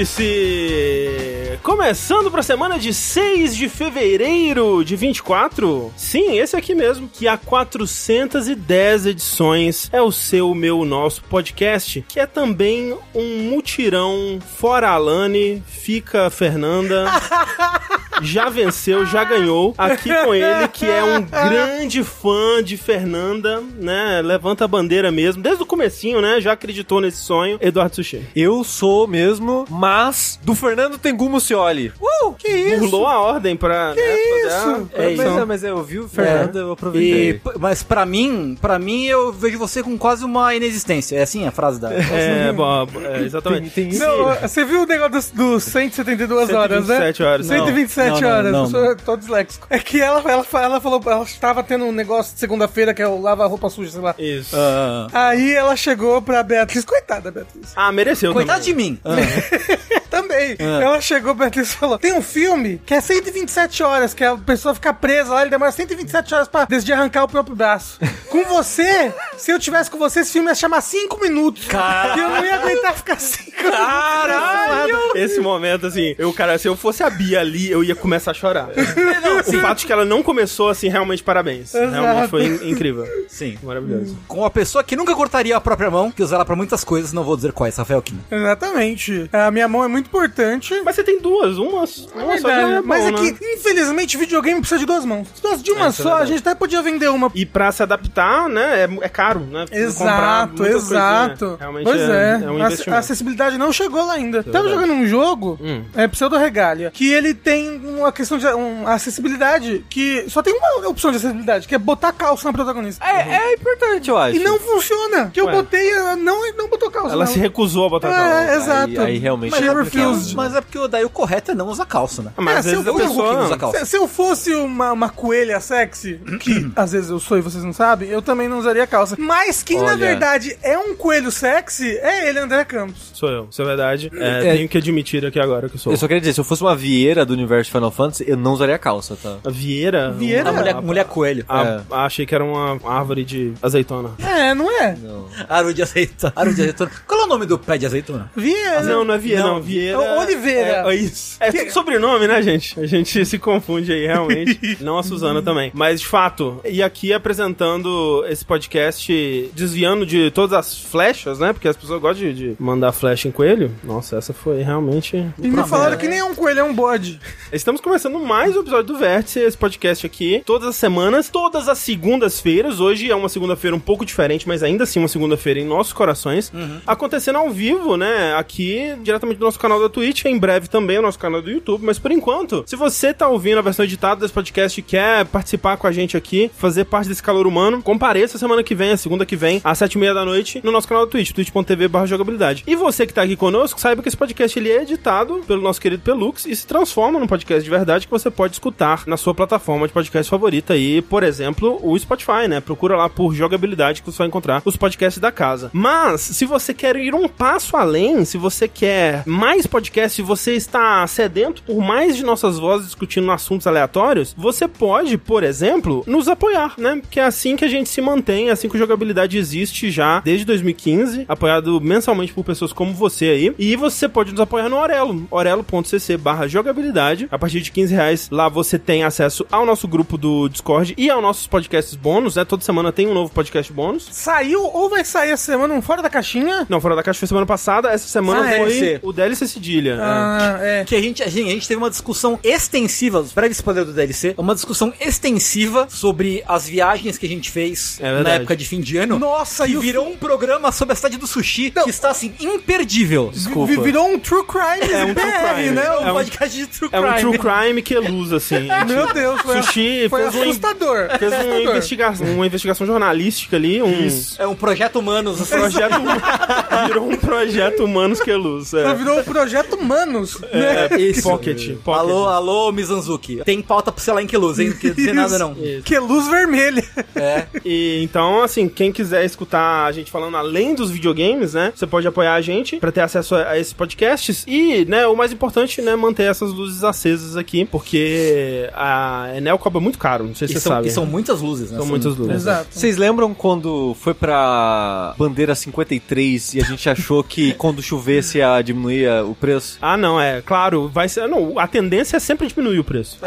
Vértice! Começando para a semana de 6 de fevereiro de 24. Sim, esse aqui mesmo, que há 410 edições é o seu, meu, nosso podcast, que é também um mutirão fora Alane, fica a Fernanda. já venceu, já ganhou. Aqui com ele, que é um grande fã de Fernanda, né? Levanta a bandeira mesmo, desde o comecinho, né? Já acreditou nesse sonho. Eduardo Sushi. Eu sou mesmo, mas do Fernando Tengu Mucioli. Uh, que isso? Pulou a ordem pra... Que né, isso? É, mas, mas eu vi o Fernando, é. eu aproveitei. E, mas pra mim, pra mim, eu vejo você com quase uma inexistência. É assim a frase da... É, bom, é, exatamente. Tem, tem não, você viu o negócio dos do 172 horas, né? 127 horas. 127 não, não, horas. não, eu sou tô disléxico. É que ela, ela, ela falou, ela estava tendo um negócio de segunda-feira que é o lava roupa suja, sei lá. Isso. Ah, Aí ela chegou pra Beatriz, coitada, Beatriz. Ah, mereceu coitado também. de mim. Ah. Também. Ela chegou pra Beatriz e falou: tem um filme que é 127 horas, que a pessoa fica presa lá, ele demora 127 horas pra desde arrancar o próprio braço. com você, se eu tivesse com você, esse filme ia chamar 5 minutos. Caralho. E eu não ia aguentar ficar 5 Caralho! Esse momento, assim, eu, cara, se eu fosse a Bia ali, eu ia começar a chorar. o fato de que ela não começou, assim, realmente parabéns. Realmente foi in- incrível. Sim. Maravilhoso. Com a pessoa que nunca cortaria a própria mão, que usa ela pra muitas coisas, não vou dizer quais, Rafael Kina. Exatamente. A minha mão é muito importante. Mas você tem duas, uma, uma só é mas bom, é né? que, infelizmente, videogame precisa de duas mãos. Se tivesse de uma isso é só, a gente até podia vender uma. E pra se adaptar, né, é, é caro, né? Exato, muita coisinha. exato. Realmente pois é, é, um a- a acessibilidade não chegou lá ainda. Tava verdade. jogando um jogo, Hum. é Pseudo Regalia, que ele tem uma questão de um, acessibilidade que só tem uma opção de acessibilidade, que é botar calça na protagonista. É, é importante, eu acho. E não funciona. Que eu Ué. botei, ela não, não botou calça. Ela não. se recusou a botar É, calça. exato. aí realmente Mas é é complicado. refused. Mas é porque o- daí o correto é não usar calça, né? Mas É, às se vezes eu a não pessoa... calça. Se, se eu fosse uma, uma coelha sexy, que às vezes eu sou e vocês não sabem, eu também não usaria calça. Mas quem na Olha. verdade é um coelho sexy é ele, André Campos. Sou eu, isso é verdade. É, É. Tenho que admitir aqui agora que eu sou. Eu só queria dizer, se eu fosse uma vieira do universo de Final Fantasy, eu não usaria calça, tá? A Vieira? Vieira? A mulher, mulher coelho. Ah, achei que era uma árvore de azeitona. É, não é? Árvore de azeitona. Árvore de azeitona. Qual é o nome do pé de azeitona? Vieira. Não, não é Vieira, não. Não, Vieira. É Oliveira. É, é isso. É tudo sobrenome, né, gente? A gente se confunde aí, realmente. não a Suzana também. Mas, de fato, e aqui apresentando esse podcast, desviando de todas as flechas, né? Porque as pessoas gostam de, de mandar flecha em coelho. Nossa, essa foi realmente. E me falaram que nem é um coelho, é um bode. Estamos começando mais um episódio do Vértice, esse podcast aqui, todas as semanas, todas as segundas-feiras. Hoje é uma segunda-feira um pouco diferente, mas ainda assim uma segunda-feira em nossos corações. Acontecendo ao vivo, né? Aqui, diretamente do nosso canal da Twitch, em breve também o nosso canal do YouTube. Mas por enquanto, se você tá ouvindo a versão editada desse podcast e quer participar com a gente aqui, fazer parte desse calor humano, compareça semana que vem, a segunda que vem, às sete e meia da noite, no nosso canal da Twitch, twitch.tv jogabilidade. E você que tá aqui conosco, saiba que esse podcast ele é editado pelo nosso querido Pelux e se transforma num podcast de verdade que você pode escutar na sua plataforma de podcast favorita aí, por exemplo, o Spotify, né? Procura lá por jogabilidade que você vai encontrar os podcasts da casa. Mas, se você quer ir um passo além, se você quer mais podcasts, se você está sedento por mais de nossas vozes discutindo assuntos aleatórios, você pode, por exemplo, nos apoiar, né? Que é assim que a gente se mantém, é assim que o jogabilidade existe já desde 2015, apoiado mensalmente por pessoas como você aí. E você pode nos apoiar no Orelo, orelo.cc barra jogabilidade. A partir de 15 reais, lá você tem acesso ao nosso grupo do Discord e aos nossos podcasts bônus, né? Toda semana tem um novo podcast bônus. Saiu ou vai sair essa semana um Fora da Caixinha? Não, Fora da Caixa foi semana passada, essa semana Ah, é, foi DLC. o DLC Cedilha. é. Ah, é. Que a gente, a gente, a gente teve uma discussão extensiva, breve spoiler do DLC, uma discussão extensiva sobre as viagens que a gente fez É na época de fim de ano. Nossa, e o virou um programa sobre a cidade do sushi Não. que está assim, imperdível. Desculpa. Vi- Virou um True Crime É um True Crime. né? É um É um- podcast de true É um crime. true crime que é luz, assim. Meu Deus, foi, Sushi foi fez um- assustador. Fez uma Assustador. investigação, uma investigação jornalística ali, um É um projeto humanos. projeto. virou um projeto Humanos que é Luz. É. Virou o projeto Manos. né? É, Isso. Pocket, Pocket. Alô, alô, Mizanzuki. Tem pauta pra sei lá em que luz, hein? Não quer dizer nada, não. Isso. Que é luz vermelha. É. E então, assim, quem quiser escutar a gente falando além dos videogames, né? Você pode apoiar a gente pra ter acesso a, a esses podcasts e, né, o mais importante, né, manter essas luzes acesas aqui, porque a Enel cobra muito caro, não sei se E você são, sabe. e são muitas luzes, né? São muitas luzes. Exato. Vocês lembram quando foi pra bandeira 53 e a gente achou que quando chovesse ia diminuir a- o preço. Ah, não, é, claro, vai ser. Não, a tendência é sempre diminuir o preço.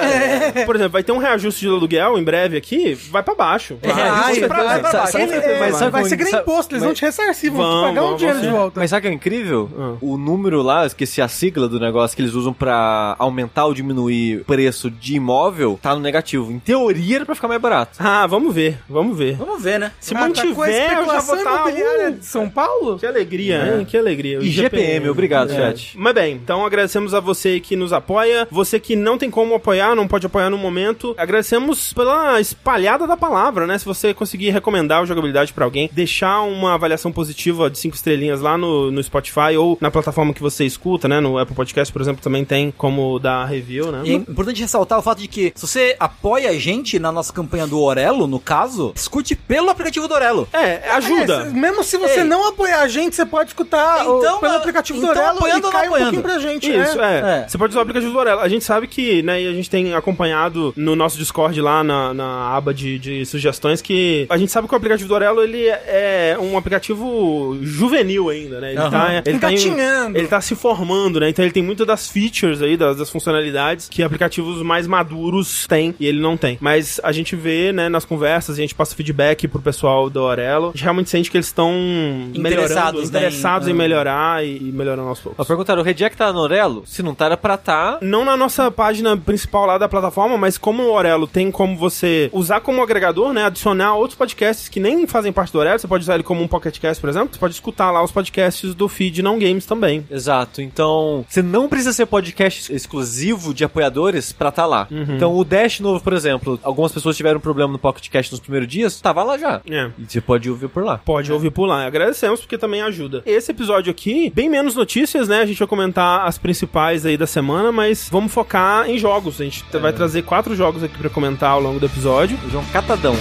Por exemplo, vai ter um reajuste de aluguel em breve aqui, vai pra baixo. É, Vai, vai pra- vai pra baixo. vai- Ele- vai- é, mas sabe vai ser que nem sabe- imposto, eles mas- vão te ressarcir, vão, Vão, te pagar vão, um dinheiro de volta. Mas sabe o que é incrível? Ah. O número lá, eu esqueci a sigla do negócio que eles usam pra aumentar ou diminuir o preço de imóvel, tá no negativo. Em teoria era pra ficar mais barato. Ah, vamos ver, vamos ver. Vamos ver, né? Se Ah, tá com a mantiver, eu já vou tá, imobiliária uh, de São Paulo? Que alegria, hein? Que alegria. O E GPM, obrigado, É. chat. Mas bem, então agradecemos a você que nos apoia, você que não tem como apoiar, não pode apoiar no momento. Agradecemos pela espalhada da palavra, né? Se você conseguir recomendar o jogabilidade pra alguém, deixar uma avaliação positiva de cinco estrelinhas lá no, no Spotify ou na plataforma que você escuta, né? No Apple Podcast, por exemplo, também tem como dar review, né? E é importante ressaltar o fato de que se você apoia a gente na nossa campanha do Orelo, no caso, escute pelo aplicativo do Orelo. É, ajuda. É, mesmo se você Ei. não apoiar a gente, você pode escutar o- Então, pelo ah, aplicativo então do Orelo apoiando cai não um pouquinho apoiando? pra gente. Isso, é. é. É. Você pode usar o aplicativo do Orelo. A gente sabe que, né, e a gente tem acompanhado no nosso Discord lá na, na aba de, de sugestões que a gente sabe que o aplicativo do Orelo ele é um aplicativo juvenil ainda, né? Ele Aham. tá, ele tá, em- Engatinhando. ele tá se formando, né? Então ele tem muito das features aí, das, das funcionalidades que aplicativos mais maduros têm e ele não tem. Mas a gente vê, né, nas conversas, a gente passa feedback pro pessoal do Orelo. A gente realmente sente que eles estão melhorando, Interessados, né, interessados em- em melhorar e, e melhorando aos poucos. Ó, perguntaram, o Reject tá no Orelo? Se não tá, era pra tá. Não na nossa página principal lá da plataforma, mas como o Orelo tem como você usar como agregador, né? Adicionar outros podcasts que nem fazem parte do Orelo. Você pode usar ele como um pocketcast, por exemplo. Você pode escutar lá os podcasts do feed Não Games também. Exato. Então, você não precisa ser podcast exclusivo de apoiadores pra tá lá. Uhum. Então, o Dash novo, por exemplo, algumas pessoas tiveram problema no Pocket Cast nos primeiros dias, tava lá já. É. E você pode ouvir por lá. Pode ouvir por lá. Agradecemos porque também ajuda. Esse episódio aqui, bem menos notícias, né? A gente vai comentar as principais aí da semana, mas vamos focar em jogos. A gente vai trazer quatro jogos aqui pra comentar ao longo do episódio. É um catadão.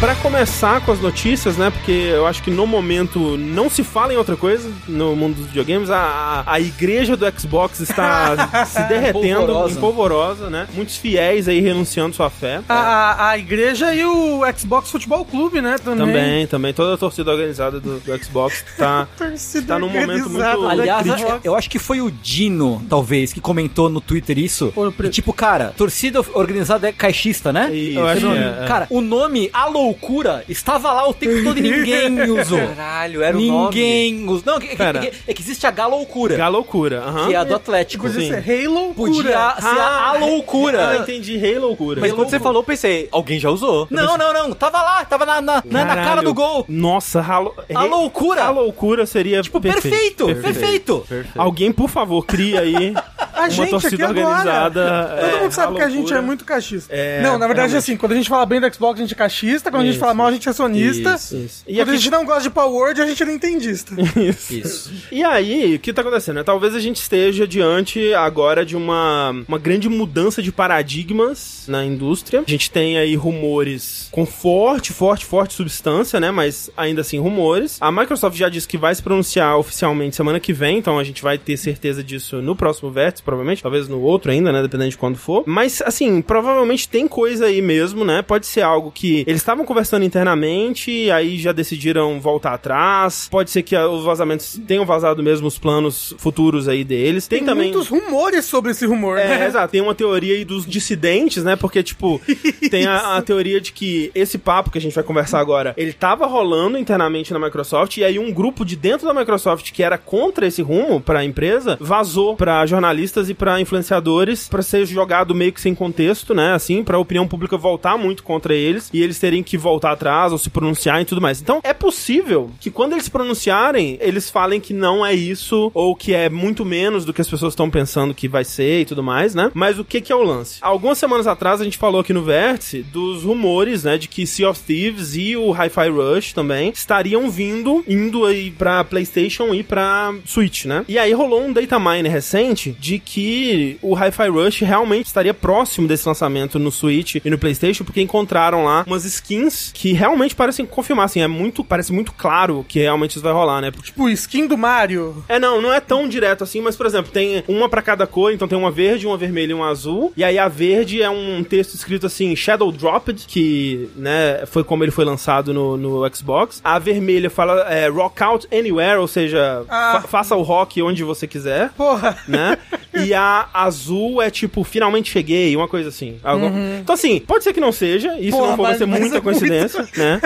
Pra começar com as notícias, né? Porque eu acho que no momento não se fala em outra coisa no mundo dos videogames. A, a, a igreja do Xbox está se derretendo Polvorosa. em polvorosa, né? Muitos fiéis aí renunciando sua fé. A, a, a igreja e o Xbox Futebol Clube, né? Também. Também, também. Toda a torcida organizada do, do Xbox tá. Torcida Tá num momento organizada muito- da Aliás, Xbox. eu, acho que foi o Dino, talvez, que comentou no Twitter isso. Pre- E, tipo, cara, torcida organizada é caixista, né? Isso, Eu acho é, que- é. Cara, o nome A Loucura estava lá o tempo todo e ninguém usou. Caralho, era o ninguém usou. Não, é que, é que- é que existe a Galoucura, Galoucura. aham. que é a do Atlético. Podia Sim. ser Halo Podia ser a, a Loucura. Ah, entendi. Rei Loucura. Mas quando você falou, eu pensei, alguém já usou. Não, não, não. Tava lá, tava na, na, na- na cara do gol. Nossa, Halo... A loucura. A loucura seria. Tipo, perfeito, perfeito. Alguém, por favor, cria aí A uma gente torcida aqui agora. organizada. Todo é, mundo sabe que a gente loucura. é muito cachista. É, não, na verdade, realmente. assim, quando a gente fala bem do Xbox, a gente é cachista. Quando a gente Isso. fala mal, a gente é sonista. Isso, isso. E Quando a gente não gosta de Power Word, a gente é nintendista. Isso. Isso. E aí, o que tá acontecendo? né? Talvez a gente esteja diante agora de uma, uma grande mudança de paradigmas na indústria. A gente tem aí rumores com forte, forte, forte substância, né? Mas ainda assim, rumores. A Microsoft já disse que vai se pronunciar oficialmente semana que vem, então a gente vai ter certeza disso no próximo vértice, provavelmente. Talvez no outro ainda, né? Dependendo de quando for. Mas, assim, provavelmente tem coisa aí mesmo, né? Pode ser algo que eles estavam conversando internamente, aí já decidiram voltar atrás. Pode ser que os vazamentos tenham vazado mesmo os planos futuros aí deles. Tem, Tem também. muitos rumores sobre esse rumor, É, né? exato. Tem uma teoria aí dos dissidentes, né? Porque, tipo, tem a, a teoria de que esse papo que a gente vai conversar agora, ele tava rolando internamente na Microsoft, e aí um grupo de dentro da Microsoft que era contra esse rumo pra empresa, vazou pra jornalistas e pra influenciadores pra ser jogado meio que sem contexto, né? Assim, pra opinião pública voltar muito contra eles, e eles terem que voltar atrás ou se pronunciar e tudo mais. Então, é possível que quando eles se pronunciarem, eles falem que não é isso, ou que é muito menos do que as pessoas estão pensando que vai ser e tudo mais, né? Mas o que que é o lance? Algumas semanas atrás a gente falou aqui no Vértice dos rumores, né, de que Sea of Thieves e o Hi-Fi Rush também estariam vindo, indo aí pra PlayStation e pra Switch, né? E aí rolou um data mine recente de que o Hi-Fi Rush realmente estaria próximo desse lançamento no Switch e no PlayStation, porque encontraram lá umas skins skins que realmente parecem confirmar, assim, é muito, parece muito claro que realmente isso vai rolar, né? Tipo, skin do Mario. É, não, não é tão direto assim, mas, por exemplo, tem uma pra cada cor, então tem uma verde, uma vermelha e uma azul, e aí a verde é um texto escrito assim, Shadow Dropped, que, né, foi como ele foi lançado no, no Xbox. A vermelha fala é, Rock Out Anywhere, ou seja, Ah. fa- faça o rock onde você quiser Porra. né? E a azul é tipo, finalmente cheguei, uma coisa assim. Algo- Então, assim, pode ser que não seja, isso Porra, não for, vai ser muita é coincidência, né?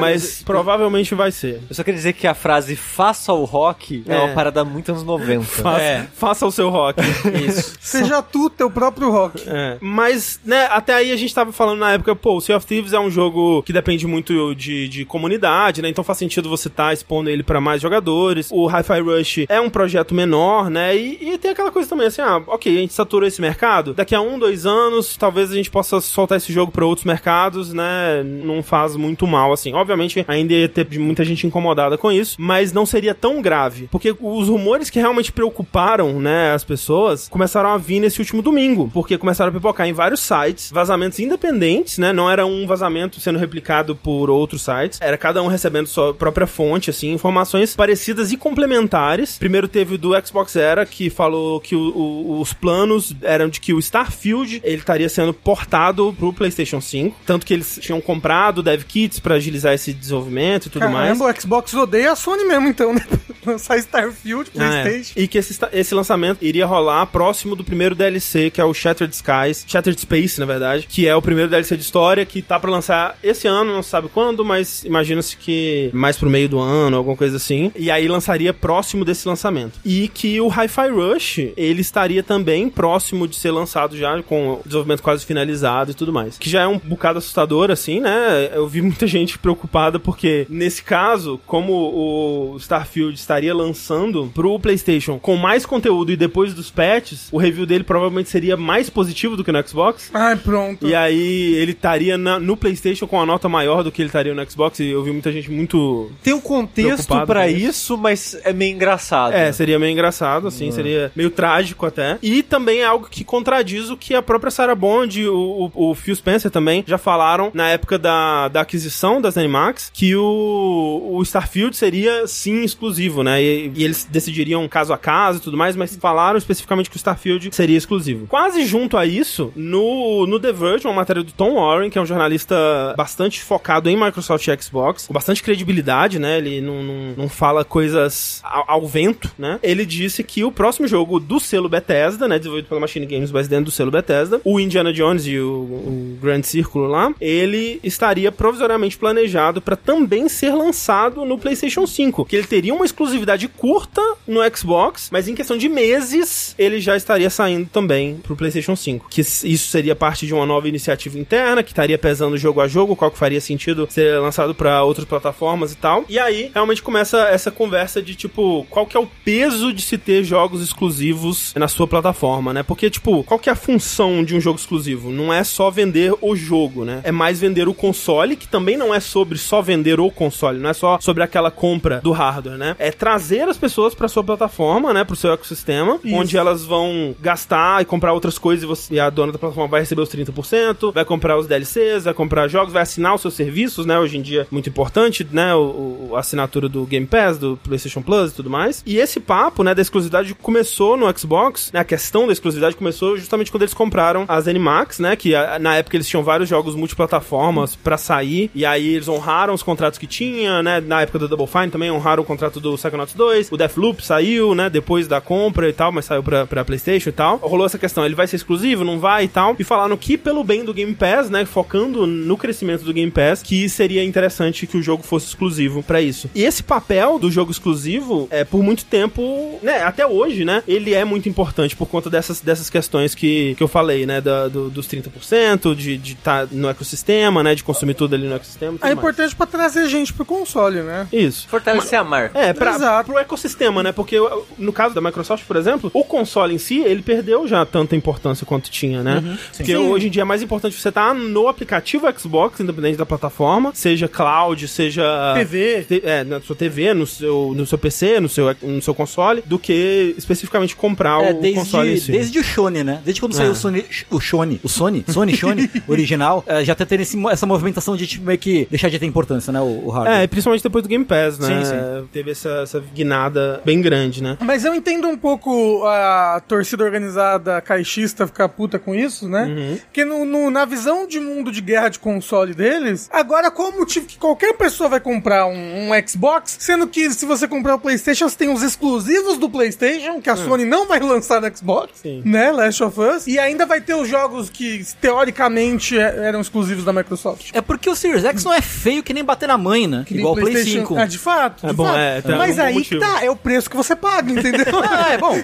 Mas provavelmente vai ser. Eu só queria dizer que a frase faça o rock é, É. uma parada muito anos 90. Faça, É. faça o seu rock. Isso. Seja tu teu próprio rock. É. Mas, né, até aí a gente tava falando na época, pô, o Sea of Thieves é um jogo que depende muito de, de comunidade, né? Então faz sentido você estar expondo ele pra mais jogadores. O Hi-Fi Rush é um projeto menor, né? E, e tem aquela coisa também assim, ah, ok, a gente saturou esse mercado. Daqui a um, dois anos, talvez a gente possa soltar esse jogo pra outros mercados, né? Não faz muito mal, assim. Obviamente, ainda ia ter muita gente incomodada com isso, mas não seria tão grave. Porque os rumores que realmente preocuparam, né, as pessoas, começaram a vir nesse último domingo. Porque começaram a pipocar em vários sites, vazamentos independentes, né? Não era um vazamento sendo replicado por outros sites. Era cada um recebendo sua própria fonte, assim, informações parecidas e complementares. Primeiro teve o do Xbox Era, que falou que o- o- os planos eram de que o Starfield ele estaria sendo portado pro PlayStation 5. Tanto que eles tinham comprado dev kits pra agilizar esse desenvolvimento e tudo mais. Caramba, o Xbox odeia a Sony mesmo, então, né? Lançar Starfield, Ah, é. Playstation. E que esse, esse lançamento iria rolar próximo do primeiro DLC, que é o Shattered Skies, Shattered Space, na verdade, que é o primeiro DLC de história que tá pra lançar esse ano, não se sabe quando, mas imagina-se que mais pro meio do ano, alguma coisa assim. E aí lançaria próximo desse lançamento. E que o Hi-Fi Rush, ele estaria também próximo de ser lançado já, com o desenvolvimento quase finalizado e tudo mais. Que já é um bocado assustador, assim, né? Eu vi muita gente preocupada porque, nesse caso, como o Starfield estaria lançando pro PlayStation com mais conteúdo e depois dos patches, o review dele provavelmente seria mais positivo do que no Xbox. Ai, pronto. E aí ele estaria na- no PlayStation com a nota maior do que ele estaria no Xbox. E eu vi muita gente muito. Tem um contexto com isso. isso, mas é meio engraçado. É, seria meio engraçado, assim, seria meio trágico até. E também é algo que contradiz o que a própria Sarah Bond e o, o, o Phil Spencer também já falaram na época da, da aquisição das Animax, que o, o Starfield seria sim exclusivo, né? E, e eles decidiriam caso a caso e tudo mais, mas falaram especificamente que o Starfield seria exclusivo. Quase junto a isso, no, no The Verge, uma matéria do Tom Warren, que é um jornalista bastante focado em Microsoft e Xbox, com bastante credibilidade, né? Ele não, não, não fala coisas ao, ao vento, né? Ele disse que o próximo jogo do selo Bethesda, né? Desenvolvido pela Machine Games, mas dentro do selo Bethesda, o Indiana Jones e o, o Grand Círculo lá, ele estaria provisoriamente planejado para também ser lançado no PlayStation 5, que ele teria uma exclusividade curta no Xbox, mas em questão de meses ele já estaria saindo também pro PlayStation 5. Que isso seria parte de uma nova iniciativa interna que estaria pesando jogo a jogo, qual que faria sentido ser lançado para outras plataformas e tal. E aí realmente começa essa conversa de tipo, qual que é o peso de se ter jogos exclusivos na sua plataforma, né? Porque tipo, qual que é a função de um jogo exclusivo? Não é só vender o jogo, né? É mais vender o console, que também não é sobre só vender o console, não é só sobre aquela compra do hardware, né? É trazer as pessoas para sua plataforma, né, pro seu ecossistema, onde elas vão gastar e comprar outras coisas e, você- e a dona da plataforma vai receber os 30%, vai comprar os DLCs, vai comprar jogos, vai assinar os seus serviços, né? Hoje em dia muito importante, né, o, o- a assinatura do Game Pass, do PlayStation Plus e tudo mais. E esse papo, né, da exclusividade começou no Xbox, né? A questão da exclusividade começou justamente quando eles compraram as Animax, né, que a- na época eles tinham vários jogos multiplataformas pra sair, e aí eles honraram os contratos que tinha, né? Na época do Double Fine também honraram o contrato do Psychonauts 2. O Deathloop saiu, né? Depois da compra e tal, mas saiu pra, pra PlayStation e tal. Rolou essa questão, ele vai ser exclusivo, não vai e tal. E falaram que, pelo bem do Game Pass, né? Focando no crescimento do Game Pass, que seria interessante que o jogo fosse exclusivo pra isso. E esse papel do jogo exclusivo, é por muito tempo, né? Até hoje, né? Ele é muito importante por conta dessas, dessas questões que, que eu falei, né? Da, do, dos 30%, de estar de tá no ecossistema, né? De consumir tudo ali no ecossistema. É mais. importante pra trazer gente pro console, né? Isso. Fortalecer a marca. É, pra, Exato. pro ecossistema, né? Porque no caso da Microsoft, por exemplo, o console em si, ele perdeu já tanta importância quanto tinha, né? Porque Sim. hoje em dia é mais importante você estar no aplicativo Xbox, independente da plataforma, seja cloud, seja TV. te- é, na sua TV, no seu, no seu PC, no seu, no seu console, do que especificamente comprar É, o console em desde, si. desde o Shone, né? Desde quando saiu É. o Sony, o Shone, o Sony, Sony Shone original, é, já tá tendo essa movimentação de tipo, meio que deixar de ter importância, né? O, o hardware. É, principalmente depois do Game Pass, né? Sim, sim. Teve essa, essa guinada bem grande, né? Mas eu entendo um pouco a torcida organizada caixista ficar puta com isso, né? Uhum. Porque no, no- na visão de mundo de guerra de console deles, agora qual o motivo que qualquer pessoa vai comprar um, um Xbox, sendo que se você comprar o PlayStation, você tem os exclusivos do PlayStation, que a Sony não vai lançar no Xbox. Sim. né? Last of Us, e ainda vai ter os jogos que teoricamente é- eram exclusivos da Microsoft. É porque o Series X não é feio que nem bater na mãe, né? Que Igual o Play PlayStation- 5. Ah, de fato. É de bom, fato. é, tem Mas bom aí que tá, é o preço que você paga, entendeu? Ah, é bom.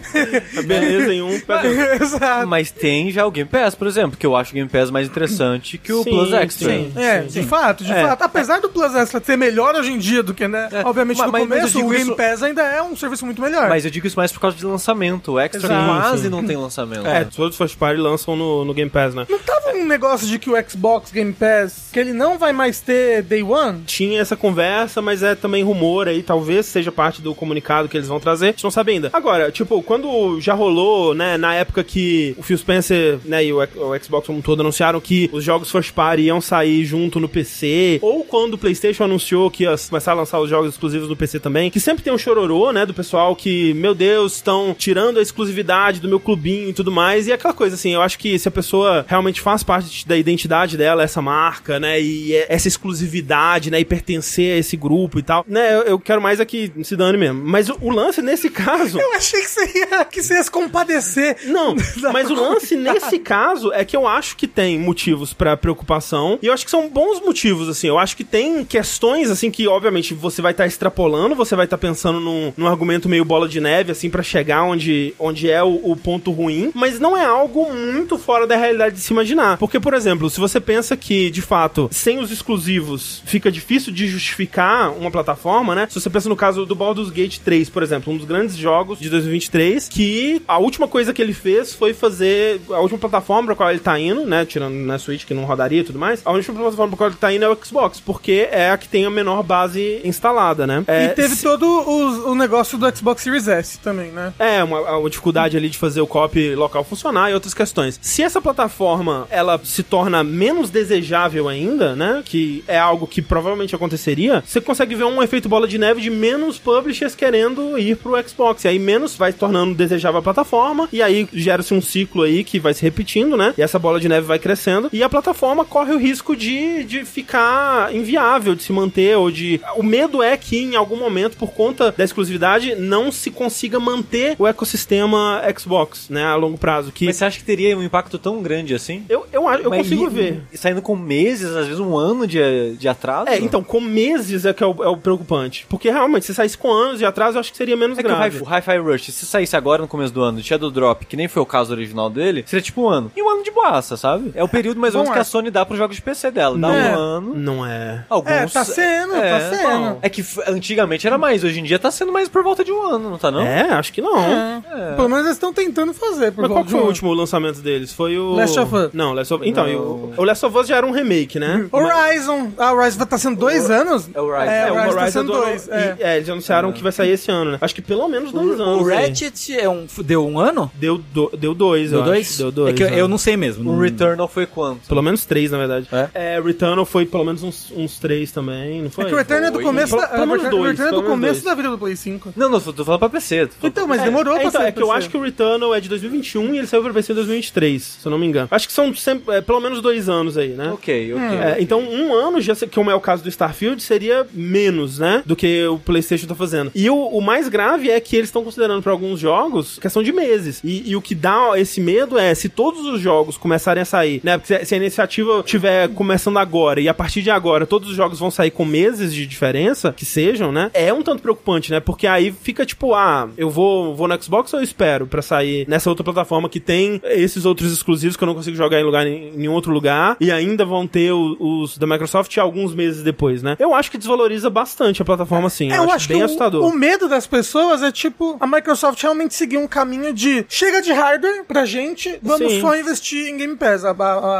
A beleza em um. pega- Exato. Mas tem já o Game Pass, por exemplo, que eu acho o Game Pass mais interessante que o Sim, Plus Extra. sim. É, de fato, de É. fato. Apesar do Plus Extra ser melhor hoje em dia do que, né? Obviamente, mas- no mas- mas começo, o Game isso- Pass ainda é um serviço muito melhor. Mas eu digo isso mais por causa de lançamento. O Extra Exato. quase Sim. não tem lançamento. É, todos os first party lançam no, no Game Pass, né? Não tava um negócio de que o Xbox Game Pass, que ele não vai mais ter Day One? Tinha essa conversa, mas é também rumor aí, talvez seja parte do comunicado que eles vão trazer. A gente não sabe ainda. Agora, tipo, quando já rolou, né, na época que o Phil Spencer, né, e o, o Xbox como um todo anunciaram que os jogos first party iam sair junto no PC, ou quando o PlayStation anunciou que ia começar a lançar os jogos exclusivos no PC também, que sempre tem um chororô, né, do pessoal que, meu Deus, estão tirando a exclusividade do meu clubinho e tudo mais, e aquela coisa assim, eu acho que se a pessoa realmente faz parte da identidade dela, essa marca, né, e é- essa exclusividade, né, e pertencer a esse grupo e tal, né, eu, eu quero mais aqui se dane mesmo. Mas o, o lance nesse caso... Eu achei que você ia, que você ia se compadecer. Não, mas o lance nesse caso é que eu acho que tem motivos pra preocupação e eu acho que são bons motivos, assim. Eu acho que tem questões, assim, que obviamente você vai estar extrapolando, você vai estar pensando num, num argumento meio bola de neve, assim, pra chegar onde, onde é o, o ponto ruim, mas não é algo muito fora da realidade de se imaginar. Porque, por exemplo, se você pensa que, de fato, sem os exclusivos fica difícil de justificar uma plataforma, né? Se você pensa no caso do Baldur's Gate 3, por exemplo, um dos grandes jogos de 2023, que a última coisa que ele fez foi fazer a última plataforma pra qual ele tá indo, né? Tirando na Switch que não rodaria e tudo mais. A última plataforma pra qual ele tá indo é o Xbox, porque é a que tem a menor base instalada, né? É, e teve se- todo o, o negócio do Xbox Series S também, né? é, uma, uma dificuldade ali de fazer o copy local funcionar e outras questões. Se essa plataforma, ela se torna menos desejável ainda, né, que é algo que provavelmente aconteceria, você consegue ver um efeito bola de neve de menos publishers querendo ir pro Xbox. E aí menos vai se tornando desejável a plataforma, e aí gera-se um ciclo aí que vai se repetindo, né, e essa bola de neve vai crescendo, e a plataforma corre o risco de, de ficar inviável, de se manter, ou de... O medo é que em algum momento, por conta da exclusividade, não se consiga manter o ecossistema Xbox, né, a longo prazo. Que Mas você acha que teria um impacto tão grande assim? eu, eu, eu Mas consigo e- ver. e saindo com meses, às vezes um ano de, de atraso? É, então, com meses é que é o, é o preocupante. Porque realmente, se saísse com anos de atraso, eu acho que seria menos É que o grave. Hi- o Hi-Fi Rush, se saísse agora no começo do ano, de Shadow Drop, que nem foi o caso original dele, seria tipo um ano. E um ano de boaça, sabe? É o período mais ou menos que é. a Sony dá pros jogos de PC dela. Dá É. um ano. Não é. Alguns... É, tá sendo, É, tá sendo. bom. É que antigamente era mais, hoje em dia tá sendo mais por volta de um ano, não tá não? É, acho que não. É. Pelo menos eles estão tentando fazer. Por Mas qual foi o último lançamento deles? Foi o. Last of Us. Não, Last of Então, o, o Last of Us já era um remake, né? Horizon. Ah, o Horizon estar sendo dois anos? é o Horizon. É, É, o o Horizon tá Horizon sendo do- dois. É. É, eles anunciaram que vai sair esse ano, né? Acho que pelo menos dois anos. O aí. Ratchet é um, deu um ano? Deu, do- deu dois, Deu eu dois? acho. Deu dois. É que eu, eu não sei mesmo. O Returnal foi quanto? Pelo menos três, na verdade. É? Returnal foi pelo menos uns, uns três também, não foi? É que o Return é do começo Pelo- da, pelo menos o dois, Return é do começo da vida do Play 5. Não, não, tô falando pra PC. Então, mas É, demorou é, pra então, sair é que eu acho que o Returnal é de 2021 e ele saiu pra PC em 2023, se eu não me engano. Acho que são sempre, é, pelo menos dois anos aí, né? Ok, ok. É, então, um ano, já, como é o caso do Starfield, seria menos, né? Do que o PlayStation tá fazendo. E o, o mais grave é que eles estão considerando para alguns jogos questão de meses. E, e o que dá esse medo é se todos os jogos começarem a sair, né? Porque se, se a iniciativa estiver começando agora e a partir de agora todos os jogos vão sair com meses de diferença, que sejam, né? É um tanto preocupante, né? Porque aí fica tipo, ah, eu vou, vou no Xbox ou eu espero pra sair nessa outra plataforma que tem esses outros exclusivos que eu não consigo jogar em lugar em nenhum outro lugar e ainda vão ter o- os da Microsoft alguns meses depois, né? Eu acho que desvaloriza bastante a plataforma, sim. É, eu acho que o assustador. O medo das pessoas é tipo a Microsoft realmente seguir um caminho de chega de hardware pra gente, vamos Sim. só investir em Game Pass. A- a-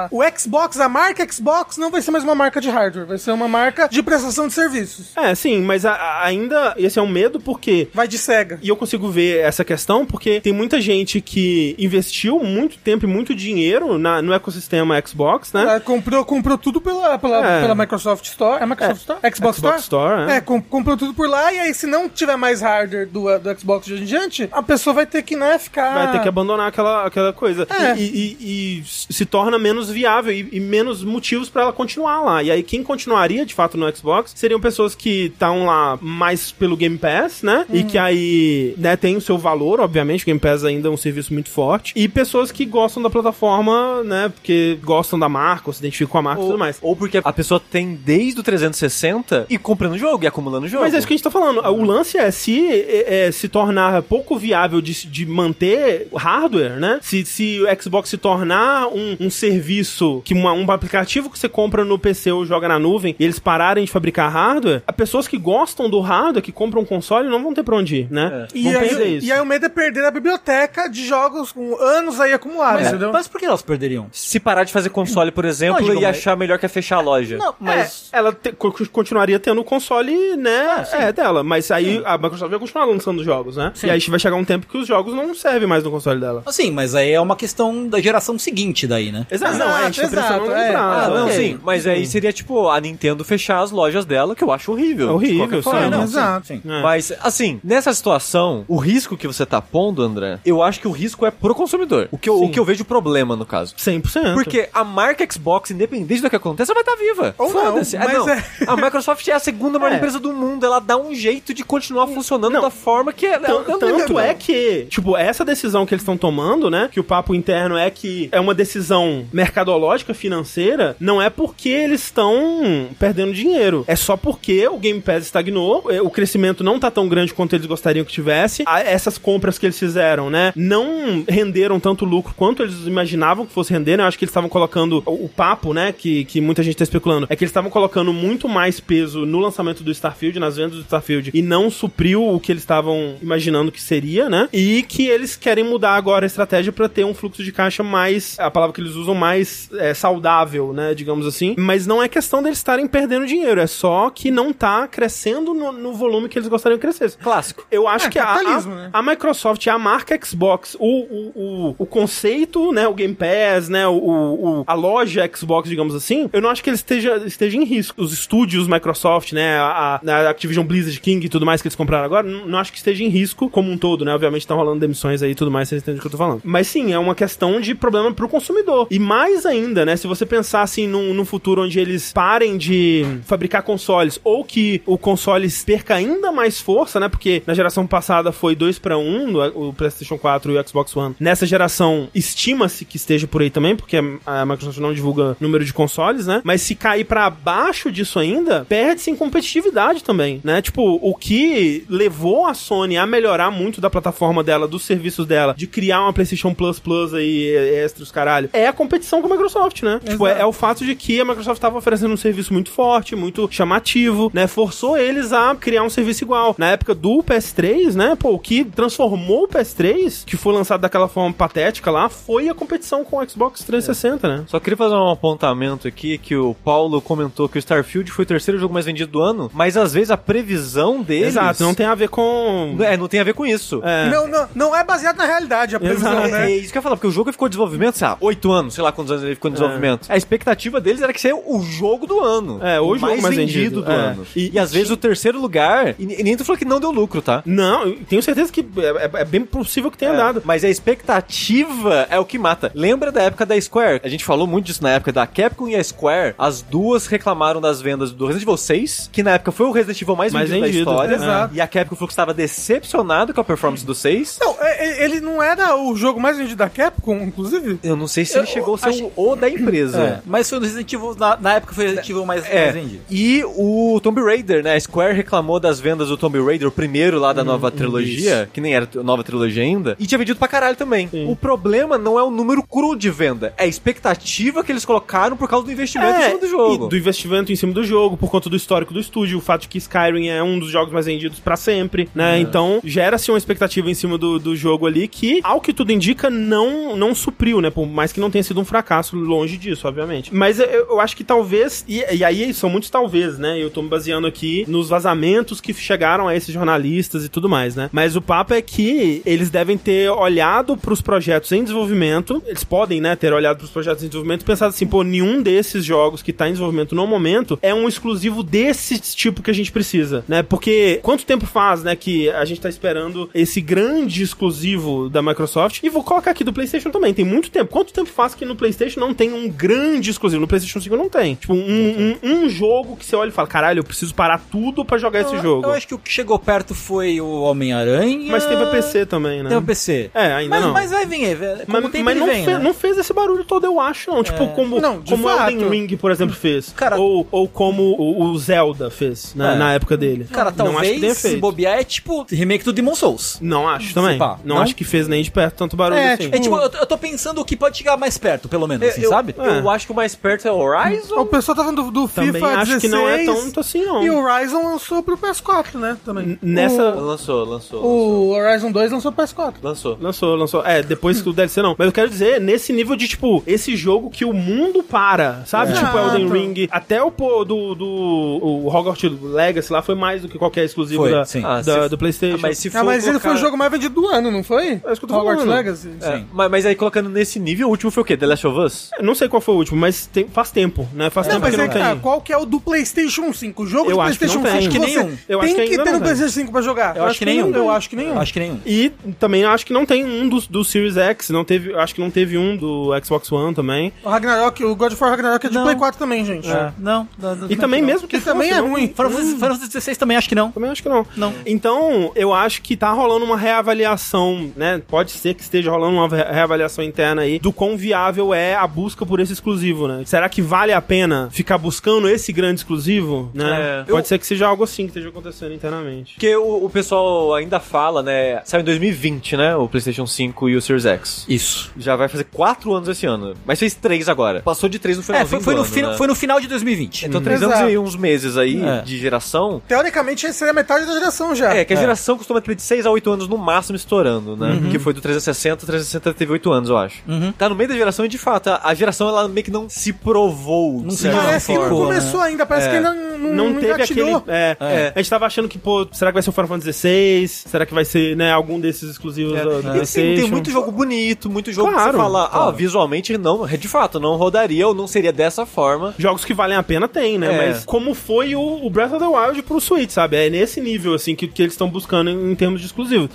a- o Xbox, a marca Xbox não vai ser mais uma marca de hardware, vai ser uma marca de prestação de serviços. É, sim, mas ainda esse é um medo porque Vai de cega. E eu consigo ver essa questão porque tem muita gente que investiu muito tempo e muito dinheiro na- no ecossistema Xbox, né? Ela comprou, comprou tudo pela, pela, É. pela Microsoft Store. É Microsoft Store? Xbox, Xbox Store, é. É, com- comprou tudo por lá. E aí, se não tiver mais hardware do, do Xbox de hoje em diante, a pessoa vai ter que, né, ficar. Vai ter que abandonar aquela, aquela coisa. É. E, e- e se torna menos viável e, e menos motivos pra ela continuar lá. E aí, quem continuaria de fato no Xbox seriam pessoas que estão lá mais pelo Game Pass, né? E que aí, né, tem o seu valor, obviamente. O Game Pass ainda é um serviço muito forte. E pessoas que gostam da plataforma, né? Porque gostam da marca, ou se identificam com a marca e tudo mais. Ou porque a pessoa tem desde o 360 e comprando jogo e acumulando jogo. Mas é isso que a gente tá falando. O lance é se é, é, se tornar pouco viável de, de manter hardware, né? Se, se o Xbox se tornar um, um serviço, que uma- um aplicativo que você compra no PC ou joga na nuvem, e eles pararem de fabricar hardware, as pessoas que gostam do hardware, que compram um console, não vão ter pra onde ir, né? E Vão perder aí, isso. e aí o medo é perder a biblioteca de jogos com anos aí acumulados, Mas, entendeu? mas por que elas perderiam? Se parar de fazer console, por exemplo, Não, e achar melhor que é fechar a loja. Não, mas. É, ela te- co- continuaria tendo o console, né, é, dela. Mas aí a Microsoft vai continuar lançando jogos, né? Sim. E aí vai chegar um tempo que os jogos não servem mais no console dela. Assim, mas aí é uma questão da geração seguinte daí, né? Exato, não, a gente tá Exato, é. prazo, Ah, não, ok. sim. Mas aí seria tipo a Nintendo fechar as lojas dela, que eu acho horrível. É horrível, sim. forma. Não, Exato. Sim. É. Mas, assim, nessa situação, o risco que você tá pondo, André, eu acho que o risco é pro consumidor. O que eu, Sim. o que eu vejo problema, no caso. 100%. Porque a marca Xbox, independente do que aconteça, vai estar viva. Ou não, Foda-se. Ah, mas não. é- A Microsoft é a segunda maior É. empresa do mundo. Ela dá um jeito de continuar funcionando Não. da forma que ela Tan- ela- Tanto ela- é que, tipo, essa decisão que eles estão tomando, né? Que o papo interno é que é uma decisão mercadológica, financeira, não é porque eles estão perdendo dinheiro. É só porque o Game Pass estagnou, eh, o crescimento não tá tão grande quanto eles gostariam que tivesse. Essas compras que eles fizeram, né? Não renderam tanto lucro quanto eles imaginavam que fosse render, né? Eu acho que eles estavam colocando o, o papo, né? Que, que muita gente tá especulando. É que eles estavam colocando muito mais peso no lançamento do Starfield, nas vendas do Starfield, e não supriu o que eles estavam imaginando que seria, né? E que eles querem mudar agora a estratégia pra ter um fluxo de caixa mais, a palavra que eles usam, mais é, saudável, né? Digamos assim. Mas não é questão deles estarem perdendo dinheiro, é só que não tá crescendo no, no volume que eles gostariam que crescesse. Clássico. Eu acho É, que a, a, né? a Microsoft, a marca Xbox, o, o, o, o conceito, né, o Game Pass, né, o, o- a loja Xbox, digamos assim, eu não acho que ele esteja, esteja em risco. Os estúdios Microsoft, né, a, a Activision Blizzard E tudo mais que eles compraram agora, não, acho que esteja em risco como um todo, né, obviamente estão rolando demissões aí e tudo mais, vocês entendem o que eu tô falando. Mas sim, é uma questão de problema pro consumidor. E mais ainda, né, se você pensar assim num, num futuro onde eles parem de fabricar consoles ou que o console perca ainda mais força, né, porque na geração passada foi 2 para 1, o PlayStation 4 e o Xbox One. Nessa geração estima-se que esteja por aí também, porque a Microsoft não divulga número de consoles, né? Mas se cair para baixo disso ainda, perde-se em competitividade também, né? Tipo, o que levou a Sony a melhorar muito da plataforma dela, dos serviços dela, de criar uma PlayStation Plus Plus aí, extras, caralho, é a competição com a Microsoft, né? Tipo, é, é o fato de que a Microsoft tava oferecendo um serviço muito forte, muito chamativo, né? Forçou eles a criar um serviço igual. Na época do PS3, né? Pô, o que transformou o PS3, que foi lançado daquela forma patética lá, foi a competição com o Xbox 360, né? Só queria fazer um apontamento aqui que o Paulo comentou que o Starfield foi o terceiro jogo mais vendido do ano, mas às vezes a previsão deles. Exato, não tem a ver com. É, não tem a ver com isso. É. Não, não, não é baseado na realidade a previsão, Exato. É né? isso que eu ia falar, porque o jogo ficou em desenvolvimento, sei lá, 8 anos, sei lá quantos anos ele ficou em desenvolvimento. A expectativa deles era que seria o jogo do ano. É, o jogo mais vendido, do é. ano. E- E, às vezes o terceiro lugar, e, e nem tu falou que não deu lucro, tá? Não, eu tenho certeza que é, é- é bem possível que tenha dado. Mas a expectativa é o que mata. Lembra da época da Square? A gente falou muito disso na época da Capcom e a Square. As duas reclamaram das vendas do Resident Evil 6, que na época foi o Resident Evil mais, Mais vendido, vendido, da história. exato. E a Capcom falou que estava decepcionado com a performance do 6. Não, é, e- ele não era o jogo mais vendido da Capcom, inclusive? Eu não sei se ele Eu- chegou a ser acho- o, o da empresa. É, mas foi no Resident Evil, na, na época foi o Resident Evil mais, É, mais vendido. e o Tomb Raider, né? A Square reclamou das vendas do Tomb Raider, o primeiro lá da nova trilogia, que nem era a nova trilogia ainda, e tinha vendido pra caralho também. O problema não é o número cru de venda, é a expectativa que eles colocaram por causa do investimento em cima do jogo. É, e do investimento em cima do jogo, por conta do histórico do estúdio, o fato de que Skyrim é um dos jogos mais vendidos pra sempre, né? Então, gera-se uma expectativa em cima do, do jogo ali que, ao que tudo indica, não, não supriu, né? Por mais que não tenha sido um fracasso, longe disso, obviamente. Mas eu, eu acho que talvez, e, e aí são muitos talvez, né? Eu tô me baseando aqui nos vazamentos que chegaram a esses jornalistas e tudo mais, né? Mas o papo é que eles devem ter olhado pros projetos em desenvolvimento, eles podem, né, ter olhado pros projetos em desenvolvimento e pensado assim, pô, nenhum desses jogos que tá em desenvolvimento no momento é um exclusivo desse tipo que a gente precisa, né? Porque quanto tempo faz, né, que a gente tá esperando esse grande exclusivo da Microsoft? E vou colocar aqui do PlayStation também, tem muito tempo. Quanto tempo faz que no PlayStation não tem um grande exclusivo? No PlayStation 5 não tem. Tipo, um, um, um jogo que você olha e fala, caralho, eu preciso parar tudo pra jogar esse Eu- jogo. Eu acho que o que chegou perto foi o Homem-Aranha. Mas teve a PC também, né? Tem o PC. É, ainda mas, não. Mas vai vir, velho. Mas, o tempo mas ele não, vem, fe- né? não fez esse barulho todo, eu acho, não. Tipo, como, Não, como fato. Elden Ring, por exemplo, fez. Cara- ou, ou como o, o Zelda fez na, É. na época dele. Cara, não acho que tenha talvez se bobear é tipo remake do Demon Souls. Não acho também. não, não? acho que fez nem de perto tanto barulho É, assim. É tipo, eu, eu tô pensando o que pode chegar mais perto, pelo menos, assim, eu, sabe? Eu acho que o mais perto é o Horizon. O pessoal tá falando do, do Também FIFA acho 16. que não é tanto assim, não. E o Horizon lançou pro PS4, né? Também. Nessa. Lançou, lançou. O Horizon 2 lançou pro PS4. Lançou. Lançou, lançou. É, depois que o DLC não. Mas eu quero dizer, nesse nível de, tipo, esse jogo que o mundo para, sabe? É. Tipo, Elden. Ring. Até o pô, do, do o Hogwarts Legacy lá foi mais do que qualquer exclusivo Foi, da, sim. da- Ah, se- do PlayStation. Ah, mas se for Ah, mas ele colocar- foi o jogo mais vendido do ano, não foi? É isso que eu tô Hogwarts falando. Legacy. É, Sim. mas, mas aí colocando nesse nível, o último foi o quê? The Last of Us? Eu Não sei qual foi o último, mas tem- faz tempo, né? Faz Não, tempo mas que é não que tá, qual que é o do PlayStation 5? O jogo Eu do acho que PlayStation não tem. 5 Acho que você nenhum. Eu acho tem que que, ter no tem. PlayStation 5 pra jogar. Eu acho que nenhum. Eu acho que nenhum. Acho que nenhum. E também acho que não tem um dos do Series X, não teve, acho que não teve um do Xbox One também. O Ragnarok, o God of War Ragnarok é de. Play 4 também, gente. É. Não, E também mesmo que Que também é ruim. Final Fantasy Final Fantasy XVI também acho que não. Também acho que não. Não. Então, eu acho que tá rolando uma reavaliação, né? Pode ser que esteja rolando uma re- reavaliação interna aí do quão viável é a busca por esse exclusivo, né? Será que vale a pena ficar buscando esse grande exclusivo, né? É. Pode Eu- ser que seja algo assim que esteja acontecendo internamente. Porque o, o pessoal ainda fala, né? Saiu em 2020, né? O PlayStation 5 e o Series X. Isso. Já vai fazer 4 anos esse ano. Mas fez 3 agora. Passou de 3 no final É, foi, foi no fina- foi no final de 2020. Então, 3 Exato. anos e uns meses aí É. de geração. Teoricamente, esse seria metade da geração já. É, que a geração costuma ter de 6 a 8 anos no máximo estourando, né? Que foi do 360, o 360 teve 8 anos, eu acho. Tá no meio da geração e de fato, a, a geração ela meio que não se provou. Não se Parece que não forma, começou ainda, parece É. que ainda não, não, Não teve engatilhou. aquele. É, É. A gente tava achando que, pô, será que vai ser o Final Fantasy XVI? Será que vai ser, né, algum desses exclusivos do, do E sim, tem muito jogo bonito, muito jogo que Claro, você fala, ah, claro. visualmente não, de fato, não rodaria ou não seria dessa forma. Jogos que valem a pena tem, né? É. Mas como foi o, o Breath of the Wild pro Switch, sabe? É nesse nível, assim, que, que eles estão buscando em, em termos de exclusivo.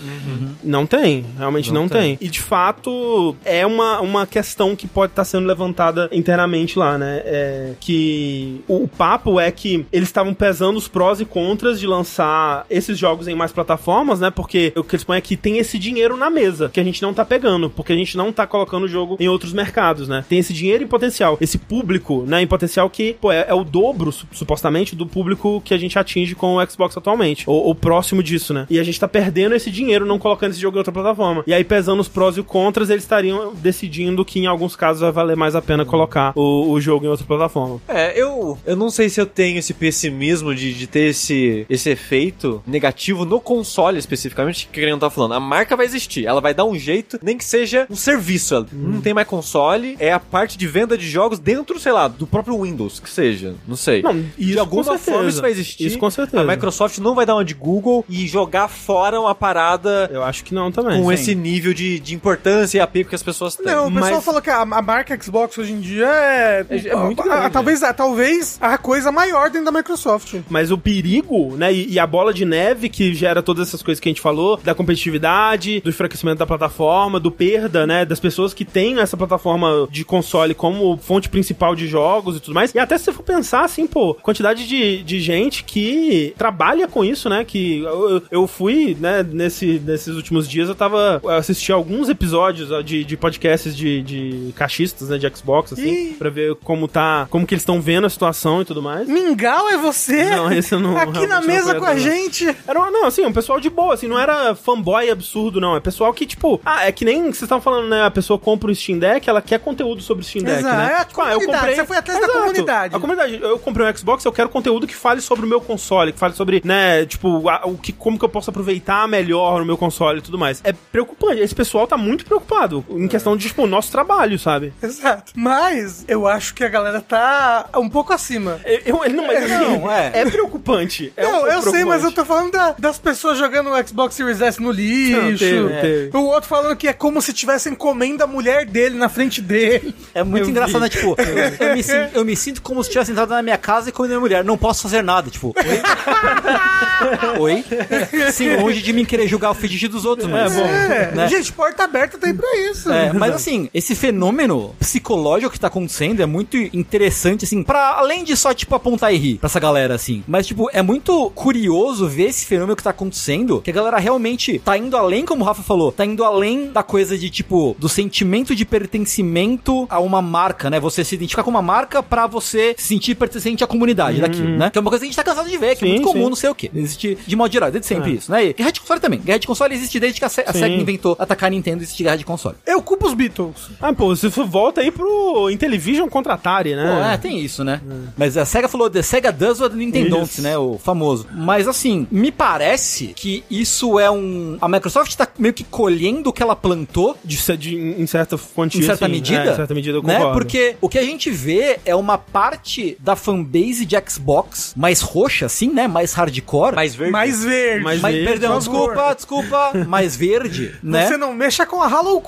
Não tem, realmente não, Não tem. E de fato, é uma, uma questão que pode estar sendo levantada internamente lá, né? É que o, o papo é que eles estavam pesando os prós e contras de lançar esses jogos em mais plataformas, né? Porque o que eles põem é que tem esse dinheiro na mesa, que a gente não tá pegando, porque a gente não tá colocando o jogo em outros mercados, né? Tem esse dinheiro em potencial, esse público, né, em potencial que, pô, é, é o dobro, su- supostamente, do público que a gente atinge com o Xbox atualmente, ou, ou próximo disso, né? E a gente tá perdendo esse dinheiro não colocando esse jogo em outra plataforma. E aí, pesando os prós e os contras, eles estariam decidindo que em alguns casos vai valer mais a pena colocar o, o jogo em outra plataforma. É, eu, eu não sei se eu tenho esse pessimismo de, de ter esse, esse efeito negativo no console especificamente, que a gente tá falando. A marca vai existir, ela vai dar um jeito, nem que seja um serviço. Ela Não tem mais console, é a parte de venda de jogos dentro, sei lá, do próprio Windows, que seja. Não sei. Não, de isso alguma com certeza. forma isso vai existir. Isso com certeza. A Microsoft não vai dar uma de Google e jogar fora uma parada Eu acho que não também. com Sim. esse nível de, de importância e apego que as pessoas têm. Não, o pessoal Mas- falou que a, a marca Xbox hoje em dia é. É- é muito a- a- grande. talvez, a, talvez a coisa maior dentro da Microsoft. Mas o perigo, né, e, e a bola de neve que gera todas essas coisas que a gente falou, da competitividade, do enfraquecimento da plataforma, do perda, né, das pessoas que têm essa plataforma de console como fonte principal de jogos e tudo mais. E até se você for pensar, assim, pô, quantidade de, de gente que trabalha com isso, né, que eu, eu fui, né, nesse, nesses últimos dias, eu tava eu assisti alguns episódios de, de podcasts de, de caixistas, né, de Xbox, assim, Ih. pra ver como tá, como que eles estão vendo a situação e tudo mais. Mingau é você? Não, esse eu não- Aqui na mesa com a não. gente. Era, uma- não, assim, um pessoal de boa, assim, não era fanboy absurdo, não. É pessoal que, tipo, ah, é que nem vocês estavam falando, né? A pessoa compra o Steam Deck, ela quer conteúdo sobre o Steam Deck, Exato, né? é a comunidade, você foi atrás da comunidade. A comunidade. Eu comprei um Xbox, eu quero conteúdo que fale sobre o meu console, que fale sobre, né, tipo, a- o que, como que eu posso aproveitar melhor o meu console e tudo mais. É preocupante. Esse pessoal tá muito preocupado em questão de, tipo, o nosso trabalho, sabe? Exato. Mas eu acho que a galera tá um pouco acima. Eu, eu- não, mas assim, Não, é. é preocupante. É um não, pouco eu sei, mas eu preocupante. tô falando da- das pessoas jogando o Xbox Series S no lixo. Não, teve, teve. O outro falando que é como se tivessem comendo a mulher dele na frente dele. É muito Eu engraçado, vi. né? Tipo, eu me, eu me sinto como se tivesse entrado na minha casa e comido minha mulher. Não posso fazer nada, tipo, oi? Sim, longe de mim querer julgar o fetiche dos outros, mas. É, Né? gente, porta aberta aí pra isso. É, mas assim, esse fenômeno psicológico que tá acontecendo é muito interessante, assim, pra além de só, tipo, apontar e rir pra essa galera, assim. Mas, tipo, é muito curioso ver esse fenômeno que tá acontecendo, que a galera realmente tá indo além, como o Rafa falou, tá indo além da coisa de, tipo, do sentimento de pertencimento a uma marca, né? Você se identificar com uma marca pra você se sentir pertencente à comunidade daquilo, né? Que é uma coisa que a gente tá cansado de ver, que é Sim, muito comum, sim. não sei o quê. Existe de modo geral, desde sempre isso, né? E guerra de console também. Guerra de console existe desde que a, Se a. SEGA inventou atacar a Nintendo, existe guerra de console. Eu culpo os Beatles. Ah, pô, você volta aí pro Intellivision contra Atari, né? Pô, é, tem isso, né? Mas a SEGA falou The SEGA does what the Nintendo don't, Isso. né? O famoso. Mas assim, me parece que isso é um. A Microsoft tá meio que colhendo o que ela plantou. De, de- em certa quantia, Em certa sim. medida, É, em certa medida eu né? Porque o que a gente vê é uma parte da fanbase de Xbox mais roxa, assim, né? Mais hardcore. Mais verde. Mais verde. Mais mais, verde, perdão, desculpa, desculpa, mais verde, né? Você não mexa com a Halloween.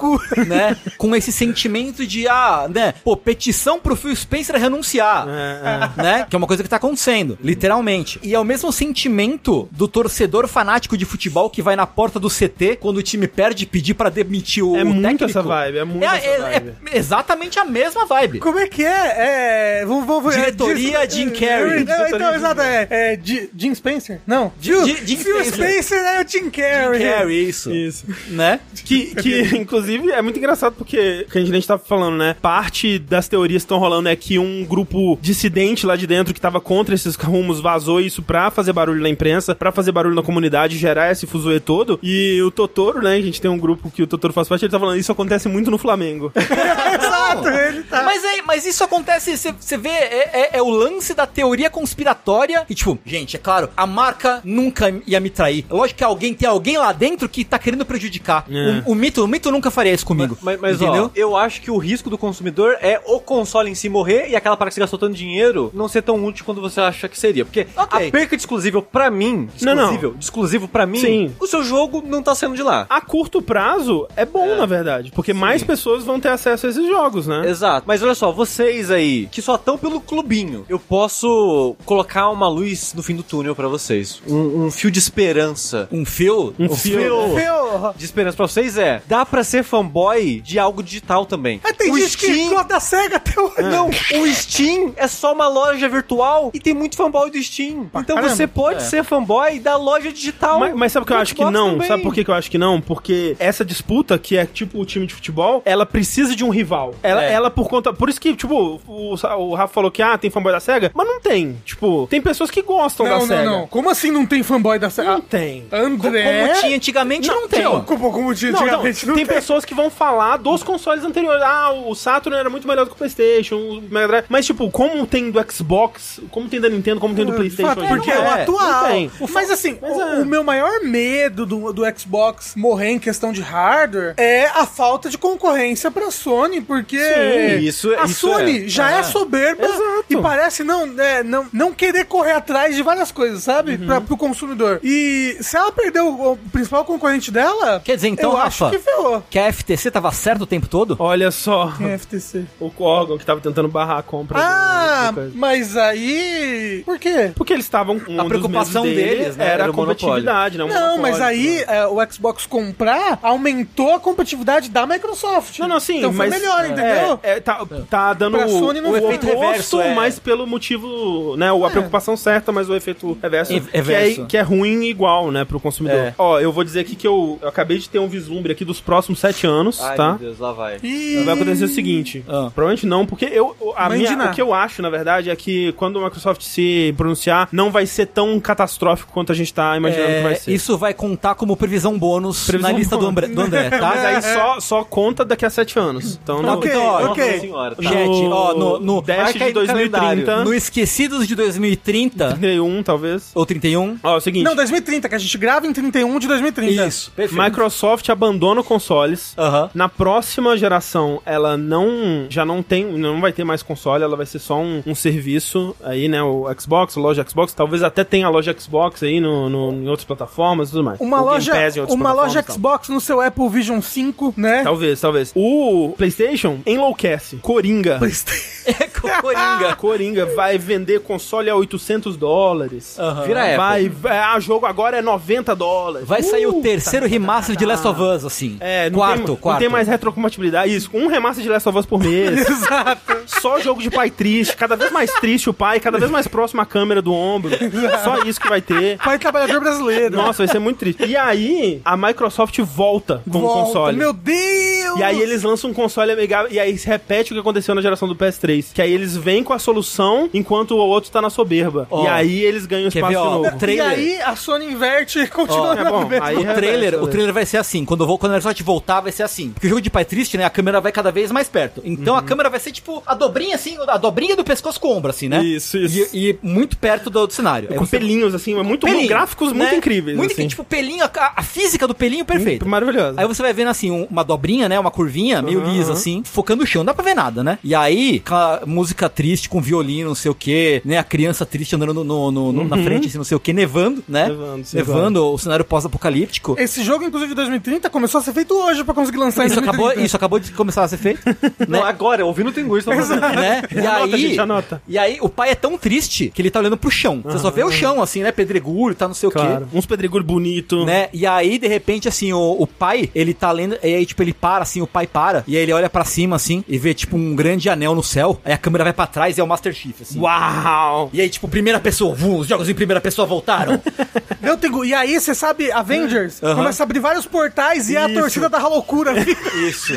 né? Com esse sentimento de, ah, né? Pô, petição pro Phil Spencer renunciar. É, Né? Que é uma coisa que tá acontecendo, literalmente. E é o mesmo sentimento do torcedor fanático de futebol que vai na porta do CT quando o time perde e pedir pra demitir o É muito técnico. essa vibe, é muito é, essa é- vibe. é exatamente a mesma vibe. Como é que é? É. Vamos, Diretoria é, Jim Carrey. Então, Diretoria exato. É, é Di- Jim Spencer? Não. Phil, Jim- Jim Phil Spencer. Spencer é o Jim Carrey. Carry, isso. Isso. Né? Que, que, inclusive, é muito engraçado porque, que a gente nem estava falando, né? Parte das teorias que estão rolando é que um grupo dissidente lá de dentro que tava contra esses rumos vazou isso pra fazer barulho na imprensa, pra fazer barulho na comunidade, gerar esse fuzuê todo. E o Totoro, né? A gente tem um grupo que o Totoro faz parte, ele tá falando, isso acontece muito no Flamengo. Exato, ele tá. Mas, é, mas isso acontece, você vê, é, é- é o lance da teoria conspiratória. E tipo, gente, é claro, a marca nunca ia me trair. Lógico que alguém tem alguém lá dentro que tá querendo prejudicar. É. O, o mito, o mito nunca faria isso comigo. Mas, mas entendeu? ó, eu acho que o risco do consumidor é o console em si morrer e aquela parte que você gastou tanto dinheiro não ser tão útil quanto você acha que seria. Porque Ok. a perca de exclusivo pra mim, Não, não. exclusivo, de exclusivo pra mim, Sim. o seu jogo não tá saindo de lá. A curto prazo é bom, na verdade, porque mais pessoas vão ter acesso a esses jogos, né? Exato. Mas olha só, vocês aí, que só estão pelo clubinho, eu posso colocar uma luz no fim do túnel pra vocês. Um, um fio de esperança. Um fio. Um O fio. fio Phil. de esperança pra vocês é: dá pra ser fanboy de algo digital também. Ah, tem o gente que gosta da SEGA até hoje. Não, o Steam é só uma loja virtual e tem muito fanboy do Steam. então caramba. você pode É. ser fanboy da loja digital. Mas, mas sabe o que eu acho que não? também. Sabe por que, que eu acho que não? Porque essa disputa, que é tipo o time de futebol, ela precisa de um rival. Ela, É. ela por conta. Por isso que, tipo, o, o Rafa falou que ah, tem fanboy da SEGA, mas não tem. Tipo, tem pessoas que gostam da Não, SEGA. Não, não. Como assim não tem fanboy da SEGA? Não tem. André. Como tinha antigamente, não, tem. não, Como, como tinha Não, não, antigamente, não tem pessoas que vão falar dos consoles anteriores. Ah, o Saturn era muito melhor do que o PlayStation, o Mega Drive. Mas, tipo, como tem do Xbox, como tem da Nintendo, como tem do PlayStation. Fato, em porque é, dia, o é, atual. não tem. Mas assim, Mas o, é. o meu maior medo do, do Xbox morrer em questão de hardware é a falta de concorrência pra Sony, porque Sim, isso- a isso Sony é. já é, Ah. soberba Exato. e parece não, é, não, não querer correr atrás de várias coisas, sabe? Uhum. Pra, pro consumidor. E se ela perder o, principal concorrente dela, Quer dizer, então, eu Rafa, acho que ferrou. que a FTC tava certo o tempo todo? Olha só, Quem é FTC? o órgão que tava tentando barrar a compra. Ah, do coisa. mas aí. Por quê? Porque eles estavam. Um A preocupação deles, né, era era a competitividade, né? o Não, mas aí né? é, o Xbox comprar aumentou a competitividade da Microsoft. Não, não, sim, Então foi mas. melhor, entendeu? É, é, tá, tá dando Pra Sony não o, foi. o efeito oposto, reverso, é. mas pelo motivo, né? A preocupação certa, mas o efeito reverso, E- que, reverso. é, que é ruim igual, né, pro consumidor. É. Ó, eu vou dizer aqui que eu, eu acabei de ter um vislumbre aqui dos próximos sete anos, Ai, tá? meu Deus, lá vai. E... Vai acontecer o seguinte. Ah. Provavelmente não, porque eu. A Mãe minha, o que eu acho, na verdade, é que quando a Microsoft se pronunciar, não vai ser tão catastrófico quanto a gente tá imaginando que vai É, ser. isso vai contar como previsão bônus Previsão na lista do, bônus. André, do André, tá? Mas aí só, só conta daqui a sete anos. Então, não. Ok, Então, ó, ok. Senhora, tá. Ó, no, no, Dash de aí no 2030. calendário. no Esquecidos de 2030 31, talvez. Ou 31. Ó, é o seguinte. Não, 2030, que a gente grava em 31 de 2030. Isso, perfeito. Microsoft abandona consoles. Aham. Na próxima geração, ela não já não tem, não vai ter mais console, ela vai ser só um, um serviço aí, né? O Xbox, a loja Xbox, talvez até tenha a loja Xbox aí no, no- em outras plataformas e tudo mais. Uma O loja, uma loja. Xbox no seu Apple Vision 5, né? Talvez, talvez. O PlayStation enlouquece. Coringa. É Coringa. Coringa vai vender console a 800 dólares. Aham. Vira Apple. Vai, vai, ah, jogo agora é 90 dólares. Vai sair o Uh, terceiro remaster de Last of Us, assim. É, não quarto, tem, quarto. Não tem mais retrocompatibilidade. Isso, um remaster de Last of Us por mês. Exato. Só jogo de pai triste, cada vez mais triste o pai, cada vez mais próximo à câmera do ombro. Só isso que vai ter. Pai trabalhador brasileiro. Nossa, vai ser muito triste. E aí, a Microsoft volta com o Volta. console. Meu Deus! E aí eles lançam um console amigável, e aí se repete o que aconteceu na geração do PS3. Que aí eles vêm com a solução, enquanto o outro tá na soberba. Ó, e aí eles ganham quer espaço ver, de ó, novo. o trailer. E aí a Sony inverte e continua Ó, é na bom, aí O trailer, o trailer vai ser assim. Quando eu vou, quando a Microsoft voltar, vai ser assim. Porque o jogo de pai triste, né? A câmera vai cada vez mais perto. Então Uhum. a câmera vai ser tipo a dobrinha assim, a dobrinha do pescoço com o ombro, assim, né? Isso, isso. E, e muito perto do, do cenário. Com você- pelinhos, assim, mas muito Pelinho, gráficos muito né? incríveis. Muito assim. Tipo, pelinho, a, a física do pelinho perfeito. Maravilhoso. Aí você vai vendo assim, um- uma dobrinha, né? Uma curvinha meio lisa, assim, focando no chão. Não dá pra ver nada, né? E aí, aquela música triste com violino, não sei o quê, né? A criança triste andando no, no- no- no- na frente, assim, não sei o quê, nevando, né? Nevando, sim, nevando o cenário pós-apocalíptico. Esse jogo, inclusive, de 2030, começou a ser feito hoje pra conseguir lançar Isso em acabou, 2030. isso acabou de começar a ser feito, Não, agora, ouvindo o Tengu, estão fazendo. né? E Anota, aí, gente, anota. e aí o pai é tão triste que ele tá olhando pro chão. Você só vê o chão, assim, né? Pedregulho, tá não sei o quê. Claro. Uns pedregulhos bonitos. né? E aí, de repente, assim, o, o pai, ele tá lendo, e aí, tipo, ele para, assim, o pai para, e aí ele olha pra cima, assim, e vê, tipo, um grande anel no céu, aí a câmera vai pra trás e é o Master Chief, assim. Uau! E aí, tipo, primeira pessoa, vum, os jogos em primeira pessoa voltaram. Meu Tengu, e aí, você sabe, Avengers Aham. começa a abrir vários portais e é a Isso. torcida da loucura. Isso.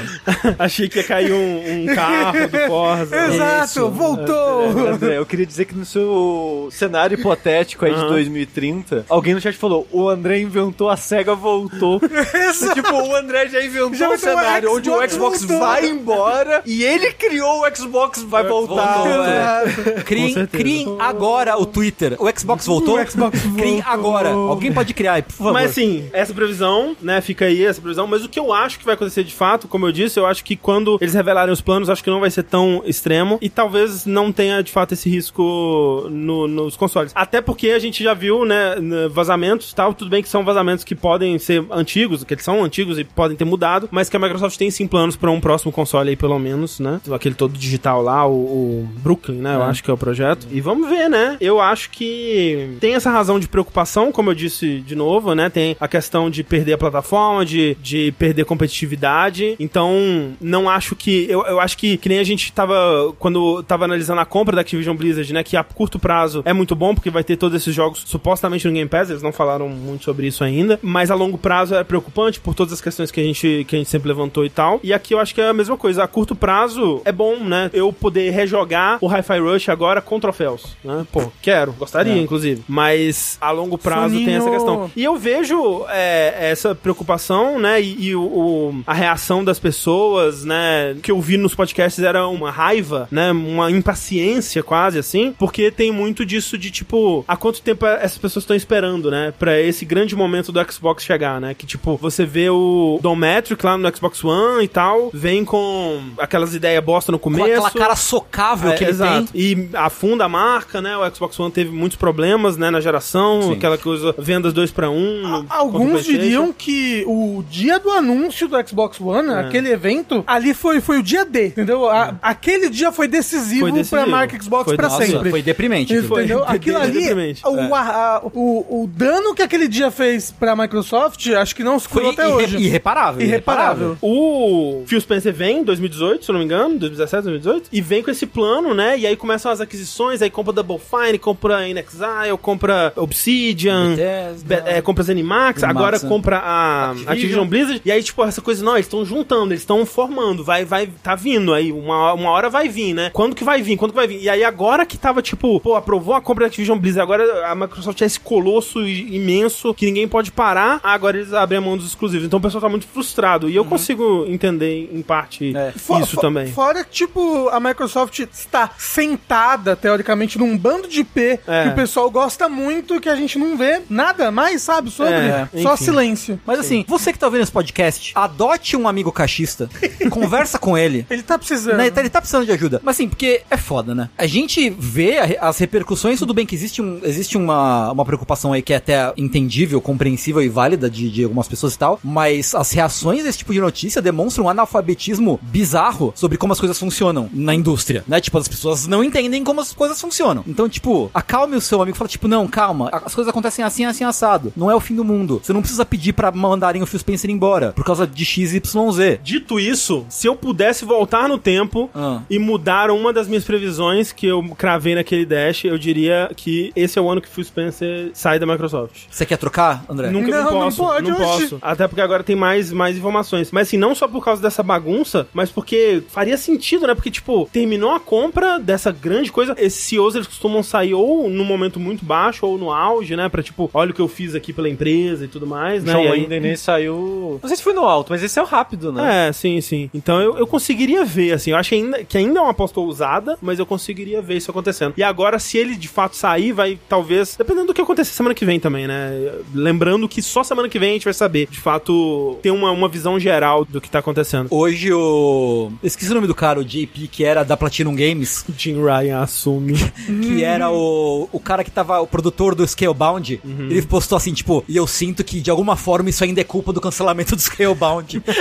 Achei que ia cair um, um carro do Forza. Exato, Isso. voltou. André, eu queria dizer que no seu cenário hipotético aí de Aham. 2030, alguém no chat falou: o André inventou, a SEGA voltou. Exato. tipo, o André já inventou Já um inventou o cenário onde o Xbox voltou. vai embora e ele criou o Xbox vai voltar. Voltou, é. Criem, criem agora o Twitter. O Xbox voltou? O Xbox voltou. agora. Alguém pode criar, por favor. Mas assim, essa previsão, né, fica aí essa previsão, mas o que eu acho que vai acontecer de fato, como eu disse, eu acho que quando eles revelarem os planos, acho que não vai ser tão extremo e talvez não tenha de fato esse risco no- nos consoles. Até porque a gente já viu, né, vazamentos e tal, tudo bem que são vazamentos que podem ser antigos, que eles são antigos e podem ter mudado, mas que a Microsoft tem sim planos para um próximo console aí pelo menos, né? Aquele todo digital lá, o, o Brooklyn, né, eu acho que é o projeto. E vamos ver, né? Eu acho que tem essa razão de preocupação, como eu disse de novo, né? Tem a questão de perder a plataforma, de, de perder competitividade. Então, não acho que. Eu, eu acho que, que nem a gente tava. Quando tava analisando a compra da Activision Blizzard, né? Que a curto prazo é muito bom, porque vai ter todos esses jogos supostamente no Game Pass. Eles não falaram muito sobre isso ainda. Mas a longo prazo é preocupante por todas as questões que a gente, que a gente sempre levantou e tal. E aqui eu acho que é a mesma coisa. A curto prazo é bom, né? Eu poder rejogar o Hi-Fi Rush agora com troféus, né? Pô, quero, gostaria, inclusive. Mas a longo prazo tem essa Soninho. questão. E eu vejo é, essa preocupação, né? E, e o, o- a reação das pessoas, né? Que eu vi nos podcasts era uma raiva, né? Uma impaciência quase assim, porque tem muito disso de tipo, há quanto tempo essas pessoas estão esperando, né? Pra esse grande momento do Xbox chegar, né? Que tipo, você vê o Dometric lá no Xbox One e tal, vem com aquelas ideias bosta no Com começo. aquela cara socável É, que ele exato. tem. E afunda a marca, né? O Xbox One teve muitos problemas, né, na geração, Sim. aquela coisa, vendas 2 para 1. Um, Alguns diriam que o dia do anúncio do Xbox One, É. aquele evento, ali foi, foi o dia D, entendeu? A- aquele dia foi decisivo, Foi decisivo. pra marca Xbox Foi pra decisivo. sempre. Foi deprimente. Foi. Entendeu? Aquilo ali, deprimente. o, É. a- o, o dano que aquele dia fez pra Microsoft, acho que não se Foi curou até irre- hoje. irreparável. Irreparável. O Phil Spencer vem em 2018, se eu não me engano, 2017, 2018, e vem com esse plano, né? E aí começam as aquisições, aí compra Double Fine, compra InXile, compra Obsidian, Bethesda. É, compra Zenimax, Zenimax, agora né? compra a Activision. Activision. Blizzard, e aí, tipo, essa coisa, não, eles estão juntando, eles estão formando, vai, vai, tá vindo aí, uma, uma hora vai vir, né? Quando que vai vir? Quando que vai vir? E aí, agora que tava, tipo, pô, aprovou a compra da Activision Blizzard, agora a Microsoft é esse colosso imenso que ninguém pode parar, agora eles abrem a mão dos exclusivos. Então o pessoal tá muito frustrado. E eu consigo entender, em parte, É. Isso também. Fora que, tipo, a Microsoft está sentada, teoricamente, num bando de IP É. que o pessoal gosta muito que a gente não vê nada mais, sabe, sobre. É, Só enfim. silêncio. Mas assim, você que tá ouvindo esse podcast, adote um amigo cachista, conversa com ele. Ele tá precisando. Né, ele tá precisando de ajuda. Mas assim, porque é foda, né? A gente vê as repercussões, tudo bem que existe, um, existe uma, uma preocupação aí que é até entendível, compreensível e válida de, de algumas pessoas e tal, mas as reações desse tipo de notícia demonstram um analfabetismo bizarro sobre como as coisas funcionam na indústria, né? Tipo, as pessoas não entendem como as coisas funcionam. Então, tipo, acalme o seu amigo fala, tipo, não, calma, as coisas acontecem assim, assim, assado. Não é o fim do mundo. Você não precisa pedir pra mandarem o Phil Spencer embora por causa de XYZ. Dito isso, se eu pudesse voltar no tempo Ah. e mudar uma das minhas previsões que eu cravei naquele dash, eu diria que esse é o ano que Phil Spencer sai da Microsoft. Você quer trocar, André? Nunca Não, não, não posso, não, pode, oxi. posso. Até porque agora tem mais, mais informações. Mas assim, não só por causa dessa bagunça, mas porque faria sentido, né? Porque, tipo, terminou a compra dessa grande coisa. Esses CEOs, eles costumam sair ou num momento muito baixo ou no auge, né? Pra, tipo, olha o que eu fiz aqui pela empresa e tudo mais, né? John E aí- Wayne nem saiu. Não sei se foi no alto, mas esse é o rápido, né? É, sim, sim. Então eu, eu conseguiria ver, assim, eu acho que ainda, que ainda é uma aposta ousada, mas eu conseguiria ver isso acontecendo. E agora, se ele de fato sair, vai talvez. Dependendo do que acontecer semana que vem também, né? Lembrando que só semana que vem a gente vai saber, de fato, ter uma, uma visão geral do que tá acontecendo. Hoje o. Esqueci o nome do cara, o JP, que era da Platinum Games, Jim Ryan assume. que era o, o cara que tava, o produtor do Scalebound. Uhum. Ele postou assim, tipo, e eu sinto que de alguma forma isso ainda é culpa do cancelamento do Scalebound.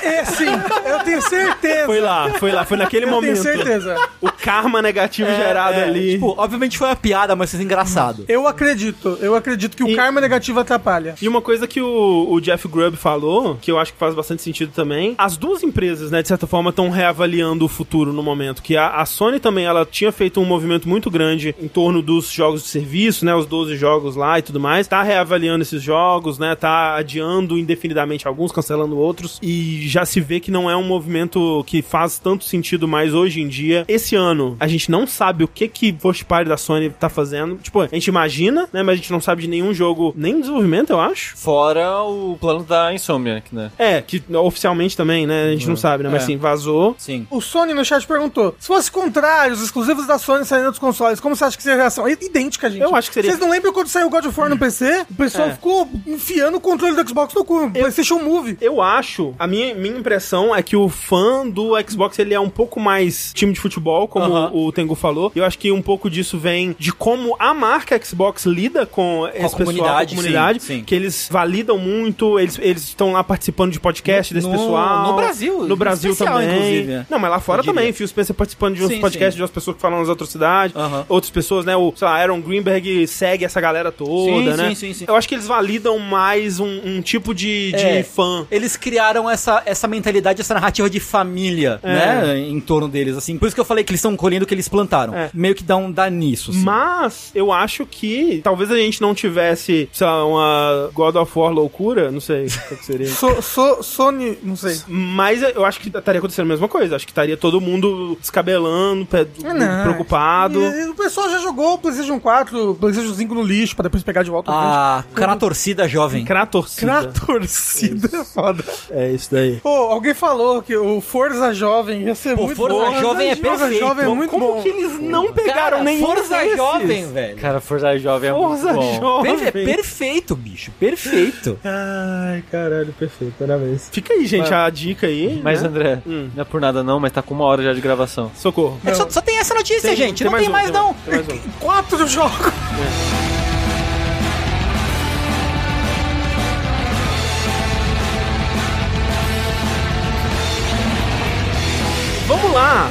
É sim, eu tenho certeza. Foi lá, foi lá, foi naquele eu momento. tenho certeza. O karma negativo gerado É, ali. Tipo, obviamente foi uma piada, mas foi engraçado. Eu acredito, eu acredito que o E- karma negativo atrapalha. E uma coisa que o, o Jeff Grubb falou, que eu acho que faz bastante sentido também, as duas empresas, né, de certa forma, estão reavaliando o futuro no momento. Que a, a Sony também, ela tinha feito um movimento muito grande em torno dos jogos de serviço, né, os 12 jogos lá e tudo mais. Tá reavaliando esses jogos, né, tá adiando indefinidamente alguns, cancelando outros. E já se vê que não é um movimento que faz tanto sentido mais hoje em dia. Esse ano, a gente não sabe o que que First Party da Sony tá fazendo. Tipo, a gente imagina, né, mas a gente não sabe de nenhum jogo, nem em desenvolvimento, eu acho. Fora o plano da Insomniac, né? É, que oficialmente também, né? A gente não sabe, né? Mas É. sim, vazou. Sim. O Sony no chat perguntou: se fosse contrário, os exclusivos da Sony saindo dos consoles, como você acha que seria a reação? É idêntica, gente. Eu acho que seria- Vocês não lembram quando saiu o God of War no PC? O pessoal É. ficou enfiando o controle do Xbox no cu. PlayStation Move. Eu acho, a minha, minha impressão é que o fã do Xbox ele é um pouco mais time de futebol, como Aham. o Tengu falou. Eu acho que um pouco disso vem de como a marca Xbox lida com esse pessoal, comunidade, com a comunidade, sim, sim. que eles validam muito, eles eles estão lá participando de podcast desse No- pessoal. no Brasil, no Brasil especial, também. inclusive. Não, mas lá fora Eu também, Phil Spencer participando de uns Sim, podcasts de umas pessoas que falam nas atrocidades, Aham. outras pessoas, né, o, sei lá, Aaron Greenberg segue essa galera toda, Sim, né? sim, sim, sim. Eu acho que eles validam mais um, um tipo de, de É. fã. Eles criaram essa, essa mentalidade, essa narrativa de família, É. né? Em torno deles, assim. Por isso que eu falei que eles estão colhendo o que eles plantaram. É. Meio que dá, um, dá nisso, assim. Mas eu acho que talvez a gente não tivesse, sei lá, uma God of War loucura, não sei o que seria. So, so- Sony, não sei. Mas eu acho que estaria acontecendo a mesma coisa. Acho que estaria todo mundo descabelando, pe- Não. preocupado. E- e o pessoal já jogou o PlayStation 4, o PlayStation 5 no lixo pra depois pegar de volta o A cara torcida jovem. Cra torcida. Na torcida é foda. É isso daí. Pô, alguém falou que o Forza Jovem ia ser Pô, muito Forza bom. Jovem é Forza perfeito. Jovem é muito Como bom. que eles não pegaram Cara, nenhum Forza desses? jovem, velho. Cara, Forza Jovem é Forza muito bom. Jovem. Per- perfeito, bicho. Perfeito. Ai, caralho, perfeito, parabéns. Fica aí, gente, a dica aí. Mas, né? André, Hum. não é por nada não, mas tá com uma hora já de gravação. Socorro. É só, só tem essa notícia, Tem- gente. tem não mais tem um, mais, tem não. Tem mais um. Quatro jogos. Vamos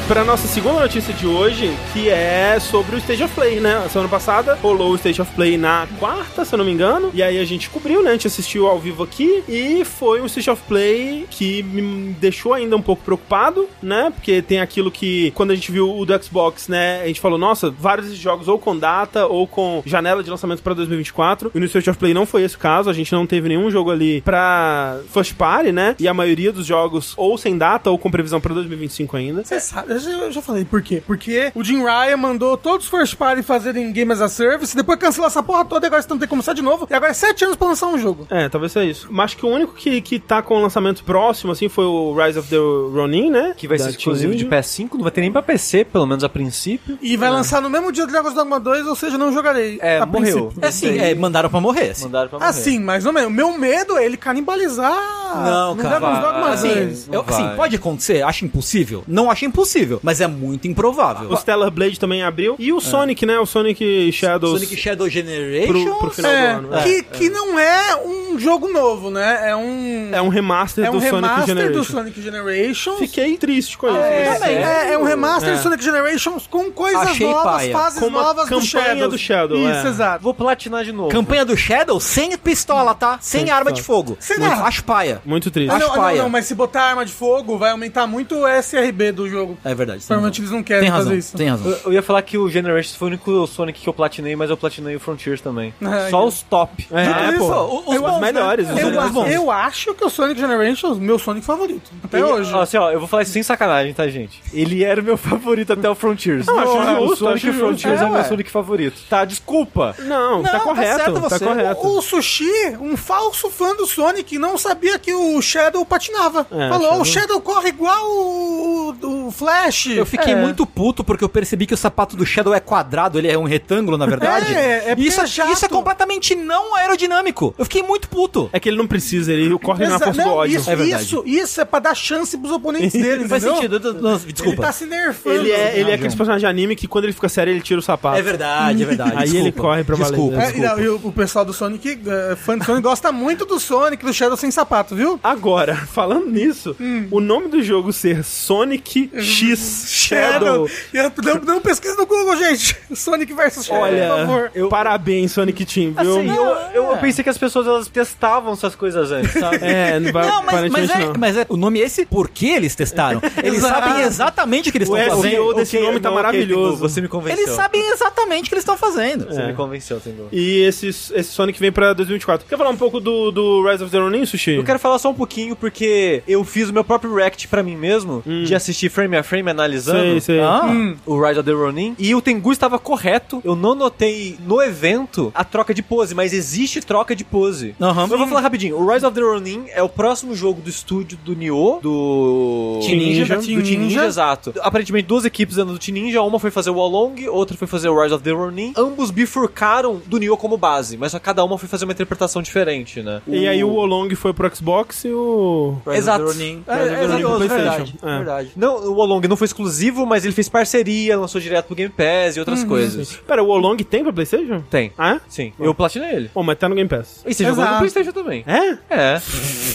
para nossa segunda notícia de hoje, que é sobre o Stage of Play, né? A semana passada rolou o Stage of Play na quarta, se eu não me engano, e aí a gente cobriu, né? A gente assistiu ao vivo aqui e foi um Stage of Play que me deixou ainda um pouco preocupado, né? Porque tem aquilo que quando a gente viu o do Xbox, né, a gente falou, nossa, vários jogos ou com data ou com janela de lançamento para 2024. E no Stage of Play não foi esse o caso, a gente não teve nenhum jogo ali pra first party, né? E a maioria dos jogos ou sem data ou com previsão para 2025 ainda. Você sabe, eu já, eu já falei por quê. Porque o Jim Ryan mandou todos os first party fazerem Game as a Service, depois cancelou essa porra toda e agora estão tendo que começar de novo. E agora é sete anos pra lançar um jogo. É, talvez seja isso. Mas acho que o único que, que tá com o lançamento próximo, assim, foi o Rise of the Ronin, né? Que vai Da ser exclusivo de Team PS5, não vai ter nem pra PC, pelo menos a princípio. E vai lançar no mesmo dia do Dragon's Dogma 2, ou seja, não jogarei. É, a morreu. princípio. É assim, é, mandaram pra morrer. Assim. Mandaram pra morrer. Assim, mais ou menos. Meu medo é ele canibalizar. Não, cara. Dragon's Dogma Assim, 2. eu- assim, vai. pode acontecer? Acho impossível? Não acho impossível, mas é muito improvável. O Stellar Blade também abriu. E o Sonic, né? O Sonic Shadows Sonic Shadow Generation. pro, pro final É, do ano. que, que não é um jogo novo, né? É um. É um remaster é um do Sonic remaster Generation. do Sonic Generations. Fiquei triste com isso. É, também. é, é um remaster É. do Sonic Generations com coisas Achei novas, paia. fases Com novas do campanha Shadow. do Shadow, Isso, é. exato. Vou platinar de novo. Campanha do Shadow sem pistola, tá? Sem, Sem arma pistola. de fogo. Sem nada. Acho paia. Muito triste. Ah, não, Acho não, não, mas se botar arma de fogo, vai aumentar muito o SRB do jogo. É verdade. razão. eles não querem tem razão, fazer isso. Tem razão. Eu, eu ia falar que o Generations foi o único Sonic que eu platinei, mas eu platinei o Frontiers também. Ai, Só meu. os top. É, é, isso, pô. o- os Os bons, melhores, né? os Eu, bons. eu acho que o Sonic Generations, meu Sonic favorito. Até E, hoje. Assim, ó, eu vou falar isso sem sacanagem, tá, gente? Ele era o meu favorito até o Frontiers. Não, acho Porra, justo, o Sonic acho Frontiers justo. é, o meu É, Sonic favorito. Tá, desculpa. Não, Não, tá tá correto. certo Tá você. correto. O Sushi, um falso fã do Sonic, não sabia que o Shadow patinava. É, Falou, Shadow- o Shadow corre igual o, o, o Flash. Eu fiquei É. muito puto porque eu percebi que o sapato do Shadow é quadrado, ele é um retângulo, na verdade. É, é isso, porque é chato. isso é completamente não aerodinâmico. Eu fiquei muito puto. É que ele não precisa, ele corre na Exa- força do não, ódio. Isso, É verdade. isso, isso é pra dar chance pros oponentes dele, Faz entendeu? sentido. não, Ele desculpa. tá se nerfando. Ele é, ele é Não, aquele João. personagem de anime que quando ele fica sério, ele tira o sapato. É verdade, é verdade. Aí ele desculpa. corre pra valer. Desculpa, É, É, e, não, desculpa. e o, o pessoal do Sonic, é, fã do Sonic, gosta muito do Sonic, do Shadow sem sapato, viu? Agora, falando nisso, Hum. o nome do jogo ser Sonic X Shadow. Eu- Não, não pesquisa no Google, gente. Sonic versus Shadow, por Olha, favor. parabéns, Sonic Team, viu? Assim, eu, eu pensei que as pessoas elas testavam essas coisas antes, sabe? É, não vai, Não, mas, mas, é, não. mas é o nome é esse porque eles testaram. Eles sabem exatamente o que eles O estão SEO fazendo. desse nome tá maravilhoso. Você me convenceu. Eles sabem exatamente o que eles estão fazendo. Você É. me convenceu, Tengu. E esse, esse Sonic vem pra 2024. Quer falar um pouco do, do Rise of the Ronin, Sushi? Eu quero falar só um pouquinho porque eu fiz o meu próprio react pra mim mesmo, de assistir frame a frame analisando Sei, sei. Ah, o Rise of the Ronin, e o Tengu estava correto. Eu não notei no evento a troca de pose, mas existe troca de pose. Aham. Eu vou falar rapidinho. O Rise of the Ronin é o próximo jogo do estúdio do Nioh, do Team Ninja, do Team Ninja, Ninja. exato. Aparentemente duas equipes dentro do Team Ninja, uma foi fazer o Wolong, outra foi fazer o Rise of the Ronin. Ambos bifurcaram do Nioh como base, mas só cada uma foi fazer uma interpretação diferente, né? E aí o Wolong foi pro Xbox e o... Rise of Exato. the Ronin. É, Rise of the é Ronin pro curioso, PlayStation. verdade, É. verdade. Não, o Wolong não foi exclusivo, mas ele fez parceria, lançou direto pro Game Pass e outras coisas. Pera, o Wolong tem pra Playstation? Tem. Ah, é? Sim. Eu platinei ele. Pô, mas tá no Game Pass. E você jogou Exato. no Playstation também. É? É.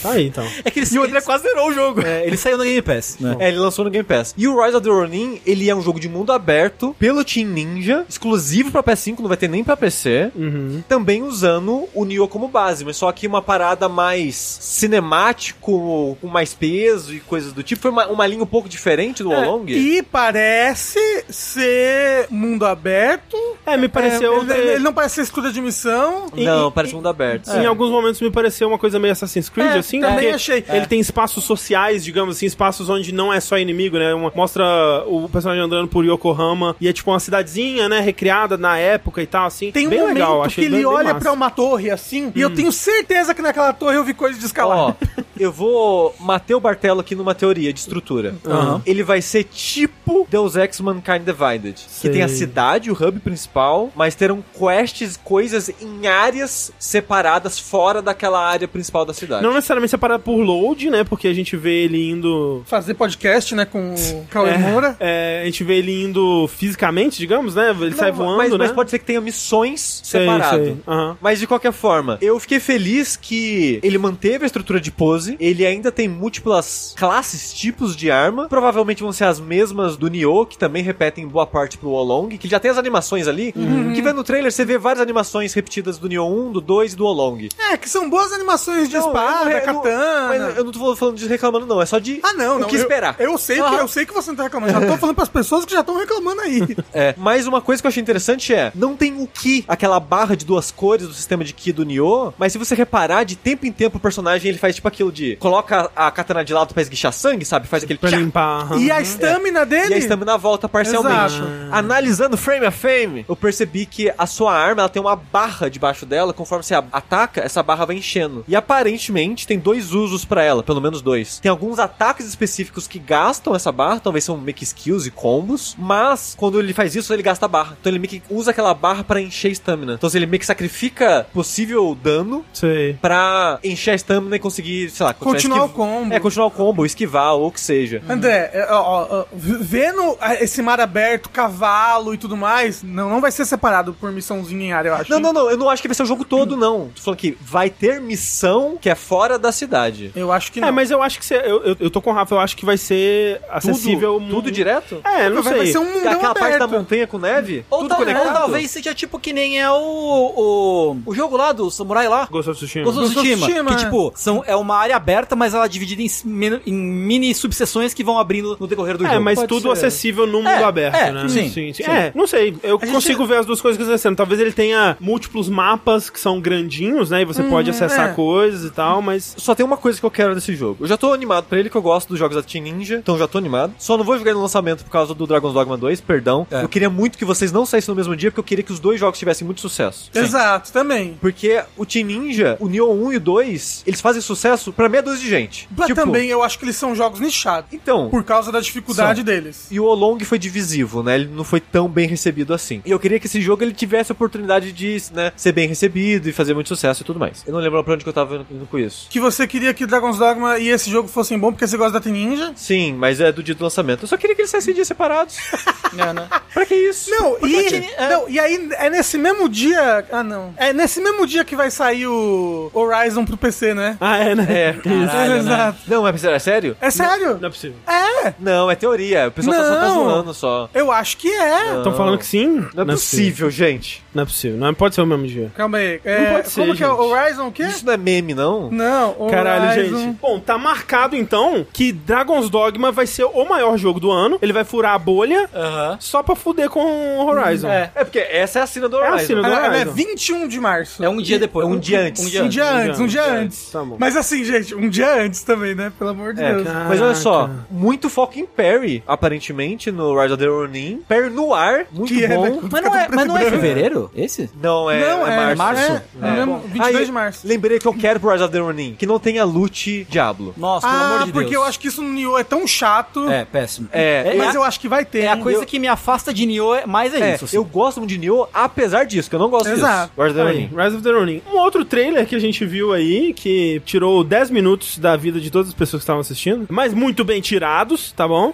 Tá aí, então. É que eles, E o André quase zerou o jogo. é, ele saiu no Game Pass, né? É, ele lançou no Game Pass. E o Rise of the Ronin, ele é um jogo de mundo aberto pelo Team Ninja, exclusivo pra PS5, não vai ter nem pra PC. Uhum. Também usando o Nioh como base, mas só que uma parada mais cinemático, com mais peso e coisas do tipo. Foi uma, uma linha um pouco diferente do Wolong. E parece ser mundo aberto. É, me pareceu... É, ele, ele não parece ser escuda de missão. Não, e- parece mundo aberto. Em alguns momentos me pareceu uma coisa meio Assassin's Creed, É, assim, também achei. ele tem espaços sociais, digamos assim, espaços onde não é só inimigo, né? Uma- mostra o personagem andando por Yokohama e é tipo uma cidadezinha, né? Recriada na época e tal, assim. Tem um bem momento legal, que achei ele bem, olha. Hum. pra uma torre assim, e eu tenho certeza que naquela torre eu vi coisa de escalar. Ó, Eu vou matar o Bartelo aqui numa teoria de estrutura. Aham. Ele vai ser tipo Deus Ex Mankind Divided. Sei. Que tem a cidade, o hub principal, mas terão quests, coisas em áreas separadas fora daquela área principal da cidade. Não necessariamente separado por load, né? Porque a gente vê ele indo. Fazer podcast, né, com o Cauê Moura. É, a gente vê ele indo fisicamente, digamos, né? Ele sai Não, voando, mas, né? mas pode ser que tenha missões separadas. Aham. Mas de qualquer forma, eu fiquei feliz que ele manteve a estrutura de pose, ele ainda tem múltiplas classes, tipos de arma, provavelmente vão ser as mesmas do Nioh, que também repetem boa parte pro Olong, que já tem as animações ali, Uhum. que vê no trailer, você vê várias animações repetidas do Nioh 1, do 2 e do Olong. É, que são boas animações de Não, espada, eu katana. Mas eu não tô falando de reclamando não, é só de Ah, não, o não. que eu- esperar. Eu, sei que, eu sei que você não tá reclamando. Já tô falando pras pessoas que já estão reclamando aí. É, mas uma coisa que eu achei interessante é, não tem o Ki, aquela barra de duas cores do sistema de Ki do Nioh, mas se você reparar, de tempo em tempo o personagem ele faz tipo aquilo de, coloca a katana de lado pra esguichar sangue, sabe? Faz aquele Pra tchá, limpar. aham. E a estamina dele? e a estamina volta parcialmente. Exato. Analisando frame a frame, eu percebi que a sua arma ela tem uma barra debaixo dela, conforme você ataca, essa barra vai enchendo. E aparentemente tem dois usos pra ela, pelo menos dois. Tem alguns ataques específicos que gastam essa barra, talvez são meio que skills e combos, mas quando ele faz isso, ele gasta a barra. Então ele meio que usa aquela barra pra encher a estamina. Então ele meio que sacrifica possível dano Sei. pra encher a estamina e conseguir, sei lá, Continuar esquiv- o combo. É, continuar o combo, esquivar ou o que seja. André, é, ó, ó, vendo esse mar aberto, cavalo e tudo mais, não, não vai ser separado por missãozinha em área, eu acho. Não, não, não, eu não acho que vai ser o jogo todo, não. Tô falando que vai ter missão que é fora da cidade. Eu acho que não. É, mas eu acho que você, eu, eu, eu tô com o Rafa, eu acho que vai ser acessível. tudo, tudo direto? É, não vai, sei. vai ser um mundão Aquela parte da aberto. montanha com neve? Ou, tal- ou talvez seja tipo que nem é o, o, o jogo lá do samurai lá. Ghost of Tsushima. Ghost of Ghost of Tsushima, que é. tipo, são, é uma área aberta, mas ela é dividida em, em mini subseções que vão abrindo no decorrer do É, jogo. mas pode tudo ser. acessível no mundo É, aberto, é, né? sim, sim, sim. É, não sei. Eu gente- consigo ver as duas coisas acontecendo. Talvez ele tenha múltiplos mapas que são grandinhos, né? E você pode acessar é. coisas e tal, mas. Só tem uma coisa que eu quero desse jogo. Eu já tô animado pra ele, que eu gosto dos jogos da Team Ninja, então já tô animado. Só não vou jogar no lançamento por causa do Dragon's Dogma 2, perdão. É. Eu queria muito que vocês não saíssem no mesmo dia, porque eu queria que os dois jogos tivessem muito sucesso. Exato, também. Porque o Team Ninja, o Nioh 1 e o 2, eles fazem sucesso pra meia dúzia de gente. Mas Tipo, também eu acho que eles são jogos nichados. Então, Por causa da dificuldade deles. E o Olong foi divisivo, né? Ele não foi tão bem recebido assim. E eu queria que esse jogo ele tivesse a oportunidade de, né, ser bem recebido e fazer muito sucesso e tudo mais. Eu não lembro pra onde que eu tava indo com isso. Que você queria que Dragon's Dogma e esse jogo fossem bons porque você gosta da Team Ninja. Sim, mas é do dia do lançamento. Eu só queria que eles saíssem dias separados. É, né? pra que isso? Não, Porque e, tinha- é. não, e aí é nesse mesmo dia. Ah, não. É nesse mesmo dia que vai sair o Horizon pro PC, né? Ah, é, né? É. Caralho, né? Exato. Não, mas é sério? É sério? Não é possível. É, Não, é teoria. O pessoal tá só tá zoando só. eu acho que é. Estão falando que sim? Não é possível, gente. Não é possível. Não pode ser o mesmo dia. Calma aí. É, pode ser, como que é? gente. Horizon o quê? Isso não é meme, não? Não, Horizon. Caralho, gente. Bom, tá marcado então que Dragon's Dogma vai ser o maior jogo do ano. Ele vai furar a bolha Aham. só pra fuder com o Horizon. É. É porque essa é a cena do É a Horizon. cena do- Ela, ela é Horizon. 21 de março. É um dia depois. É um dia antes. Um dia Um antes. dia antes, um dia antes. antes, tá bom. Mas assim, gente, um dia antes também, né? Pelo amor de É, Deus. mas olha só, Caraca. muito foco em Perry, aparentemente, no Rise of the Ronin. Perry no ar, muito Que é, bom. né? Mas não é, mas não é fevereiro? Esse? Não, é, não, é é, março. É, é, mesmo, 22 Aí, de março. Lembrei que eu quero pro Rise of the Ronin, que não tenha loot Diablo. Nossa, pelo Ah, amor de Deus. porque eu acho que isso no Nioh é tão chato. É, péssimo. É, Mas é, eu acho que vai ter. é a coisa Eu- que me afasta de Nioh é- mais é, É, isso. assim. eu gosto muito de Nioh, apesar disso, que eu não gosto Exato. disso. Rise of the Ronin. Rise of the Ronin. Um outro trailer que a gente viu aí, que tirou 10 minutos da vida de todas as pessoas que estavam assistindo, mas muito bem tirados, tá bom?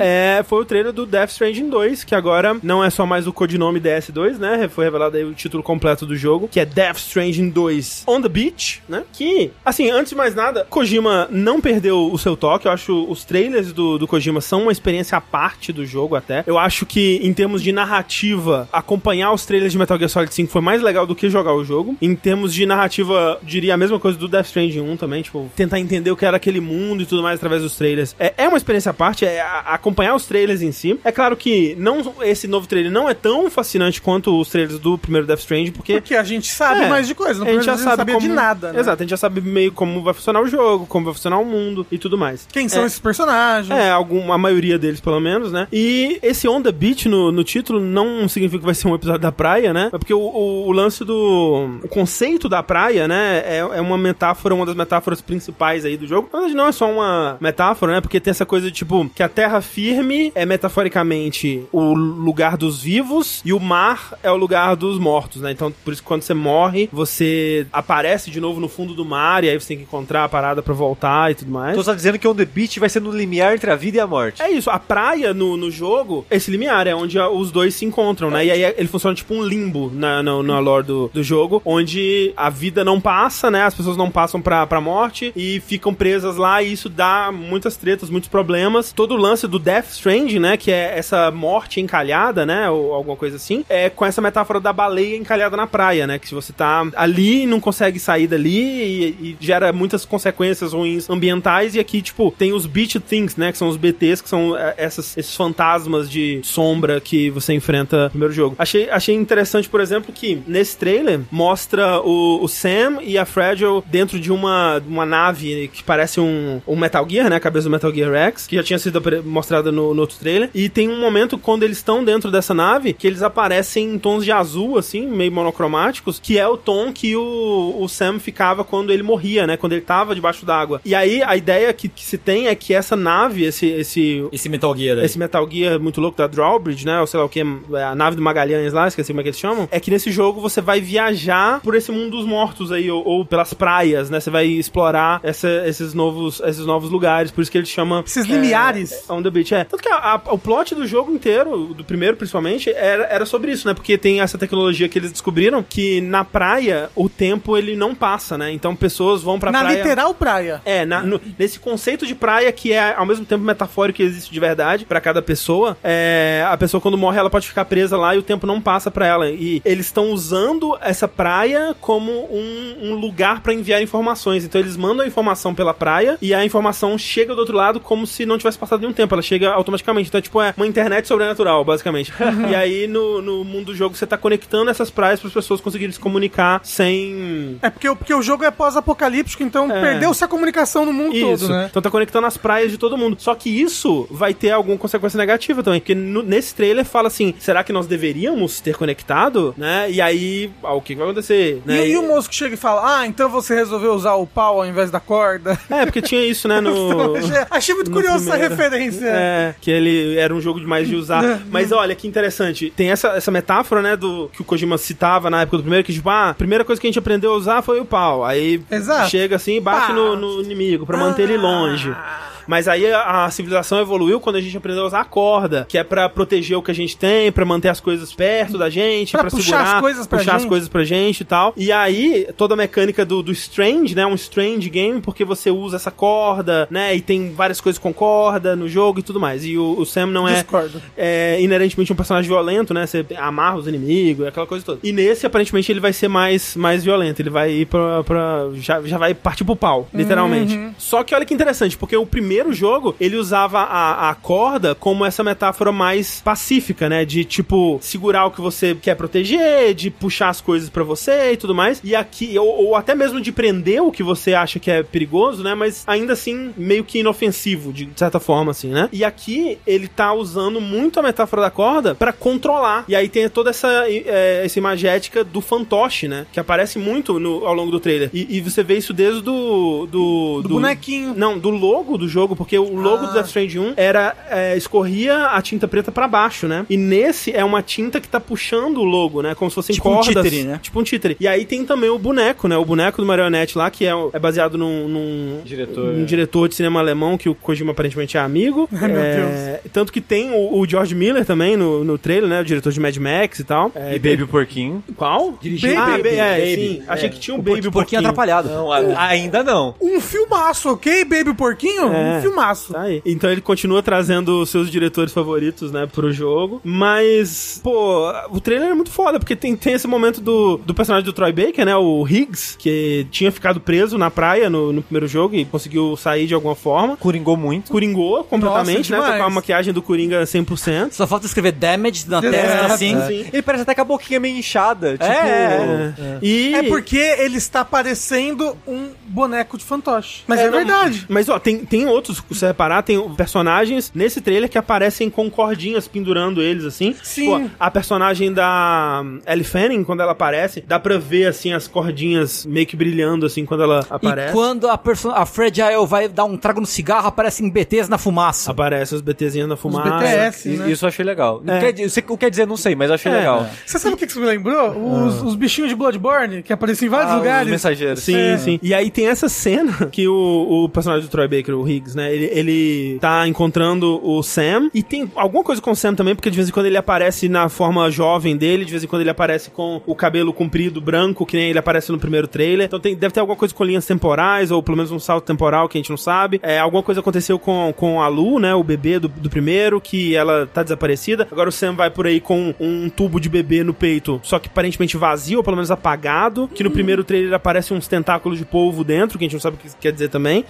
É, foi o trailer do Death Stranding 2, que agora não é só mais o codinome DS2, né? Foi revelado aí o título completo do jogo, que é Death Stranding 2 On the Beach, né? Que, assim, antes de mais nada, Kojima não perdeu o seu toque. Eu acho os trailers do, do Kojima são uma experiência à parte do jogo até. Eu acho que, em termos de narrativa, acompanhar os trailers de Metal Gear Solid 5 foi mais legal do que jogar o jogo. Em termos de narrativa, diria a mesma coisa do Death Stranding 1 também, tipo, tentar entender o que era aquele mundo e tudo mais através dos trailers. É, é uma experiência à parte, é acompanhar os trailers em si. É claro que não, esse novo trailer não é tão fascinante quanto os trailers do primeiro Death Stranding, porque Porque a gente sabe É, mais de coisa. No a gente já a gente sabe sabia como... de nada, né? Exato, a gente já sabe meio como vai funcionar o jogo, como vai funcionar o mundo e tudo mais. Quem são É. esses personagens? É, algum, a maioria deles, pelo menos, né? E esse On The Beach no, no título não significa que vai ser um episódio da praia, né? É porque o, o- o lance do... O conceito da praia, né? É, é uma metáfora, uma das metáforas principais aí do jogo. Mas não é só uma metáfora, né? Porque tem essa coisa de tipo que a terra firme é metaforicamente o lugar dos vivos e o mar é o lugar dos mortos, né? Então, por isso que quando você morre, você aparece de novo no fundo do mar e aí você tem que encontrar a parada pra voltar e tudo mais. Então você tá dizendo que On The Beach vai ser no limiar entre a vida e a morte. É isso, a praia no, no jogo, esse limiar é onde os dois se encontram, né? E aí ele funciona tipo um limbo na, na, na lore do, do jogo, onde a vida não passa, né? As pessoas não passam pra, pra morte e ficam presas lá e isso dá muitas tretas, muitos problemas. Todo o lance do Death Stranding, né? Que é essa morte encalhada, né? Ou alguma coisa assim, é com essa metáfora da baleia encalhada na praia, né? Que se você tá ali e não consegue sair dali e, e gera muitas consequências ruins ambientais e aqui, tipo, tem os Beach Things, né? Que são os BTs, que são é, essas, esses fantasmas de sombra que você enfrenta no primeiro jogo. Achei, achei interessante, por exemplo, que nesse trailer mostra o, o Sam e a Fragile dentro de uma, uma nave que parece um, um Metal Gear, né? A cabeça do Metal Gear Rex, que já tinha sido mostrada no, no outro trailer. E tem um momento quando eles estão dentro dessa nave que eles aparecem em tons de azul, assim, meio monocromáticos, que é o tom que o, o Sam ficava quando ele morria, né? Quando ele tava debaixo d'água. E aí a ideia que, que se tem é que essa nave, esse, esse, Esse Metal Gear aí. esse Metal Gear muito louco da Drawbridge, né? Ou sei lá o que, a nave do Magalhães lá, esqueci como é que eles chamam. É que nesse jogo você vai viajar por esse mundo dos mortos aí, ou, ou pelas praias, né? Você vai explorar essa- esses, novos, esses novos lugares, por isso que ele chama. Esses limiares. É, on the Beach, é. Tanto que a- a- o plot do jogo inteiro, do primeiro principalmente, era, era sobre isso, né? Porque tem essa tecnologia que eles descobriram que na praia o tempo ele não passa, né? Então pessoas vão pra Na praia. literal praia. É, na- no- nesse conceito de praia que é ao mesmo tempo metafórico e existe de verdade pra cada pessoa, é, a pessoa quando morre ela pode ficar presa lá e o tempo não passa pra ela. E eles estão usando essa praia como um, um lugar pra enviar informações. Então eles mandam a informação pela praia e a informação chega do outro lado como se não tivesse passado nenhum tempo. Ela chega automaticamente. Então, tipo, é uma internet sobrenatural, basicamente. e aí no, no mundo do jogo você tá conectando essas praias para as pessoas conseguirem se comunicar sem É porque, o- porque o jogo é pós-apocalíptico, então É. perdeu-se a comunicação no mundo Isso. todo, né? Então tá conectando as praias de todo mundo. Só que isso vai ter alguma consequência negativa também. Porque no- nesse trailer fala assim: será que nós deveríamos ter conectado? Né? E aí, ah, o que vai acontecer? Né? E, e o moço que chega e fala, ah, então você resolveu usar o pau ao invés da corda? É, porque tinha isso, né? No. achei, muito curioso essa referência. É, que ele era um jogo demais de usar. Mas olha, que interessante. Tem essa, essa metáfora, né, do que o Kojima citava na época do primeiro, que tipo, ah, a primeira coisa que a gente aprendeu a usar foi o pau. Aí Exato. chega assim e bate no, no inimigo pra manter ele longe. Mas aí a, a civilização evoluiu quando a gente aprendeu a usar a corda, que é pra proteger o que a gente tem, pra manter as coisas perto da gente, Pra pra, puxar segurar, as coisas pra puxar as gente. coisas pra gente e tal. E aí toda a mecânica do, do Strange, né, um Strange game, porque você usa essa corda, né, e tem várias coisas com corda no jogo e tudo mais. E o, o Sam não é é inerentemente um personagem violento, né? Você amarra os inimigos, aquela coisa toda. E nesse, aparentemente, ele vai ser mais, mais violento. Ele vai ir pra. pra- já, já vai partir pro pau, literalmente. Só que olha que interessante, porque o primeiro jogo, ele usava a, a corda como essa metáfora mais pacífica, né? De tipo, segurar o que você quer proteger, de puxar as coisas pra você e tudo mais. E aqui, ou, ou até mesmo de prender o que você acha que é perigoso, né? Mas ainda assim, meio que inofensivo, de certa forma, assim, né? E aqui ele tá usando muito a metáfora da corda pra controlar. E aí tem toda essa, é, essa imagética do fantoche, né? Que aparece muito no- ao longo do trailer. E, e você vê isso desde do. Do, Do bonequinho. Não, do logo do jogo, porque o logo Ah. do Death Stranding 1 era. é, escorria a tinta preta pra baixo, né? E nesse é uma tinta que tá puxando o logo, né? Como se fossem Tipo um cordas. títere, né? Tipo um títere. E aí tem também o boneco, né? O boneco do Marionette lá, que é, é baseado num, num Diretor, um é. diretor de cinema alemão que o Kojima aparentemente é amigo. Ai, meu É, Tanto que tem o, o George Miller também no, no trailer, né? O diretor de Mad Max e tal. É, E Baby o Porquinho. Qual? Dirigido ah, Baby, Baby, é, Baby. sim. Achei que tinha um O Baby Baby Porquinho atrapalhado. Não, a- ainda não. Um filmaço, ok, Baby Porquinho? É. Um filmaço. Tá aí. Então ele continua trazendo os seus diretores favoritos, né, pro jogo. Mas, pô, o trailer é muito foda, porque tem, tem esse momento do, do personagem do Troy Baker, né, o Higgs, que tinha ficado preso na praia no, no primeiro jogo e conseguiu sair de alguma forma. Coringou muito. Coringou completamente, Nossa, né? Com a maquiagem do Coringa 100%. Só falta escrever damage na É, testa, assim. sim. Ele parece até com a boquinha meio inchada. Tipo, É, E... É porque ele está parecendo um boneco de fantoche. Mas é, não, verdade. Mas, ó, tem, tem outros, se você reparar, tem personagens nesse trailer que aparecem com cordinhas pendurando eles, assim. Sim. Pô, a personagem da Ellie Fanning, quando ela aparece, dá pra ver, assim, as cordinhas meio que brilhando, assim, quando ela aparece. E quando a, a Fragile vai dar um trago no cigarro, aparecem BTs na fumaça. Aparece os BTzinhos na fumaça. BTS, I- né? Isso eu achei legal. É. Quer o que quer dizer, não sei, mas eu achei É. legal. Você sabe o que que isso me lembrou? Os, os bichinhos de Bloodborne, que apareciam em vários Ah, os lugares. mensageiros. Sim, É. sim. E aí tem essa cena que o, o personagem do Troy Baker, o Higgs, né? Ele, ele tá encontrando o Sam. E tem alguma coisa com o Sam também, porque de vez em quando ele aparece na forma jovem dele, de vez em quando ele aparece com o cabelo comprido, branco, que nem ele aparece no primeiro trailer. Então tem, deve ter alguma coisa com linhas temporais, ou pelo menos um salto temporal que a gente não sabe. É, alguma coisa aconteceu com, com a Lu, né? O bebê do, do primeiro, que ela tá desaparecida. Agora o Sam vai por aí com um tubo de bebê no peito, só que aparentemente vazio, ou pelo menos apagado. Que no primeiro trailer aparece uns tentáculos de polvo dentro, que a gente não sabe o que quer dizer também.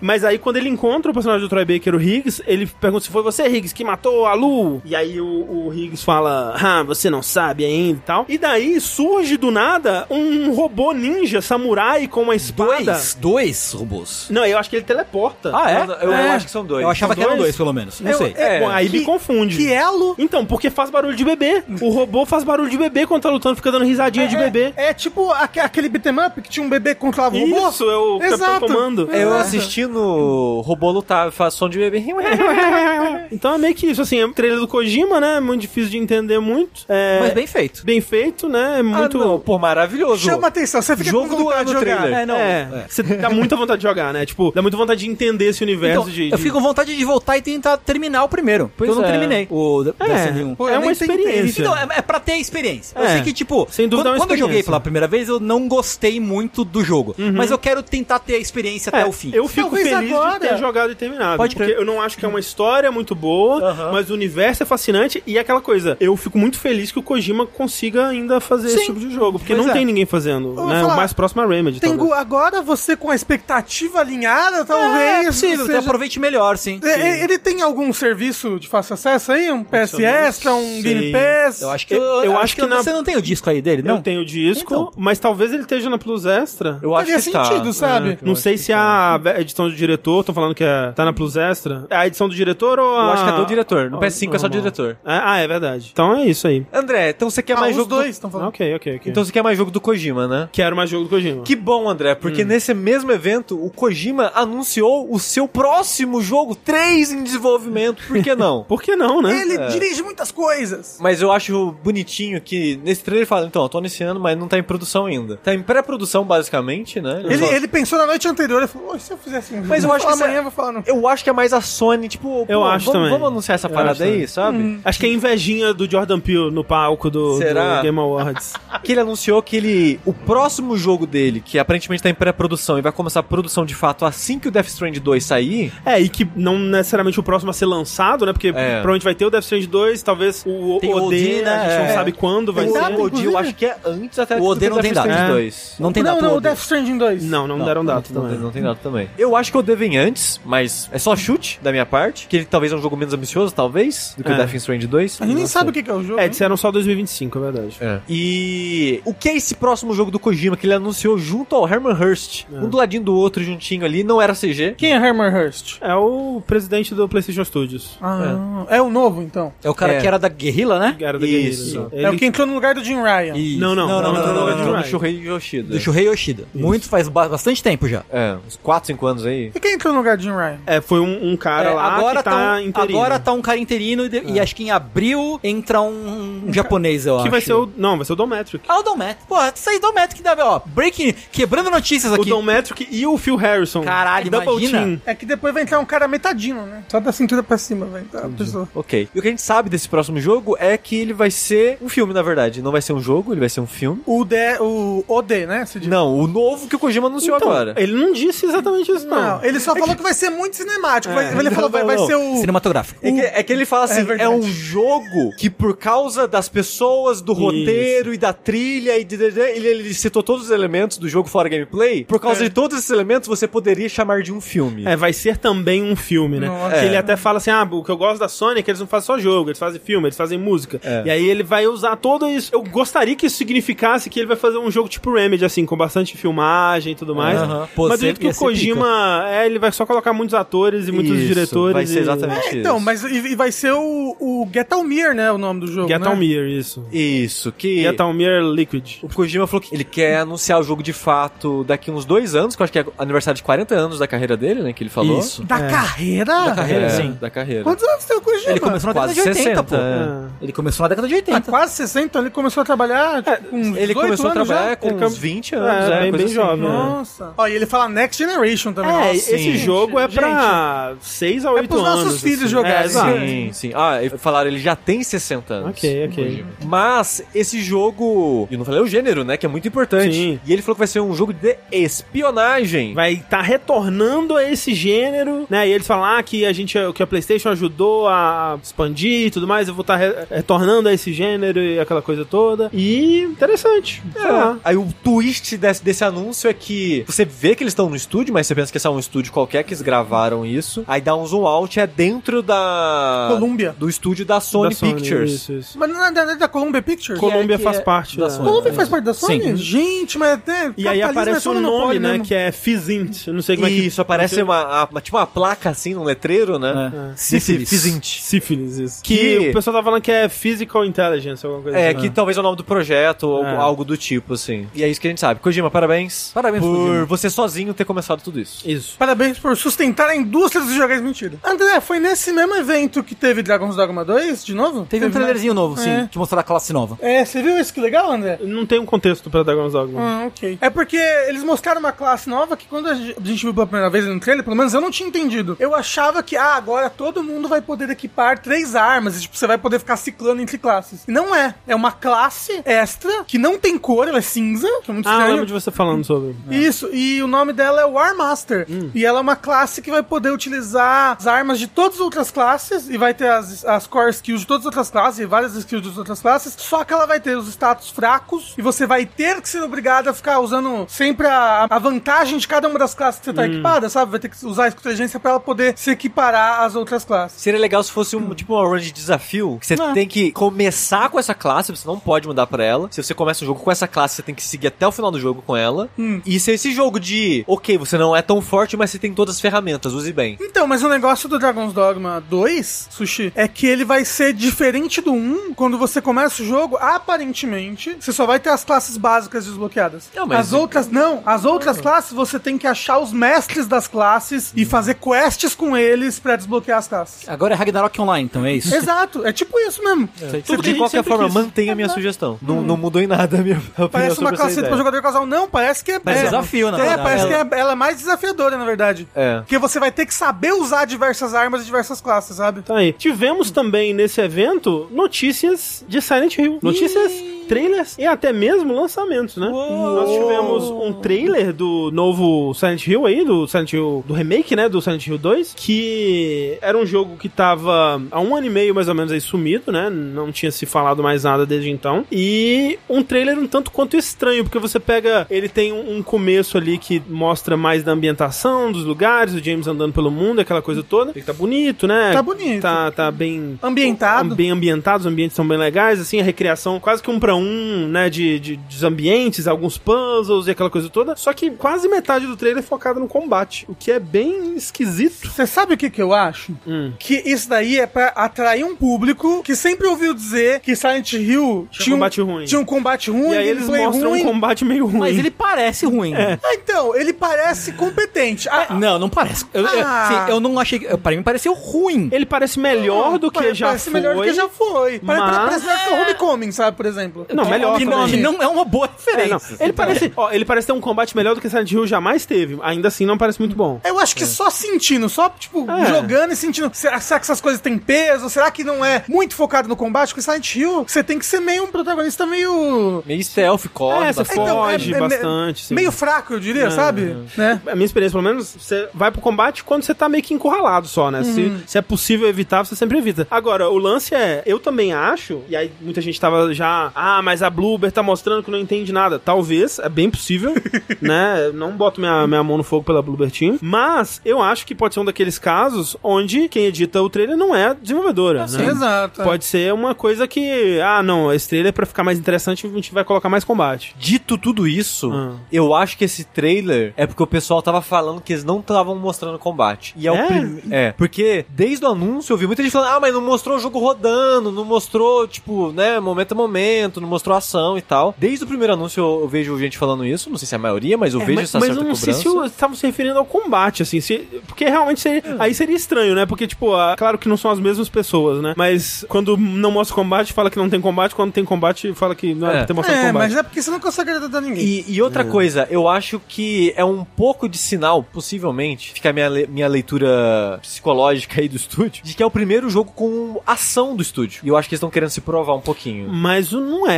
Mas aí quando ele encontra o personagem do Troy Baker, o Higgs, ele pergunta se foi você, Higgs, que matou a Lu. E aí o, o Higgs fala, ah, você não sabe ainda e tal. E daí surge do nada um robô ninja samurai com uma espada. Dois, dois robôs. Não, eu acho que ele teleporta. Ah, é? Eu, eu É. acho que são dois. Eu achava São que eram dois? dois, pelo menos. Não Eu- sei. é, bom, aí Que- me confunde. Que é Lu. Então, porque faz barulho de bebê. O robô faz barulho de bebê quando tá lutando, fica dando risadinha de É- bebê. É, tipo aque- aquele beat'em up que tinha um bebê que controlava o robô. Isso, é o Capitão Exato. Comando. Eu Exato. assisti no Robô Lutar, faz som de bebê. Então é meio que isso, assim, é um trailer do Kojima, né? Muito difícil de entender muito. É, Mas bem feito. bem feito, né? É muito. Ah, não, pô, maravilhoso. Chama atenção, você fica Jogo com vontade de jogar. trailer. É, não. É, você dá muita vontade de jogar, né? Tipo, dá muita vontade de entender esse universo Então, de, eu de- fico com vontade de voltar e tentar terminar o primeiro. Porque Pois eu não é. terminei o The- É, Destiny 1. Pô, é eu uma experiência. Então, é, é pra ter a experiência. Eu É. sei que, tipo, Sem dúvida quando, é uma quando eu joguei pela primeira vez, eu não gostei muito do jogo. Mas eu quero tentar ter a experiência É, até o fim. Eu fico Talvez feliz agora- de ter jogado e terminado. Pode porque crer. eu não acho que é uma história muito boa, mas o universo é fascinante e é aquela coisa. Eu fico muito feliz que o Kojima consiga ainda fazer esse Sim. tipo de jogo. Porque Pois não é. tem ninguém fazendo. Né? falar, o mais próximo é a Remedy. Agora você com a expectativa alinhada, é, talvez. é possível, seja- então aproveite melhor, sim. É, é, Ele tem algum serviço de fácil acesso aí? Um PS Extra, um. Game Pass? Eu acho que, Eu- eu, eu acho acho que, que na- você não tem o disco aí dele, não? Eu tenho o disco, Então. mas talvez ele esteja na Plus Extra. Eu acho Faria que tá. Sentido, sabe? Não sei se a edição do diretor, estão falando que é, tá na Plus Extra. É a edição do diretor ou a. Eu acho que é do diretor. No Ah, PS5 é só do diretor. Ah, ah, é verdade. Então é isso aí. André, então você quer Ah, mais os jogo dois do... estão Ah, falando. ok, ok, ok. Então você quer mais jogo do Kojima, né? Quero mais jogo do Kojima. Que bom, André, porque nesse mesmo evento o Kojima anunciou o seu próximo jogo, 3 em desenvolvimento. Por que não? Por que não, né? Ele dirige muitas coisas. Mas eu acho bonitinho que nesse trailer ele fala, então, eu tô iniciando, mas não tá em produção ainda. Tá em pré-produção, basicamente, né? Ele, só- ele pensou na noite anterior e falou: "Ô, e se eu fizesse um Mas eu Vou acho falar que isso é- amanhã, vou falar no. Eu acho que é mais a Sony, tipo, Eu pô, acho vamos, também. vamos anunciar essa Eu parada acho aí, também. sabe? Acho que é invejinha do Jordan Peele no palco do, Será? do Game Awards. Que ele anunciou que ele. O próximo jogo dele, que aparentemente tá em pré-produção e vai começar a produção de fato assim que o Death Stranding 2 sair. é, e que não necessariamente o próximo a ser lançado, né? Porque provavelmente vai ter o Death Stranding 2, talvez o Tem o OD, OD, né? a gente não É. sabe quando vai o ser. OD eu acho que é antes até O OD que não tem Death data. Stranding É. 2. Não tem não, data não, o o Death Stranding 2. Não, não, Não, deram data Não, tem- também. não tem data também. Eu acho que o OD vem antes, mas é só chute da minha parte. Que ele talvez é um jogo menos ambicioso, talvez, do que É. o Death Stranding 2. A gente nem Não sabe o que é o jogo. É, né? disseram só 2025, é verdade. É. E o que é esse próximo jogo do Kojima que ele anunciou junto ao Herman Hurst? Um do ladinho do outro, juntinho ali, não era CG. Quem é Herman Hurst? É o presidente do PlayStation Studios. Ah, é. o novo, então. É o cara É. que era da Guerrilla, né? Era da Isso. Guerrilla. É o que entrou no lugar do Jim Ryan. Isso. Não, não, não, não, não, não, não, não, não, não, não. do Shuhei Yoshida. Do Shuhei Yoshida. Muito faz ba- bastante tempo já. É, uns 4, 5 anos aí. E quem entrou no lugar do Jim Ryan? É, foi um, um cara É, lá agora que tá, tá, um, interino. agora tá um cara interino e, de- e acho que em abril entra um, um japonês, eu Que acho. vai ser o... Não, vai ser o Dometric. Ah, o Domet. Pô, isso aí Domet que dá, ó, breaking, quebrando notícias O aqui. Dometric e o Phil Harrison. Caralho, Double imagina. team. É que depois vai entrar um cara metadinho, né? Só da cintura pra cima vai entrar a pessoa. Ok. E o que a gente sabe desse próximo jogo é que ele vai ser um filme, na verdade. Não vai ser um jogo, ele vai ser um filme. O, D, o OD, né? Não, o novo que o Kojima anunciou Então, agora. Ele não disse exatamente isso, não. Não, ele só falou que vai ser muito cinemático. vai- ele não, falou vai, vai ser o. Cinematográfico. É que, é que ele fala assim, é, um jogo que por causa das pessoas, do roteiro e da trilha e de, de- de- ele, ele citou todos os elementos do jogo fora gameplay, por causa É. de todos esses elementos você poderia chamar de um filme. É, vai ser também um filme, né? Nossa. Que ele É. até fala assim: ah, o que eu gosto da Sony é que eles não fazem só jogo, eles fazem filme, eles fazem música. É. E aí ele vai usar todo isso. Eu gostaria que isso significasse que ele vai fazer um jogo tipo Remedy, assim, com bastante filmagem tudo tudo mais. Aham. Pô, Mas do jeito que o Kojima, é, ele vai só colocar muitos atores e muitos Isso, diretores. Vai ser e- exatamente Então, isso. mas e, e vai ser o, o Getalmir, né? O nome do jogo. Get né? Isso. Isso, que... Get On Mir Liquid. O Kojima falou que ele quer anunciar o jogo de fato daqui uns dois anos, que eu acho que é aniversário de 40 anos da carreira dele, né? Que ele falou. Isso. Da É. carreira? Da carreira, É, sim. Da carreira. Quantos anos tem o Kojima? Ele começou na Quase década de 80, 60, pô. é. Ele começou na década de Ah, 80. quase 60, ele começou a trabalhar tipo, Ele 18 começou a trabalhar já. com Ele uns com- 20 anos, É, é, bem- bem assim. jovem, né? Nossa. Ó, e ele fala Next Generation também. É, Nossa. esse sim. jogo é Gente, pra 6 a 8 pros anos. nossos filhos assim. jogarem. É, exato. Sim, sim. Ah, falaram, ele já tem 60 anos. Ok, ok. Mas esse jogo. Eu não falei o gênero, né? Que é muito importante. Sim. E ele falou que vai ser um jogo de espionagem. Vai estar retornando a esse gênero, né? E eles falam ah, que a gente, que a PlayStation ajudou a expandir e tudo mais. Eu vou estar re- retornando a esse gênero e aquela coisa toda. E interessante. Lá. Aí o twist desse, desse anúncio é que você vê que eles estão no estúdio, mas você pensa que esse é um estúdio qualquer que eles gravaram isso. Aí dá um zoom out, é dentro da. Columbia. Do estúdio da Sony, Da Sony, Pictures. Isso, isso. Mas não é da, da- Columbia Pictures? Columbia que faz é parte da da Sony. Columbia faz parte da Sony? Sim. Gente, mas até. E aí é aparece só um nome, né? mesmo. Que é Fizint. Eu não sei como é que... Isso, aparece uma, a- tipo uma placa assim num letreiro, né? É. Desse Sífilis. Fizint. Sífilis, isso. Que- Que o pessoal tá falando que é Physical Intelligence, alguma coisa É, assim. que talvez é o nome do projeto ou É. algo do tipo, assim. E é isso que a gente sabe. Kojima, parabéns. Parabéns, por você sozinho ter começado tudo isso. Isso. Parabéns por sustentar a indústria dos videogames mentira. André, foi nesse mesmo evento que teve Dragon's Dogma 2, de novo? Teve um trailerzinho novo, sim, É. que mostrou a classe nova. É, você viu isso que legal, André? Não tem um contexto pra Dragon's Dogma. Ah, ok. É porque eles mostraram uma classe nova que quando a gente viu pela primeira vez no trailer, pelo menos eu não tinha entendido. Eu achava que, ah, agora todo mundo vai poder equipar três armas e, tipo, você vai poder ficar ciclando entre classes. E não é. É uma classe extra que não tem cor, ela é cinza, que é muito Ah, eu estranho. lembro de você falando sobre. Isso, e o nome dela é War Master. E ela é uma classe que vai poder utilizar as armas de todas as outras classes e vai ter as, as core skills de todas as outras classes e várias skills das outras classes. Só que ela vai ter os status fracos e você vai ter que ser obrigado a ficar usando sempre a, a vantagem de cada uma das classes que você tá equipada, sabe? Vai ter que usar a inteligência pra ela poder se equiparar às outras classes. Seria legal se fosse um tipo uma run de desafio, que você Ah. tem que começar com essa classe, você não pode mudar pra ela. Se você começa o jogo com essa classe, você tem que seguir até o final do jogo com ela. E se esse jogo de, ok, você não é tão forte, mas você tem todas as ferramentas, use bem. Então, mas o negócio do Dragon's Dogma 2, Sushi, é que ele vai ser diferente do 1. Quando você começa o jogo, aparentemente, você só vai ter as classes básicas desbloqueadas. Não, mas- As outras, não. As outras classes, você tem que achar os mestres das classes e fazer quests com eles pra desbloquear as classes. Agora é Ragnarok Online, então é isso? Exato, é tipo isso mesmo. Tudo que a de qualquer forma, quis. mantenha a minha sugestão. Não, não mudou em nada a minha opinião Parece uma classe pra ideia. jogador casal. Não, parece que é. Mas é, desafio, na É, verdade. parece Ela- que é- ela é mais desafiadora, na verdade. É. Porque você vai ter que saber usar diversas armas e diversas classes, sabe? Tá aí. Tivemos também nesse evento notícias de Silent Hill. Notícias, trailers e até mesmo lançamentos, né? Nós tivemos um trailer do novo Silent Hill aí, do Silent Hill, do remake, né? Do Silent Hill 2, que era um jogo que tava há um ano e meio mais ou menos aí sumido, né? Não tinha se falado mais nada desde então. E um trailer um tanto quanto estranho, porque você pega, ele tem um um começo ali que mostra mais da ambientação, dos lugares, o James andando pelo mundo, aquela coisa toda. Ele tá bonito, né? Tá bonito. Tá, tá bem Ambientado. bem ambientado, os ambientes são bem legais, assim, a recriação quase que um pra um, né, de, de- dos ambientes, alguns puzzles e aquela coisa toda. Só que quase metade do trailer é focado no combate, o que é bem esquisito. Você sabe o que, que eu acho? Hum. Que isso daí é pra atrair um público que sempre ouviu dizer que Silent Hill Tinha um- combate ruim. Tinha um combate ruim, e aí eles mostram ruim. um combate meio ruim. Mas ele parece ruim. É. Ah, então, ele parece competente. Ah, Não, não parece. Eu, eu- Ah. assim, eu não achei. que- Pra mim pareceu ruim. Ele parece melhor do que pare- já parece foi. melhor do que já foi. Mas- Parece melhor que o Homecoming, sabe, por exemplo. Não, melhor que não, que não é uma boa É, não. referência. Ele parece, ó, ele parece ter um combate melhor do que Silent Hill jamais teve. Ainda assim, não parece muito bom. Eu acho que só sentindo, só, tipo, É. jogando e sentindo. Será, será que essas coisas têm peso? Será que não é muito focado no combate? Porque Silent Hill, você tem que ser meio um protagonista meio. Meio stealth, corre É, você bastante. foge é- é- bastante. sim. Meio fraco, eu diria, É. sabe? Né? A minha experiência, pelo menos, você vai pro combate quando você tá meio que encurralado só, né? Se, se é possível evitar, você sempre evita. Agora, o lance é, eu também acho, e aí muita gente tava já, ah, ah, mas a Bloober tá mostrando que não entende nada. Talvez, é bem possível, né? Não boto minha, minha mão no fogo pela Bloober Team, mas eu acho que pode ser um daqueles casos onde quem edita o trailer não é a desenvolvedora, né? Exato. é. Pode ser uma coisa que, ah, não, esse trailer pra ficar mais interessante a gente vai colocar mais combate. Dito tudo isso, Ah. eu acho que esse trailer é porque o pessoal tava falando que eles não estavam mostrando combate. E é, É? o primeiro. É, porque desde o anúncio eu vi muita gente falando, ah, mas não mostrou o jogo rodando, não mostrou, tipo, né, momento a momento, não mostrou ação e tal. Desde o primeiro anúncio eu, eu vejo gente falando isso, não sei se é a maioria, mas eu vejo mas, essa mas certa eu não sei cobrança. se eu- estavam se referindo ao combate, assim, se- porque realmente seria, aí seria estranho, né? Porque, tipo, ah, claro que não são as mesmas pessoas, né? Mas quando não mostra combate, fala que não tem combate, quando tem combate, fala que não é, É. pra ter mostrado É, combate. mas é porque você não consegue agradar ninguém. E, e outra coisa, eu acho que é um pouco de sinal, possivelmente, fica a minha, le- minha leitura psicológica aí do estúdio, de que é o primeiro jogo com ação do estúdio. E eu acho que eles estão querendo se provar um pouquinho. Mas o não é.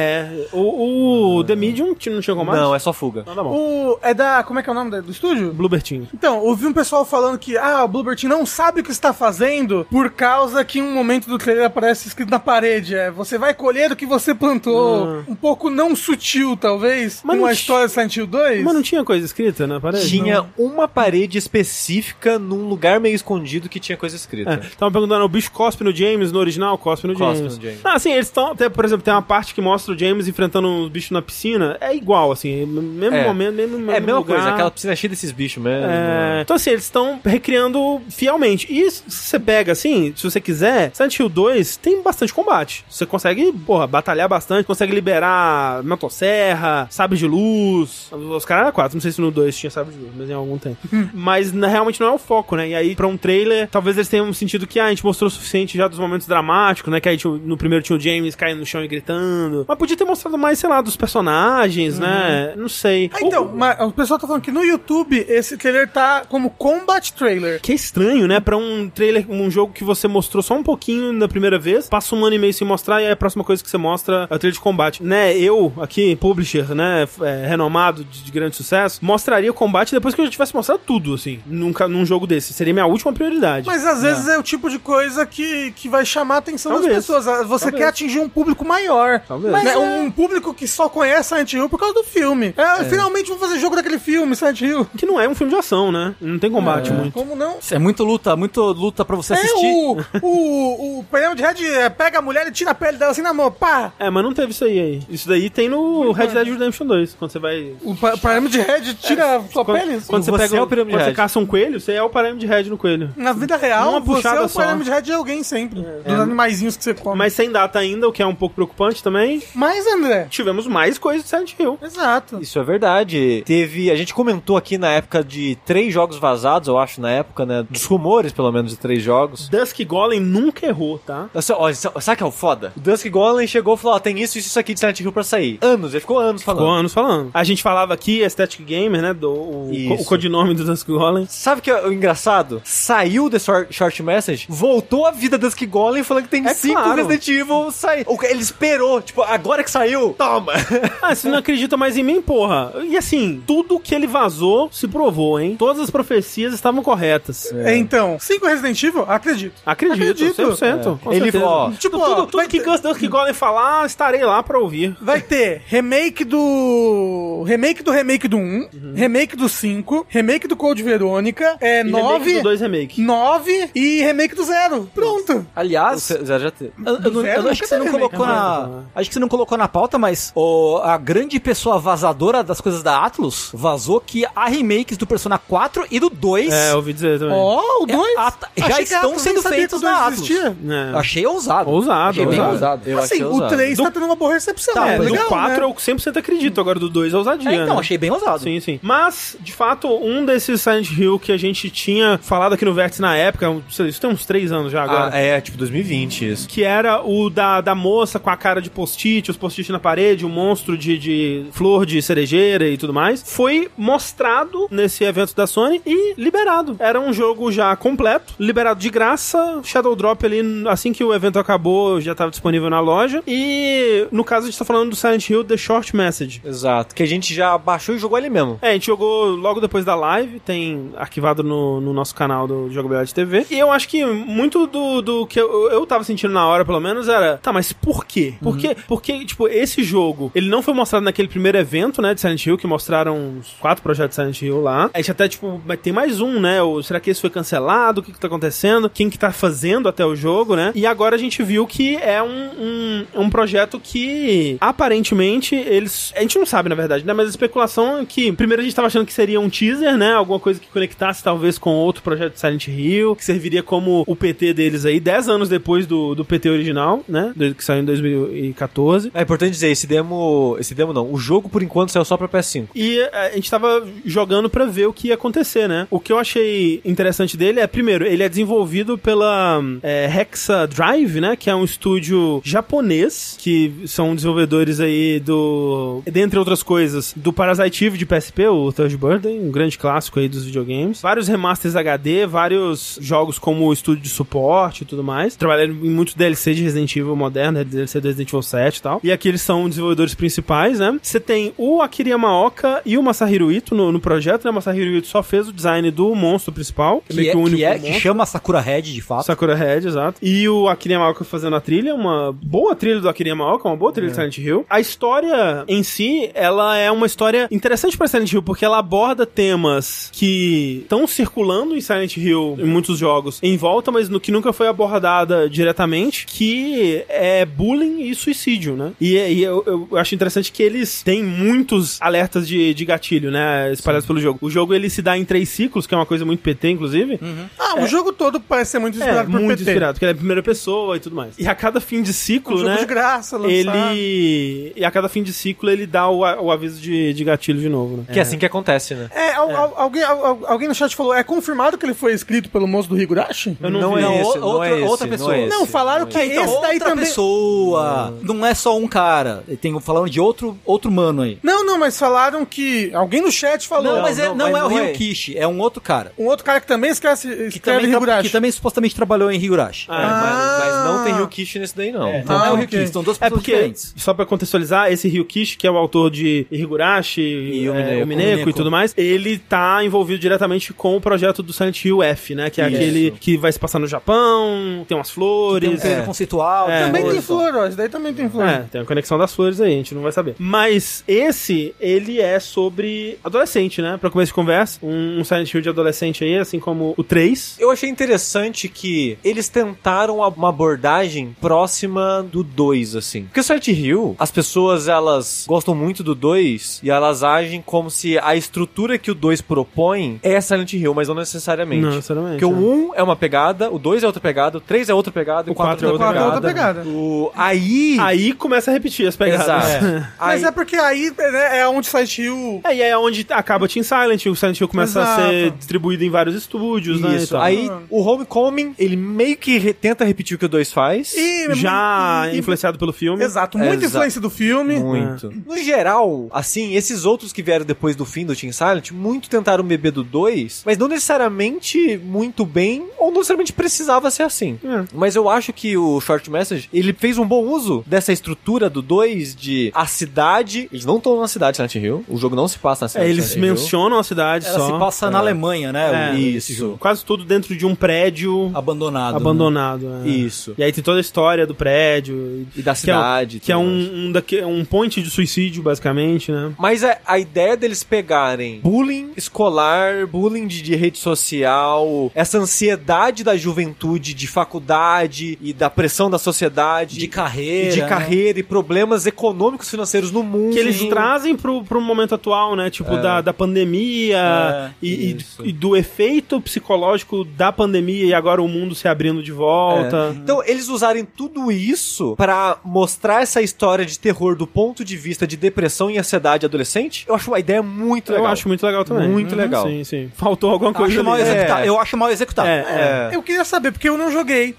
O, o The Medium não tinha combate? Não, é só fuga. Então tá bom. O, é da. Como é que é o nome do estúdio? Bluebird Team. Então, ouvi um pessoal falando que ah, o Bluebird não sabe o que está fazendo por causa que em um momento do trailer aparece escrito na parede. É, você vai colher o que você plantou. Um pouco não sutil, talvez. Mas com não a ti- história de Silent Hill 2. Mas não tinha coisa escrita na parede? Tinha uma parede específica num lugar meio escondido que tinha coisa escrita. É, tava perguntando, o bicho cospe no James, no original, cospe no Cospe James. no James. Ah, sim, eles estão, por exemplo, tem uma parte que mostra o James enfrentando uns bichos na piscina, é igual, assim, mesmo É. momento, mesmo, mesmo É a mesma lugar. coisa, aquela piscina cheia desses bichos mesmo. É, então assim, eles estão recriando fielmente. E se você pega assim, se você quiser, Silent Hill 2 tem bastante combate. Você consegue, porra, batalhar bastante, consegue liberar motosserra, sabre de luz. Os caras eram quatro, não sei se no 2 tinha sabre de luz, mas em algum tem. mas na- realmente não é o foco, né? E aí, pra um trailer, talvez eles tenham sentido que ah, a gente mostrou o suficiente já dos momentos dramáticos, né? Que aí no primeiro tinha o James caindo no chão e gritando. Mas podia ter mostrado mais, sei lá, dos personagens, né? Não sei. Ah, então, mas o pessoal tá falando que no YouTube esse trailer tá como Combat Trailer. Que é estranho, né? Pra um trailer, um jogo que você mostrou só um pouquinho na primeira vez, passa um ano e meio sem mostrar, e aí a próxima coisa que você mostra é o trailer de combate. Né, eu, aqui, publisher, né, é, renomado, de, de grande sucesso, mostraria o combate depois que eu já tivesse mostrado tudo, assim, num, ca- num jogo desse. Seria minha última prioridade. Mas às vezes é. o tipo de coisa que, que vai chamar a atenção das Talvez. pessoas. Ah, Você Talvez. quer atingir um público maior. Talvez. Né? Mas é- Um público que só conhece Silent Hill por causa do filme. É, Finalmente vou fazer jogo daquele filme, Silent Hill. Que não é um filme de ação, né? Não tem combate muito. Como não? É muito luta, muito luta pra você É assistir. o, o, o Painel de Red é, pega a mulher e tira a pele dela assim na mão. Pá! É, mas não teve isso aí, aí. Isso daí tem no Red Dead Redemption 2, quando você vai... O pa- Painel de Red tira a sua Quando, pele. quando você, Você pega, é o Pirâmide quando você Red. caça um coelho, você é o parâmetro de Red no coelho. Na vida real, Uma você é o só. Painel de Red de alguém sempre. Dos animaizinhos que você come. Mas sem data ainda, o que é um pouco preocupante também. Mas, André. Tivemos mais coisas de Silent Hill. Exato. Isso é verdade. Teve. A gente comentou aqui na época de três jogos vazados, eu acho, na época, né? Dos rumores, pelo menos, de três jogos. Dusk Golem nunca errou, tá? Nossa, olha, sa- sabe o que é o foda? O Dusk Golem chegou e falou: ó, tem isso, isso, isso aqui de Silent Hill pra sair. Anos, ele ficou anos falando. Ficou anos falando. A gente falava aqui, Aesthetic Gamer, né? Do, o, o codinome do Dusk Golem. Sabe o que é o engraçado? Saiu The Short, Message, voltou a vida Dusk Golem falando que tem É cinco claro. Resident Evil sair. Ele esperou, tipo, agora que saiu, toma! Ah, você não acredita mais em mim, porra? E assim, tudo que ele vazou se provou, hein? Todas as profecias estavam corretas. É, Então, 5 Resident Evil? Acredito. Acredito, Acredito. 100%. com Ele ó, Tipo, tudo, tudo vai que ter- Gus Dusk Golem falar, estarei lá pra ouvir. Vai ter remake do. Remake do remake do 1, remake do 5, remake do Code Verônica, é E remake 9. do 2 remake. 9 e remake do 0. Pronto. Aliás, Você já, já teve. Eu, eu não- eu Zero acho que você não colocou na. Acho que você não colocou na pauta, mas o, a grande pessoa vazadora das coisas da Atlus vazou que há remakes do Persona 4 e do 2 É, eu ouvi dizer também. Ó, o 2. É, a- já estão sendo feitos na Atlus. É. Achei ousado. Ousado, Achei bem ousado. ousado. Eu Assim, achei o ousado. 3 Do- tá tendo uma boa recepção. Tá, é mas do legal, 4 né? eu 100% acredito, agora do 2 é ousadia. É, então, né? achei bem ousado. Sim, sim. Mas, de fato, um desses Silent Hill que a gente tinha falado aqui no Vértice na época, sei lá, isso tem uns 3 anos já agora. Ah, é, tipo 2020 isso. Que era o da, da moça com a cara de post-it, os post-it na parede, o monstro de, de flor de cerejeira e tudo mais. Foi mostrado nesse evento da Sony e liberado. Era um jogo já completo, liberado de graça, Shadow Drop ali, assim que o evento acabou, já estava disponível na loja. E no caso, a gente tá falando do Silent Hill The Short Message. Exato. Que a gente já baixou e jogou ali mesmo. É, a gente jogou logo depois da live, tem arquivado no, no nosso canal do Jogabilidade TV. E eu acho que muito do, do que eu, eu tava sentindo na hora, pelo menos, era, tá, mas por quê? Por, quê? por porque, tipo, esse jogo, ele não foi mostrado naquele primeiro evento, né, de Silent Hill, que mostraram os quatro projetos de Silent Hill lá. A gente até, tipo, ter mais um, né? Ou será que esse foi cancelado? O que que tá acontecendo? Quem que tá fazendo até o jogo, né? E agora a gente viu que é um, um, um projeto que, aparentemente, eles... A gente não sabe, na verdade, né? Mas a especulação é que, primeiro a gente tava achando que seria um teaser, né? Alguma coisa que conectasse, talvez, com outro projeto de Silent Hill, que serviria como o PT deles aí, 10 anos depois do, do PT original, né? Que saiu em 2014. É importante dizer, esse demo. Esse demo não. O jogo, por enquanto, saiu só pra PS5. E eh, a gente tava jogando pra ver o que ia acontecer, né? O que eu achei interessante dele é, primeiro, ele é desenvolvido pela eh, Hexa Drive, né? Que é um estúdio japonês, que são desenvolvedores aí do... Dentre outras coisas, do Parasite Eve de PSP, o Third Birthday, um grande clássico aí dos videogames. Vários remasters HD, vários jogos como o estúdio de suporte e tudo mais. Trabalharam em muitos DLC de Resident Evil moderno, né? DLC do Resident Evil 7 e tal. E aqui eles são desenvolvedores principais, né? Você tem o Akira Yamaoka e o Masahiro Ito no, no projeto, né? O Masahiro Ito só fez o design do monstro principal. Que, é, que o único que, é, que chama Sakura Head, de fato. Sakura Head, exato. E o Akira Yamaoka fazendo a trilha, uma boa trilha do Akira Yamaoka, uma boa trilha de Silent Hill. A história em si, ela é uma história interessante pra Silent Hill, porque ela aborda temas que estão circulando em Silent Hill, em muitos jogos, em volta, mas no que nunca foi abordada diretamente, que é bullying e suicídio, né? E, e eu, eu acho interessante que eles têm muitos alertas de, de gatilho, né? Espalhados pelo jogo. O jogo, ele se dá em três ciclos, que é uma coisa muito PT, inclusive. Ah, o jogo todo parece ser muito É, inspirado por muito PT. inspirado, porque ele é a primeira pessoa e tudo mais. E a cada fim de Um ciclo, jogo né? de graça, lançado. Ele. E a cada fim de ciclo ele dá o, o aviso de, de gatilho de novo, né? Que é assim que acontece, né? É, al- al- alguém, al- alguém no chat falou, é confirmado que ele foi escrito pelo moço do Higurashi? Eu não, Não vi. é Não, esse, o- não outra- é esse, outra não pessoa. é esse. Não, falaram que Então, esse daí outra também... pessoa. Não é só um cara. Tem falando de outro, outro mano aí. Não, não, mas falaram que... Alguém no chat falou... Não, mas é, não, não mas é o não é. Ryukishi, é um outro cara. Um outro cara que também esquece, Que também, tra- Higurashi. que também supostamente trabalhou em Higurashi. É, mas, mas não tem Ah. Ryukishi nesse daí, não. Não é Ah, o ok. Ryukishi, são duas É pessoas porque, diferentes. só pra contextualizar, esse Ryukishi, que é o autor de Higurashi e o o Mineko. e tudo mais, ele tá envolvido diretamente com o projeto do Silent Hill F, né? Que é Isso. aquele que vai se passar no Japão, tem umas Tem um flores. trailer conceitual. É. Também tem flor, ó. Esse daí também tem flor. É, tem a conexão das flores aí, a gente não vai saber. Mas esse, ele é sobre adolescente, né? Pra começo de conversa. Um, um Silent Hill de adolescente aí, assim como o 3. Eu achei interessante que eles tentaram uma abordagem próxima do 2, assim. Porque o Silent Hill, as pessoas, elas gostam muito do 2 e elas agem como se a estrutura que o 2 propõe é Silent Hill, mas não necessariamente. Não, necessariamente, Porque o é. 1 é uma pegada, o 2 é outra pegada, o 3 é outra pegada, O o 4 quatro é é outra outra pegada. pegada. O... Aí... Aí começa a repetir as pegadas. Exato. Mas Aí- é porque aí né, é onde Silent Hill... É, e é onde acaba Team Silent, o Silent Hill começa Exato. a ser distribuído em vários estúdios, né? Isso. tal. Aí o Homecoming, ele meio que re- tenta repetir o que o 2 faz. E, já e- influenciado pelo filme. Exato, muita Exato. influência do filme. Muito. No geral, assim, esses outros que vieram depois do fim do Team Silent, muito tentaram beber do 2, mas não necessariamente muito bem, ou não necessariamente precisava ser assim. É. Mas eu acho que o Short Message, ele fez um bom uso dessa estrutura do 2 de a cidade. Eles não estão na cidade de Silent Hill. O jogo não se passa na cidade É, de eles mencionam a cidade Ela só. se passa na Alemanha, né? É, isso. Quase tudo dentro de um prédio Abandonado. né? abandonado. é. Isso. E aí tem toda a história do prédio. E da que é cidade. Que é, tudo mais. um, um, daque- um point de suicídio, basicamente, né? Mas a, a ideia deles pegarem bullying escolar, bullying de, de rede social, essa ansiedade da juventude, de faculdade e da pressão da sociedade. De carreira. de né? E problemas econômicos financeiros no mundo. Que eles trazem pro, pro momento atual, né? Tipo, da, da pandemia É, e, e- do efeito psicológico da pandemia e agora o mundo se abrindo de volta. Então, eles usarem tudo isso pra mostrar essa história de terror do ponto de vista de depressão e ansiedade adolescente, eu acho uma ideia muito Eu legal. acho muito legal também. Muito legal. Sim, sim. Faltou alguma Eu coisa acho mal ali. executado. É. Eu acho mal executado. É, é. Eu queria saber, porque eu não joguei.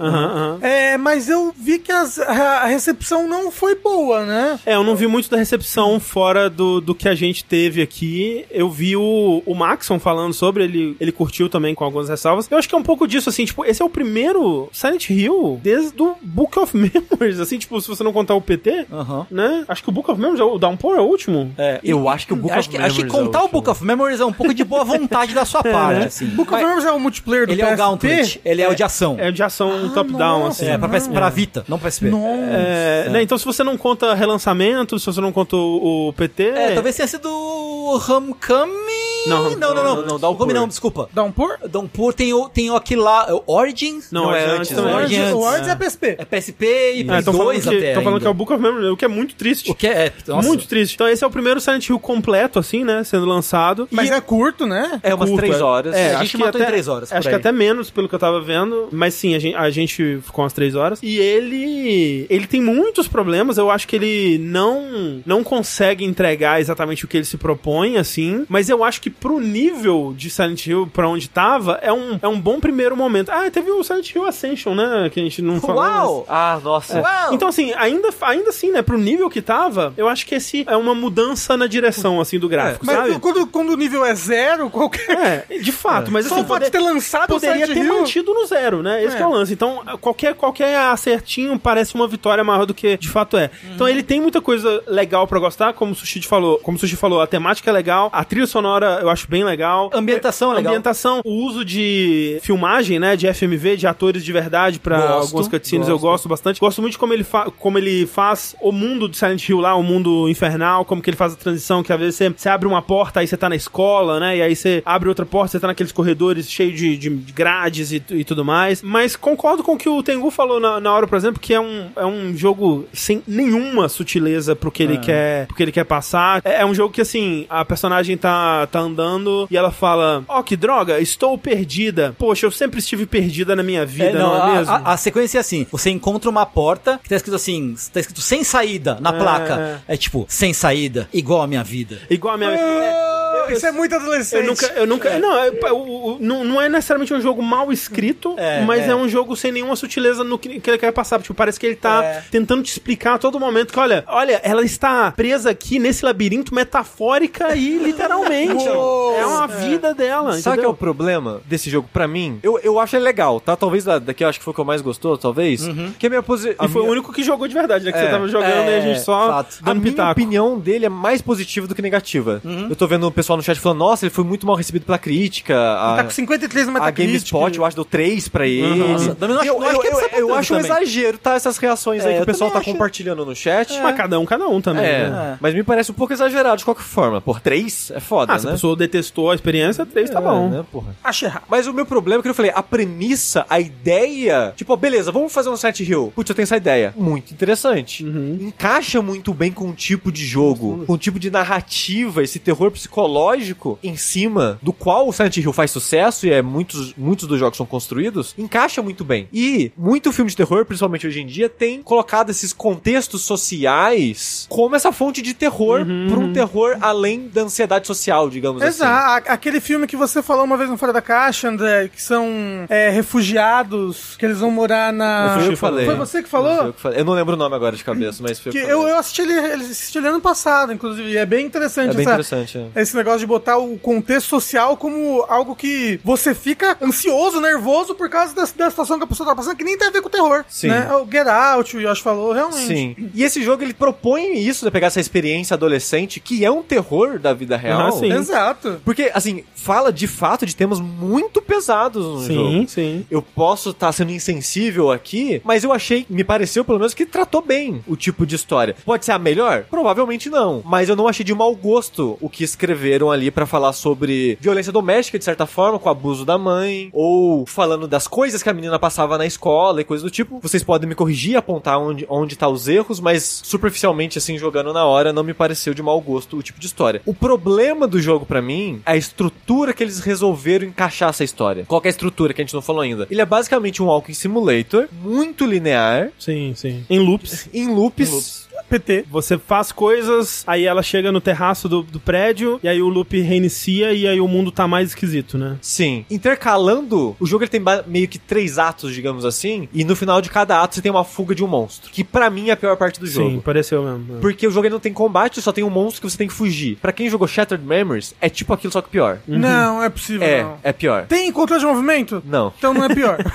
É, mas eu vi que as- a, a recepção não foi boa, né? É, eu não vi muito da recepção fora do, do que a gente teve aqui. Eu vi o, o Maxon falando sobre, ele, ele curtiu também com algumas ressalvas. Eu acho que é um pouco disso, assim, tipo, esse é o primeiro Silent Hill desde o Book of Memories, assim, tipo, se você não contar o PT, né? Acho que o Book of Memories, é o Downpour é o último. É, eu acho que o Book acho of que, acho que Memories é contar o último. Book of Memories é um pouco de boa vontade da sua parte, assim. Book of Memories é o multiplayer do ele é o PSP? Gauntlet, ele é o de ação. É de ação top-down, nossa. assim. É, pra, PS pra Vita, não pra PSP. Nossa. É, né, então se você não conta relançamento, se você não conta o, o PT. É, talvez tenha sido o Homecoming. Não, não, não, não. não, não, não, Downpour. Não, desculpa. Downpour? Downpour tem o, tem o aquele lá, o Origins. Não, Não, é é antes antes, também. né? O Words, antes, o Words é. é PSP. É PSP e É, Play tô falando, 2 que, até tô falando que é o Book of Memories, o que é muito triste. O que é... Nossa. Muito triste. Então esse é o primeiro Silent Hill completo, assim, né? Sendo lançado. Mas E é curto, né? É umas curto, três é. horas. É, A gente acho que matou em três horas, Acho que até menos, pelo que eu tava vendo. Mas sim, a gente, a gente ficou umas três horas. E ele. Ele tem muitos problemas. Eu acho que ele não, não consegue entregar exatamente o que ele se propõe, assim. Mas eu acho que pro nível de Silent Hill, pra onde tava, é um, é um bom primeiro momento. Ah, teve o Silent Hill Ascension, né? Que a gente não falou. Uau! Ah, nossa. Uau! Então, assim, ainda, ainda assim, né, pro nível que tava, eu acho que esse é uma mudança na direção, assim, do gráfico, Mas sabe? quando, quando o nível é zero, qualquer. É, de fato, mas Só assim, o fato de ter lançado poderia ter Hill- mantido no zero, né? Esse É. que é o lance. Então, qualquer, qualquer acertinho parece uma vitória maior do que de fato é. Então, ele tem muita coisa legal pra gostar, como o Sushi falou. Como o Sushi falou, a temática é legal, a trilha sonora eu acho bem legal. Ambientação é legal. Ambientação, o uso de filmagem, né, de FMV, de atores de verdade pra Gosto, algumas cutscenes eu gosto. gosto bastante. Gosto muito de como ele, como ele faz o mundo de Silent Hill lá, o mundo infernal, como que ele faz a transição, que às vezes você, você abre uma porta, aí você tá na escola, né, e aí você abre outra porta, você tá naqueles corredores cheios de, de grades e, e tudo mais. Mas concordo com o que o Tengu falou na, na hora, por exemplo, que é um, é um jogo sem nenhuma sutileza pro que ele quer, pro que ele quer passar. É, é um jogo que, assim, a personagem tá, tá andando e ela fala, ó, que droga, estou perdida. Poxa, eu sempre estive perdida na minha vida, É, não, não, é a, mesmo? a- a sequência é assim: você encontra uma porta que tá escrito assim, tá escrito sem saída na placa. É. tipo, sem saída, igual a minha vida. Igual a minha... Ah, Isso é muito adolescente. Eu nunca, eu nunca, não, é, o- o- não, não é necessariamente um jogo mal escrito, É, mas é. é. um jogo sem nenhuma sutileza no que, que ele quer passar. Tipo, parece que ele tá É. tentando te explicar a todo momento que, olha, olha, ela está presa aqui nesse labirinto metafórica e literalmente. É uma vida dela. Sabe que é entendeu? o problema desse jogo pra mim? Eu, eu acho ele legal, tá? Talvez da- daqui eu acho que foi o que eu mais gostou, talvez. Que a minha posição. E foi o único que jogou de verdade, né? Que É. você tava jogando e a gente só fato. A minha pitaco. opinião dele é mais positiva do que negativa. Eu tô vendo o pessoal no chat falando, nossa, ele foi muito mal recebido pela crítica. A, Tá com 53 no a Metacritic. GameSpot, eu acho, deu 3 pra ele. Nossa, não acho- eu, não acho que eu, eu, eu acho um exagero, tá? Essas reações aí É, que o pessoal tá acho. Compartilhando no chat. Mas cada um, cada um também. É, né? mas me parece um pouco exagerado de qualquer forma. Por 3 é foda, Ah, se a né? pessoa detestou a experiência, três tá É, bom. né, porra. Acho errado. Mas o meu problema é que eu falei, a premissa, a ideia. Tipo, ó, beleza, vamos fazer um Silent Hill. Putz, eu tenho essa ideia. Muito interessante. Encaixa muito bem com o tipo de jogo, com o tipo de narrativa, esse terror psicológico em cima do qual o Silent Hill faz sucesso e é muitos, muitos dos jogos são construídos. Encaixa muito bem. E muito filme de terror, principalmente hoje em dia, tem colocado esses contextos sociais como essa fonte de terror pra um terror além da ansiedade social, digamos assim. Exato. Aquele filme que você falou uma vez no Fora da Caixa, André, que são é, refugiados, que eles vão morar na. Foi eu que falei. Foi você que falou? eu que falei. Eu não lembro o nome agora de cabeça, mas foi Que eu eu, eu assisti ele, assisti ele ano passado, inclusive, e é bem interessante, É bem essa- interessante. é. esse negócio de botar o contexto social como algo que você fica ansioso, nervoso por causa da, da situação que a pessoa tá passando, que nem tem a ver com o terror. Sim. Né? O Get Out, o Yoshi falou, realmente. Sim. E esse jogo ele propõe isso de pegar essa experiência adolescente, que é um terror da vida real. Ah, sim. Exato. Porque, assim, fala de fato de temas muito pesados no Sim, jogo. sim. Eu posso estar sendo insensível aqui, mas eu achei, me pareceu pelo menos que tratou bem o tipo de história. Pode ser a melhor? Provavelmente não. Mas eu não achei de mau gosto o que escreveram ali pra falar sobre violência doméstica, de certa forma, com o abuso da mãe, ou falando das coisas que a menina passava na escola e coisas do tipo. Vocês podem me corrigir, apontar onde, onde os erros, mas superficialmente, assim, jogando na hora, não me pareceu de mau gosto o tipo de história. O problema do jogo pra mim é a estrutura que eles resolveram encaixar essa história. Qual que é a estrutura que a gente não falou ainda? Ele é basicamente um walking simulator, muito linear, Sim, sim. Em loops. em loops. PT. Você faz coisas, aí ela chega no terraço do, do prédio, e aí o loop reinicia, e aí o mundo tá mais esquisito, né? Sim. Intercalando, o jogo ele tem meio que três atos, digamos assim, e no final de cada ato você tem uma fuga de um monstro. Que pra mim é a pior parte do Sim, jogo. pareceu mesmo. Porque o jogo ele não tem combate, só tem um monstro que você tem que fugir. Pra quem jogou Shattered Memories, é tipo aquilo, só que pior. Não, é possível, É, não. é pior. Tem controle de movimento? Não. Então não é pior.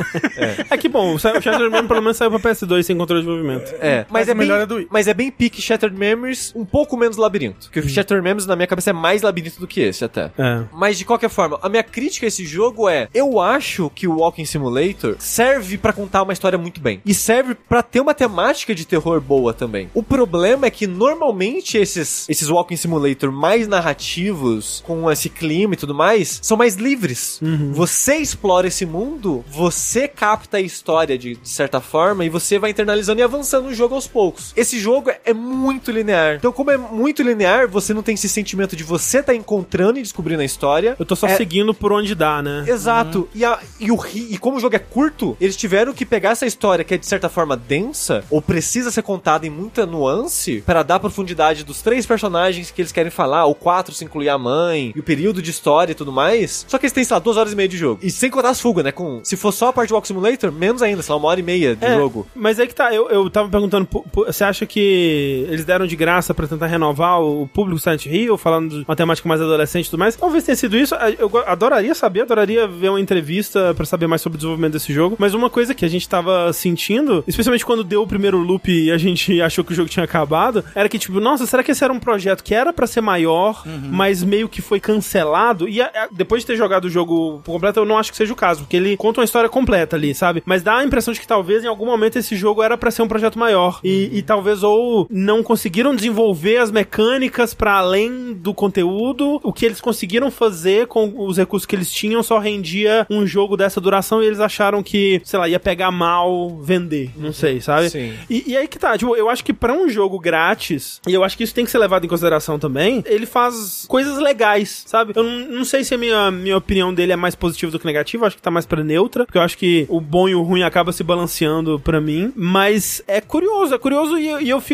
É que bom, o Shattered Man pelo menos saiu pra PS2 sem controle de movimento. É, mas, Mas é melhor bem, é do Wii. mas é bem bem pique Shattered Memories, um pouco menos labirinto. Porque o Shattered Memories na minha cabeça é mais labirinto do que esse até. É. Mas de qualquer forma, a minha crítica a esse jogo é: eu acho que o Walking Simulator serve pra contar uma história muito bem. E serve pra ter uma temática de terror boa também. O problema é que normalmente esses, esses Walking Simulator mais narrativos, com esse clima e tudo mais, são mais livres. Você explora esse mundo, você capta a história de, de certa forma e você vai internalizando e avançando no jogo aos poucos. Esse jogo é, é muito linear. Então, como é muito linear, você não tem esse sentimento de você tá encontrando e descobrindo a história. Eu tô só É- seguindo por onde dá, né? Exato. E, a- e o e como o jogo é curto, eles tiveram que pegar essa história que é de certa forma densa, ou precisa ser contada em muita nuance, para dar profundidade dos três personagens que eles querem falar, ou quatro se incluir a mãe, e o período de história e tudo mais. Só que eles têm, sei lá, duas horas e meia de jogo. E sem contar as fugas, né? Com, se for só a parte do Walk Simulator, menos ainda, sei lá, uma hora e meia de É, jogo. Mas aí que tá, eu, eu tava perguntando, você acha que eles deram de graça pra tentar renovar o público Silent Hill, falando de uma temática mais adolescente e tudo mais? Talvez tenha sido isso, eu adoraria saber, adoraria ver uma entrevista pra saber mais sobre o desenvolvimento desse jogo, mas uma coisa que a gente tava sentindo, especialmente quando deu o primeiro loop e a gente achou que o jogo tinha acabado, era que tipo, nossa, será que esse era um projeto que era pra ser maior, mas meio que foi cancelado? E a- a- depois de ter jogado o jogo por completo, eu não acho que seja o caso, porque ele conta uma história completa ali, sabe? Mas dá a impressão de que talvez em algum momento esse jogo era pra ser um projeto maior. E, e talvez ou não conseguiram desenvolver as mecânicas pra além do conteúdo, o que eles conseguiram fazer com os recursos que eles tinham só rendia um jogo dessa duração e eles acharam que, sei lá, ia pegar mal vender. Não sei, sabe? Sim. E, e aí que tá, tipo, eu acho que pra um jogo grátis, e eu acho que isso tem que ser levado em consideração também, ele faz coisas legais, sabe? Eu não, não sei se a minha, minha opinião dele é mais positiva do que negativa, acho que tá mais pra neutra, porque eu acho que o bom e o ruim acaba se balanceando pra mim, mas é curioso, é curioso e, eu- e eu fico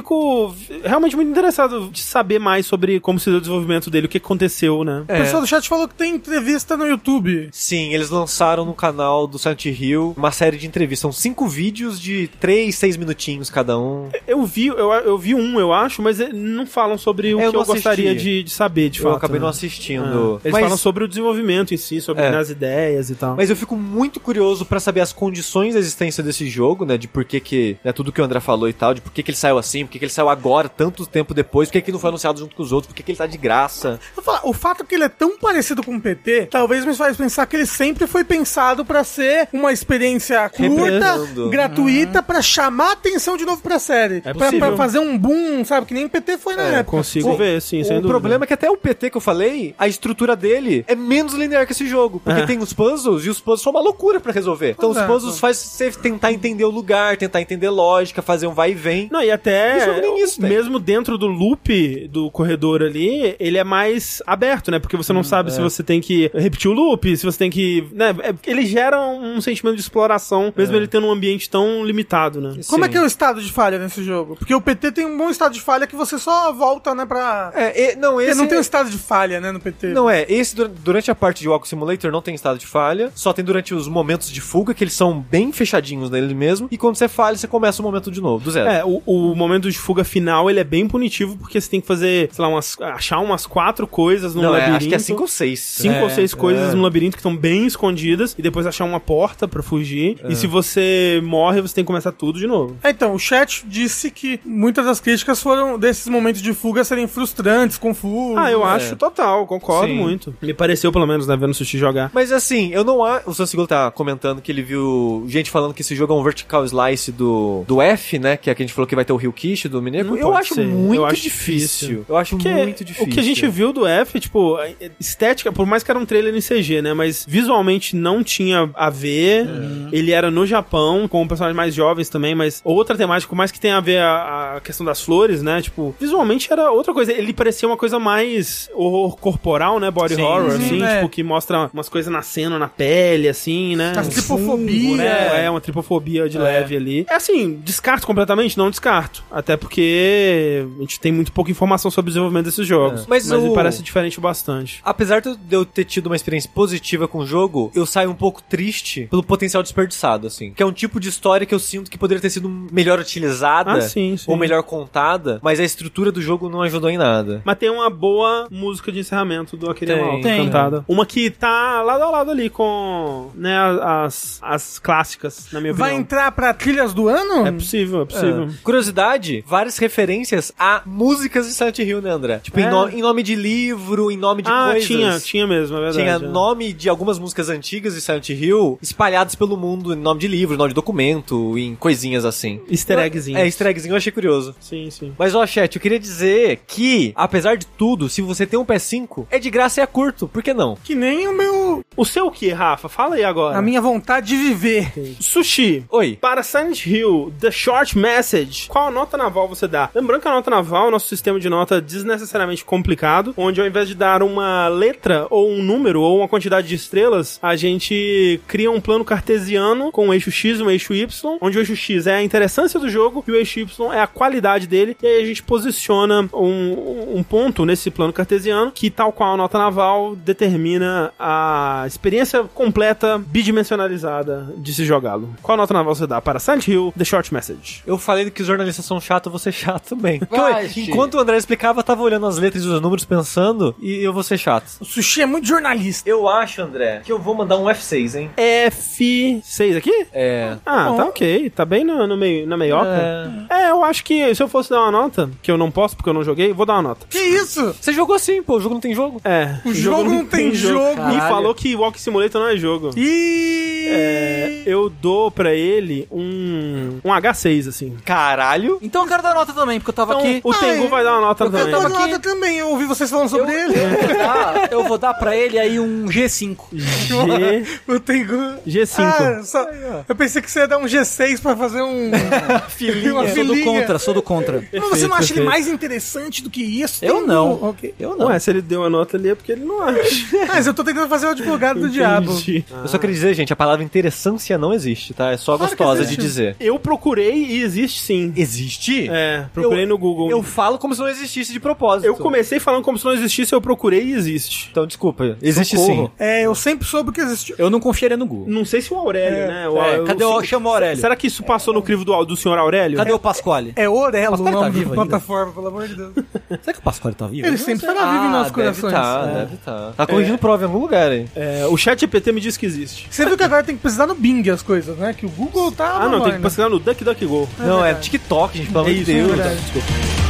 realmente muito interessado de saber mais sobre como se deu o desenvolvimento dele, o que aconteceu, né? O pessoal do chat falou que tem entrevista no YouTube. Sim, eles lançaram no canal do Silent Hill uma série de entrevistas. São cinco vídeos de três, seis minutinhos cada um. Eu vi, eu, eu vi um, eu acho, mas não falam sobre o É, eu que não eu gostaria de, de saber, de eu fato. acabei né? não assistindo. É. Eles Mas- falam sobre o desenvolvimento em si, sobre É. as ideias e tal. Mas eu fico muito curioso pra saber as condições da existência desse jogo, né? De por que que, né, tudo que o André falou e tal, de por que que ele saiu assim, por que que ele saiu agora, tanto tempo depois, por que que não foi anunciado junto com os outros, por que que ele tá de graça. Falar, o fato que ele é tão parecido com o PT, talvez me faz pensar que ele sempre foi pensado pra ser uma experiência curta, gratuita, pra chamar a atenção de novo pra série. É pra, pra fazer um boom, sabe? Que nem o PT foi na É, época. Consigo O- ver, sim, sem o dúvida. problema é que até o PT que eu falei, a estrutura dele é menos linear que esse jogo. Porque É. tem os puzzles e os puzzles são uma loucura pra resolver. Então os Pois é. puzzles faz você tentar entender o lugar, tentar entender lógica, fazer um vai e vem. Não, e até, Esse jogo nem isso tem. mesmo dentro do loop do corredor ali, ele é mais aberto, né? Porque você não sabe se você tem que repetir o loop, se você tem que... Né? É- Ele gera um sentimento de exploração, mesmo ele tendo um ambiente tão limitado, né? Como é que é o estado de falha nesse jogo? Porque o PT tem um bom estado de falha que você só volta, né, pra... É, e- não, esse não tem um estado de falha, né, no PT. Não é, esse dur- durante a parte de Walk Simulator não tem estado de falha, só tem durante os momentos de fuga, que eles são bem fechadinhos nele mesmo, e quando você falha, você começa o momento de novo, do zero. É, o, o momento de fuga final, ele é bem punitivo, porque você tem que fazer, sei lá, umas, achar umas quatro coisas no não, é, labirinto. acho que é cinco ou seis. cinco É, ou seis coisas é. no labirinto que estão bem escondidas e depois achar uma porta pra fugir. É. E se você morre, você tem que começar tudo de novo. É, Então, o chat disse que muitas das críticas foram desses momentos de fuga serem frustrantes, confusos. Ah, eu É. acho total, concordo Sim. muito. Me pareceu, pelo menos, né, vendo o Sushi jogar. Mas assim, eu não acho. O Sansigolo tá comentando que ele viu gente falando que esse jogo é um vertical slice do, do F, né? Que é que a gente falou que vai ter o Rio Kish do Mineco. Eu acho ser. muito Eu acho difícil. difícil. Eu acho Porque muito difícil. o que a gente viu do F, tipo, a estética, por mais que era um trailer em CG, né? Mas visualmente não tinha a ver. Ele era no Japão, com personagens mais jovens também, mas outra temática, por mais que tenha a ver a, a questão das flores, né? Tipo, visualmente era outra coisa. Ele parecia uma coisa mais horror corporal, né? Body Sim, horror, sim, assim, é. tipo, que mostra umas coisas nascendo na pele, assim, né? Um tripofobia. fungo, né? É, uma tripofobia de leve ali. É assim, descarto completamente? Não descarto. Até porque a gente tem muito pouca informação sobre o desenvolvimento desses jogos. É. Mas Mas, o- ele parece diferente bastante. Apesar de eu ter tido uma experiência positiva com o jogo, eu saio um pouco triste pelo potencial desperdiçado, assim. Que é um tipo de história que eu sinto que poderia ter sido melhor utilizada Ah, sim, sim. ou melhor contada, mas a estrutura do jogo não ajudou em nada. Mas tem uma boa música de encerramento do Aquele Tem. Mal, Tem. cantada. Uma que tá lado a lado ali com né, as, as clássicas, na minha Vai opinião. entrar pra trilhas do ano? É possível, é possível. Curiosidade, várias referências a músicas de Silent Hill, né, André? Tipo, em, É. no- em nome de livro, em nome de ah, coisas. tinha, tinha mesmo, é verdade. Tinha é. nome de algumas músicas antigas de Silent Hill espalhados pelo mundo em nome de livro, em nome de documento, em coisinhas assim. Easter eggzinho. É, easter eggzinho eu achei curioso. Sim, sim. Mas, ó, chat, eu queria dizer que, apesar de tudo, se você tem um PS5, é de graça e é curto. Por que não? Que nem o meu. O seu o que, Rafa? Fala aí agora. A minha vontade de viver. Sushi. Oi. Para Silent Hill, The Short Message, qual a nota naval você dá? Lembrando que a nota naval é o nosso sistema de nota desnecessariamente complicado, onde ao invés de dar uma letra, ou um número, ou uma quantidade de estrelas, a gente cria um plano cartesiano com um eixo X e um eixo Y, onde o eixo X é a interessância do jogo e o eixo Y é a qualidade dele, e aí a gente posiciona um, um ponto nesse plano cartesiano que, tal qual a nota naval, determina a experiência completa, bidimensionalizada de se jogá-lo. Qual nota naval você dá para Silent Hill, The Short Message? Eu falei que os jornalistas são chatos, eu vou ser chato também. Porque Vai, eu- enquanto o André explicava, eu tava olhando as letras e os números pensando, e eu vou ser chato. O sushi é muito jornalista. Eu acho, André, que eu vou mandar um F6, hein? F6 aqui? É. Ah, tá ok. Tá bem no, no meio, na meioca. É. eu acho que se eu fosse dar uma nota, que eu não posso porque eu não joguei, vou dar uma nota. Que isso? Você jogou assim, pô, o jogo não tem jogo. É. O jogo não tem jogo. E Caralho. falou que Walk Simulator não é jogo. E. É, eu dou pra ele um, um H6, assim. Caralho. Então eu quero dar nota também, porque eu tava Então, aqui. o Tengu Ai, vai dar uma nota Eu também. tava aqui. nota também, eu ouvi vocês falando sobre ele. Eu vou, dar, eu vou dar pra ele aí um G5. G, Eu tenho. G5. Ah, só- eu pensei que você ia dar um G6 pra fazer um. Filhinha. uma Sou do filhinha. contra, sou do contra. Mas você não acha ele mais interessante do que isso? Eu não. um- ok. Eu não. Ué, se ele deu a nota ali é porque ele não acha. Mas eu tô tentando fazer o advogado do diabo. Entendi. Eu só queria dizer, gente, a palavra interessância não existe, tá? É só Claro gostosa de dizer. Eu procurei e existe sim. Existe? É, procurei Eu- no Google. Eu falo como se não existisse de propósito. Eu comecei falando como se não existisse, eu procurei e existe. Então, desculpa. Existe Socorro. sim. É, eu sempre soube que existiu. Eu não confiaria no Google. Não sei se o Aurélio, né? O, É, cadê o... o, Chama o Aurélio. Será que isso passou no crivo do, do senhor Aurélio? Cadê o Pasquale? É Orelo o Mas tá nome vivo da ainda? plataforma, pelo amor de Deus. Será que o Pasquale tá vivo? Ele sempre estará vivo em nossos deve corações. Tá, É. deve tá. Tá corrigindo prova em algum lugar aí. É, o chat GPT me diz que existe. Você viu que agora tem que precisar no Bing as coisas, né? Que o Google tá. Ah, não, tem que pesquisar no DuckDuckGo. não, é. TikTok, gente, pelo amor de isso, Deus.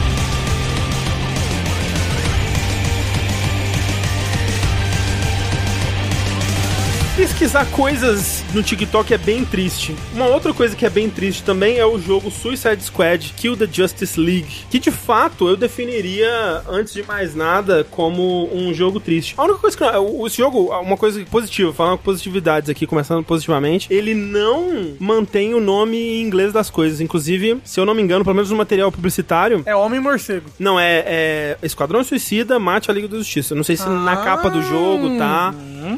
Pesquisar coisas no TikTok é bem triste. Uma outra coisa que é bem triste também é o jogo Suicide Squad Kill the Justice League, que de fato eu definiria, antes de mais nada, como um jogo triste. A única coisa que. o- Esse jogo, uma coisa positiva, falando com positividades aqui, começando positivamente, ele não mantém o nome em inglês das coisas. Inclusive, se eu não me engano, pelo menos no material publicitário, É Homem Morcego. não, é, é Esquadrão Suicida mate a Liga da Justiça. Não sei se na capa do jogo tá,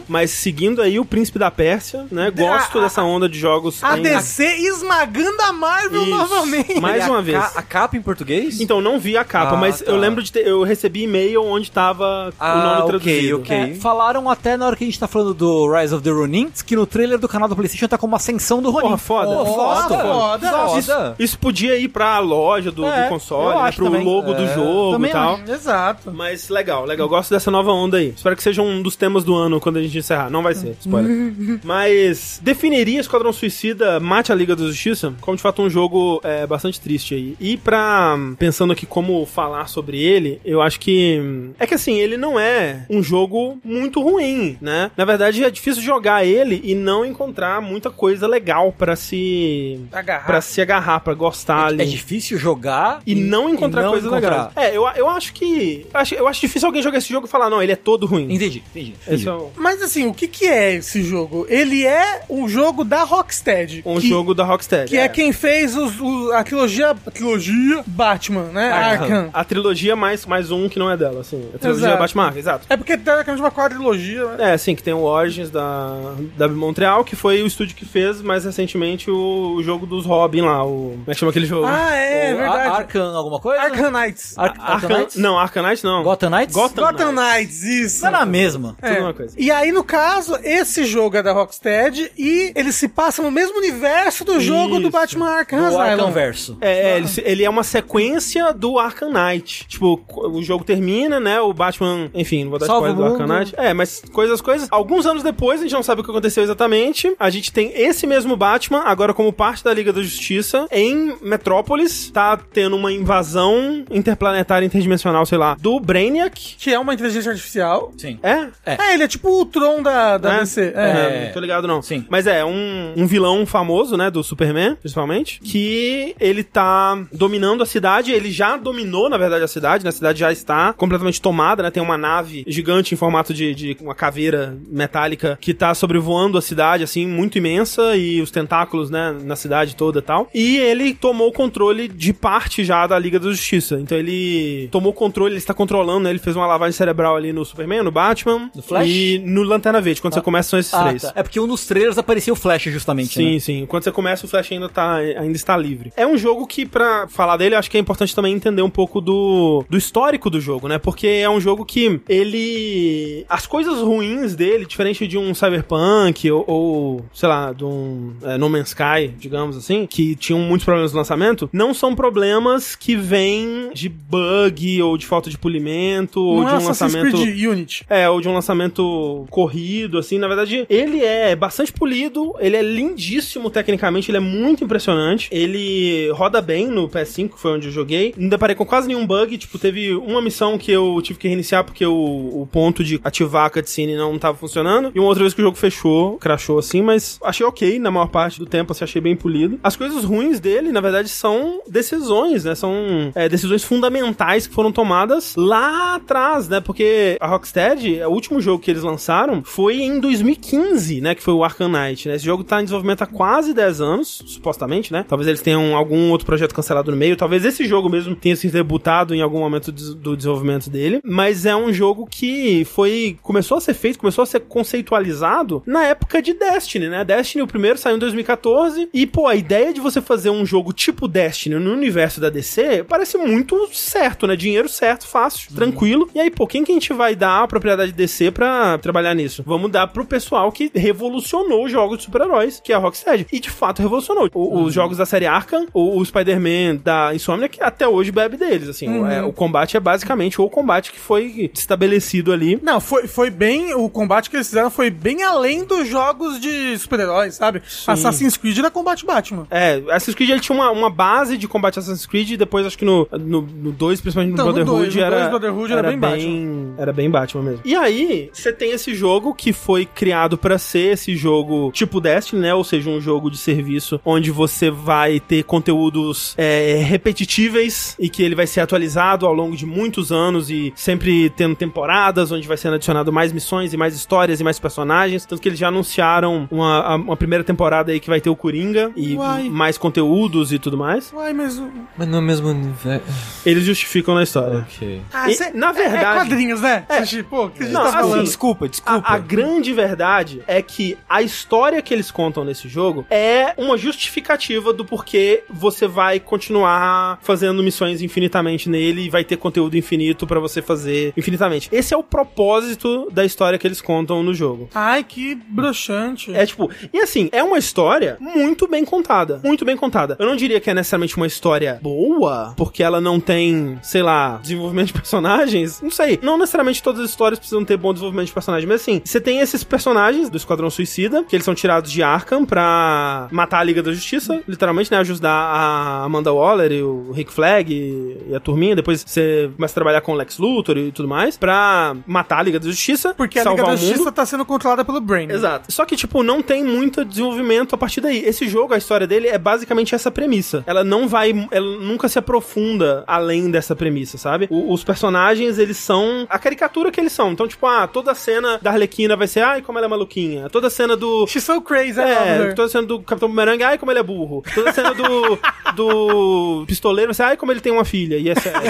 mas seguindo aí o Príncipe da Pérsia, né? Gosto a- dessa onda de jogos. A em- DC esmagando a Marvel Isso. novamente. Mais E uma a vez. ca- a capa em português? Então, não vi a capa, Ah, mas tá. eu lembro de ter, eu recebi e-mail onde tava Ah, o nome ok, traduzido. ok. É, falaram até na hora que a gente tá falando do Rise of the Ronin, que no trailer do canal do PlayStation tá como ascensão do Ronin. Porra, foda. Oh, Foda, gosto. foda. Foda. Isso, isso podia ir pra loja do, É, do console, eu né, pro também. logo do É, jogo também e tal. acho. Exato. Mas legal, legal. Gosto dessa nova onda aí. Espero que seja um dos temas do ano quando a gente encerrar. Não vai ser, spoiler. Mas definiria Esquadrão Suicida Mate a Liga da Justiça como de fato um jogo é, bastante triste aí. E pra. Pensando aqui como falar sobre ele, eu acho que. É que assim, ele não é um jogo muito ruim, né? Na verdade, é difícil jogar ele e não encontrar muita coisa legal pra se. Agarrar. Pra se agarrar, pra gostar ali. É difícil jogar E não encontrar não coisas encontrar. legais. É, eu, eu acho que. Eu acho, eu acho difícil alguém jogar esse jogo e falar, não, ele é todo ruim. Entendi, entendi. Esse é um, Mas assim, o que que é esse jogo? Ele é um jogo da Rocksteady. um que, jogo da Rocksteady. Que é, quem fez os, o- a trilogia, a trilogia Batman, né? Arkham. Arkham. A trilogia mais, mais um que não é dela, assim. A trilogia Exato. Batman Arkham, exato. É porque teoricamente uma quadrilogia, né? É, sim, que tem o Origins da, da Montreal, que foi o estúdio que fez mais recentemente o, o jogo dos Robin lá, o... Como é que chama aquele jogo? Ah, é, O verdade. Ar- Arkham alguma coisa? Arkham Knights. Ar Arkham Arkham... Knights? Não, Arkham Knight não. Gotham Knights? Gotham, Gotham Knights. Knights, isso. Não é na mesma. É. uma coisa. E aí, no caso, esse jogo é da Rocksteady e ele se passa no mesmo universo do jogo do Isso. Batman Arkham O Asylum. Arkham Verso. É, é, ele, se- ele é uma sequência do Arkham Knight. Tipo, o jogo termina, né? O Batman, enfim, não vou dar Salva spoiler do Arkham. Knight. É, mas coisas, coisas. Alguns anos depois, a gente não sabe o que aconteceu exatamente. A gente tem esse mesmo Batman, agora como parte da Liga da Justiça, em Metrópolis. Tá tendo uma invasão interplanetária, interdimensional, sei lá, do Brainiac. Que é uma inteligência artificial. Sim. É? É, ele é tipo o Tron da, da É? DC. É, É. não tô ligado não. Sim. Mas é um, um vilão famoso, né, do Superman, principalmente, que ele tá dominando a cidade, ele já dominou, na verdade, a cidade, né, a cidade já está completamente tomada, né, tem uma nave gigante em formato de, de uma caveira metálica que tá sobrevoando a cidade, assim, muito imensa, e os tentáculos, né, na cidade toda e tal. E ele tomou o controle de parte já da Liga da Justiça. Então ele tomou o controle, ele está controlando, né, ele fez uma lavagem cerebral ali no Superman, no Batman. No Flash? E no Lanterna Verde, quando você começa são esses Ah, três. tá. É porque um nos trailers aparecia o Flash, justamente, Sim, né? sim. Quando você começa, o Flash ainda, tá, ainda está livre. É um jogo que, pra falar dele, eu acho que é importante também entender um pouco do, do histórico do jogo, né? Porque é um jogo que ele. As coisas ruins dele, diferente de um Cyberpunk ou, ou, sei lá, de um é, No Man's Sky, digamos assim, que tinham muitos problemas no lançamento, não são problemas que vêm de bug ou de falta de polimento ou Não de é um Assassin's lançamento. Creed Unity. É, ou de um lançamento corrido, assim. Na verdade, ele é bastante polido, ele é lindíssimo tecnicamente, ele é muito impressionante. Ele roda bem no PS5, que foi onde eu joguei. Não deparei com quase nenhum bug. Tipo, teve uma missão que eu tive que reiniciar porque o, o ponto de ativar a cutscene não tava funcionando. E uma outra vez que o jogo fechou, crashou assim, mas achei ok na maior parte do tempo, assim, achei bem polido. As coisas ruins dele, na verdade, são decisões, né? São é, decisões fundamentais que foram tomadas lá atrás, né? Porque a Rocksteady, o último jogo que eles lançaram foi em 2015, né? Que foi o Arkham Knight, né? Esse jogo tá em desenvolvimento há quase 10 anos, supostamente, né? Talvez eles tenham algum outro projeto cancelado no meio, talvez esse jogo mesmo tenha sido debutado em algum momento do do desenvolvimento dele, mas é um jogo que foi começou a ser feito, começou a ser conceitualizado na época de Destiny, né? Destiny, o primeiro saiu em 2014 e, pô, a ideia de você fazer um jogo tipo Destiny no universo da DC parece muito certo, né? Dinheiro certo, fácil, tranquilo. E aí, pô, quem que a gente vai dar a propriedade DC pra trabalhar nisso? Vamos dar pro pessoal que revolucionou os jogos de super-heróis, que é a Rocksteady. E de fato revolucionou. O- Os jogos da série Arkham, o, o Spider-Man da Insomniac, até hoje bebe deles, assim. O- é, o combate é basicamente o combate que foi estabelecido ali. Não, foi, foi bem. O combate que eles fizeram foi bem além dos jogos de super-heróis, sabe? Assassin's Creed era combate Batman. É, Assassin's Creed ele tinha uma, uma base de combate Assassin's Creed e depois acho que no 2, no, no dois, principalmente no Então, no Brotherhood, dois, no era, dois, Brotherhood era bem Batman. Era bem Batman mesmo. E aí, você tem esse jogo que foi criado pra ser esse jogo tipo Destiny, né? Ou seja, um jogo de serviço onde você vai ter conteúdos é, repetitíveis e que ele vai ser atualizado ao longo de muitos anos e sempre tendo temporadas onde vai sendo adicionado mais missões e mais histórias e mais personagens. Tanto que eles já anunciaram uma, uma primeira temporada aí que vai ter o Coringa e Uai. mais conteúdos e tudo mais. Uai, mas. o- Mas no mesmo universo. Eles justificam na história. Ok. Ah, E, cê- na é- verdade- É quadrinhos, né? Sushi? Pô, o que Não, tá assim? Desculpa, desculpa. A, a grande verdade é que a história que eles contam nesse jogo é uma justificativa do porquê você vai continuar fazendo missões infinitamente nele e vai ter conteúdo infinito pra você fazer infinitamente. Esse é o propósito da história que eles contam no jogo. Ai, que broxante. É tipo, e assim, é uma história muito bem contada. Muito bem contada. Eu não diria que é necessariamente uma história boa, porque ela não tem, sei lá, desenvolvimento de personagens. Não sei. Não necessariamente todas as histórias precisam ter bom desenvolvimento de personagens, mas assim, você tem esses personagens do Esquadrão Suicida, que eles são tirados de Arkham pra matar a Liga da Justiça, literalmente, né? Ajudar a Amanda Waller e o Rick Flag e, e a turminha. Depois você começa a trabalhar com o Lex Luthor e tudo mais, pra matar a Liga da Justiça, Porque a Liga da. Justiça tá sendo controlada pelo Brain. Exato. Só que, tipo, não tem muito desenvolvimento a partir daí. Esse jogo, a história dele é basicamente essa premissa. Ela não vai. Ela nunca se aprofunda além dessa premissa, sabe? O- os personagens, eles são a caricatura que eles são. Então, tipo, ah, toda a cena da Arlequina vai ser, ai, como ela é maluquinha. Toda a cena do. She's so crazy, É, toda a cena do Capitão Bumerangue, ai, como ele é burro. Toda a cena do, do pistoleiro, ser, ai, como ele tem uma filha. E é sério.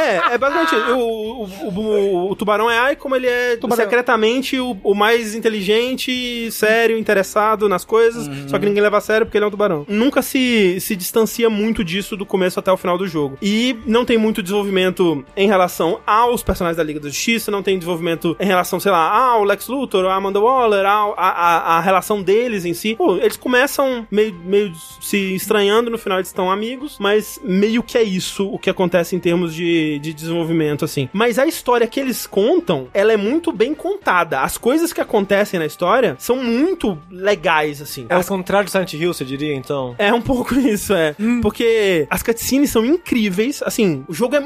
é, é basicamente o, o, o, o tubarão é, ai, como ele é Tubarão. secretamente o, o mais inteligente, sério, interessado nas coisas, só que ninguém leva a sério porque ele é um tubarão. Nunca se, se distancia muito disso do começo até o final do jogo. E não tem muito desenvolvimento em relação aos personagens da Liga da Justiça, não tem desenvolvimento em relação, sei lá, ah, o Lex Luthor, a Amanda Waller, a, a, a relação deles em si. Pô, eles começam meio, meio se estranhando, no final eles estão amigos, mas meio que é isso o que acontece em termos de, de desenvolvimento, assim. Mas a história que eles contam, ela é muito bem contada. As coisas que acontecem na história são muito legais, assim. É o contrário do Silent Hill, você diria, então? É um pouco isso, é. Porque as cutscenes são incríveis. Assim, o jogo é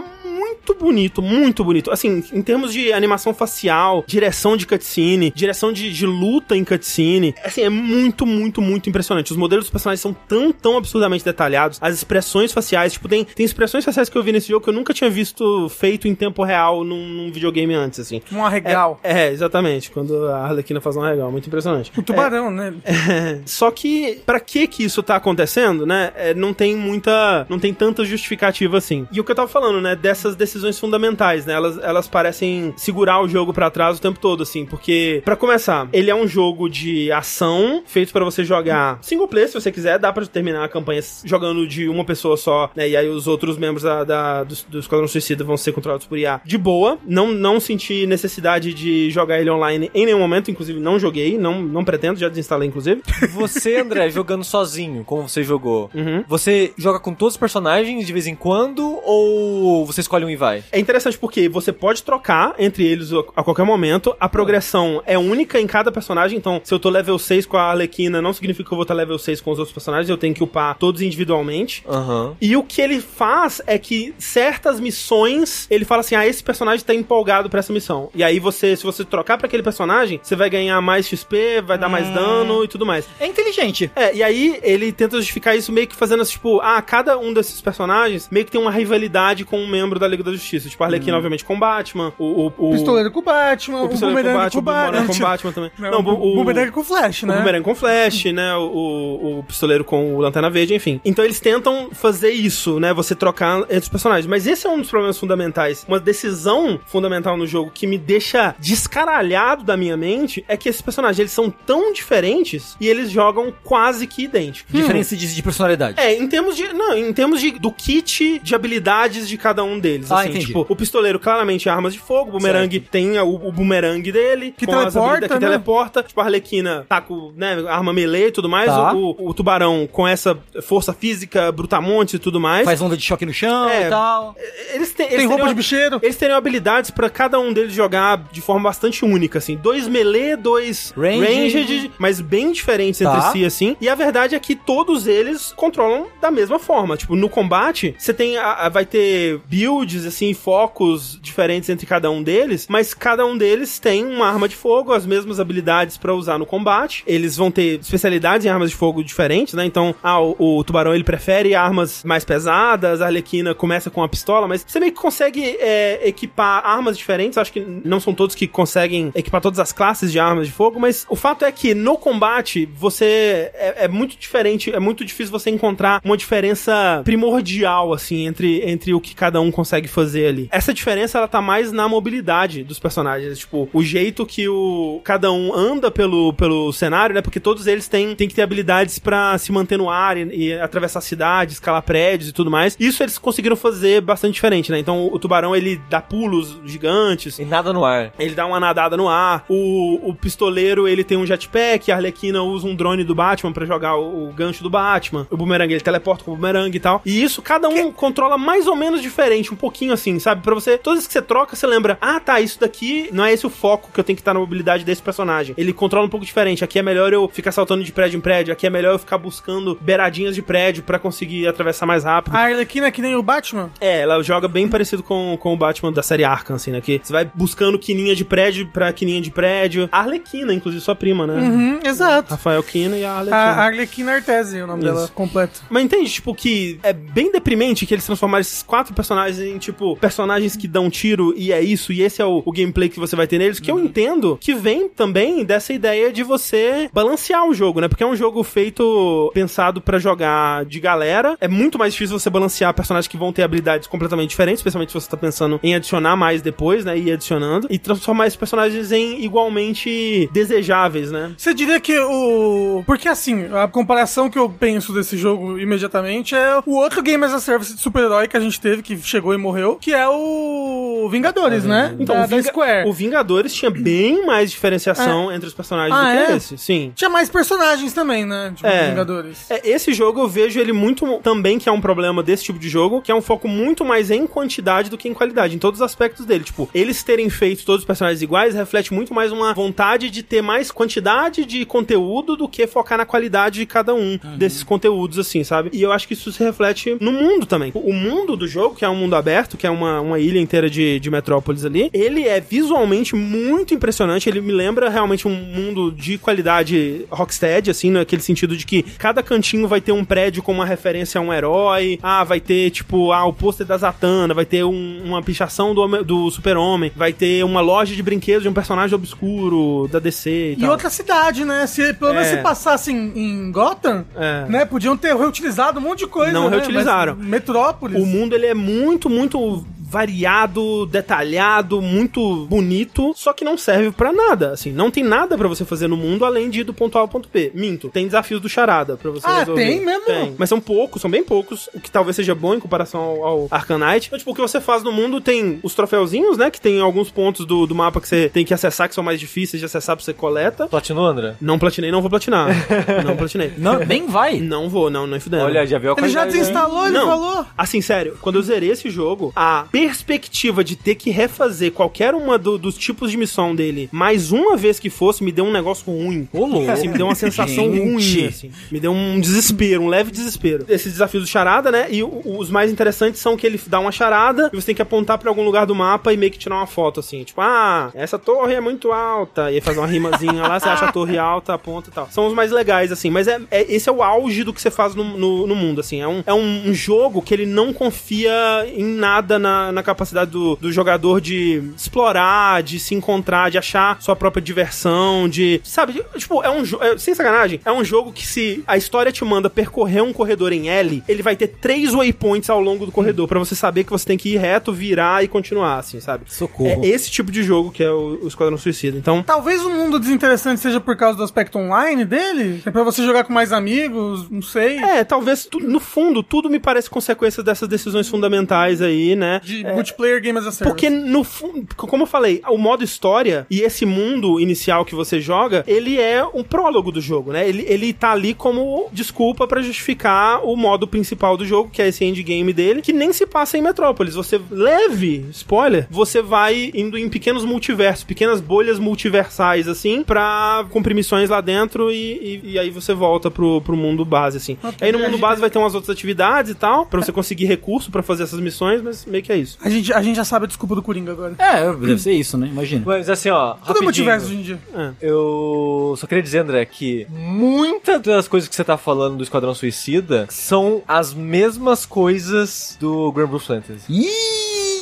muito bonito, muito bonito. Assim, em termos de animação facial, direção de cutscene, direção de, de luta em cutscene, assim, é muito, muito, muito impressionante. Os modelos dos personagens são tão, tão absurdamente detalhados. As expressões faciais, tipo, tem, tem expressões faciais que eu vi nesse jogo que eu nunca tinha visto feito em tempo real num, num videogame antes, assim. Um arregal. É, é, exatamente. Quando a Arlequina faz um arregal. Muito impressionante. O tubarão, né? É, só que, pra que que isso tá acontecendo, né? É, não tem muita. Não tem tanta justificativa assim. E o que eu tava falando, né? Dessas decisões fundamentais, né? Elas, elas parecem segurar o jogo pra trás o tempo todo, assim. Porque, pra começar, ele é um jogo de ação feito pra você jogar single player, se você quiser. Dá pra terminar a campanha jogando de uma pessoa só, né? E aí os outros membros da, da, do, do Esquadrão Suicida vão ser controlados por IA de boa. Não, não senti necessidade de jogar ele online em nenhum momento, inclusive não joguei, não, não pretendo, já desinstalei, inclusive. Você, André, jogando sozinho, como você jogou, Uhum. você joga com todos os personagens de vez em quando ou você escolhe um e vai? É interessante porque você pode trocar entre eles a qualquer momento. A progressão é única em cada personagem. Então, se eu tô level 6 com a Arlequina, não significa que eu vou estar level 6 com os outros personagens. Eu tenho que upar todos individualmente. Aham. E o que ele faz é que certas missões, ele fala assim: ah, esse personagem tá empolgado pra essa missão. E aí você, se você trocar pra aquele personagem, você vai ganhar mais XP, vai dar mais dano e tudo mais. É inteligente. É, e aí ele tenta justificar isso meio que fazendo assim, tipo, ah, cada um desses personagens meio que tem uma rivalidade com um membro da Liga da Justiça. Tipo, a Arlequina, obviamente, com o Batman, o... o, o Pistoleiro com o Batman, o o, Pistoleiro com o Batman, com o o Batman. com o Batman também. Não, Não, o, o- Boomerang com o Flash, O né? Boomerang com Flash, né? O, o, o pistoleiro com o Lanterna Verde, enfim. Então eles tentam fazer isso, né? Você trocar entre os personagens. Mas esse é um dos problemas fundamentais. Uma decisão fundamental no jogo que me deixa descaralhado da minha mente é que esses personagens, eles são tão diferentes e eles jogam quase que idênticos. Diferença de, de personalidade. É, em termos de. Não, em termos de, do kit de habilidades de cada um deles. Ah, assim, entendi. tipo, o pistoleiro claramente é armas de fogo, o bumerangue tem a- o, o bumerangue dele, Que teleporta, que né? teleporta. Tipo, a Arlequina tá com, né, arma melee e tudo mais. Tá. O, o tubarão com essa força física, brutamontes e tudo mais. Faz onda de choque no chão É. e tal. Eles Tem eles roupa teriam- de bicheiro. Eles teriam habilidades pra cada um deles jogar de forma bastante única, assim. Dois melee, dois Ranged. ranged, mas bem diferentes Tá. entre si, assim. E a verdade é que todos eles controlam da mesma forma. Tipo, no combate, você tem. a- a- vai ter builds, assim, focos diferentes entre cada um deles, mas cada um deles tem uma arma de fogo, as mesmas habilidades pra usar no combate. Eles vão ter especialidades em armas de fogo diferentes, né? Então, ah, o, o tubarão ele prefere armas mais pesadas, a Arlequina começa com a pistola, mas você meio que consegue é, equipar armas diferentes. Acho que não são todos que conseguem equipar todas as classes de armas de fogo, mas o fato é que no combate você é, é muito diferente, é muito difícil você encontrar uma diferença primordial assim entre, entre o que cada um consegue fazer ali. Essa diferença ela tá mais na mobilidade dos personagens, tipo, o jeito que o cada um anda pelo, pelo cenário, né? Porque todos eles têm, têm que ter habilidades pra se manter no ar e, e atravessar a cidade, escalar prédios e tudo mais. Isso eles conseguiram fazer bastante diferente, né? Então o tubarão ele dá pulos gigantes, E nada no ar. ele dá uma nadada no ar. O, o pistoleiro, ele tem um jetpack. A Arlequina usa um drone do Batman pra jogar o, o gancho do Batman. O bumerangue, ele teleporta com o bumerangue e tal. E isso, cada um controla mais ou menos diferente, um pouquinho assim, sabe? Pra você, todas as que você troca, você lembra, ah, tá, isso daqui não é esse o foco que eu tenho que estar na mobilidade desse personagem. Ele controla um pouco diferente. Aqui é melhor eu ficar saltando de prédio em prédio. Aqui é melhor eu ficar buscando beiradinhas de prédio pra conseguir atravessar mais rápido. A Arlequina é que nem o Batman? É, ela joga bem parecido com, com o Batman da série Arkham, assim, né? Que você vai buscando quininha de prédio pra quininha de prédio. A Arlequina, inclusive, sua prima, né? Uhum, exato. Rafael Kina e a Arlequina. A Arlequina Artese, o nome Isso. dela completo. Mas entende, tipo, que é bem deprimente que eles transformaram esses quatro personagens em, tipo, personagens que dão tiro e é isso, e esse é o, o gameplay que você vai ter neles, que eu entendo que vem também dessa ideia de você balancear o jogo, né? Porque é um jogo feito, pensado pra jogar de galera. É muito mais difícil você balancear personagens que vão ter habilidades completamente diferentes, especialmente se você tá pensando em adicionar mais depois, né? E ir adicionando. E transformar esses personagens em igualmente desejáveis, né? Você diria que o. Porque assim, a comparação que eu penso desse jogo imediatamente é o outro Game as a Service de super-herói que a gente teve, que chegou e morreu morreu, que é o Vingadores, né? Então, da, o, Vinga- Square. o Vingadores tinha bem mais diferenciação entre os personagens Ah, do que é? esse. Sim. Tinha mais personagens também, né? Tipo, É. Vingadores. É, esse jogo eu vejo ele muito também que é um problema desse tipo de jogo, que é um foco muito mais em quantidade do que em qualidade, em todos os aspectos dele. Tipo, eles terem feito todos os personagens iguais reflete muito mais uma vontade de ter mais quantidade de conteúdo do que focar na qualidade de cada um desses conteúdos, assim, sabe? E eu acho que isso se reflete no mundo também. O mundo do jogo, que é um mundo aberto, que é uma, uma ilha inteira de, de metrópolis ali, ele é visualmente muito impressionante. Ele me lembra realmente um mundo de qualidade Rocksteady, assim, naquele sentido de que cada cantinho vai ter um prédio com uma referência a um herói. Ah, vai ter, tipo, ah, o pôster da Zatanna, vai ter um- uma pichação do, do Super-Homem, vai ter uma loja de brinquedos de um personagem obscuro da DC e, E tal. outra cidade, né? Se pelo menos É. se passasse em, em Gotham, É. né? Podiam ter reutilizado um monte de coisa. Não né? reutilizaram. Mas Metrópolis. O mundo ele é muito, muito o variado, detalhado, muito bonito, só que não serve pra nada, assim, não tem nada pra você fazer no mundo além de ir do ponto A ao ponto B. Minto, tem desafios do charada pra você Ah, resolver. tem mesmo? Tem, mas são poucos, são bem poucos, o que talvez seja bom em comparação ao, ao Arcanite. Então, tipo, o que você faz no mundo tem os troféuzinhos, né, que tem alguns pontos do, do mapa que você tem que acessar, que são mais difíceis de acessar pra você coleta. Platinou, André? Não platinei, não vou platinar. não platinei. Não, nem vai. Não vou, não, não é fudendo. Olha, já viu a Ele já desinstalou, ele Não. falou. Assim, sério, quando eu zerei esse jogo, a perspectiva de ter que refazer qualquer uma do- dos tipos de missão dele, mais uma vez que fosse, me deu um negócio ruim. Ô. Assim, me deu uma sensação ruim, assim. Me deu um desespero, um leve desespero. Esses desafios do charada, né? E os mais interessantes são que ele dá uma charada e você tem que apontar pra algum lugar do mapa e meio que tirar uma foto, assim. Tipo, ah, essa torre é muito alta. E aí faz uma rimazinha lá, você acha a torre alta, aponta e tal. São os mais legais, assim. Mas é, é- esse é o auge do que você faz no, no, no mundo, assim. É um, é um jogo que ele não confia em nada na, na capacidade do, do jogador de explorar, de se encontrar, de achar sua própria diversão, de. Sabe? Tipo, é um jogo. sem sacanagem, é um jogo que se a história te manda percorrer um corredor em L, ele vai ter três waypoints ao longo do corredor pra você saber que você tem que ir reto, virar e continuar, assim, sabe? Socorro. É esse tipo de jogo que é o, o Esquadrão Suicida. Então. Talvez o mundo desinteressante seja por causa do aspecto online dele. É pra você jogar com mais amigos, não sei. É, talvez, tu- no fundo, tudo me parece consequência dessas decisões fundamentais aí, né? De multiplayer game as a service. Porque, no fundo, como eu falei, o modo história e esse mundo inicial que você joga, ele é um prólogo do jogo, né? Ele, ele tá ali como desculpa pra justificar o modo principal do jogo, que é esse endgame dele, que nem se passa em Metrópolis. Você, leve, spoiler, você vai indo em pequenos multiversos, pequenas bolhas multiversais, assim, pra cumprir missões lá dentro e, e, e aí você volta pro, pro mundo base, assim. Ok, aí no mundo base vai ter umas outras atividades e tal, pra você conseguir recurso pra fazer essas missões, mas meio que é isso. A gente, a gente já sabe a desculpa do Coringa agora. É, deve ser isso, né? Imagina. Mas assim, ó, Tudo é rapidinho. multiverso hoje em dia. Eu só queria dizer, André, que muitas das coisas que você tá falando do Esquadrão Suicida são as mesmas coisas do Grand Blue Fantasy.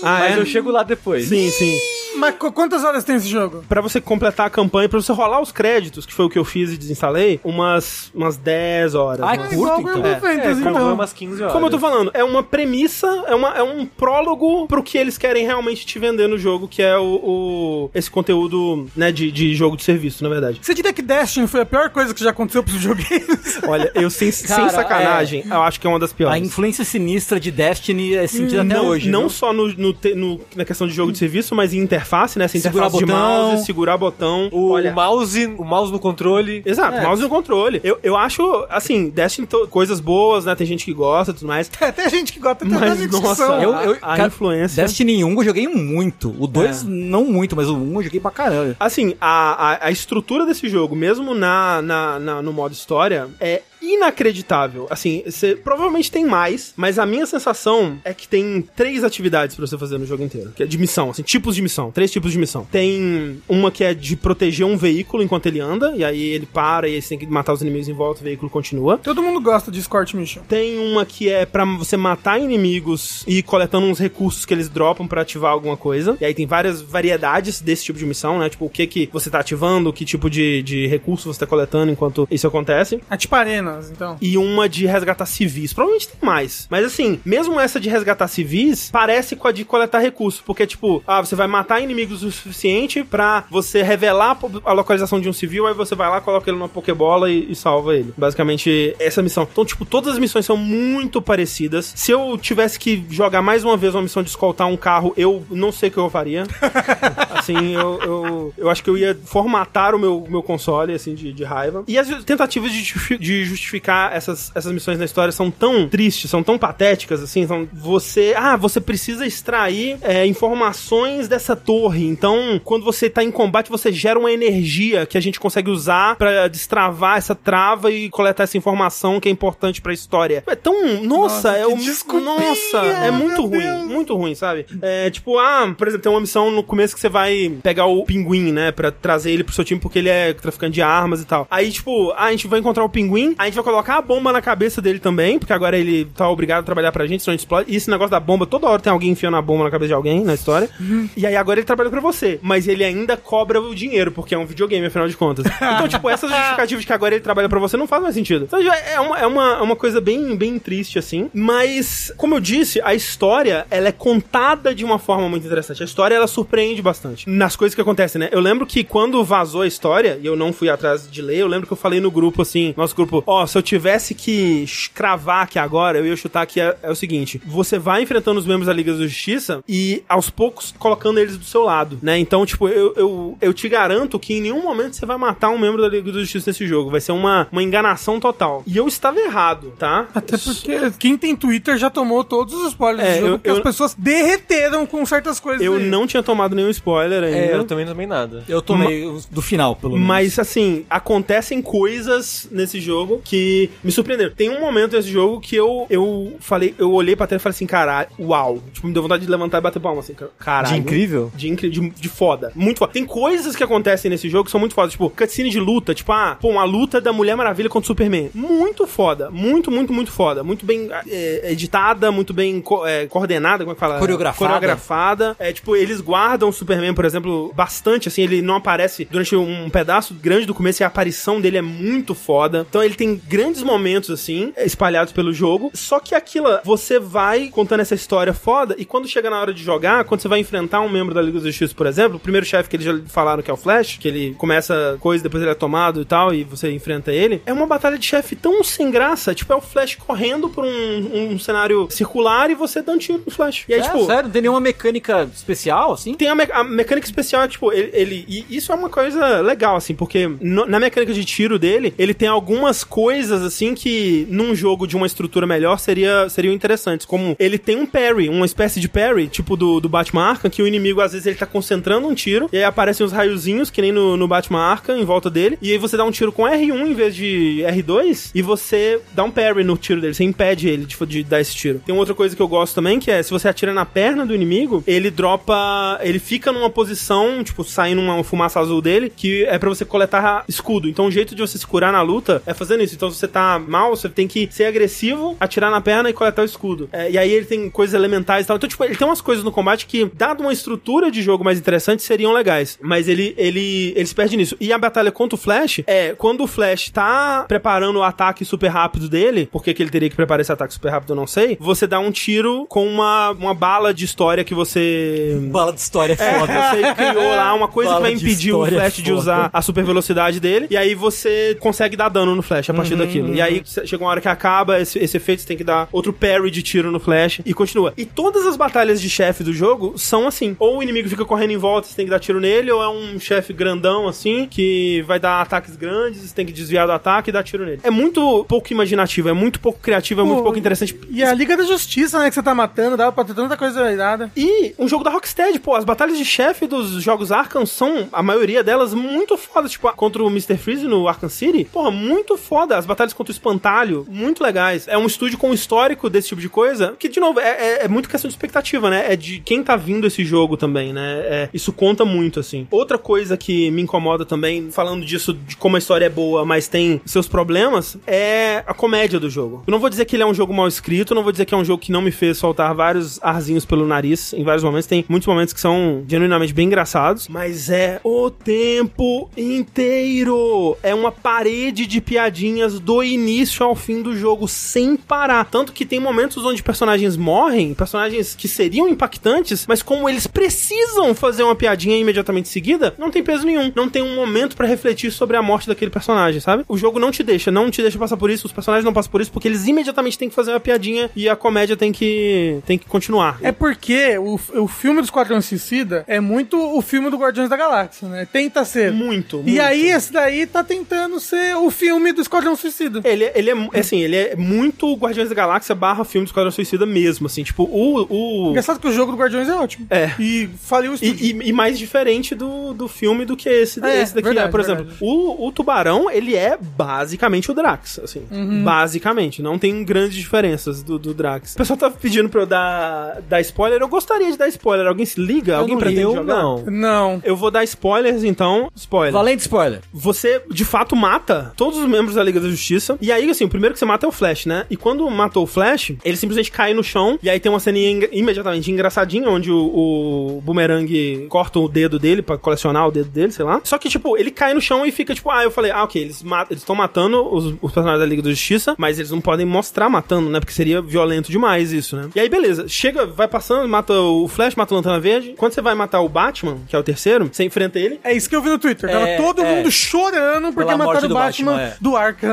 Ah, Mas é? eu chego lá depois. Sim, sim. Mas qu- quantas horas tem esse jogo? Pra você completar a campanha, pra você rolar os créditos, que foi o que eu fiz e desinstalei, umas, umas 10 horas. Ai, né? curto, igual então. É, É, Fantasy, como então. umas 15 horas. Como eu tô falando, é uma premissa, é, uma, é um prólogo pro que eles querem realmente te vender no jogo, que é o, o- esse conteúdo, né, de, de jogo de serviço, na verdade. Você diria que Destiny foi a pior coisa que já aconteceu pros videogames? Olha, eu sem, sem Cara, sacanagem, eu acho que é uma das A piores. influência sinistra de Destiny é sentida até não, hoje. não viu? só no, no no- na questão de jogo de serviço, mas em interface, né? Essa Segurar interface de botão. mouse, segurar botão. O Olha, mouse, o mouse no controle. Exato, É. mouse no controle. Eu, eu acho, assim, Destiny coisas boas, né? Tem gente que gosta e tudo mais. Tem gente que gosta de Mas, nossa, Eu, eu, A- a cara, influência- Destiny 1 eu joguei muito. O 2 É. não muito, mas o 1 eu joguei pra caramba. Assim, a, a, a estrutura desse jogo, mesmo na, na, na- no modo história, é inacreditável. Assim, você provavelmente tem mais, mas a minha sensação é que tem três atividades pra você fazer no jogo inteiro. Que é de missão, assim, tipos de missão. Três tipos de missão. Tem uma que é de proteger um veículo enquanto ele anda, e aí ele para e aí você tem que matar os inimigos em volta, o veículo continua. Todo mundo gosta de Escort Mission. Tem uma que é pra você matar inimigos e ir coletando uns recursos que eles dropam pra ativar alguma coisa. E aí tem várias variedades desse tipo de missão, né? Tipo, o que que você tá ativando, que tipo de, de recurso você tá coletando enquanto isso acontece. É tipo arena. Então. e uma de resgatar civis. Provavelmente tem mais. Mas assim, mesmo essa de resgatar civis, parece com a de coletar recursos. Porque, tipo, ah, você vai matar inimigos o suficiente pra você revelar a localização de um civil, aí você vai lá, coloca ele numa Pokébola e, e salva ele. Basicamente, essa missão. Então, tipo, todas as missões são muito parecidas. Se eu tivesse que jogar mais uma vez uma missão de escoltar um carro, eu não sei o que eu faria. assim, eu, eu, eu acho que eu ia formatar o meu, meu console, assim, de, de raiva. E as tentativas de, de justificar essas, essas missões na história são tão tristes, são tão patéticas, assim. São você. Ah, você precisa extrair é, informações dessa torre. Então, quando você tá em combate, você gera uma energia que a gente consegue usar pra destravar essa trava e coletar essa informação que é importante pra história. É tão. Nossa, Nossa, é o. Nossa, é muito ruim. Deus. Muito ruim, sabe? É tipo, ah, por exemplo, tem uma missão no começo que você vai pegar o pinguim, né? Pra trazer ele pro seu time porque ele é traficante de armas e tal. Aí, tipo, ah, a gente vai encontrar o pinguim, a gente vai colocar a bomba na cabeça dele também, porque agora ele tá obrigado a trabalhar pra gente, senão a gente explode. E esse negócio da bomba, toda hora tem alguém enfiando a bomba na cabeça de alguém na história. E aí agora ele trabalha pra você. Mas ele ainda cobra o dinheiro, porque é um videogame, afinal de contas. Então, tipo, essas justificativas que agora ele trabalha pra você não faz mais sentido. Então, é uma, é uma, é uma coisa bem, bem triste, assim. Mas, como eu disse, a história, ela é contada de uma forma muito interessante. A história, ela surpreende bastante nas coisas que acontecem, né? Eu lembro que quando vazou a história, e eu não fui atrás de ler, eu lembro que eu falei no grupo, assim, nosso grupo, ó, se eu tivesse que cravar aqui agora, eu ia chutar aqui é, é o seguinte, você vai enfrentando os membros da Liga da Justiça e, aos poucos, colocando eles do seu lado, né? Então, tipo, eu, eu, eu te garanto que em nenhum momento você vai matar um membro da Liga da Justiça nesse jogo. Vai ser uma, uma enganação total. E eu estava errado, tá? Até porque quem tem Twitter já tomou todos os spoilers É, do jogo, eu- porque eu- as pessoas derreteram com certas coisas. Eu aí. não tinha tomado nenhum spoiler ainda. É, eu também não tomei nada. Eu tomei os do final, pelo menos. Mas assim, acontecem coisas nesse jogo que me surpreenderam. Tem um momento nesse jogo que eu, eu falei, eu olhei pra tela e falei assim, caralho, uau. Tipo, me deu vontade de levantar e bater palma, assim, caralho. De incrível? De incrível, de, de foda. Muito foda. Tem coisas que acontecem nesse jogo que são muito fodas. Tipo, cutscene de luta. Tipo, ah, pô, uma luta da Mulher Maravilha contra o Superman. Muito foda. Muito, muito, muito foda. Muito bem é, editada, muito bem co- é, coordenada, como é que fala? Coreografada. Coreografada. É, tipo, eles guardam o Superman, por exemplo, bastante, assim, ele não aparece durante um pedaço grande do começo e a aparição dele é muito foda. Então ele tem grandes momentos, assim, espalhados pelo jogo. Só que aquilo, você vai contando essa história foda e quando chega na hora de jogar, quando você vai enfrentar um membro da Liga da Justiça, por exemplo, o primeiro chefe que eles já falaram que é o Flash, que ele começa coisa, depois ele é tomado e tal, e você enfrenta ele, é uma batalha de chefe tão sem graça. Tipo, é o Flash correndo por um, um cenário circular e você dando tiro no Flash. E aí, É, tipo, sério, não tem nenhuma mecânica especial, assim? tem a, me- a mecânica especial, tipo, ele, ele- E isso é uma coisa legal, assim, porque no- na mecânica de tiro dele, ele tem algumas coisas, assim, que num jogo de uma estrutura melhor seria, seriam interessantes. Como ele tem um parry, uma espécie de parry, tipo do, do Batman Arkham, que o inimigo, às vezes, ele tá concentrando um tiro, e aí aparecem os raiozinhos, que nem no, no Batman Arkham, em volta dele, e aí você dá um tiro com R1 em vez de R2, e você dá um parry no tiro dele, você impede ele de, de dar esse tiro. Tem outra coisa que eu gosto também, que é, se você atira na perna do inimigo, ele dropa, ele fica numa posição, tipo, saindo uma fumaça azul dele, que é pra você coletar escudo. Então o jeito de você se curar na luta é fazendo isso. Então se você tá mal, você tem que ser agressivo, atirar na perna e coletar o escudo. É, e aí ele tem coisas elementais e tal. Então, tipo, ele tem umas coisas no combate que, dado uma estrutura de jogo mais interessante, seriam legais. Mas ele, ele, ele se perde nisso. E a batalha contra o Flash é quando o Flash tá preparando o ataque super rápido dele, porque que ele teria que preparar esse ataque super rápido, eu não sei. Você dá um tiro com uma, uma bala de história que você Bala de história é é, foda. você criou lá uma coisa Bala que vai de impedir o história Flash de foda. usar a super velocidade dele. E aí você consegue dar dano no Flash a Uhum, partir daquilo. E aí chega uma hora que acaba esse, esse efeito, você tem que dar outro parry de tiro no Flash e continua. E todas as batalhas de chefe do jogo são assim. Ou o inimigo fica correndo em volta, você tem que dar tiro nele, ou é um chefe grandão assim, que vai dar ataques grandes, você tem que desviar do ataque e dar tiro nele. É muito pouco imaginativo, é muito pouco criativo, é muito Pô, pouco interessante. E a Liga da Justiça, né, que você tá matando, dá pra ter tanta coisa irada. E um jogo da Rocksteady, pô, as batalhas de chefe dos jogos Arkham são, a maioria delas, muito fodas. Tipo, contra o Mr. Freeze no Arkham City, porra, muito foda. As batalhas contra o Espantalho, muito legais. É um estúdio com um histórico desse tipo de coisa, que, de novo, é, é- é muito questão de expectativa, né? É de quem tá vindo esse jogo também, né? É, isso conta muito, assim. Outra coisa que me incomoda também, falando disso, de como a história é boa, mas tem seus problemas, é a comédia do jogo. Eu não vou dizer que ele é um jogo mal escrito, não vou dizer que é um jogo que não me fez soltar vários arzinhos pelo nariz em vários momentos. Tem muitos momentos que são genuinamente bem engraçados, mas é o tempo inteiro. É uma parede de piadinha do início ao fim do jogo, sem parar. Tanto que tem momentos onde personagens morrem, personagens que seriam impactantes, mas como eles precisam fazer uma piadinha imediatamente seguida, não tem peso nenhum. Não tem um momento pra refletir sobre a morte daquele personagem, sabe? O jogo não te deixa, não te deixa passar por isso, os personagens não passam por isso, porque eles imediatamente têm que fazer uma piadinha e a comédia tem que, tem que continuar. É porque o, o filme do Esquadrão Suicida é muito o filme do Guardiões da Galáxia, né? Tenta ser. muito, muito. E aí, esse daí tá tentando ser o filme do Esquadrão Suicida. Ele, ele é, assim, ele é muito Guardiões da Galáxia barra filme do Esquadrão Suicida mesmo, assim, tipo, o... o... Engraçado que o jogo do Guardiões é ótimo. É. E faliu o E, estúdio. e- e mais diferente do, do filme do que esse, É, esse daqui. verdade, né? Por exemplo, o, o Tubarão, ele é basicamente o Drax, assim. Uhum. Basicamente. Não tem grandes diferenças do, do Drax. O pessoal tá pedindo pra eu dar, dar spoiler. Eu gostaria de dar spoiler. Alguém se liga? Alguém não- pretende eu jogar? não. Não. Eu vou dar spoilers, então. Spoiler. Valente spoiler. Você, de fato, mata todos os membros da Liga da Justiça. E aí, assim, o primeiro que você mata é o Flash, né? E quando matou o Flash, ele simplesmente cai no chão. E aí tem uma ceninha imediatamente engraçadinha, onde o, o Boomerang corta o dedo dele pra colecionar o dedo dele, sei lá. Só que, tipo, ele cai no chão e fica, tipo, ah, eu falei, ah, ok, eles estão matando os, os personagens da Liga da Justiça, mas eles não podem mostrar matando, né? Porque seria violento demais isso, né? E aí, beleza. Chega, vai passando, mata o Flash, mata o Lanterna Verde. Quando você vai matar o Batman, que é o terceiro, você enfrenta ele. É isso que eu vi no Twitter. Tava É, todo é. mundo chorando porque Pela mataram o Batman, Batman, é. do Arkham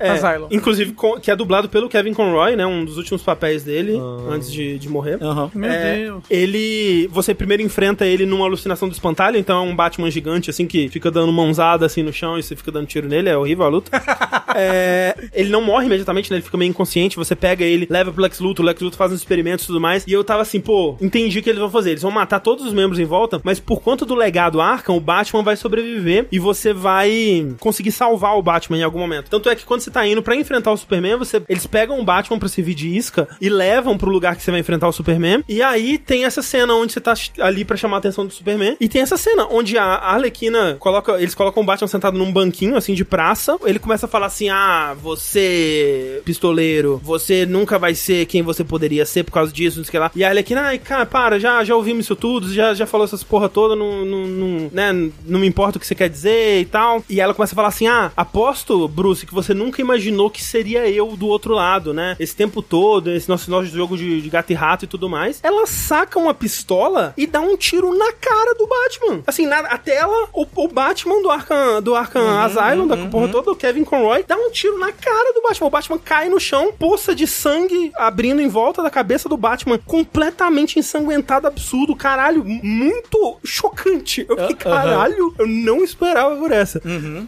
É, Asylum. Inclusive, com- que é dublado pelo Kevin Conroy, né? Um dos últimos papéis dele, Ah. antes de, de morrer. Aham. Meu É, Deus. Ele. Você primeiro enfrenta ele numa alucinação do espantalho, então é um Batman gigante, assim, que fica dando mãozada assim no chão e você fica dando tiro nele, é horrível a luta. É, ele não morre imediatamente, né? Ele fica meio inconsciente, você pega ele, leva pro Lex Luthor, o Lex Luthor faz uns experimentos e tudo mais. E eu tava assim, pô, entendi o que eles vão fazer. Eles vão matar todos os membros em volta, mas por conta do legado Arkham, o Batman vai sobreviver e você vai conseguir salvar o Batman em algum momento. Tanto é que quando você tá indo pra enfrentar o Superman, você, eles pegam o Batman pra servir de isca e levam pro lugar que você vai enfrentar o Superman. E aí tem essa cena onde você tá ali pra chamar a atenção do Superman. E tem essa cena onde a Arlequina coloca, eles colocam o Batman sentado num banquinho assim de praça. Ele começa a falar assim: "Ah, você pistoleiro, você nunca vai ser quem você poderia ser por causa disso, não sei o que lá". E a Arlequina, ai, cara, para, já já ouvimos isso tudo, já já falou essas porra toda, não, não, não, né, não me importa o que você quer dizer e tal. E ela começa a falar assim: "Ah, aposto, Bruce, que você nunca imaginou que seria eu do outro lado, né? Esse tempo todo, esse nosso, nosso jogo de, de gato e rato e tudo mais". Ela saca uma pistola e dá um tiro na cara do Batman. Assim, na, a tela, o, o Batman do Arkham, do Arkham Asylum, da porra toda, o Kevin Conroy, dá um tiro na cara do Batman. O Batman cai no chão, poça de sangue abrindo em volta da cabeça do Batman, completamente ensanguentado, absurdo, caralho, muito chocante. Eu fiquei, caralho, eu não esperava por essa.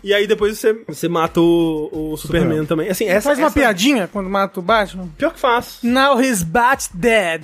E aí depois você, você mata o, o Superman também. Assim, essa Faz uma essa- piadinha quando mata o Batman. Pior que faz. Now he's bat dead.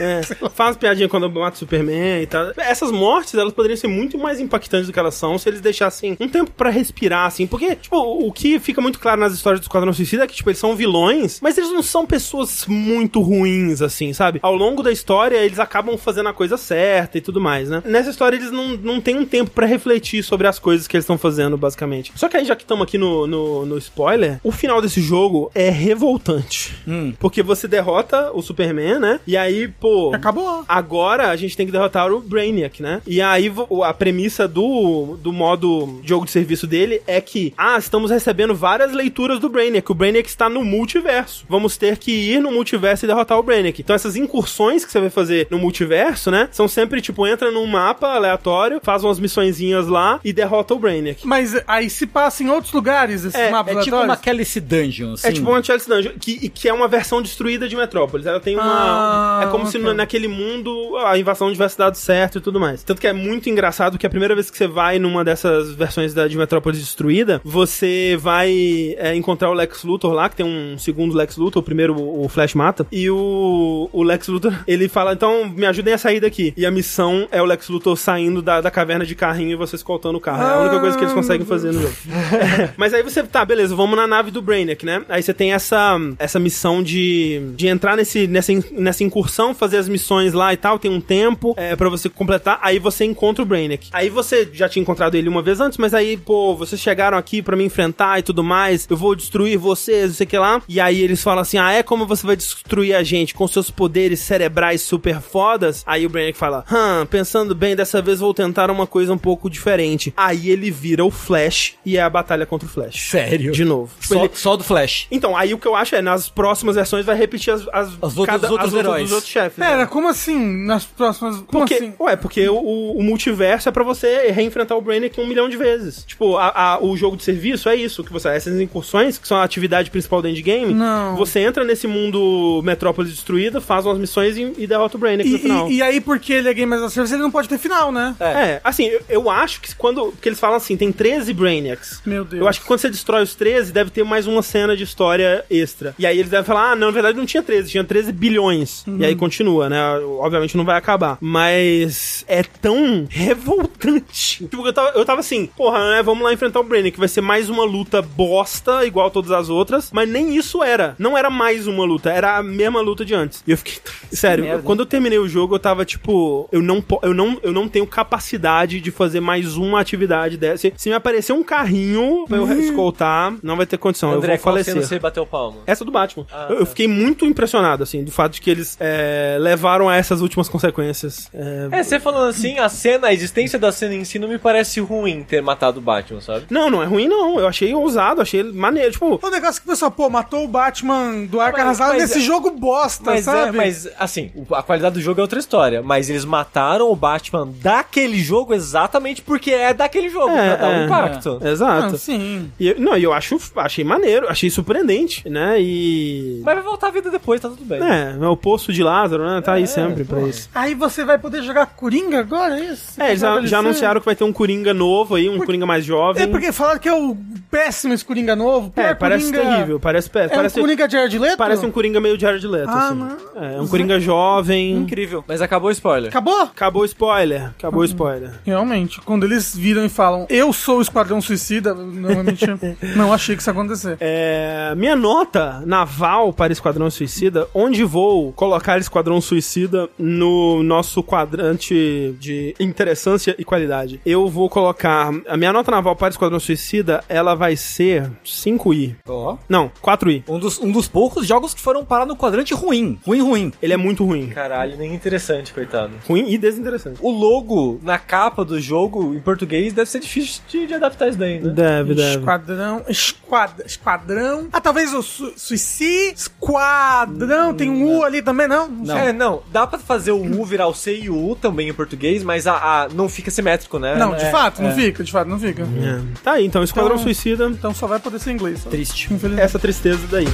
É, faz piadinha quando mata o Superman e tal. Essas mortes, elas poderiam ser muito mais impactantes do que elas são se eles deixassem um tempo pra respirar, assim. Porque, tipo, o que fica muito claro nas histórias do Esquadrão Suicida é que, tipo, eles são vilões, mas eles não são pessoas muito ruins, assim, sabe? Ao longo da história, eles acabam fazendo a coisa certa e tudo mais, né? Nessa história, eles não, não têm um tempo pra refletir sobre as coisas que eles estão fazendo, basicamente. Só que aí, já que estamos aqui no, no, no spoiler, o final desse jogo é revoltante. Porque você derrota o Superman, né? E aí, pô. Acabou. Agora a gente tem que derrotar o Brainiac, né? E aí a premissa do, do modo jogo de serviço dele é que, ah, estamos recebendo várias leituras do Brainiac. O Brainiac está no multiverso. Vamos ter que ir no multiverso e derrotar o Brainiac. Então essas incursões que você vai fazer no multiverso, né? São sempre tipo, entra num mapa aleatório, faz umas missõezinhas lá e derrota o Brainiac. Mas aí se passa em outros lugares esses É, mapas É tipo uma Kelly's Dungeon, assim. É tipo uma Chelsea Dungeon, que, que é uma versão destruída de Metrópolis. Ela tem uma. Ah, é como se ok. no- naquele mundo a invasão tivesse dado certo e tudo mais. Tanto que é muito engraçado que a primeira vez que você vai numa dessas versões da, de Metrópolis destruída, você vai é, encontrar o Lex Luthor lá, que tem um segundo Lex Luthor, o primeiro o Flash mata. E o, o Lex Luthor, ele fala: então me ajudem a sair daqui. E a missão é o Lex Luthor saindo da, da caverna de carrinho e você escoltando o carro. É a única coisa que eles conseguem fazer no jogo. Mas aí você, tá, beleza, vamos na nave do Brainiac, né? Aí você tem essa, essa missão de, de entrar nesse, nessa, nessa incursão, fazer as missões lá e tal, tem um tempo é, para você completar, aí você encontra o Brainiac. Aí você já tinha encontrado ele uma vez antes, mas aí, pô, vocês chegaram aqui pra me enfrentar e tudo mais, eu vou destruir vocês, não sei o que lá. E aí eles falam assim, ah, é como você vai destruir a gente com seus poderes cerebrais super fodas? Aí o Brainiac fala, hum, pensando bem, dessa vez vou tentar uma coisa um pouco diferente. Aí ele vira o Flash e é a batalha contra o Flash. Sério? De novo. Tipo, Só, ele- só do Flash. Então, aí o que eu acho é, nas próximas versões vai repetir as, as, Os outros- os outros lutas heróis. dos outros chefes. né? Pera, como assim? Nas próximas. Como Porque, assim? ué, porque o, o multiverso é pra você reenfrentar o Brainiac um milhão de vezes. Tipo, a- a- o jogo de serviço é isso, que você, essas incursões, que são a atividade principal do endgame, Não. você entra nesse mundo metrópole destruída, faz umas missões e, e derrota o Brainiac no final. E, e, e aí, porque ele é Game as a Service, ele não pode ter final, né? É, assim, eu, eu acho que quando. Porque eles falam assim, tem 13 Brainiacs. Meu Deus. Eu acho que quando você destrói os 13, deve ter mais uma cena de história extra. E aí eles devem falar, ah, não, na verdade não tinha 13, tinha 13 bilhões. E aí continua, né? Obviamente não vai acabar. Mas é tão revoltante. Tipo, eu tava, eu tava assim, porra, né? Vamos lá enfrentar o Brainiac, vai ser mais uma luta bosta, igual todas as outras. Mas nem isso era. Não era mais uma luta, era a mesma luta de antes. E eu fiquei. Sério, merda. quando eu terminei o jogo, eu tava tipo, eu não, eu não, eu não tenho capacidade de fazer mais uma atividade dessa. Se, se me aparecer um carrinho pra eu escoltar, não vai ter condição. André, eu vou qual falecer. você bateu palma? Essa do Batman. Ah, eu, eu fiquei muito impressionado, assim, do fato de que eles é, levaram a essas últimas consequências. É, É, você falando assim, a cena, a existência da cena em si não me parece ruim ter matado o Batman, sabe? Não, não é ruim, não. Eu achei ousado, achei maneiro. Tipo, O negócio que o pessoal, pô, matou o Batman do Arkham Mas- Asylum nesse é- jogo bosta, Mas, é, sabe? mas assim, a qualidade do jogo é outra história. Mas eles mataram o Batman daquele jogo exatamente porque é daquele jogo, É, pra dar um é. impacto. exato. Ah, sim. E não, e eu acho, achei maneiro, achei surpreendente, né? E. Mas vai voltar a vida depois, tá tudo bem. É, é o poço de Lázaro, né? Tá aí sempre pra isso. Aí você vai poder jogar Coringa agora, é isso? É, eles já, já anunciaram que vai ter um Coringa novo aí, um Coringa mais jovem. É porque falaram que é o péssimo esse Coringa novo. É, parece Coringa- terrível, parece pé- É parece, um Coringa Jared Leto? parece um Coringa meio Jared Leto, Ah, assim. não. É, é um Coringa jovem. Incrível. Mas acabou o spoiler. Acabou? Acabou o spoiler, acabou o spoiler. Realmente, quando eles viram e falam, eu sou o Esquadrão Suicida, normalmente não achei que isso ia acontecer. É, minha nota naval para Esquadrão Suicida, onde vou colocar Esquadrão Suicida no nosso quadrante de interessância e qualidade? Eu vou colocar. A minha nota naval para Esquadrão Suicida, ela vai ser 5i. Ó. Não, 4i. Um dos, um dos poucos jogos que foram parar no quadrante ruim. Ruim, ruim. Ele é muito ruim. Caralho, nem interessante, coitado. Ruim e desinteressante. O logo na capa do jogo, em português, deve ser difícil de, de adaptar isso daí, né? Deve, deve. Esquadrão. Esquadra, esquadrão. Ah, talvez o su Suicide Esquadrão. Tem um U ali também, não? Não. É, não, dá pra fazer o U virar o C e o U também em português, mas a, a- não fica simétrico, né? Não, de É, fato, não é. fica, de fato, não fica. É. Tá aí, então, Esquadrão Então- Suicida, Então só vai poder ser em inglês. Só. Triste. Essa tristeza daí.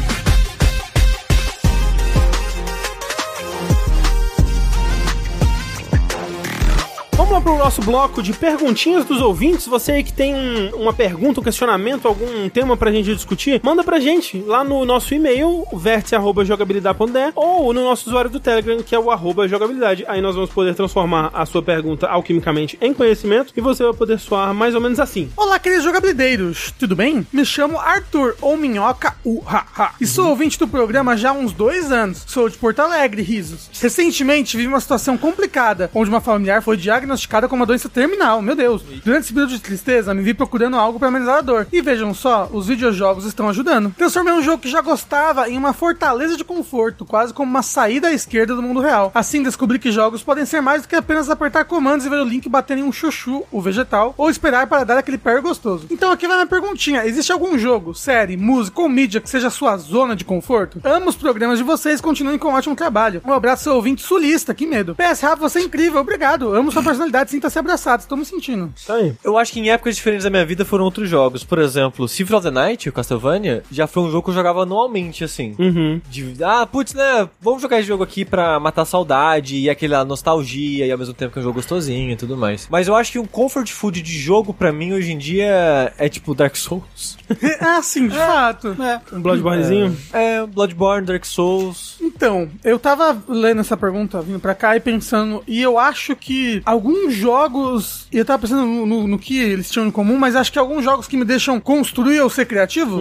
Vamos pro nosso bloco de perguntinhas dos ouvintes. Você aí que tem um- uma pergunta, um questionamento, algum tema pra gente discutir, manda pra gente lá no nosso e-mail, vértice.jogabilidade.de ou no nosso usuário do Telegram, que é o arroba jogabilidade. Aí nós vamos poder transformar a sua pergunta alquimicamente em conhecimento e você vai poder soar mais ou menos assim. Olá, queridos jogabilideiros, tudo bem? Me chamo Arthur, ou Minhoca Uhaha, e sou ouvinte do programa já há uns dois anos. Sou de Porto Alegre, risos. Recentemente vivi uma situação complicada, onde uma familiar foi diagnosticada com uma doença terminal, meu Deus. Durante esse período de tristeza, me vi procurando algo para amenizar a dor. E vejam só, os videojogos estão ajudando. Transformei um jogo que já gostava em uma fortaleza de conforto, quase como uma saída à esquerda do mundo real. Assim, descobri que jogos podem ser mais do que apenas apertar comandos e ver o Link bater em um chuchu, o vegetal, ou esperar para dar aquele parry gostoso. Então aqui vai minha perguntinha: existe algum jogo, série, música ou mídia que seja a sua zona de conforto? Amo os programas de vocês, continuem com um ótimo trabalho. Um abraço, seu ouvinte sulista, que medo. PS Rafa, você é incrível, obrigado. Amo sua personalidade, sinta-se abraçado, estou me sentindo. Tá aí. Eu acho que em épocas diferentes da minha vida foram outros jogos. Por exemplo, Symphony of the Night, o Castlevania, já foi um jogo que eu jogava anualmente, assim. Uhum. De, ah, putz, né? Vamos jogar esse jogo aqui pra matar a saudade e aquela nostalgia e ao mesmo tempo que é um jogo gostosinho e tudo mais. Mas eu acho que um comfort food de jogo pra mim hoje em dia é tipo Dark Souls. ah, sim, de fato. Um Bloodbornezinho. É, Bloodborne, Dark Souls. Então, eu tava lendo essa pergunta, vindo pra cá e pensando, e eu acho que alguns jogos, e eu tava pensando no, no- no que eles tinham em comum, mas acho que alguns jogos que me deixam construir ou ser criativo,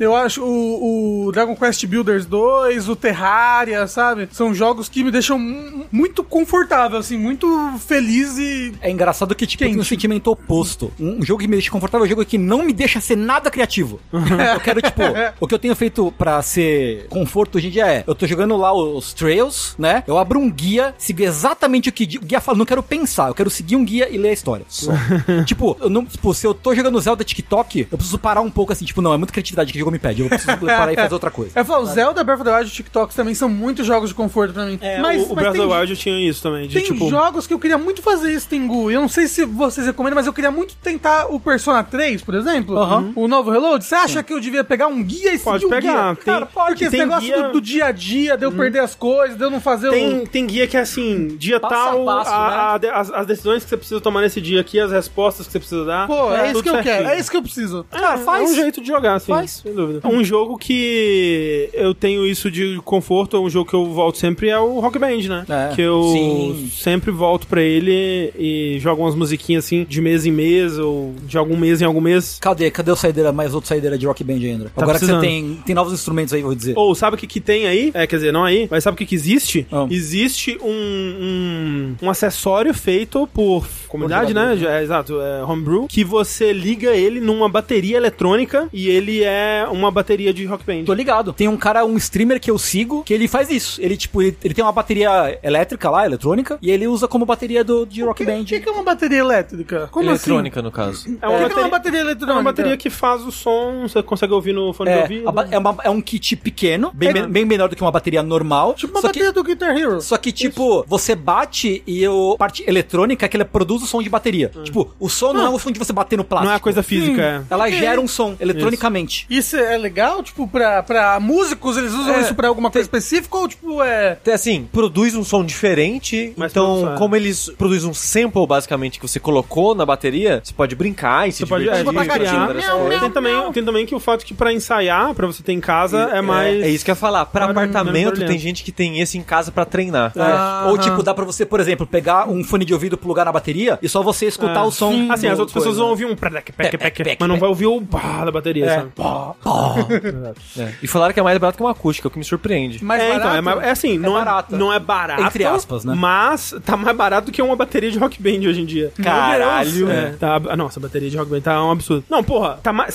eu acho o, o Dragon Quest Builders 2, o Terraria, sabe? São jogos que me deixam mu- muito confortável, assim, muito feliz e... É engraçado que, tipo, tenho um sentimento oposto. Um jogo que me deixa confortável é um jogo que não me deixa ser nada criativo. eu quero, tipo, o que eu tenho feito pra ser conforto hoje em dia é, eu tô jogando lá os trails, né? Eu abro um guia, sigo exatamente o que o guia fala. Não quero pensar, eu quero seguir um guia e ler a história. Só. tipo, eu não, tipo, se eu tô jogando Zelda TikTok, eu preciso parar um pouco assim, tipo, não, é muita criatividade que o jogo me pede. Eu preciso parar e fazer outra coisa. Eu falo, Zelda, Breath of the Wild e TikToks também são muitos jogos de conforto pra mim. É, o, o Breath of tem, the Wild tinha isso também. De, tem tipo, jogos que eu queria muito fazer isso, Tengu. Eu não sei se vocês recomendam, mas eu queria muito tentar o Persona 3, por exemplo. O novo Reload. Você acha que eu devia pegar um guia e Pode seguir o pegar, guia? tem- Cara, pode. Porque esse tem negócio guia- do, do dia a dia, de eu perder as coisas, de eu não fazer o... Tem, tem guia que é assim, dia Passo a tal, passo, a- né? a- de- as, decisões que você precisa tomar nesse dia aqui, as respostas que você precisa dar. Pô, é, isso tudo que eu certinho. quero. É isso que eu preciso. Cara, faz. É um jeito de jogar, sim. Faz. Sem dúvida. Um jogo que eu tenho isso de conforto, um jogo que eu volto sempre é o Rock Band, né? É. Que eu Sim. sempre volto pra ele e jogo umas musiquinhas assim, de mês em mês, ou de algum mês em algum mês. Cadê? Cadê o saideira, mais outro saideira de Rock Band ainda? Agora que precisando. você tem, tem novos instrumentos aí, vou dizer. Ou sabe o que, que tem aí? É, quer dizer, não aí, mas sabe o que, que existe? Ah. Existe um, um, um acessório feito por comunidade, né? É, exato, é homebrew, que você liga ele numa bateria eletrônica e ele é uma bateria de rock band. Tô ligado. Tem um cara, um streamer que eu sigo, que ele faz isso. Ele, tipo, ele, ele tem uma bateria elétrica lá, eletrônica, e ele usa como bateria do, de Rock O Band. que, que é uma bateria elétrica? Como Eletrônica, no caso. assim? É O que, é uma bateria É eletrônica? uma bateria que faz o som, você consegue ouvir no fone de É, ouvido. a ba- é, uma- é um kit pequeno, bem, É. bem menor do que uma bateria normal. Tipo uma só que, bateria do Guitar Hero. só que, tipo, você bate e o parte eletrônica é que ela produz o som de bateria. Tipo, o som não é o som de você bater no plástico. Não é a coisa física, é. Ela gera um som eletronicamente. Isso é legal? Tipo, pra, pra músicos, eles usam É, isso pra alguma coisa específica? Ou, tipo, é... Até assim, produz um som diferente. Mas então, produz, é. como eles produzem um sample, basicamente, que você colocou na bateria, você pode brincar e se Você pode divertir. é, botar criar. gatinho. várias Miau, coisas. Tem também, tem também que o fato que pra ensaiar, pra você ter em casa, é, mais. É, é isso que eu ia falar. Pra apartamento, tem gente que tem esse em casa pra treinar. É. Aham. Ou tipo, dá pra você, por exemplo, pegar um fone de ouvido, plugar na bateria e só você escutar É. o som. Assim, do as outras pessoas vão ouvir um prec, mas não vai ouvir o pá da bateria, É. sabe? É. E falaram que é mais barato que uma acústica, o que me surpreende. Mais é, então, barato? é, mais- é assim, não, barato. É, não é barato. Entre aspas, né? Mas tá mais barato do que uma bateria de rock band hoje em dia. Caralho. É, tá, ah, nossa, a bateria de rock band tá um absurdo. Não, porra, tá mais,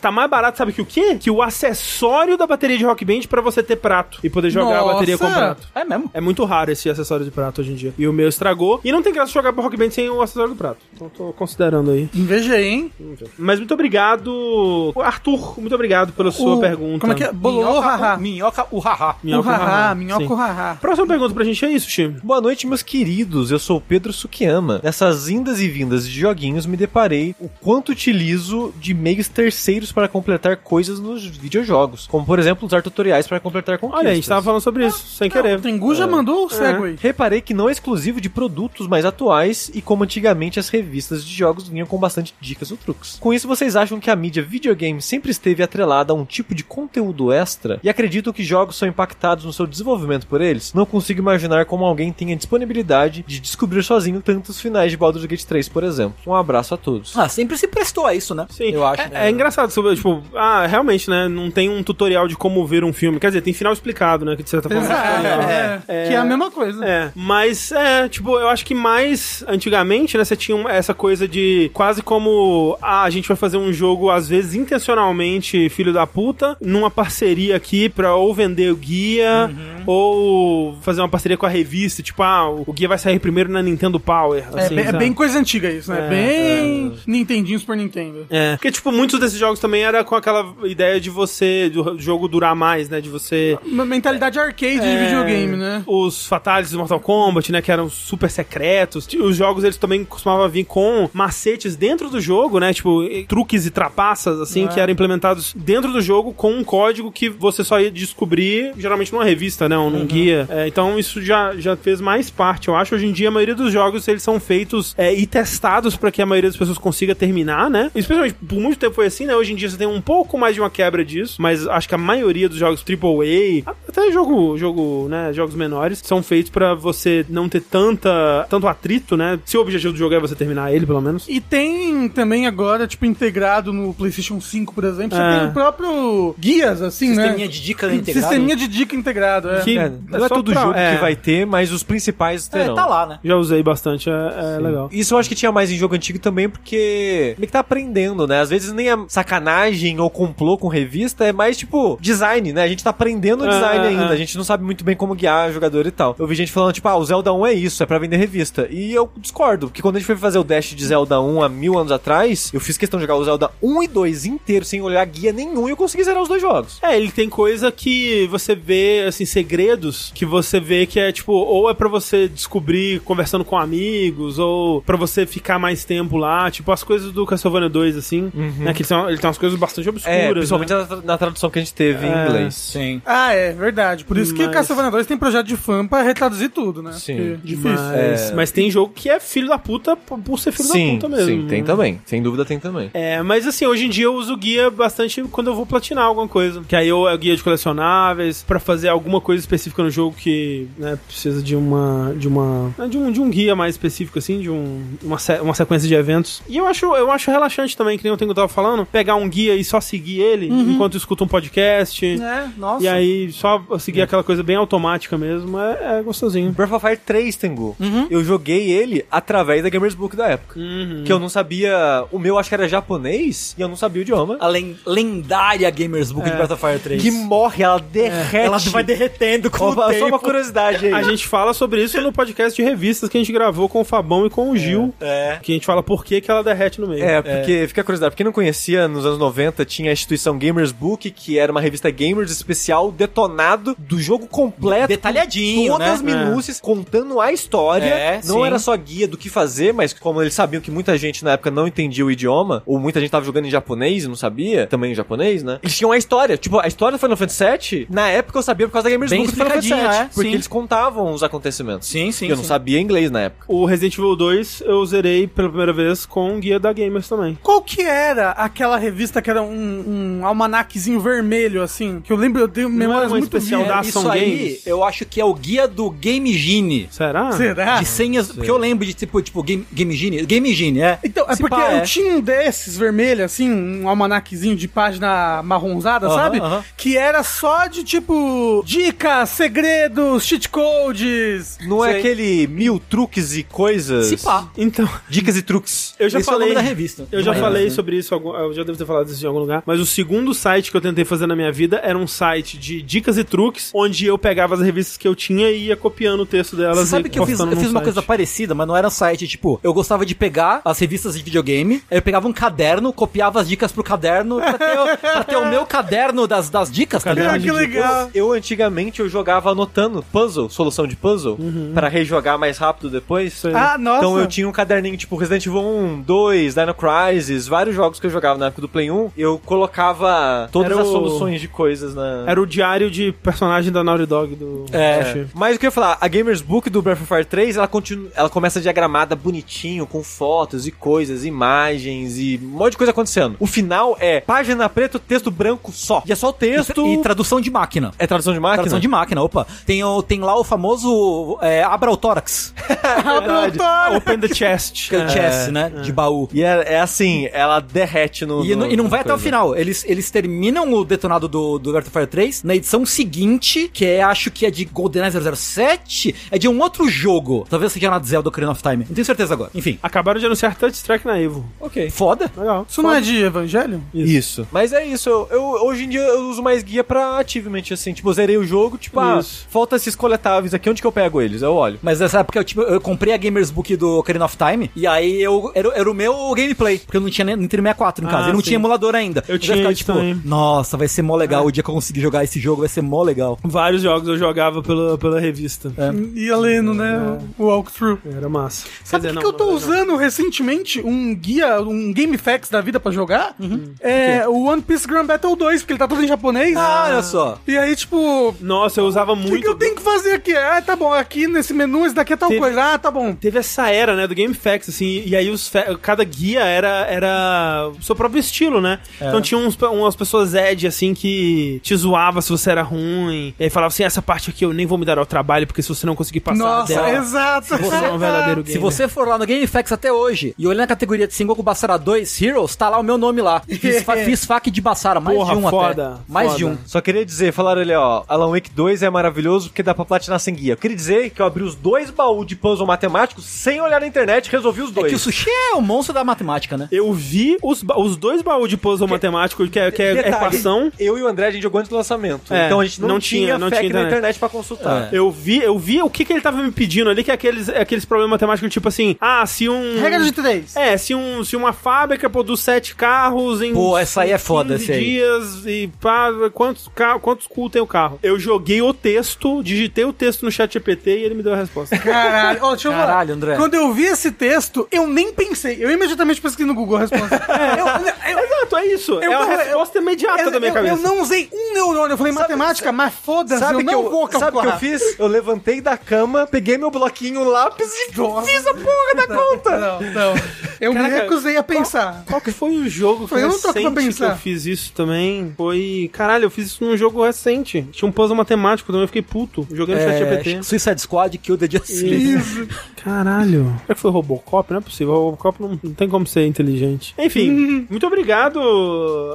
tá mais barato, sabe que o quê? Que o acessório da bateria de rock band pra você ter prato e poder jogar a bateria com prato. É mesmo. É muito raro esse acessório de prato hoje em dia. E o meu estragou. E não tem graça jogar pro Rock Band sem o acessório do prato. Então tô considerando aí. Invejei, hein? Mas muito obrigado, Arthur. Muito obrigado pela sua O- pergunta. Como é que é? Haha. Minhoca, o haha. O Minhoca, haha, haha. minhoca, Sim. haha. Próxima pergunta pra gente é isso, Chim. Boa noite, meus queridos. Eu sou o Pedro Sukiyama. Nessas indas e vindas de joguinhos, me deparei o quanto utilizo de meios terceiros para completar coisas nos videojogos. Como, por exemplo, usar tutoriais para completar conquistas. Olha, a gente tava falando sobre isso, sem O querer. Tengu já mandou o segue. Reparei que não é exclusivo de produtos mais atuais e como antigamente as revistas de jogos vinham com bastante dicas ou truques. Com isso, vocês acham que a mídia videogame sempre esteve atrelada a um tipo de conteúdo extra e acreditam que jogos são impactados no seu desenvolvimento por eles? Não consigo imaginar como alguém tenha disponibilidade de descobrir sozinho tantos finais de Baldur's Gate 3, por exemplo. Um abraço a todos. Ah, sempre se prestou a isso, né? Sim. Eu acho. É, é engraçado sobre, tipo, ah, realmente, né? Não tem um tutorial de como ver um filme. Quer dizer, tem final explicado, né? Que de certa forma. Exato, é, é, Que é a mesma coisa. É, mas é, tipo, eu acho que mais antigamente, né, você tinha essa coisa de quase como, ah, a gente vai fazer um jogo, às vezes, intencionalmente, filho da puta, numa parceria aqui pra ou vender o guia, ou fazer uma parceria com a revista, tipo, ah, o guia vai sair primeiro na Nintendo Power. É, assim, bem, é bem coisa antiga isso, né? É, bem Nintendinho Super Nintendo. É. Porque, tipo, muitos desses jogos também era com aquela ideia de você, do jogo durar mais, né? De você. Uma mentalidade arcade de É, videogame, né? Os fatalities do Mortal Kombat, né? Que eram super secretos. Os jogos, eles também costumavam vir com macetes dentro do jogo, né? Tipo, truques e trapaças, assim, que eram implementados dentro do jogo com um código que você só ia descobrir, geralmente numa revista, né? Ou num guia. É, então, isso já, já fez mais parte, eu acho. Hoje em dia, a maioria dos jogos, eles são feitos é, e testados para que a maioria das pessoas consiga terminar, né? Especialmente, por muito tempo foi assim, né? Hoje em dia, você tem um pouco mais de uma quebra disso, mas acho que a maioria dos jogos AAA, até jogo, jogo, né? Jogos menores, são feitos pra você não ter tanta, tanto atrito, né? Se o objetivo do jogo é você terminar ele, pelo menos. E tem também agora, tipo, integrado no PlayStation 5, por exemplo, você É. tem o próprio guias, assim, né? Sisteminha de dica integrado. Sisteminha de dica integrado, é. Que É, não é todo pra- jogo é. que vai ter, mas os principais É, terão. tá lá, né? Já usei bastante, é, é legal. Isso eu acho que tinha mais em jogo antigo também, porque meio que tá aprendendo, né? Às vezes nem é sacanagem ou complô com revista, é mais tipo design, né? A gente tá aprendendo o É, design é, ainda, é. a gente não sabe muito bem como guiar jogador e tal. Eu vi gente falando, tipo, ah, o Zelda 1 é isso, é pra vender revista. E eu discordo, porque quando a gente foi fazer o Dash de Zelda 1 há mil anos atrás, eu fiz questão de jogar o Zelda 1 e 2 inteiro, sem olhar guia nenhum, e eu consegui zerar os dois jogos. É, ele tem coisa que você vê, assim, segredos que você vê que é tipo, ou é pra você descobrir conversando com amigos, ou pra você ficar mais tempo lá, tipo as coisas do Castlevania 2, assim, né? Que ele tem, ele tem umas coisas bastante obscuras. É, né? principalmente na, na tradução que a gente teve É, em inglês. Sim. Ah, é verdade. Por isso que o Mas- Castlevania 2 tem projeto de fã pra retraduzir tudo, né? Sim. Porque difícil. Mas, mas tem jogo que é filho da puta por ser filho Sim, da puta mesmo. sim, tem né? também. Sem dúvida tem também. É, mas assim, hoje em dia eu uso guia bastante quando eu vou platinar alguma coisa. Que aí eu é guia de colecionáveis, pra fazer alguma coisa específica no jogo que, né, precisa de uma. de uma. né, de um, de um guia mais específico, assim, de um, uma, uma sequência de eventos. E eu acho, eu acho relaxante também, que nem o Tengo tava falando, pegar um guia e só seguir ele enquanto escuta um podcast. É, nossa. E aí, só seguir aquela coisa bem automática mesmo, é, é gostosinho. Breath of Fire 3, Tengu. Eu joguei ele através da Gamers Book da época. Que eu não sabia. O meu acho que era japonês e eu não sabia o idioma. A len- lendária Gamers Book de Breath of Fire 3. Que morre, ela derrete. Ela vai derretendo com Opa, o Só uma tempo. curiosidade aí. A gente fala sobre isso no podcast de revistas que a gente gravou com o Fabão e com o Gil. É. Que a gente fala por que, que ela derrete no meio. É, porque fica a curiosidade, pra quem não conhecia, nos anos 90 tinha a instituição Gamers Book, que era uma revista gamers especial detonado do jogo completo. Detalhadinho, Todas as né? minúcias, contando a história. É, não sim. era só guia do que fazer, mas como eles sabiam que muita gente na época não entendia o idioma, ou muita gente tava jogando em japonês e não sabia, também em japonês, né? Eles tinham a história. Tipo, a história do Final Fantasy VII, na época eu sabia por causa da Gamers Bem Book do Final Fantasy VII. é, porque sim. eles contavam os acontecimentos. Sim, sim, E eu não sim. sabia inglês na época. O Resident Evil 2 eu zerei pela primeira vez com o guia da Gamers também. Qual que era aquela revista que era um, um almanaquezinho vermelho, assim? Que eu lembro, eu tenho memórias uma muito especial da É, isso Ação aí, Games. eu acho que é o guia do Game Genie. Será? Será? De senhas, porque eu lembro de tipo, tipo Game, Game Genie. Game Genie, é. Então, é Se porque pá, eu é. tinha um desses vermelho, assim, um almanaquezinho de página marronzada, Aham, sabe? aham. Que era só de tipo dicas, segredos, cheat codes. Não é Sei. aquele mil truques e coisas? Se pá. Então, Dicas e truques. eu já Esse é o falei. nome da revista. Eu já Uma falei revista. sobre isso, eu já devo ter falado isso em algum lugar. Mas o segundo site que eu tentei fazer na minha vida era um site de dicas e truques, onde eu pegava as revistas que eu tinha e ia copiando o texto delas. Você sabe e que eu fiz, eu fiz uma site. coisa parecida, mas não era um site, tipo, eu gostava de pegar as revistas de videogame, aí eu pegava um caderno, copiava as dicas pro caderno, pra ter, o- pra ter o meu caderno das, das dicas, tá ligado? que legal. Eu antigamente eu jogava anotando puzzle, solução de puzzle, pra rejogar mais rápido depois. Sei. Ah, nossa. Então eu tinha um caderninho tipo Resident Evil 1, 2, Dino Crisis, vários jogos que eu jogava na época do Play 1, eu colocava todas Era as o- soluções de coisas na. Era o diário de personagem da Naughty Dog do. É. Mas o que eu ia falar, a Gamers Book do Breath of Fire 3, ela, continua, ela começa diagramada bonitinho, com fotos e coisas, imagens e um monte de coisa acontecendo. O final é página preta, texto branco só. E é só o texto. E tradução de máquina. É tradução de máquina? Tradução de máquina, opa. Tem, o, tem lá o famoso é, abra o tórax, Doutor! Open the chest. que é o chest, né? De baú. E é, é assim, ela derrete no. E, no- não- e não vai até o coisa. final. Eles, eles terminam o detonado do, do of Fire 3 na edição seguinte, que é, acho que é de GoldenEye 007, é de um outro jogo. Talvez seja na Zelda Ocarina of Time. Não tenho certeza agora. Enfim. Acabaram de anunciar Touch Strike na Evo. Ok. Foda. Legal. Isso não é de evangelho? Isso. Mas é isso, eu, eu- hoje em dia eu uso mais guia pra achievement, assim, tipo, eu zerei o jogo, tipo, ah, Isso. falta esses coletáveis aqui, onde que eu pego eles? Eu olho. Mas nessa época eu, tipo, eu comprei a Gamers Book do Ocarina of Time e aí eu era, era o meu gameplay, porque eu não tinha nem Nintendo 64 em casa, Ah, eu não sim. tinha emulador ainda. Eu já tinha ficava, isso também. nossa, vai ser mó legal o dia que eu conseguir jogar esse jogo, vai ser mó legal. Vários jogos eu jogava pela, pela revista. Ia lendo, né? O walkthrough. Era massa. Sabe Quer o dizer, que, que eu tô não, não, usando recentemente? Um guia, um Game Facts da vida pra jogar? É o One Piece Grand Battle 2, porque ele tá todo em japonês. Ah, olha só. E aí, tipo, Nossa, eu usava o que, muito. que eu tenho que fazer aqui? Ah, tá bom, aqui nesse menu, esse daqui é tal Teve- coisa. Ah, tá bom. Teve essa era, né, do Game Facts, assim, e aí os cada guia era, era o seu próprio estilo, né? Então tinha uns, umas pessoas Ed, assim, que te zoava se você era ruim, e aí falava assim, essa parte aqui eu nem vou me dar ao trabalho, porque se você não conseguir passar Nossa, dela, exato. Você é um verdadeiro Se você for lá no GameFAQs até hoje e olhar na categoria de Sengoku Basara 2 Heroes, tá lá o meu nome lá. Fiz, fa fiz FAQ de Basara, mais Porra, de um foda, até. Mais foda. de um. Só queria dizer, falaram ali, ó, Alan Wake 2 é maravilhoso porque dá pra platinar sem guia. Eu queria dizer que eu abri os dois baús de puzzle matemáticos sem olhar na internet e resolvi os É dois. que o sushi é o monstro da matemática, né? Eu vi os, ba- os dois baús de puzzle matemático, que é, que é Detalhe, equação. Eu e o André, a gente jogou antes do lançamento. É, então a gente não, não tinha, tinha- não tinha na internet. internet pra consultar. É. Eu vi, eu vi o que, que ele tava me pedindo ali, que é aqueles, é aqueles problemas matemáticos, tipo assim, ah, se um. Regra de três. É, se, um, se uma fábrica produz sete carros em. Pô, essa aí é foda, 15 esse aí. dias e pá, quantos, quantos cu tem o carro? Eu joguei o texto, digitei o texto no chat GPT e ele me deu a resposta. Caralho, Ó, deixa eu falar. Caralho, André. Quando eu vi esse texto, eu nem pensei. Eu imediatamente pesquisei no Google a resposta. eu, eu, Exato, é isso. Eu é a não- resposta imediata eu, da minha eu- cabeça. eu não usei um neurônio. Eu falei matemática, mas foda-se, eu Sabe não que eu, vou calcular. sabe o que eu fiz? Eu levantei da cama, peguei meu bloquinho, um lápis e fiz a porra da conta. Não, não. Eu me Caraca, recusei a pensar. Qual que foi o jogo Foi, eu não tô pra que pensar. eu fiz isso também? Foi... Caralho, eu fiz isso num jogo recente. Tinha um puzzle matemático também, eu fiquei puto. Joguei no chat É, GPT. Suicide Squad Kill the Justice. Isso. Caralho. Será que foi Robocop? Não é possível. Robocop não, não tem como ser inteligente. Enfim, muito obrigado,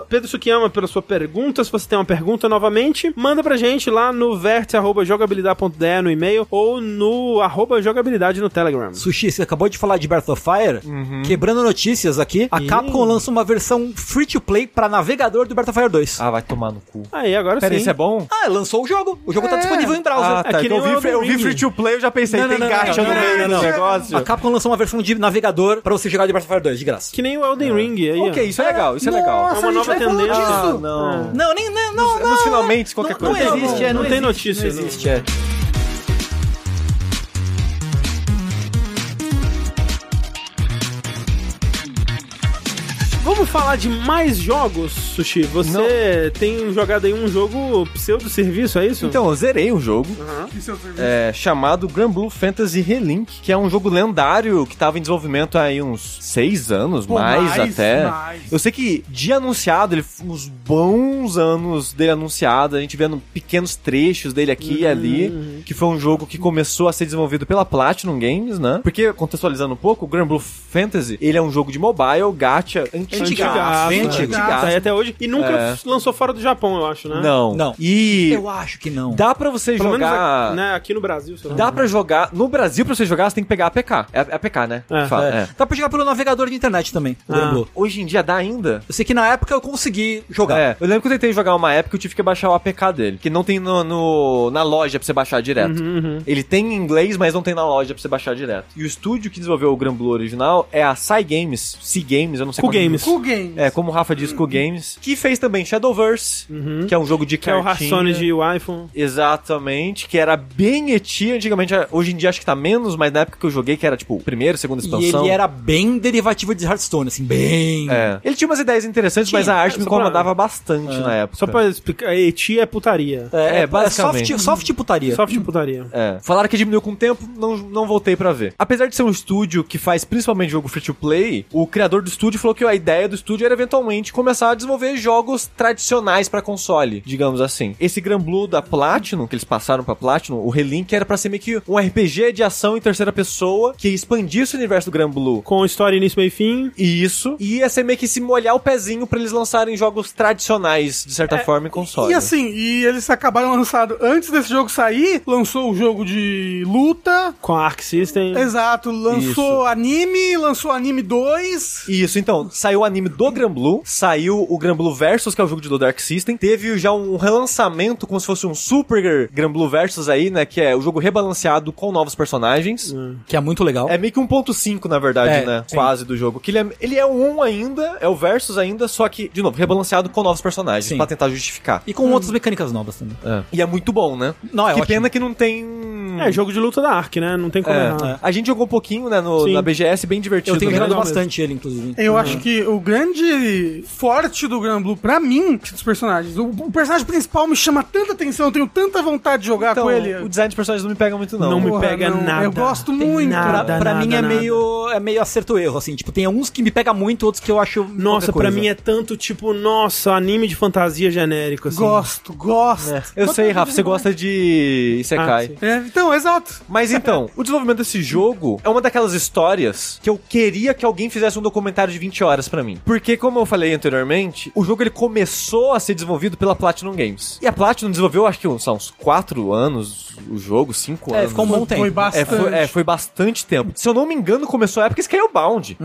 Pedro Sukiyama, pela sua pergunta. Se você tem uma pergunta novamente, manda pra gente lá no verte.jogabilidade.de no e-mail ou no arroba jogabilidade no Telegram. Sushi, você acabou de falar de Breath of Fire? Quebrando notícias aqui, a Ih. Capcom lança uma versão free to play pra navegador do Breath of Fire 2. Ah, vai tomar no cu. Aí, agora Pera, sim. isso é bom? Ah, lançou o jogo. O jogo tá É. disponível em browser. Ah, É tá. nem eu vi, eu vi free to play, eu já pensei, Não, tem não, não, no meio não, do negócio. A Capcom lançou uma versão de navegador pra você jogar de Breath of Fire 2, de graça. Que nem o Elden Ring aí. Ok, isso é legal, isso é legal. Nossa, É uma nova tendência. Ah, não. Não, nem, não, Nos- não, nos finalmente, qualquer não, coisa. Não existe, é, Não tem existe, notícia, Não não. existe, é. Vamos falar de mais jogos, Sushi. Você tem jogado aí um jogo pseudo-serviço, é isso? Então, eu zerei um jogo é o serviço. é, chamado Grand Blue Fantasy Relink, que é um jogo lendário que tava em desenvolvimento há aí uns seis anos, Pô, mais, mais, até. mais. Eu sei que de anunciado, ele uns bons anos dele anunciado, a gente vendo pequenos trechos dele aqui e ali, que foi um jogo que começou a ser desenvolvido pela Platinum Games, né? Porque, contextualizando um pouco, o Grand Blue Fantasy, ele é um jogo de mobile, gacha, antigaço. Antigaço, Antigaço. antigaço. Tá aí até hoje. E nunca É. lançou fora do Japão, eu acho, né? Não. Não. E Eu acho que não. dá pra você Pelo menos jogar... aqui, né, aqui no Brasil, sei lá. Dá pra jogar. No Brasil, pra você jogar, você tem que pegar a APK. É a APK, né? É, fala, É. é. Dá pra jogar pelo navegador de internet também, o Ah. Grand Blue. Hoje em dia dá ainda? Eu sei que na época eu consegui jogar. É, eu lembro que eu tentei jogar uma época eu tive que baixar o APK dele. Que não tem no, no- na loja pra você baixar direto. Ele tem em inglês, mas não tem na loja pra você baixar direto. E o estúdio que desenvolveu o Grand Blue original é a Psy Games, C Games, eu não sei qual- Games. Cool Games. É, como o Rafa diz, Cool Games. Que fez também Shadowverse, que é um jogo de Que é o cartinha. Hearthstone de iPhone. Exatamente, que era bem eti antigamente. Hoje em dia acho que tá menos, mas na época que eu joguei, que era tipo primeira, segunda E expansão. ele era bem derivativo de Hearthstone, assim, bem. É. Ele tinha umas ideias interessantes, mas a arte me só pra- incomodava bastante na época. Só pra explicar, Eti é putaria. É, É, basicamente. soft, soft putaria. Soft putaria. É. Falaram que diminuiu com o tempo, não, não voltei pra ver. Apesar de ser um estúdio que faz principalmente jogo free to play, o criador do estúdio falou que a ideia do estúdio era eventualmente começar a desenvolver jogos tradicionais pra console, digamos assim. Esse Grand Blue da Platinum, que eles passaram pra Platinum, o Relink era pra ser meio que um RPG de ação em terceira pessoa que expandisse o universo do Grand Blue. Com história início, meio e fim. Isso. E ia ser meio que se molhar o pezinho pra eles lançarem jogos tradicionais, de certa forma, em console. E assim, e eles acabaram lançando, antes desse jogo sair, lançou o jogo de luta. Com a Arc System. Exato, lançou Isso. anime, lançou anime 2. Isso, então, saiu o anime do Gran Blue, saiu o Gran Blue Versus, que é o jogo de do Dark System, teve já um relançamento, como se fosse um Super Gran Blue Versus aí, né, que é o jogo rebalanceado com novos personagens. Que é muito legal. É meio que 1.5, na verdade, É, né, sim. quase do jogo. Que ele é, ele é um ainda, é o Versus ainda, só que, de novo, rebalanceado com novos personagens, Sim. pra tentar justificar. E com outras mecânicas novas também. É. E é muito bom, né? Não, é que ótimo. pena que não tem... É, jogo de luta da Ark, né? Não tem como É. A gente jogou um pouquinho, né, no, na BGS, bem divertido. Eu tenho né? jogado bastante ele, inclusive. Eu acho que o grande forte do Gran Blue, pra mim, dos personagens, o, o personagem principal me chama tanta atenção, eu tenho tanta vontade de jogar Então, com ele. o design dos personagens não me pega muito, não. Não me Porra, pega não, nada. Eu gosto Tem muito. nada. Pra, pra nada, mim é nada. meio, é meio acerto-erro, assim. Tipo, tem uns que me pega muito, outros que eu acho. Nossa, pra mim é tanto tipo, nossa, anime de fantasia genérico, assim. Gosto, gosto. Eu sei, Rafa, você gosta de Isekai. Ah. É, então, exato. Mas então, o desenvolvimento desse jogo é uma daquelas histórias que eu queria que alguém fizesse um documentário de 20 horas pra mim. Porque, como eu falei anteriormente, o jogo ele começou a ser desenvolvido pela Platinum Games. E a Platinum desenvolveu, acho que são uns 4 anos o jogo, 5 É, anos. ficou um bom tempo. Foi É bastante. foi, é, foi bastante tempo. Se eu não me engano, começou a época Scalebound.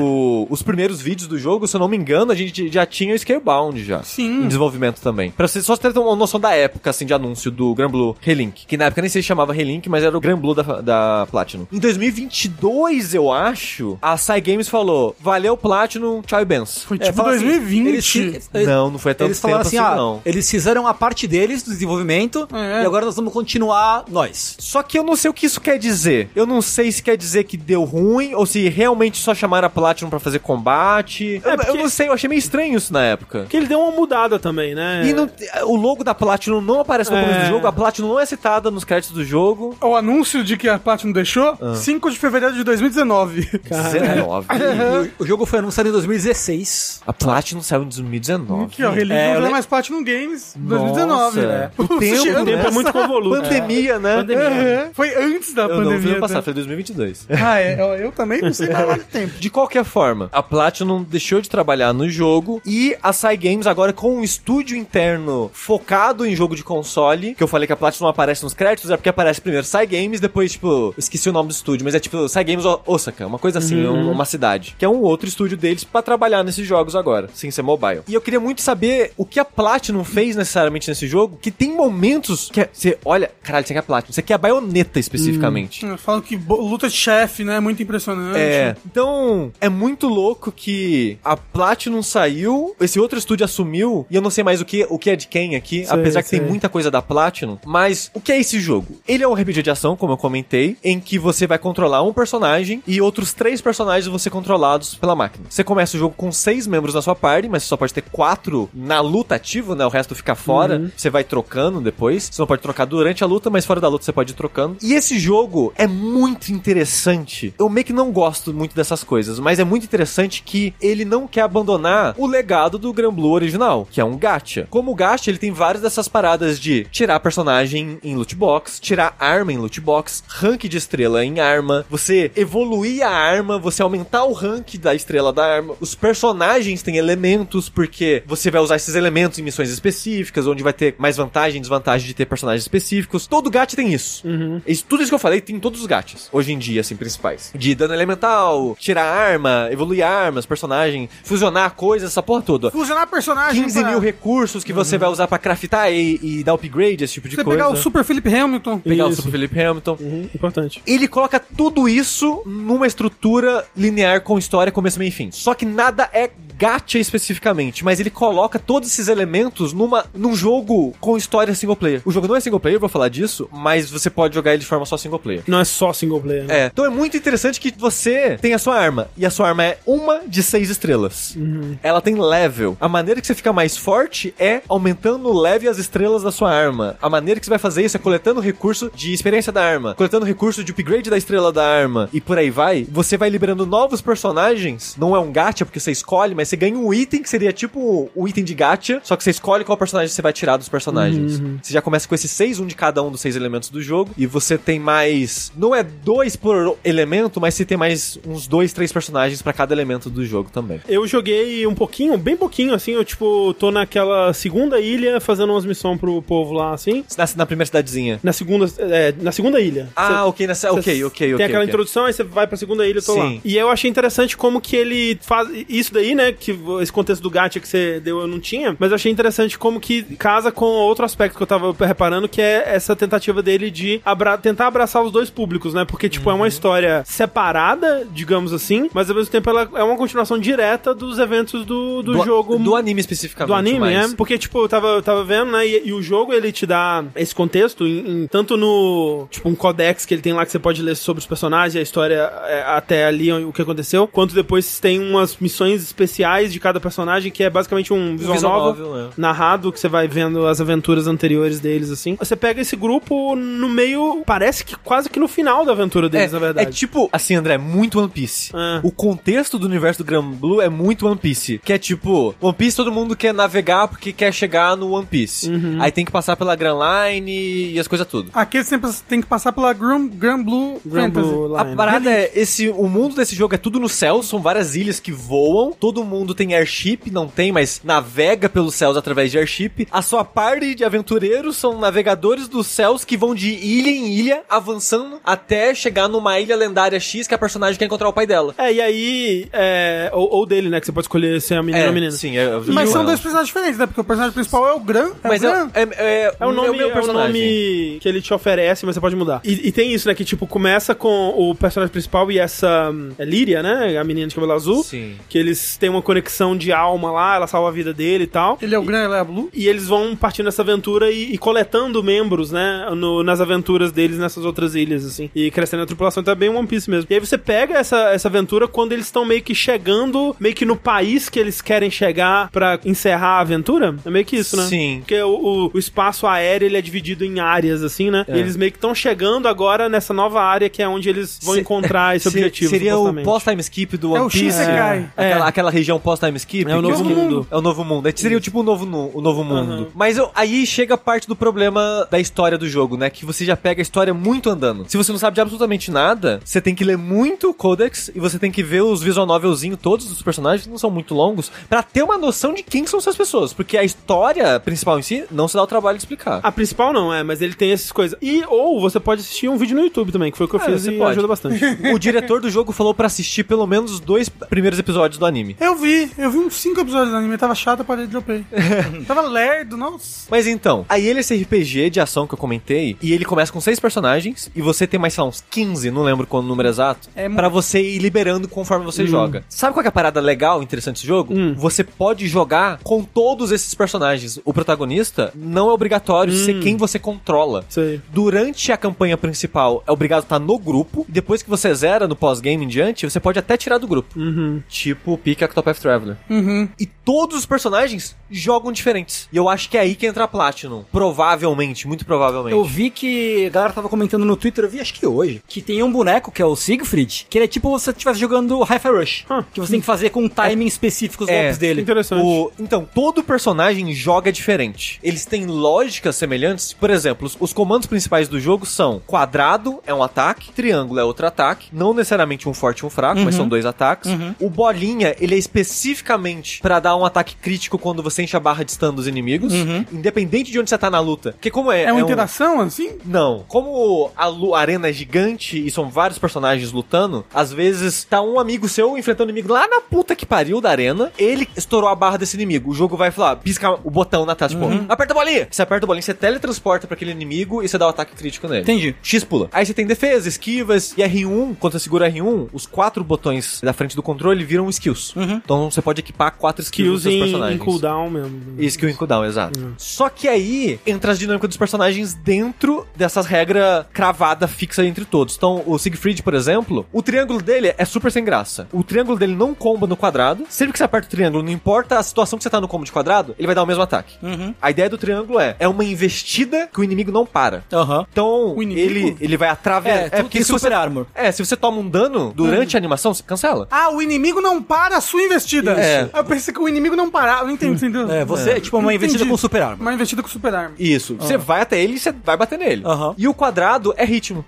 O- os primeiros vídeos do jogo, se eu não me engano, a gente já tinha o Scalebound já. Sim. Em desenvolvimento também. Pra você só ter uma noção da época, assim, de anúncio do Gran Blue Relink. Que na época nem sei se chamava Relink, mas era o Gran Blue da, da Platinum. Em 2022, eu acho, a Sai Games falou: valeu Platinum, tchau e benção. Foi É, tipo assim, 2020. eles fi- eles- Não, não foi tanto Eles falaram assim, assim, ah, não. eles fizeram a parte deles do desenvolvimento É. e agora nós vamos continuar nós. Só que eu não sei o que isso quer dizer. Eu não sei se quer dizer que deu ruim ou se realmente só chamaram a Platinum pra fazer combate. eu, porque- eu não sei, eu achei meio estranho isso na época. Que ele deu uma mudada também, né? E não- o logo da Platinum não aparece no começo É. do jogo, a Platinum não é citada nos créditos do jogo. O anúncio de que a Platinum deixou, 5 de fevereiro de 2019. 19. O, o jogo foi anunciado em 2016. A Platinum saiu em 2019. Que é o Release É, não é mais Platinum Games 2019, Nossa. né? O tempo, O tempo é muito convoluto. Pandemia, né? Pandemia. É, Foi antes da Eu não vi pandemia. ano passado, tá? foi 2022. Ah, é, eu, eu também não sei mais de tempo. De qualquer forma, a Platinum deixou de trabalhar no jogo e a Sai Games agora com um estúdio interno focado em jogo de console, que eu falei que a Platinum aparece nos créditos, é porque aparece primeiro Sai Games, depois, tipo, eu esqueci o nome do estúdio, mas é tipo Sai Games Osaka, uma coisa assim, um- uma cidade, que é um outro estúdio deles pra trabalhar nesses jogos agora, sem ser mobile. E eu queria muito saber o que a Platinum fez necessariamente nesse jogo, que tem momentos que é- você olha, caralho, isso aqui é a Platinum, isso aqui é a baioneta especificamente. Falam que luta de chefe, né? É muito impressionante. É, então é muito louco que a Platinum saiu, esse outro estúdio assumiu, e eu não sei mais o que, o que é de quem aqui, Sei, apesar que sei. tem muita coisa da Platinum. Mas o que é esse jogo? Ele é um RPG de ação, como eu comentei, em que você vai controlar um personagem e outros três personagens vão ser controlados pela máquina. Você começa o jogo com seis membros na sua party, mas você só pode ter quatro na luta ativa, né? O resto fica fora. Uhum. Você vai trocando depois. Você não pode trocar durante a luta, mas fora da luta você pode ir trocando. E esse jogo é muito interessante. Eu meio que não gosto muito dessas coisas, mas é muito interessante que ele não quer abandonar o legado do Gran Blue original, que é um gacha. Como gacha, ele tem várias dessas paradas de tirar personagem em loot box, tirar arma em loot box, rank de estrela em arma, você evoluir a arma, você aumentar o rank da estrela da arma. Os personagens têm elementos, porque você vai usar esses elementos em missões específicas, onde vai ter mais vantagem e desvantagem de ter personagens específicos. Todo gacha tem isso. Isso- tudo isso que eu falei tem em todos os gachas, hoje em dia, assim, principais. De dano elemental, tirar arma, evoluir armas, personagem, fusionar coisas, essa porra toda. Fusionar personagem 15 pra- mil recursos que você vai usar pra craftar e, e dar upgrade, esse tipo de Você coisa. pegar o Super Philip Hamilton. Pegar o Isso. Super Philip Hamilton. Uhum, importante. Ele coloca tudo isso numa estrutura linear com história, começo, meio e fim. Só que nada é gacha especificamente, mas ele coloca todos esses elementos numa, num jogo com história single player. O jogo não é single player, vou falar disso, mas você pode jogar ele de forma só single player. Não é só single player. né? É, então é muito interessante que você tem a sua arma, e a sua arma é uma de seis estrelas. Ela tem level. A maneira que você fica mais forte é aumentando o level e as estrelas da sua arma. A maneira que você vai fazer isso é coletando recurso de experiência da arma, coletando recurso de upgrade da estrela da arma, e por aí vai. Você vai liberando novos personagens, não é um gacha porque você escolhe, mas você ganha um item que seria tipo o item de gacha, só que você escolhe qual personagem você vai tirar dos personagens. Você já começa com esses seis, um de cada um dos seis elementos do jogo, e você tem mais. Não é dois por elemento, mas você tem mais uns dois, três personagens pra cada elemento do jogo também. Eu joguei um pouquinho, bem pouquinho, assim. Eu, tipo, tô naquela segunda ilha fazendo umas missões pro povo lá, assim. Na, na primeira cidadezinha. Na segunda, é, na segunda ilha. Ah, ok, nessa, ok, ok, ok. Tem aquela ok. introdução, aí você vai pra segunda ilha, eu tô Sim. lá. E eu achei interessante como que ele faz isso daí, né? Que esse contexto do gacha que você deu eu não tinha, mas eu achei interessante como que casa com outro aspecto que eu tava reparando, que é essa tentativa dele de abra tentar abraçar os dois públicos, né? Porque, tipo, é Uhum. uma história separada, digamos assim, mas ao mesmo tempo ela é uma continuação direta dos eventos do, do, Do, jogo. do anime especificamente. Do anime, mais. é? Porque, tipo, eu tava, eu tava vendo, né? E, e o jogo, ele te dá esse contexto, em, em- tanto no, tipo, um codex que ele tem lá que você pode ler sobre os personagens, a história é, até ali o que aconteceu, quanto depois tem umas missões iniciais de cada personagem, que é basicamente um visual, visual novel, novel, é. narrado, que você vai vendo as aventuras anteriores deles, assim. Você pega esse grupo no meio, parece que quase que no final da aventura deles, na É verdade. tipo, assim, André, muito One Piece. É. O contexto do universo do Gran Blue é muito One Piece. Que é tipo, One Piece todo mundo quer navegar porque quer chegar no One Piece. Uhum. Aí tem que passar pela Grand Line e as coisas tudo. Aqui você sempre tem que passar pela Grand, Grand Blue Grand Fantasy. Blue A Line. parada é, esse, o mundo desse jogo é tudo no céu, são várias ilhas que voam, todo mundo tem airship, não tem, mas navega pelos céus através de airship. A sua party de aventureiros são navegadores dos céus que vão de ilha em ilha, avançando até chegar numa ilha lendária X que a personagem quer encontrar o pai dela. É, e aí. É, ou, ou dele, né? Que você pode escolher ser a menina ou a menina. sim, é, Mas são o- dois personagens diferentes, né? Porque o personagem principal é o Gran. É Mas o é, Gran. é, é, É o nome, meu é o nome que ele te oferece, mas você pode mudar. E, e tem isso, né? Que tipo, começa com o personagem principal e essa. hum, É Líria, né? A menina de cabelo azul. Sim. Que eles têm uma conexão de alma lá, ela salva a vida dele e tal. Ele é o Gran, ela é a Blue. E eles vão partindo nessa aventura e, e coletando membros, né? no- nas aventuras deles nessas outras ilhas, assim. E crescendo a tripulação. Então é bem One Piece mesmo. E aí você pega essa, essa aventura quando eles estão meio que chegando, meio que no país que eles querem chegar pra encerrar a aventura. É meio que isso, né? Sim. Porque o, o- o espaço aéreo ele é dividido em áreas, assim, né? É. E eles meio que estão chegando agora nessa nova área que é onde eles vão Se- encontrar esse Se- objetivo. Seria o pós-time skip do É One o Piece. Shinsekai. Aquela, É. aquela região pós-time skip. É o novo que- mundo. É o novo mundo. É, Seria tipo o novo, o novo mundo. Aham. Mas eu- aí chega a parte do problema da história do jogo, né? Que você já pega a história muito andando. Se você não sabe de absolutamente nada, você tem que ler muito o Codex e você tem que ver os visual novelzinhos todos dos personagens, que não são muito longos, pra ter uma noção de quem são essas pessoas. Porque a história principal em si não se dá o trabalho de explicar. A principal não, é, mas ele tem essas coisas. E, ou você pode assistir um vídeo no YouTube também, que foi o que eu Ah, fiz você e pode. ajuda bastante. O diretor do jogo falou pra assistir pelo menos os dois primeiros episódios do anime. Eu vi, eu vi uns 5 episódios do anime, tava chato, eu parei de dropei. tava lerdo, nossa. Mas então, aí ele é esse RPG de ação que eu comentei, e ele começa com seis personagens, e você tem mais, sei lá, uns 15, não lembro qual o número exato, É pra você ir liberando conforme você joga. Sabe qual que é a parada legal, interessante desse jogo? Hum. Você pode jogar com todos esses personagens. O protagonista não é obrigatório ser quem você controla. Aí. Durante a campanha principal, é obrigado a estar no grupo. Depois que você zera no pós-game em diante, você pode até tirar do grupo. Uhum. Tipo o Pick Octopath Traveler. Uhum. E todos os personagens jogam diferentes. E eu acho que é aí que entra a Platinum. Provavelmente, muito provavelmente. Eu vi que a galera tava comentando no Twitter, eu vi acho que hoje, que tem um boneco que é o Siegfried, que ele é tipo você estivesse jogando Hi-Fi Rush. Ah. que você tem que fazer com um timing específico os É, golpes dele. Interessante. O- então, todo personagem joga diferente. Eles têm lógicas semelhantes. Por exemplo, os, os comandos principais do jogo são quadrado é um ataque, triângulo é outro ataque, não necessariamente um forte e um fraco, mas são dois ataques. O bolinha, ele é especificamente pra dar um ataque crítico quando você enche a barra de stun dos inimigos, independente de onde você tá na luta. Porque como é... É uma um- interação, assim? Não. Como a, arena é gigante e são vários personagens lutando, às vezes tá um amigo seu enfrentando um inimigo lá na puta que pariu da arena, ele estourou a barra desse inimigo. O jogo vai falar, pisca o botão na tela, tipo, aperta a bolinha. Você aperta a bolinha, você teletransporta pra aquele inimigo e você dá o ataque crítico nele. Entendi. X pula. Aí você tem defesa, esquivas e R1, quando você segura R1, os quatro botões da frente do controle viram skills. Então você pode equipar quatro skills Kills dos seus personagens. em cooldown mesmo. E skill em cooldown, exato. Só que aí entra as dinâmicas dos personagens dentro dessas regras cravada fixa entre todos. Então, o Siegfried, por exemplo, o triângulo dele é super sem graça. O triângulo dele não comba no quadrado. Sempre que você aperta o triângulo, não importa a situação que você tá no combo de quadrado, ele vai dar o mesmo ataque. A ideia do triângulo é, é uma investida que o inimigo não para. Aham. Então, ele, ele vai atravessar. É, tudo tem super você, armor. É, se você toma um dano durante a animação, você cancela. Ah, o inimigo não para a sua investida. É. Eu pensei que o inimigo não parava. Eu não entendi, entendeu? É, você é, tipo uma investida Entendi. com super arma. Uma investida com super arma. Isso. Você vai até ele e você vai bater nele. Aham. E o quadrado é ritmo.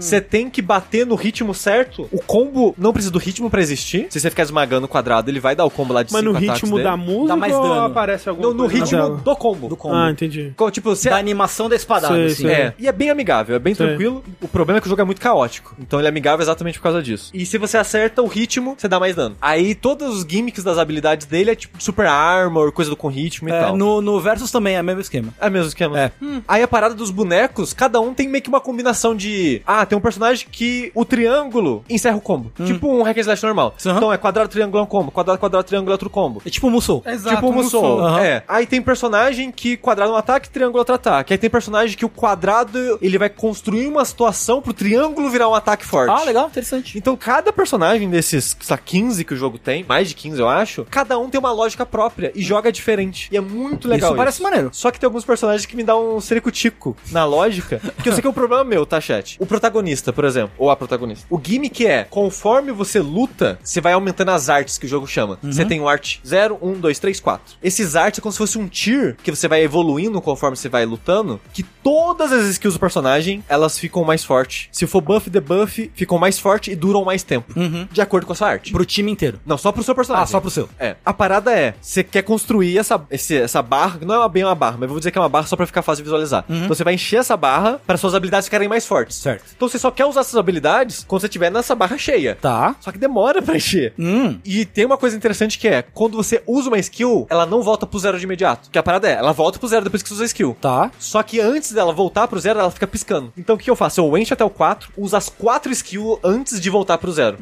Você tem que bater no ritmo certo. O combo não precisa do ritmo pra existir. Se você ficar esmagando o quadrado, ele vai dar o combo lá de Mas no ritmo dele. da música mais ou dano. aparece alguma No, ritmo tela? do combo. Do combo. Ah, entendi. Tipo, você... Da animação da espadada, Sei, assim. sei. É, e é bem amigável, é bem Sei. tranquilo. O problema é que o jogo é muito caótico. Então ele é amigável exatamente por causa disso. E se você acerta o ritmo, você dá mais dano. Aí todos os gimmicks das habilidades dele é tipo super armor, coisa do com ritmo e É, tal. no, no Versus também é o mesmo esquema. É o mesmo esquema. É. Aí a parada dos bonecos, cada um tem meio que uma combinação de. Ah, tem um personagem que o triângulo encerra o combo. Tipo um hack and slash normal. Aham. Então é quadrado, triângulo é um combo. Quadrado, quadrado, triângulo é outro combo. É tipo o Musou. Exato. tipo o Musou. Musou. Aham. É. Aí tem personagem que quadrado é um ataque, triângulo é outro ataque. Aí tem personagem que o quadrado ele vai construir uma situação pro triângulo virar um ataque forte. Ah, legal, interessante. Então, cada personagem desses, sei lá, 15 que o jogo tem, mais mais de 15, eu acho, cada um tem uma lógica própria e joga diferente. E é muito legal. Isso parece maneiro. Só que tem alguns personagens que me dão um sericutico na lógica, que eu sei que é um problema meu, tá, chat? O protagonista, por exemplo, ou a protagonista. O gimmick é, conforme você luta, você vai aumentando as artes que o jogo chama. Você tem o art 0, 1, 2, 3, 4. Esses arts é como se fosse um tier que você vai evoluindo conforme você vai lutando, que todas as skills do personagem, elas ficam mais fortes. Se for buff, debuff, ficam mais fortes e duram mais tempo. De acordo com a sua arte. Pro time inteiro. Não, só pro seu personagem. Ah, só pro seu. É. A parada é, você quer construir essa, esse- essa barra, que não é uma- bem uma barra, mas eu vou dizer que é uma barra só pra ficar fácil de visualizar. Então você vai encher essa barra para suas habilidades ficarem mais fortes. Certo. Então você só quer usar essas habilidades quando você estiver nessa barra cheia. Tá. Só que demora pra encher. Hum. E tem uma coisa interessante que é, quando você usa uma skill, ela não volta pro zero de imediato. Que a parada é, ela volta pro zero depois que você usa a skill. Tá. Só que antes dela voltar pro zero, ela fica piscando. Então o que eu faço? Eu encho até o 4, uso as 4 skills antes de voltar pro zero.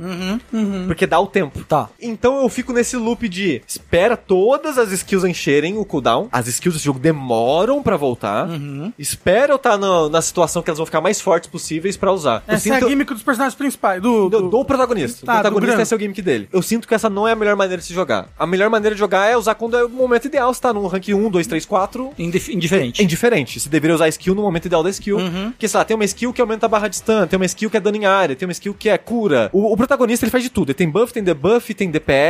Porque dá o tempo. Tá. Então eu fico nesse loop de espera todas as skills encherem o cooldown. As skills desse jogo demoram pra voltar. Espera eu estar na situação que elas vão ficar mais fortes possíveis pra usar. Eu Essa é a gimmick dos personagens principais. Do, do, do- protagonista. Tá, o protagonista grande. é seu gimmick dele. Eu sinto que essa não é a melhor maneira de se jogar. A melhor maneira de jogar é usar quando é o momento ideal. Você tá num rank 1, 2, 3, 4. Indif- indiferente. É indiferente. Você deveria usar a skill no momento ideal da skill. Porque, sei lá, tem uma skill que aumenta a barra de stun, tem uma skill que é dano em área, tem uma skill que é cura. O, o protagonista, ele faz de tudo. Ele tem buff, tem debuff, tem DPS,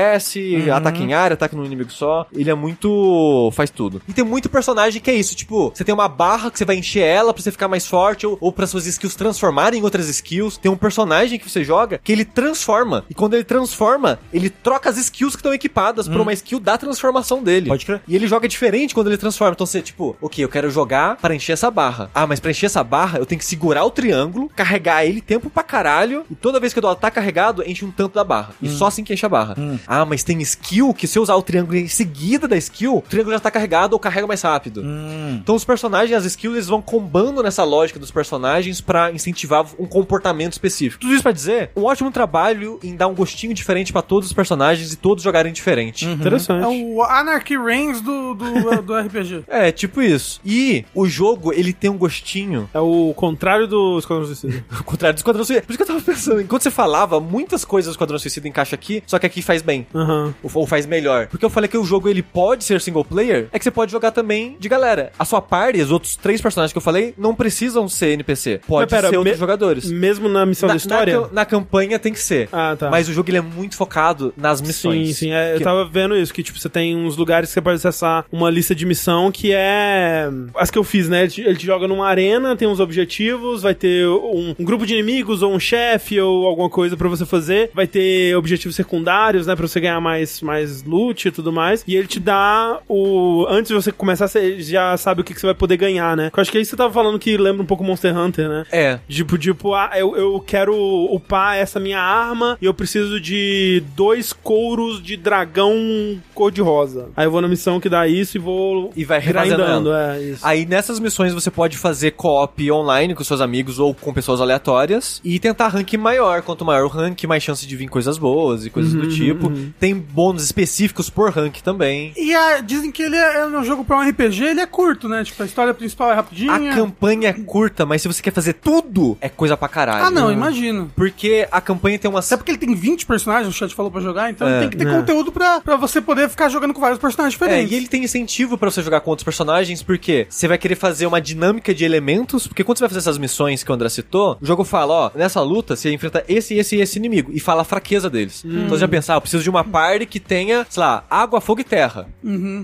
ataque em área, ataque no inimigo só. Ele é muito... faz tudo. E tem muito personagem que é isso. Tipo, você tem uma barra que você vai encher ela pra você ficar mais forte ou, ou pra suas skills transformarem em outras skills. Tem um personagem que você joga que ele transforma. E quando ele transforma, ele troca as skills que estão equipadas pra uma skill da transformação dele. Pode crer. E ele joga diferente quando ele transforma. Então você, tipo, ok, eu quero jogar para encher essa barra. Ah, mas pra encher essa barra, eu tenho que segurar o triângulo, carregar ele tempo pra caralho. E toda vez que eu dou tá carregado, enche um tanto da barra. E só assim que enche a barra. Ah, mas tem skill que se eu usar o triângulo em seguida da skill, o triângulo já tá carregado ou carrega mais rápido. Então os personagens, as skills, eles vão combando nessa lógica dos personagens pra incentivar um comportamento específico. Tudo isso pra dizer, um ótimo trabalho em dar um gostinho diferente pra todos os personagens e todos jogarem diferente. Interessante. É o Anarchy Reigns do, do, do RPG. É, tipo isso. E o jogo, ele tem um gostinho. É o contrário do Esquadrão Suicida. Ao contrário do Esquadrão Suicida. Por isso que eu tava pensando. Enquanto você falava, muitas coisas do Esquadrão Suicida encaixa aqui, só que aqui faz bem. Aham. Ou, ou faz melhor. Porque eu falei que o jogo ele pode ser single player, é que você pode jogar também de galera. A sua party, os outros três personagens que eu falei, não precisam ser NPC. Pode pera, ser outros jogadores. Mesmo na missão Na, da história? na na campanha tem que ser. Ah, tá. Mas o jogo ele é muito focado nas missões. Sim, sim. é, eu Que- tava vendo isso, que tipo, você tem uns lugares que você pode acessar uma lista de missão que é. As que eu fiz, né? Ele te, ele te joga numa arena, tem uns objetivos, vai ter um, um grupo de inimigos, ou um chefe, ou alguma coisa pra você fazer. Vai ter objetivos secundários, né? Pra você ganhar mais, mais loot e tudo mais. E ele te dá o. Antes de você começar, você já sabe o que, que você vai poder ganhar, né? Eu acho que aí você tava falando que lembra um pouco Monster Hunter, né? É. Tipo, tipo, ah, eu, eu quero upar essa minha arma e eu preciso de dois couros de dragão cor-de-rosa. Aí eu vou na missão que dá isso e vou E vai refazendo é isso. Aí nessas missões você pode fazer co-op online com seus amigos ou com pessoas aleatórias e tentar rank maior. Quanto maior o rank, mais chance de vir coisas boas e coisas do tipo. Tem bônus específicos por rank também. E a- dizem que ele é, é um jogo pra um RPG, ele é curto, né? Tipo, a história principal é rapidinha. A campanha é curta, mas se você quer fazer tudo, é coisa pra caralho. Ah, não, imagino. Porque a campanha tem uma. Até porque ele tem 20 personagens, o chat falou pra jogar, então É, tem que ter né. conteúdo pra, pra você poder ficar jogando com vários personagens É, diferentes. e ele tem incentivo pra você jogar com outros personagens, porque você vai querer fazer uma dinâmica de elementos, porque quando você vai fazer essas missões que o André citou, o jogo fala, ó, nessa luta você enfrenta esse, esse e esse inimigo, e fala a fraqueza deles. Então você já pensa, ah, eu preciso de uma party que tenha, sei lá, água, fogo e terra.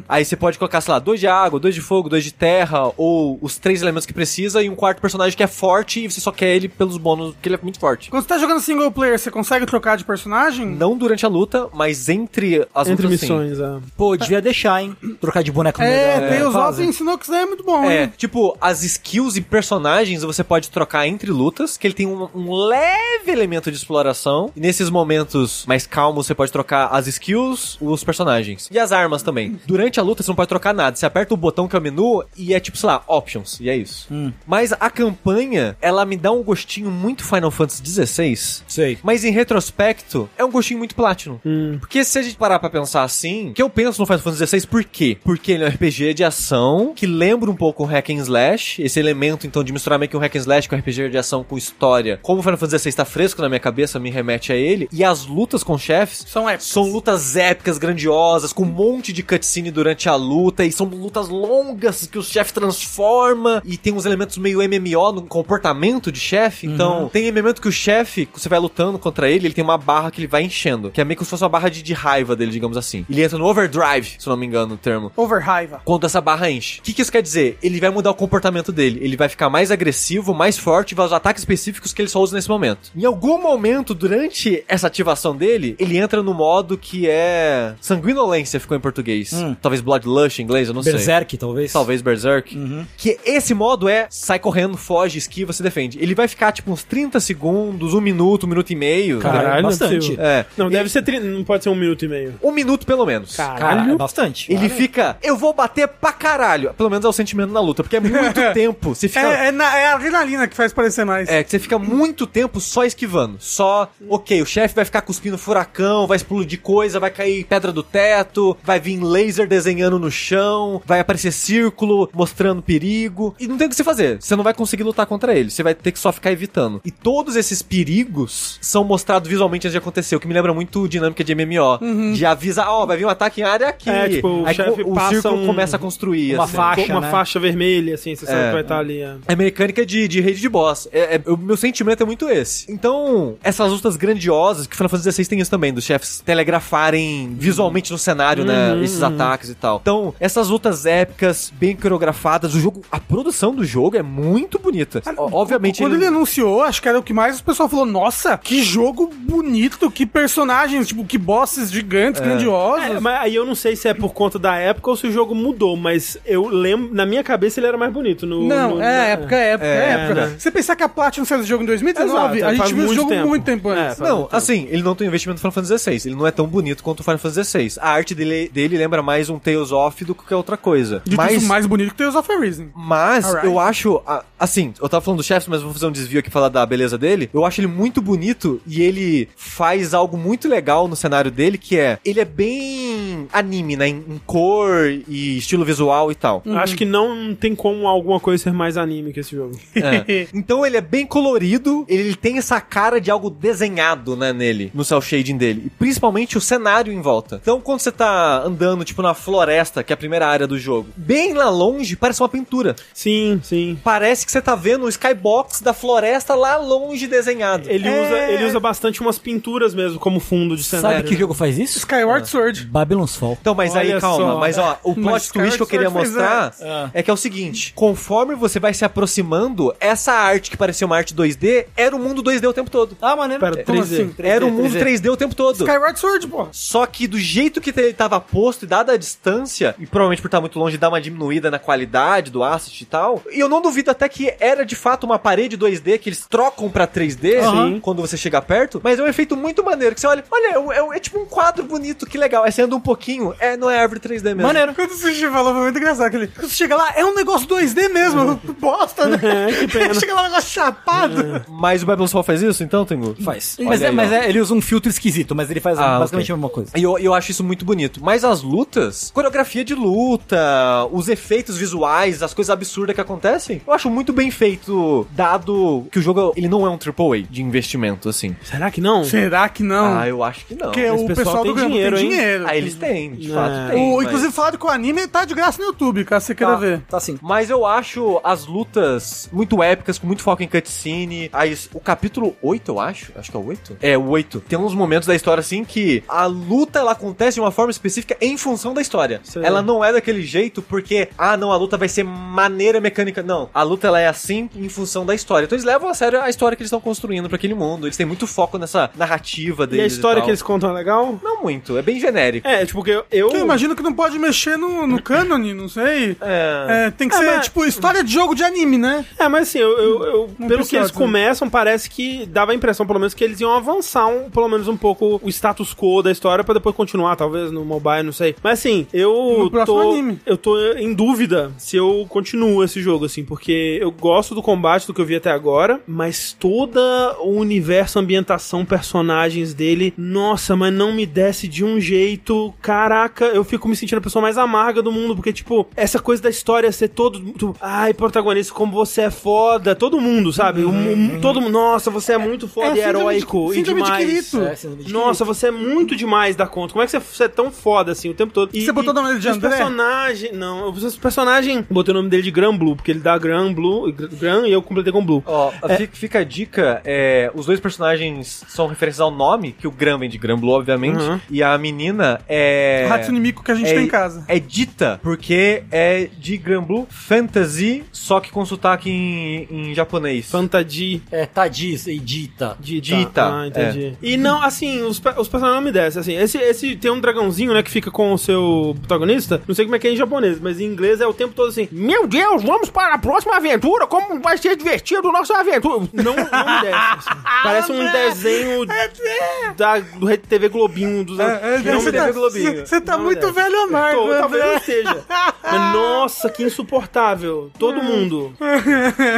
Aí você pode colocar, sei lá, dois de água, dois de fogo, dois de terra, ou os três elementos que precisa, e um quarto personagem que é forte, e você só quer ele pelos bônus, porque ele é muito forte. Quando você tá jogando single player, você consegue trocar de personagem? Não durante a luta, mas entre as Entre lutas, sim. missões, é. Pô, devia deixar, hein? Trocar de boneco no É, tem os. Ops ensinou que isso daí é muito bom, É, né? tipo, as skills e personagens você pode trocar entre lutas, que ele tem um, um leve elemento de exploração. E nesses momentos mais calmos, você pode trocar as skills, os personagens. E as armas também. Durante a luta, você não pode trocar nada. Você aperta o botão que é o menu e é tipo, sei lá, options. E é isso. Mas a campanha, ela me dá um gostinho muito Final Fantasy XVI. Sei. Mas em retrospecto, é um gostinho muito Platinum. Porque se a gente parar pra pensar assim, que eu penso no Final Fantasy XVI, por quê? Porque ele é um RPG de ação, que lembra um pouco o Hack and Slash, esse elemento, então, de misturar meio que um Hack and Slash com RPG de ação com história. Como o Final Fantasy XVI tá fresco na minha cabeça, me remete a ele, e as lutas com chefes São épicas. São lutas épicas, grandiosas, com um monte de cutscene durante a luta, e são lutas longas que o chefe transforma, e tem uns elementos meio MMO no comportamento de chefe. Então, tem elemento que o chefe, você vai lutando contra ele, ele tem uma barra que ele vai enchendo, que é meio como se fosse uma barra de, de raiva dele, digamos assim. Ele entra no overdrive, se eu não me engano o termo. Overraiva. Quando essa barra enche. O que, que isso quer dizer? Ele vai mudar o comportamento dele. Ele vai ficar mais agressivo, mais forte, vai usar ataques específicos que ele só usa nesse momento. Em algum momento, durante essa ativação dele, ele entra no modo que é. Sanguinolência ficou em português. Talvez Bloodlust em inglês, eu não sei. Berserk, talvez. Talvez Berserk. Que esse modo é sai correndo, foge, esquiva, se defende. Ele vai ficar tipo uns 30 segundos, um minuto, um minuto e meio. Caralho, não é bastante. É. Não, E- deve ser. tri- Não pode ser um minuto e meio. Um minuto pelo menos. Cara, é bastante. Ele fica, eu vou bater pra caralho. Pelo menos é o sentimento na luta, porque é muito tempo. Você fica. É, é, na- é a adrenalina que faz parecer mais. É, que você fica muito tempo só esquivando. Só, ok, o chefe vai ficar cuspindo furacão, vai explodir coisa, vai cair pedra do teto, vai vir laser desenhando no chão, vai aparecer círculo mostrando perigo. E não tem o que você fazer. Você não vai conseguir lutar contra ele. Você vai ter que só ficar evitando. E todos esses perigos são mostrados visualmente antes de acontecer, o que me lembra muito dinâmica de MMO. De avisar, ó, vai vir um ataque em área aqui. É, tipo, o Aí chefe o passa círculo um- começa a construir. uma assim. faixa, uma né? faixa vermelha, assim, você sabe É. que vai estar ali. é. É mecânica de, de rede de boss. É, é- o meu sentimento é muito esse. Então, essas lutas grandiosas, que Final Fantasy XVI tem isso também, dos chefes telegrafarem visualmente no cenário, né? Esses ataques e tal. Então, essas lutas épicas, bem coreografadas, o jogo, a produção do jogo é muito bonita. Obviamente, Quando ele- ele anunciou, acho que era o que mais o pessoal falou: Nossa, que jogo bonito, que personagens, tipo, que bosses gigantes, grandiosos. É, mas aí eu não sei se é por conta da época ou se o jogo mudou, mas eu lembro, na minha cabeça ele era mais bonito. No, Não, no- é na- época, é época, é, É, época. né? Você pensar que a Platinum fez o jogo em 2019, Exato, a gente viu muito jogo tempo. muito tempo É, antes. Não, muito tempo. assim, ele não tem investimento no Final Fantasy XVI. Ele não é tão bonito quanto o Final Fantasy XVI. A arte dele, dele lembra mais um Tales of do que qualquer outra coisa. Dito Mas... isso, mais bonito que Tales of Arisen. Mas Alright. eu acho. Assim, eu tava falando do chefes, mas vou fazer um desvio aqui falar da beleza dele. Eu acho ele muito bonito e ele faz algo muito legal no cenário dele, que é. Ele é bem anime, né? Em, em cor e estilo visual e tal. Acho que não tem como alguma coisa ser mais anime que esse jogo. É. Então ele é bem colorido, ele tem essa cara de algo desenhado, né, nele, no cel shading dele. E principalmente o cenário em volta. Então quando você tá andando, tipo, na floresta, que é a primeira área do jogo, bem lá longe, parece uma pintura. Sim, sim. Parece que você tá vendo o skybox da floresta lá longe desenhado. Ele, É. usa, ele usa bastante umas pinturas mesmo como fundo de cenário. Sabe que jogo faz isso? Skyward Sword. Babylon's Fall. Então, mas aí, Olha calma, só. mas ó, o plot Mas twist que eu queria Skyward Sword mostrar fez é que é o seguinte: conforme você vai se aproximando, essa arte que parecia uma arte 2D era o mundo 2D o tempo todo. Ah, maneiro. Pera, Como 3D. assim? Era o mundo 3D o tempo todo. Skyward Sword. Só que do jeito que ele tava posto e dada a distância, e provavelmente por estar muito longe, dá uma diminuída na qualidade do asset e tal. E eu não duvido até que era de fato uma parede 2D que eles trocam pra 3D Sim. quando você chega perto, mas é um efeito muito maneiro. Que você olha, olha, é, um- é é tipo um quadro bonito, que legal. Aí você anda um pouquinho, é, não é árvore 3D mesmo. Maneiro. Quando Sushi falou, foi muito engraçado. Aquele, quando você chega lá, é um negócio 2D mesmo. Bosta, né? que pena. chega lá, um negócio chapado. Mas o Babylon's Fall faz isso, então, Tengu? Faz. Mas, é, mas é, ele usa um filtro esquisito, mas ele faz Ah, basicamente ok. a mesma coisa. E eu, eu acho isso muito bonito. Mas as lutas, coreografia de luta, os efeitos visuais, as coisas absurdas que acontecem, eu acho muito bem feito, dado que o jogo ele não é um AAA de investimento, assim. Será que não? Será que não? Ah, eu acho que não. Porque o pessoal pessoal tem do dinheiro, tem hein? dinheiro. Ah, eles têm, de É. fato tem. O, mas- Inclusive, falaram que o anime tá de graça no YouTube, caso você queira Tá, ver. tá sim. Mas eu acho as lutas muito épicas, com muito foco em cutscene. Aí, o capítulo 8, eu acho. Acho que é o 8? É, o 8. Tem uns momentos da história assim que a luta ela acontece de uma forma específica em função da história. Sei. Ela não é daquele jeito porque, ah, não, a luta vai ser maneira mecânica. Não. A luta ela é assim em função da história. Então eles levam a sério a história que eles estão construindo pra aquele mundo. Eles têm muito foco nessa narrativa E deles. a história tal. que eles contam é legal? Não muito, é bem genérico. É, tipo, que eu. eu... Eu imagino que não pode mexer no, no cânone, não sei. É. É, tem que É, ser, mas- tipo, história de jogo de anime, né? É, mas assim, eu, eu- eu- pelo que eles dizer. começam, parece que dava a impressão, pelo menos, que eles iam avançar um, pelo menos um pouco o status quo da história pra depois continuar, talvez no mobile, não sei. Mas assim, eu No tô. anime. Eu tô em dúvida se eu continuo esse jogo, assim, porque eu gosto do combate do que eu vi até agora, mas toda o universo, ambientação, personagens dele, nossa, mas não me desce de um jeito. Caraca, eu fico me sentindo a pessoa mais amarga do mundo, porque, tipo, essa coisa da história ser todo. Ai, protagonista, como você é foda. Todo mundo, sabe? Um- um- todo mundo, nossa, você é muito foda É, e síndrome de- heróico e de demais. Kirito. É, de Nossa, você você é muito demais da conta. Como é que você, você é tão foda assim o tempo todo? E, Você botou o nome dele de os André? personagem, não, os personagem, botei o nome dele de Gran Blue, porque ele dá Gran Blue, Gran e eu completei com Blue. Ó, fica, fica a dica, é, os dois personagens são referências ao nome, que o Gran vem de Gran Blue, obviamente, Uhum. e a menina é... Hatsune Miku que a gente é, tem em casa. É dita, porque é de Gran Blue Fantasy, só que com sotaque em, em japonês. Fantadi. É Tadis e Dita. Dita. Dita, Ah, entendi. E não, assim, os, os personagens não me descem, assim. Esse, esse tem um dragãozinho, né, que fica com o seu protagonista. Não sei como é que é em japonês, mas em inglês é o tempo todo assim: Meu Deus, vamos para a próxima aventura! Como vai ser divertido nossa aventura! Não, não me desce. assim. Parece um desenho da, do Rede TV Globinho dos anos. É, não me tá, você- você tá Não muito velho amargo, Tô, talvez não esteja. Mas, nossa, que insuportável. Todo mundo.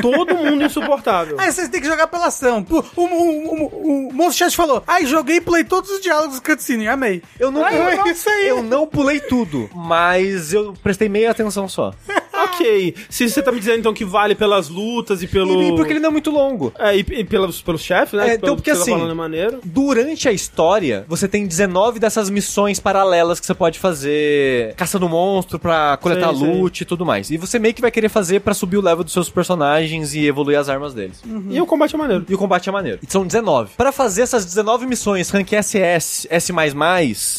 Todo mundo insuportável. Aí vocês têm que jogar pela ação. O, o, o, o Monstro Chat falou, ai, joguei e pulei todos os diálogos cutscene, amei. Eu não, Ah, eu, não- isso aí. eu não pulei tudo, mas eu prestei meia atenção só. Ok. Se você tá me dizendo então que vale pelas lutas e pelo. E porque ele não é muito longo. É, e, e pelos, pelos chefes, né? É, Pelo então, porque que você assim, Tá falando é. Durante a história, você tem 19 dessas missões paralelas que você pode fazer caçando monstro pra coletar sei. loot e tudo mais. E você meio que vai querer fazer pra subir o level dos seus personagens e evoluir as armas deles. E o combate é maneiro. E o combate é maneiro. E são 19. Pra fazer essas 19 missões, rank SS, S++,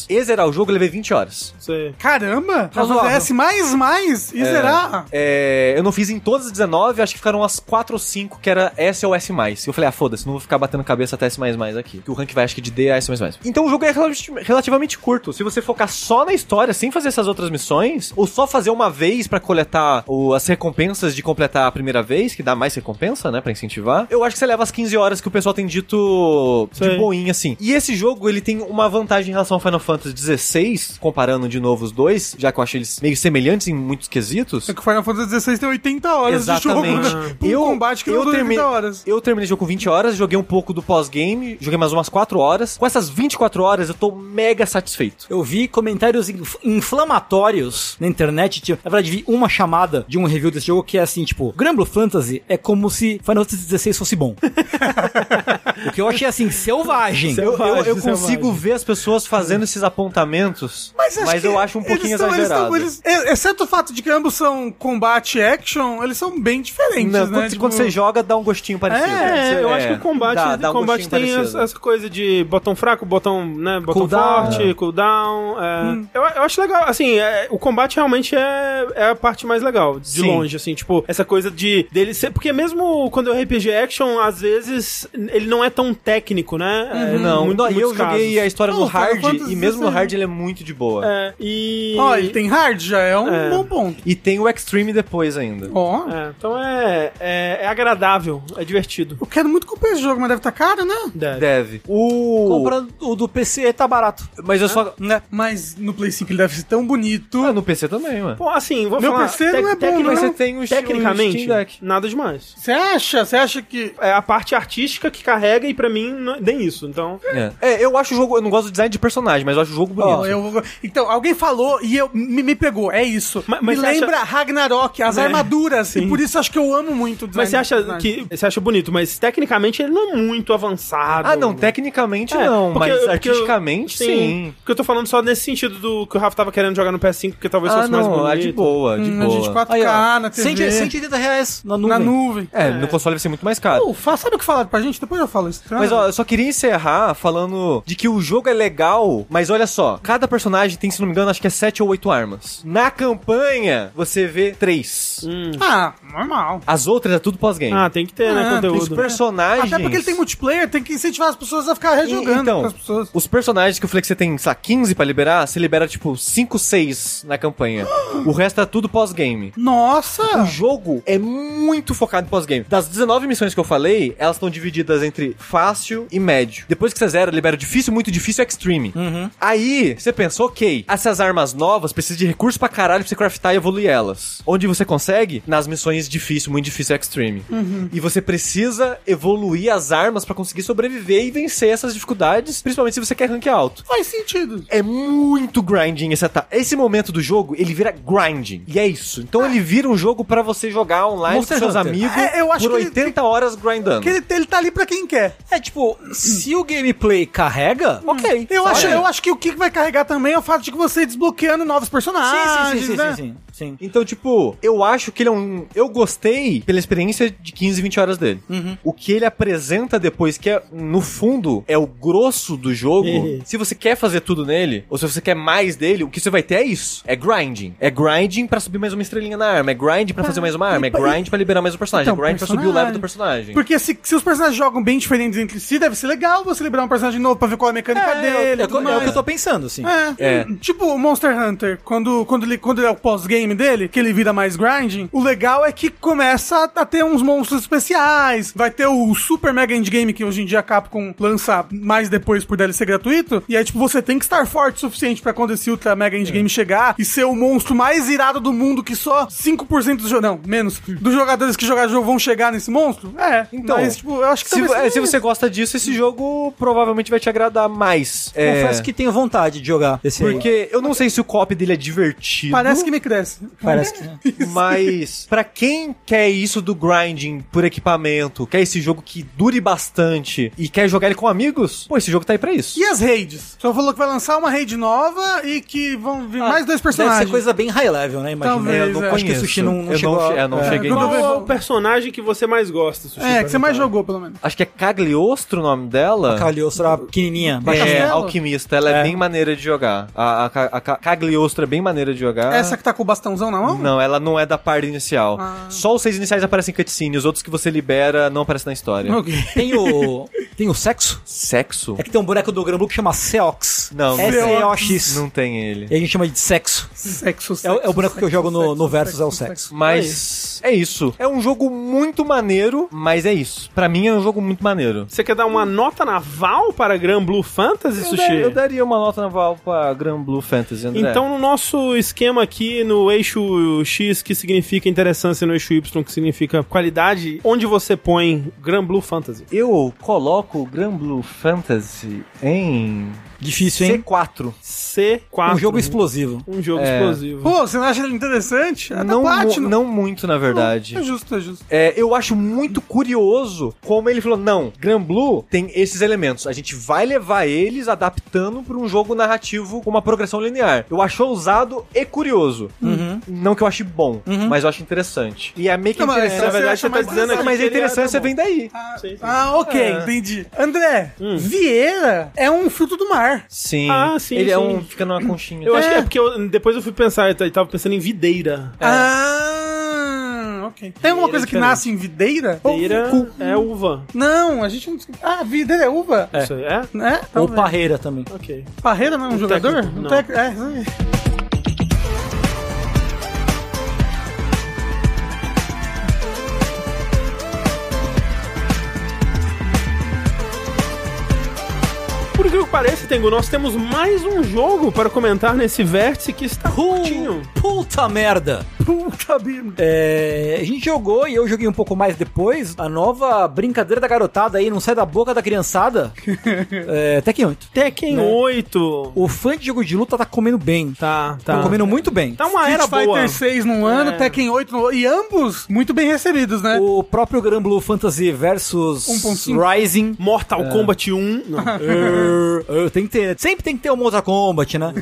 e zerar o jogo, eu levei 20 horas. Você... Caramba! Pra fazer S mais, mais e zerar. É, eu não fiz em todas as 19, acho que ficaram umas 4 ou 5 que era S ou S+. E eu falei, ah, foda-se, não vou ficar batendo cabeça até S++ aqui. Que o rank vai, acho que de D a S++. Então o jogo é relati- relativamente curto. Se você focar só na história, sem fazer essas outras missões, ou só fazer uma vez pra coletar o- as recompensas de completar a primeira vez, que dá mais recompensa, né, pra incentivar, eu acho que você leva as 15 horas que o pessoal tem dito de boinha, assim. E esse jogo, ele tem uma vantagem em relação ao Final Fantasy XVI, comparando de novo os dois, já que eu achei eles meio semelhantes em muitos quesitos. Só que o Final Fantasy XVI tem 80 horas Exatamente. de jogo, né? Um combate que não dura 80 horas. eu terminei o jogo com 20 horas, joguei um pouco do pós-game, joguei mais umas 4 horas. Com essas 24 horas, eu tô mega satisfeito. Eu vi comentários inf- inflamatórios na internet. Tipo, na verdade, vi uma chamada de um review desse jogo que é assim, tipo, Granblue Fantasy é como se Final Fantasy XVI fosse bom. o que eu achei assim, selvagem. Eu, eu- eu Selvagem, consigo selvagem. ver as pessoas fazendo esses apontamentos, mas, que eu acho um pouquinho eles tão- eles tão- exagerado. eles- é- exceto o fato de que ambos são combate e action, eles são bem diferentes, Não, né? quando, Tipo, quando você joga, dá um gostinho parecido. É, Você- eu acho que o combate, dá- dá o um combate tem essa, essa coisa de botão fraco, botão, né, botão Cooldown. forte, cooldown. é. eu, eu acho legal, assim, é, o combate realmente é, é a parte mais legal, de Sim. longe, assim, tipo, essa coisa de dele ser, porque mesmo quando é RPG action, às vezes ele não é tão técnico, né? É, Não, muito- não, e eu muitos joguei a casos. história Não, no hard, e mesmo no hard ele é muito de boa. É, e... Ó, ele tem hard, já é um É. bom ponto. E tem o Extreme depois ainda. Ó, É, então é, é, é agradável, é divertido. eu quero muito comprar esse jogo, mas deve estar caro, né? Deve. Deve. O... Compra o do PC, tá barato. Mas eu só... Né? Mas no Play 5 ele deve ser tão bonito. Ah, no PC também, mano. Pô, assim, vou Meu falar... PC não é bom, não. Mas você tem o Steam- Tecnicamente, Deck. nada demais. Você acha? Você acha que. É a parte artística que carrega e pra mim não- nem isso. Então, É. É, eu acho o jogo... Eu não gosto do design de personagem, mas eu acho o jogo bonito. Ó, eu- então, alguém falou e eu me, me pegou. É isso. Mas- mas me lembra Ragnarok, as É, armaduras. sim. E por isso acho que eu amo muito o design mas você acha que você acha bonito, mas tecnicamente ele não é muito avançado. Ah, não, tecnicamente É, não, porque- mas porque eu- artisticamente sim. Porque eu tô falando só nesse sentido do que o Rafa tava querendo jogar no PS5, porque talvez Ah, fosse mais não, bonito. é de boa, de Hum, na boa. 24K, Aí, ó, na TV. 100, 180 reais na nuvem. na nuvem. É, no console vai ser muito mais caro. Pô, fa- sabe o que falaram pra gente? Depois eu falo isso. Mas ó, eu só queria encerrar falando de que o jogo é legal, mas olha só, cada personagem tem, se não me engano, acho que é 7 ou 8 armas. Na campanha, você vê 3. Ah, normal. As outras é tudo pós-game. Ah, tem que ter, né, Ah, conteúdo. Os personagens. Até porque ele tem multiplayer, tem que incentivar as pessoas a ficar rejogando Então, com as pessoas. os personagens que eu falei que você tem, sei lá, 15 pra liberar, você libera tipo 5, 6 na campanha. o resto é tudo pós-game. Nossa! O jogo é muito focado em pós-game. Das 19 missões que eu falei, elas estão divididas entre fácil e médio. Depois que você zera, libera difícil, muito difícil e extreme. Aí, você pensa, ok, essas armas novas precisam de recursos pra caralho pra você craftar e evoluir elas. Onde você consegue? Nas missões difícil, muito difícil extreme. E você precisa evoluir as armas pra conseguir sobreviver e vencer essas dificuldades, principalmente se você quer rank alto. Faz sentido. É muito grinding esse ataque. Esse momento do jogo, ele vira grinding. E é isso. Então ele vira um jogo pra você jogar online Monster com seus Hunter. amigos É, eu acho por que ele- 80 horas grindando. Porque ele, ele tá ali pra quem quer. É tipo, se o gameplay carrega, ok. Eu sabe? acho, eu acho que o que vai carregar também é o fato de que você ir desbloqueando novos personagens, sim, sim, sim, né? sim, sim, sim. Então, tipo, eu acho que ele é um. Eu gostei pela experiência de 15, 20 horas dele. O que ele apresenta depois, que é, no fundo, é o grosso do jogo. se você quer fazer tudo nele, ou se você quer mais dele, o que você vai ter é isso. É grinding. É grinding pra subir mais uma estrelinha na arma. É grind pra fazer mais uma arma. É grind pra liberar mais um personagem. Então, é grind pra subir o level do personagem. Porque se, se os personagens jogam bem diferentes entre si, deve ser legal você liberar um personagem novo pra ver qual é a mecânica dele. É, e tudo é o que eu tô pensando, assim. É, É. tipo o Monster Hunter, quando, quando, ele, quando é o pós-game dele, que ele vira mais grinding, o legal é que começa a ter uns monstros especiais, vai ter o Super Mega Endgame, que hoje em dia a Capcom lança mais depois por DLC gratuito, e aí, tipo, você tem que estar forte o suficiente pra quando esse Ultra Mega Endgame chegar e ser o monstro mais irado do mundo que só 5% dos jo- não, menos, dos jogadores que jogaram o jogo vão chegar nesse monstro? É, Então, mas, tipo, eu acho que Se, é, se você gosta disso, esse jogo provavelmente vai te agradar mais. É, Confesso que tenho vontade de jogar esse aí. Porque eu não sei se o cop dele é divertido. Parece que me cresce. Parece que. Mas pra quem quer isso do grinding por equipamento, quer esse jogo que dure bastante e quer jogar ele com amigos, pô, esse jogo tá aí pra isso. E as raids? Só falou que vai lançar uma raid nova e que vão vir mais dois Deve personagens. ser coisa bem high level, né? Imagina. Talvez, eu não, é. acho que o Sushi não, não eu chegou. não, a- é, não é. cheguei Qual é o personagem que você mais gosta, Sushi? É, que você mais jogou, pelo menos. Acho que é Cagliostro o nome dela. Cagliostro pequenininha. É, Castelo? alquimista, ela é. É. bem maneira de jogar. A, a, a, a Cagliostro é bem maneira de jogar. Essa que tá com o bastãozão na mão? Não, ela não é da parte inicial. Ah. Só os seis iniciais aparecem em cutscene, os outros que você libera não aparecem na história. Ok. Tem o. Tem o sexo? Sexo? É que tem um boneco do Granblue que chama Seox. Não, não S-E-O-X. Não tem ele. E a gente chama de sexo. Sexo, É o- é o sexo, boneco que eu sexo, jogo no- sexo, no Versus, é o sexo, sexo. Mas é isso. É um jogo muito maneiro, mas é isso. Pra mim é um jogo muito maneiro. Você quer dar uma nota naval para Gran Blue Fantasy, Eu, Sushi? daria, eu daria uma nota naval pra Grand Blue Fantasy, André. Então, no nosso esquema aqui, no eixo X, que significa interessância, no eixo Y, que significa qualidade, onde você põe Gran Blue Fantasy? eu coloco o Grand Blue Fantasy em Difícil, hein? C4. C4. Um jogo explosivo. Um jogo É. explosivo. Pô, você não acha ele interessante? É da Não, mu- não muito, na verdade. É justo, é justo. É, eu acho muito curioso como ele falou: não, Gran Blue tem esses elementos. A gente vai levar eles adaptando para um jogo narrativo com uma progressão linear. Eu acho ousado e curioso. Não que eu ache bom, mas eu acho interessante. E é meio que Não, interessante. você na verdade, acha você tá dizendo interessante. aqui mas a é interessância bom. vem daí. Sim, sim. Ah, ok, É. entendi. André, Hum. Vieira é um fruto do mar. Sim. Ah, sim, Ele é sim. um. Fica numa conchinha. Eu acho que É. é porque eu- depois eu fui pensar, eu tava pensando em videira. Ah, ok. Tem alguma coisa é que diferente. nasce em videira? Ou- Videira cu- é uva. Não, a gente não... Ah, videira é uva? Isso aí é? Né? Ou parreira também. Ok. Parreira não é um jogador? técnico, não. tec- É, é. Pareça, Tengu, nós temos mais um jogo para comentar nesse vértice que está curtinho. Puta merda! Puta vida. É, a gente jogou e eu joguei um pouco mais depois. A nova brincadeira da garotada aí, não sai da boca da criançada. é, Tekken 8. Tekken Né? 8. O fã de jogo de luta tá comendo bem. Tá, tá. Tá comendo muito bem. Tá uma era Street boa. Fighter 6 num ano, É. Tekken 8 no outro. E ambos muito bem recebidos, né? O próprio Gran Blue Fantasy versus 1.5. Rising. Mortal Kombat 1. Não. Er, tem que ter, sempre tem que ter um Mortal Kombat, né?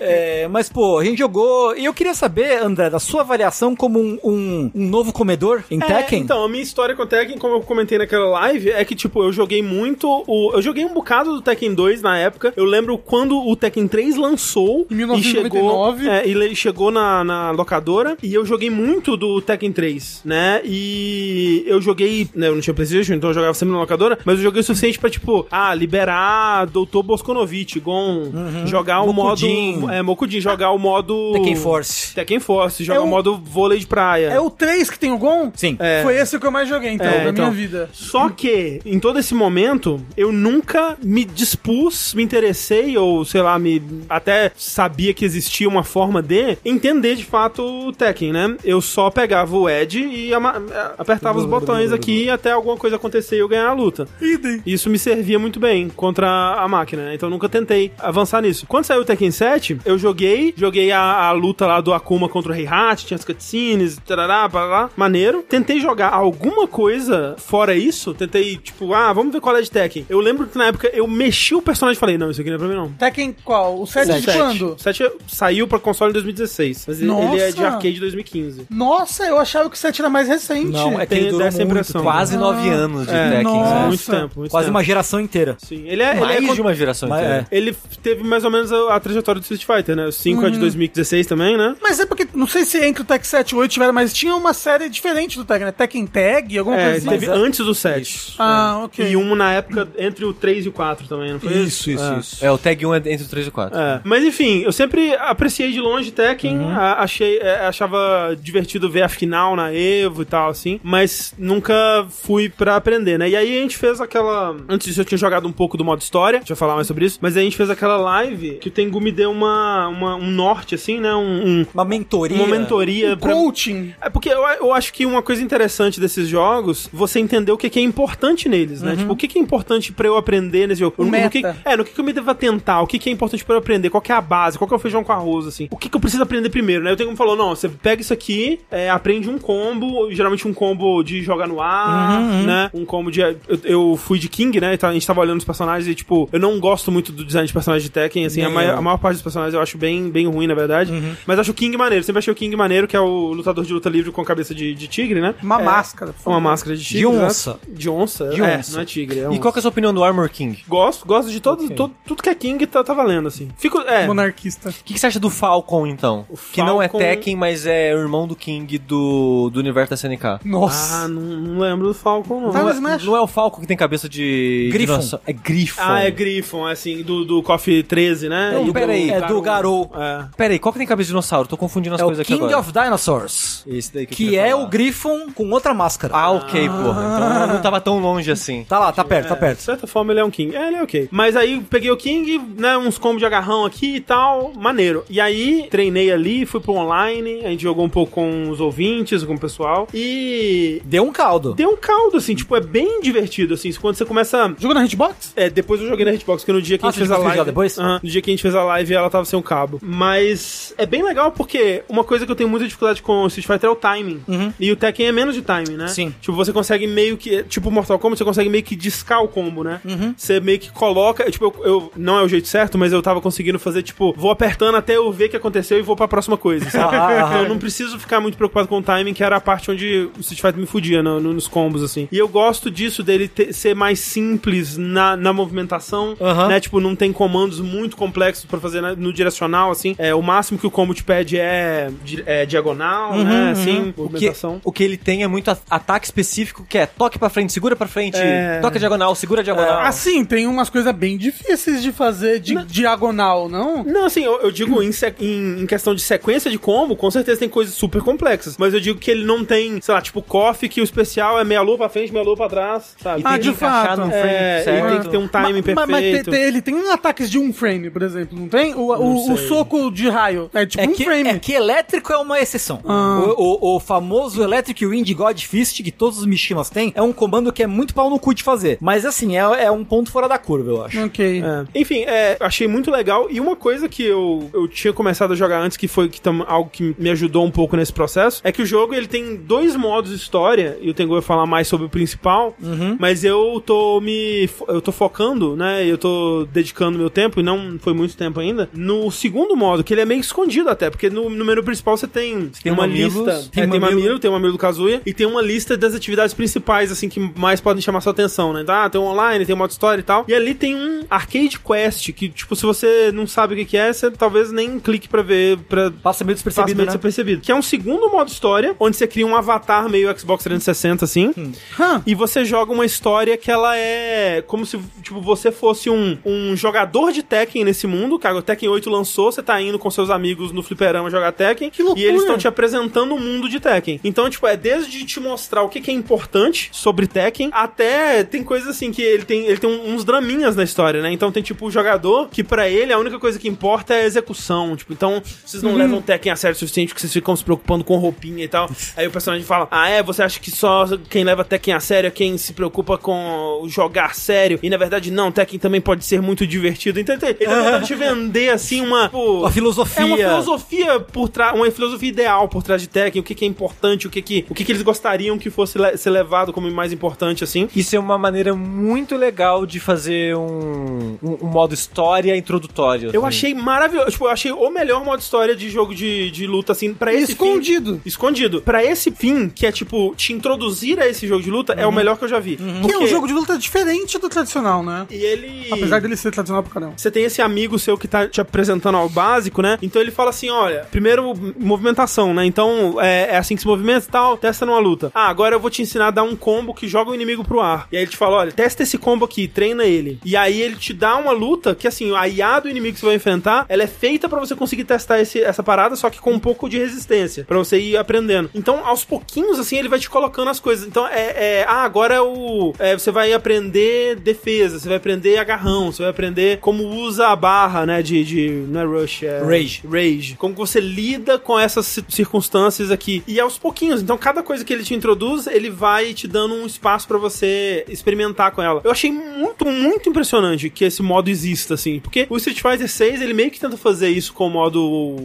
É, mas, pô, a gente jogou. E eu queria saber, André, da sua avaliação como um, um- um novo comedor em É, Tekken. então, a minha história com o Tekken, como eu comentei naquela live, é que, tipo, eu joguei muito. O, eu joguei um bocado do Tekken 2 na época. Eu lembro quando o Tekken 3 lançou. Em E 1999. chegou, é, e le- chegou na, na locadora. E eu joguei muito do Tekken 3, né? E eu joguei. Né, eu não tinha PlayStation, então eu jogava sempre na locadora. Mas eu joguei o suficiente pra, tipo, ah, liberar Dr. Boskonovich, Gon, jogar o Mokujin. modo. É, Mokujin, jogar o modo. Tekken Force. Tekken Force, jogar É o o- modo vôlei de praia. É o 3 que tem o Gon? Sim. É. Foi esse que eu mais joguei, então, É, da então. minha vida. Só que, em todo esse momento, eu nunca me dispus, me interessei, ou sei lá, me até sabia que existia uma forma de entender de fato o Tekken, né? Eu só pegava o Ed e ama- apertava os botões aqui até alguma coisa acontecer e eu ganhar a luta. Idem. Isso me servia muito bem contra a máquina, né? Então eu nunca tentei avançar nisso. Quando saiu o Tekken 7, eu joguei, joguei a, a luta lá do Akuma contra o Heihachi, tinha as cutscenes, tarará, parará, maneiro. Tentei jogar alguma coisa fora isso, tentei, tipo, ah, vamos ver qual é de Tekken. Eu lembro que na época eu mexi o personagem e falei, não, isso aqui não é pra mim não. Tekken qual? O 7 de Sete. quando? O 7 saiu pra console em 2016, mas ele- ele é de Nossa. arcade de 2015. Nossa, eu achava que o 7 era mais recente. Não, é que Tem ele durou muito impressão. Quase nove anos de É, Tekken, nossa. sabe? Muito tempo, muito Quase tempo. uma geração inteira. Sim, ele é, ele é de uma geração Mas inteira. é. Ele teve mais ou menos a, a trajetória do Street Fighter, né? O 5 é de 2016 também, né? Mas é porque, não sei se entre o Tekken 7 e o 8 tiveram, mas tinha uma série diferente do Tekken, né? Tekken Tag, alguma É, coisa assim. teve é- antes do 7. Ah, ok. E um na época entre o 3 e o 4 também, não foi Isso, isso, É. isso. É, o Tag 1 é entre o 3 e o 4. É. Mas enfim, eu sempre apreciei de longe Tekken, Uhum. a- achei, é, achava divertido ver a final na Evo e tal, assim, mas nunca fui pra aprender, né? E aí a gente fez aquela. Antes disso eu tinha jogado um pouco do modo história, deixa eu falar mais sobre isso, mas aí a gente fez aquela live que o Tengu me deu uma, uma- um norte, assim, né? Um, um- Uma mentoria. uma mentoria pra, Coaching. É porque eu, eu acho que uma coisa interessante desses jogos, você entender o que, que é importante neles, né? Tipo, o que, que é importante pra eu aprender nesse jogo? O No- no que, meta. é, no que, que eu me devo atentar, o que, que é importante pra eu aprender, qual que é a base, qual que é o feijão com arroz, assim. O que, que eu preciso aprender primeiro, né? Tenho como falou, não, você pega isso aqui, é, aprende um combo, geralmente um combo de jogar no ar, né? Um combo de... Eu, eu fui de King, né? Então a gente tava olhando os personagens e, tipo, eu não gosto muito do design de personagem de Tekken, assim, a, Nem mai- eu. a maior parte dos personagens eu acho bem, bem ruim, na verdade. Mas acho o King maneiro, sempre achei o King maneiro, que é o lutador de luta livre com cabeça de, de tigre, né? Uma É, máscara. Uma máscara de tigre. De exato. onça. De onça? De é, onça. não é tigre, é E onça. qual que é a sua opinião do Armor King? Gosto, gosto de todo, todo- tudo que é King tá, tá valendo, assim. Fico, é, Monarquista. O que, que você acha do Falcon, então? Que não é Tekken, mas é o irmão do King do, do universo da SNK. Nossa. Ah, não, não lembro do Falcon, não. Tá, Não é, não é o Falcon que tem cabeça de... Dinossauro. É Griffon. Ah, é Griffon, assim, do, do Coffee 13, né? Não, E do- pera aí. É do Garou. É. Pera aí, qual que tem cabeça de dinossauro? Tô confundindo as É o coisas aqui King agora. of Dinosaurs. Esse daí que, Que é falar. o Griffon com outra máscara. Ah, ok, porra. Então eu não tava tão longe assim. Tá lá, tá perto, tá De perto. certa forma, ele é um King. É, ele é ok. Mas aí peguei o King, né? Uns combos de agarrão aqui e tal. Maneiro. E aí treinei ali, fui pro online. A gente jogou um pouco com os ouvintes, com o pessoal. E. Deu um caldo. Deu um caldo, assim, tipo, é bem divertido, assim. Quando você começa. Jogou na Hitbox? É, depois eu joguei na Hitbox, porque no dia que Ah, a gente fez a live. depois? Aham, no dia que a gente fez a live, ela tava sem o cabo. Mas é bem legal porque uma coisa que eu tenho muita dificuldade com o Street Fighter é o timing. E o Tekken é menos de timing, né? Sim. Tipo, você consegue meio que. Tipo, Mortal Kombat, você consegue meio que discar o combo, né? Você meio que coloca. Tipo, eu, eu- Não é o jeito certo, mas eu tava conseguindo fazer, tipo, vou apertando até eu ver o que aconteceu e vou pra próxima coisa. sabe? Aham, aham. eu não preciso ficar muito preocupado com o timing, que era a parte onde o Street Fighter me fudia no- no- nos combos, assim. E eu gosto disso, dele ter- ser mais simples na, na movimentação, Aham. né? Tipo, não tem comandos muito complexos pra fazer no direcional, assim. É, o máximo que o combo te pede é, é diagonal, né? Assim, O que, movimentação. o que ele tem é muito ataque específico, que é toque pra frente, segura pra frente, É. toca diagonal, segura diagonal. Assim, tem umas coisas bem difíceis de fazer de diagonal, não? Não, assim, eu, eu digo em, em- em questão de sequência de combo, com certeza tem coisas super complexas. Mas eu digo que ele não tem, sei lá, tipo, coffee, que o especial é meia lua pra frente, meia lua pra trás, sabe? E Ah, tem de fato. num frame É, certo. e tem que ter um timing Ma- ma- Mas, perfeito. tem- tem- ele tem ataques de um frame, por exemplo, não tem? O, o, o sei. soco de raio é tipo É um que, frame. é que elétrico é uma exceção. Ah. O, o- o famoso Electric Wind God Fist, que todos os Mishimas têm, é um comando que é muito pau no cu de fazer. Mas assim, é, é um ponto fora da curva, eu acho. Ok. É. Enfim, é, achei muito legal. E uma coisa que eu, eu tinha começado a jogar antes, que foi que tam- algo que me ajudou um pouco nesse processo, é que o jogo ele tem dois modos de história, e o Tengu vai falar mais sobre o principal, mas eu tô me. Eu tô focando, né? Eu tô dedicando meu tempo, e não foi muito tempo ainda, no segundo modo, que ele é meio escondido até, porque no, no menu principal você tem, você tem uma mamilos, lista. tem é, tem mamilo. mamilo, tem o mamilo do Kazuya, e tem uma lista das atividades principais, assim, que mais podem chamar sua atenção, né? Ah, tem um online, tem um modo história e tal. E ali tem um arcade quest, que, tipo, se você não sabe o que que é, você talvez nem clique pra ver, pra Passa meio Passa despercebido, meio né? despercebido. Que é um segundo modo história, onde você cria um avatar meio Xbox 360, assim. Hã. E você joga uma história que ela é como se, tipo, você fosse um, um jogador de Tekken nesse mundo. Cara, o Tekken 8 lançou, você tá indo com seus amigos no fliperama jogar Tekken. Que loucura. E eles estão te apresentando o mundo de Tekken. Então, tipo, é desde te mostrar o que, que é importante sobre Tekken, até tem coisas assim que ele tem, ele tem uns draminhas na história, né? Então tem, tipo, o jogador que pra ele a única coisa que importa é a execução. Tipo, então vocês não levam Tekken a sério o suficiente porque vocês ficam se preocupando com roupinha e tal. Aí o personagem fala: Ah, é? Você acha que só quem leva Tekken a sério é quem se preocupa com jogar sério? E na verdade, não, Tekken também pode ser muito divertido. Então ele tá ele tá tentando te vender assim uma. tipo, Uma filosofia. É uma filosofia por trás, uma a filosofia ideal por trás de Tekken, o que, que é importante, o que, que, o que, que eles gostariam que fosse le- ser levado como mais importante, assim. Isso é uma maneira muito legal de fazer um, um, um modo história introdutório. Eu assim. achei maravilhoso. Tipo, eu achei o melhor modo história de jogo de, de luta, assim, pra esse Escondido. fim. Escondido. Pra esse fim, que é, tipo, te introduzir a esse jogo de luta, é o melhor que eu já vi. Que é um Porque- jogo de luta diferente do tradicional, né? E ele... Apesar dele ser tradicional pra caramba. Você tem esse amigo seu que tá te apresentando ao básico, né? Então ele fala assim: olha, primeiro movimentação, né? Então é, é assim que se movimenta e tal, testa numa luta. Ah, agora eu vou te ensinar a dar um combo que joga o inimigo pro ar. E aí ele te fala: olha, testa esse combo aqui, treina ele. E aí ele te dá uma luta que, assim, a IA do inimigo que você vai enfrentar, ela é feita pra você conseguir testar esse- essa parada, só que com um pouco de resistência, pra você ir aprendendo. Então, aos pouquinhos, assim, ele vai te colocando as coisas. Então, é. é ah, agora é o. é, você vai aprender defesa, você vai aprender agarrão, você vai aprender como usa a barra, né? De. de não é rush, é. Rage. Rage. Como você lida com essas ci- circunstâncias aqui. E aos pouquinhos. Então, cada coisa que ele te introduz, ele vai te dando um espaço pra você experimentar com ela. Eu achei muito, muito impressionante que esse modo exista, assim. Porque o Street Fighter 6, ele meio que tenta fazer isso com o modo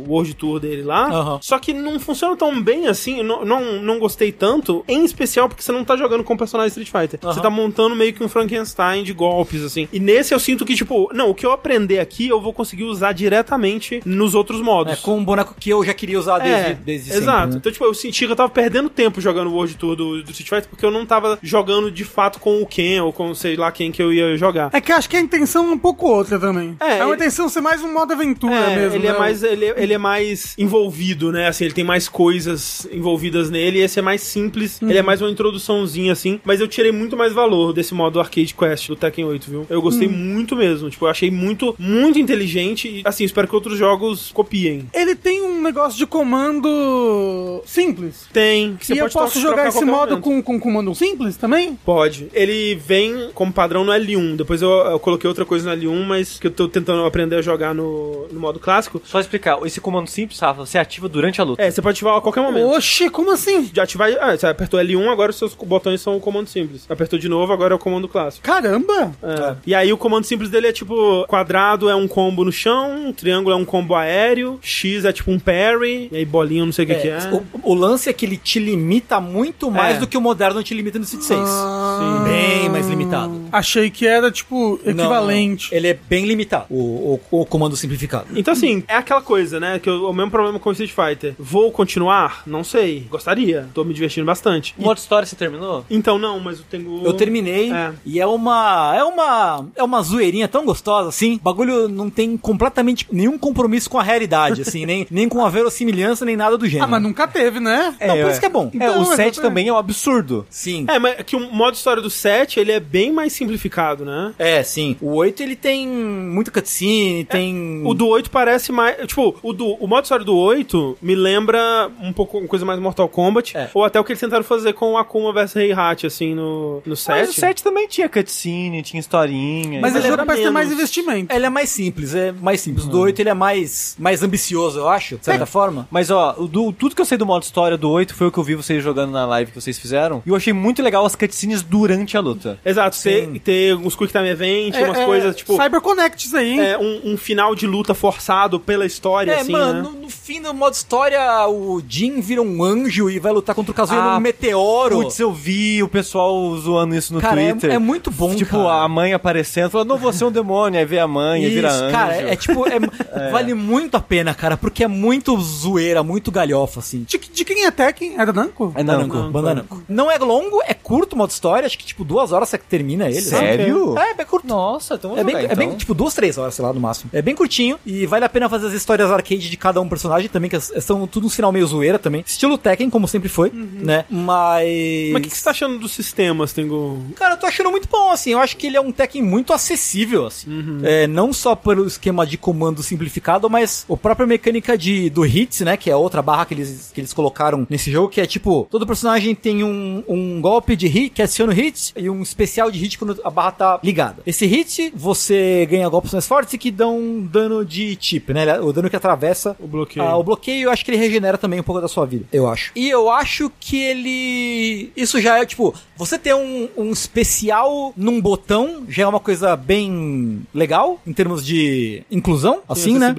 World Tour dele lá. Aham. Só que não funciona tão bem assim. Não, não, não gostei tanto. Em especial porque você não tá jogando com o personagem Street Fighter. Você tá montando meio que um Frankenstein de golpes, assim. E nesse eu sinto que, tipo, não, o que eu aprender aqui eu vou conseguir usar diretamente nos outros modos. É com um boneco que eu já queria usar desde, É, desde sempre, exato. né? Então, tipo, eu senti que eu tava perdendo tempo jogando o World Tour do, do Street Fighter porque eu não tava jogando de fato com o Ken ou com sei lá quem que eu ia jogar. É que eu acho que a intenção é um pouco outra também. É, É, uma ele- intenção ser mais um modo aventura É, mesmo. ele é né? mais ele, ele é mais envolvido, né? Assim, ele tem mais coisas envolvidas nele. E esse é mais simples. Ele é mais uma introduçãozinha assim. Mas eu tirei muito mais valor desse modo arcade quest do Tekken 8, viu? Eu gostei muito mesmo. Tipo, eu achei muito muito inteligente e assim, espero que outros jogos copiem. Ele tem um negócio de comando simples. Tem. Que você e eu posso jogar esse modo momento. com, com comando simples também? Pode. Ele vem como padrão no L1. Depois eu, eu coloquei outra coisa no L1, mas que eu tô tentando aprender a jogar no, no modo clássico. Só explicar, esse comando simples, Rafa, você ativa durante a luta. É, você pode ativar a qualquer momento. Oxi, como assim? De ativar. Ah, você apertou L1, agora os seus botões são o comando simples. Apertou de novo, agora é o comando clássico. Caramba! É. E aí o comando simples dele é tipo: quadrado é um combo no chão, triângulo é um combo aéreo, X é tipo um parry, e aí bolinha não sei o que, que é. O, o lance é que ele te limita muito mais É. do que o moderno te limita no City 6. Ah, Bem mais limitado. Achei que era, tipo, equivalente. Não, não. Ele é bem limitado, o, o, o comando simplificado. Então, assim, é aquela coisa, né? Que eu- o mesmo problema com o Street Fighter. Vou continuar? Não sei. Gostaria. Tô me divertindo bastante. O modo história você terminou? Então, não, mas eu tenho. Eu terminei É. e é uma é uma é uma zoeirinha tão gostosa assim. O bagulho não tem completamente nenhum compromisso com a realidade, assim, nem, nem com a verossimilhança nem nada do gênero. Ah, mas nunca teve, né? Não, por isso que é bom. É, Então, o 7 exatamente. também é um absurdo. Sim. É, mas que o modo história do 7, ele é bem mais simplificado, né? É, sim. O 8 ele tem muita cutscene, tem O do 8 parece mais. Tipo, o, do, o modo história do 8 me lembra um pouco uma coisa mais Mortal Kombat. É. Ou até o que eles tentaram fazer com o Akuma vs Heihachi, assim, no, no 7. Mas o 7 também tinha cutscene, tinha historinha. Mas Mas o ele jogo parece ter mais investimento. Ele é mais simples, é mais simples. O do 8 ele é mais, mais ambicioso, eu acho, de certa forma. Mas ó, o do- tudo que eu sei do modo história do 8 foi o que eu vi vocês jogando na live que vocês fizeram. E eu achei muito legal as cutscenes durante a luta. Exato, ter, ter uns Quick Time Event, É, umas é, coisas, tipo. Cyber Connects aí, é, um, um final de luta forçado pela história, É, assim, mano, né? no, no fim do modo história, o Jin vira um anjo e vai lutar contra o Kazuya Ah, num meteoro. Putz, eu vi o pessoal zoando isso no Cara, é- Twitter. é muito bom, Tipo, cara. a mãe aparecendo, falando, não, você é um demônio, aí vê a mãe, aí vira Isso, anjo. cara, é tipo, é- vale muito a pena, cara, porque é muito zoeira, muito galhofa, assim. De, de quem é Tekken? É da Namco? É Namco, não, Bandai Namco. Não é longo, é curto o modo história, acho que tipo duas horas você termina ele. sabe? Sério? É, é bem curto. Nossa, então vou É bem, jogar, é bem, então. tipo, duas, três horas, sei lá, no máximo. É bem curtinho e vale a pena fazer as histórias arcade de cada um personagem também, que são tudo um sinal meio zoeira também. Estilo Tekken, como sempre foi, né? Mas... Mas o que, que você tá achando dos sistemas, Tengu? Cara, eu tô achando muito bom, assim. Eu acho que ele é um Tekken muito acessível, assim. É, não só pelo esquema de comando simplificado, mas a própria mecânica de, do hits, né? Que é outra barra que eles, que eles colocaram nesse jogo, que é tipo, todo personagem tem um, um golpe de hit, que adiciona o hit, e um especial de hit quando a barra tá ligada. Esse hit, você ganha golpes mais fortes e que dão dano de chip, né? O dano que atravessa O bloqueio. ah, o bloqueio, eu acho que ele regenera também um pouco da sua vida. Eu acho. E eu acho que ele. Isso já é, tipo, você ter um, um especial num botão já é uma coisa bem legal, em termos de inclusão, assim, né? É.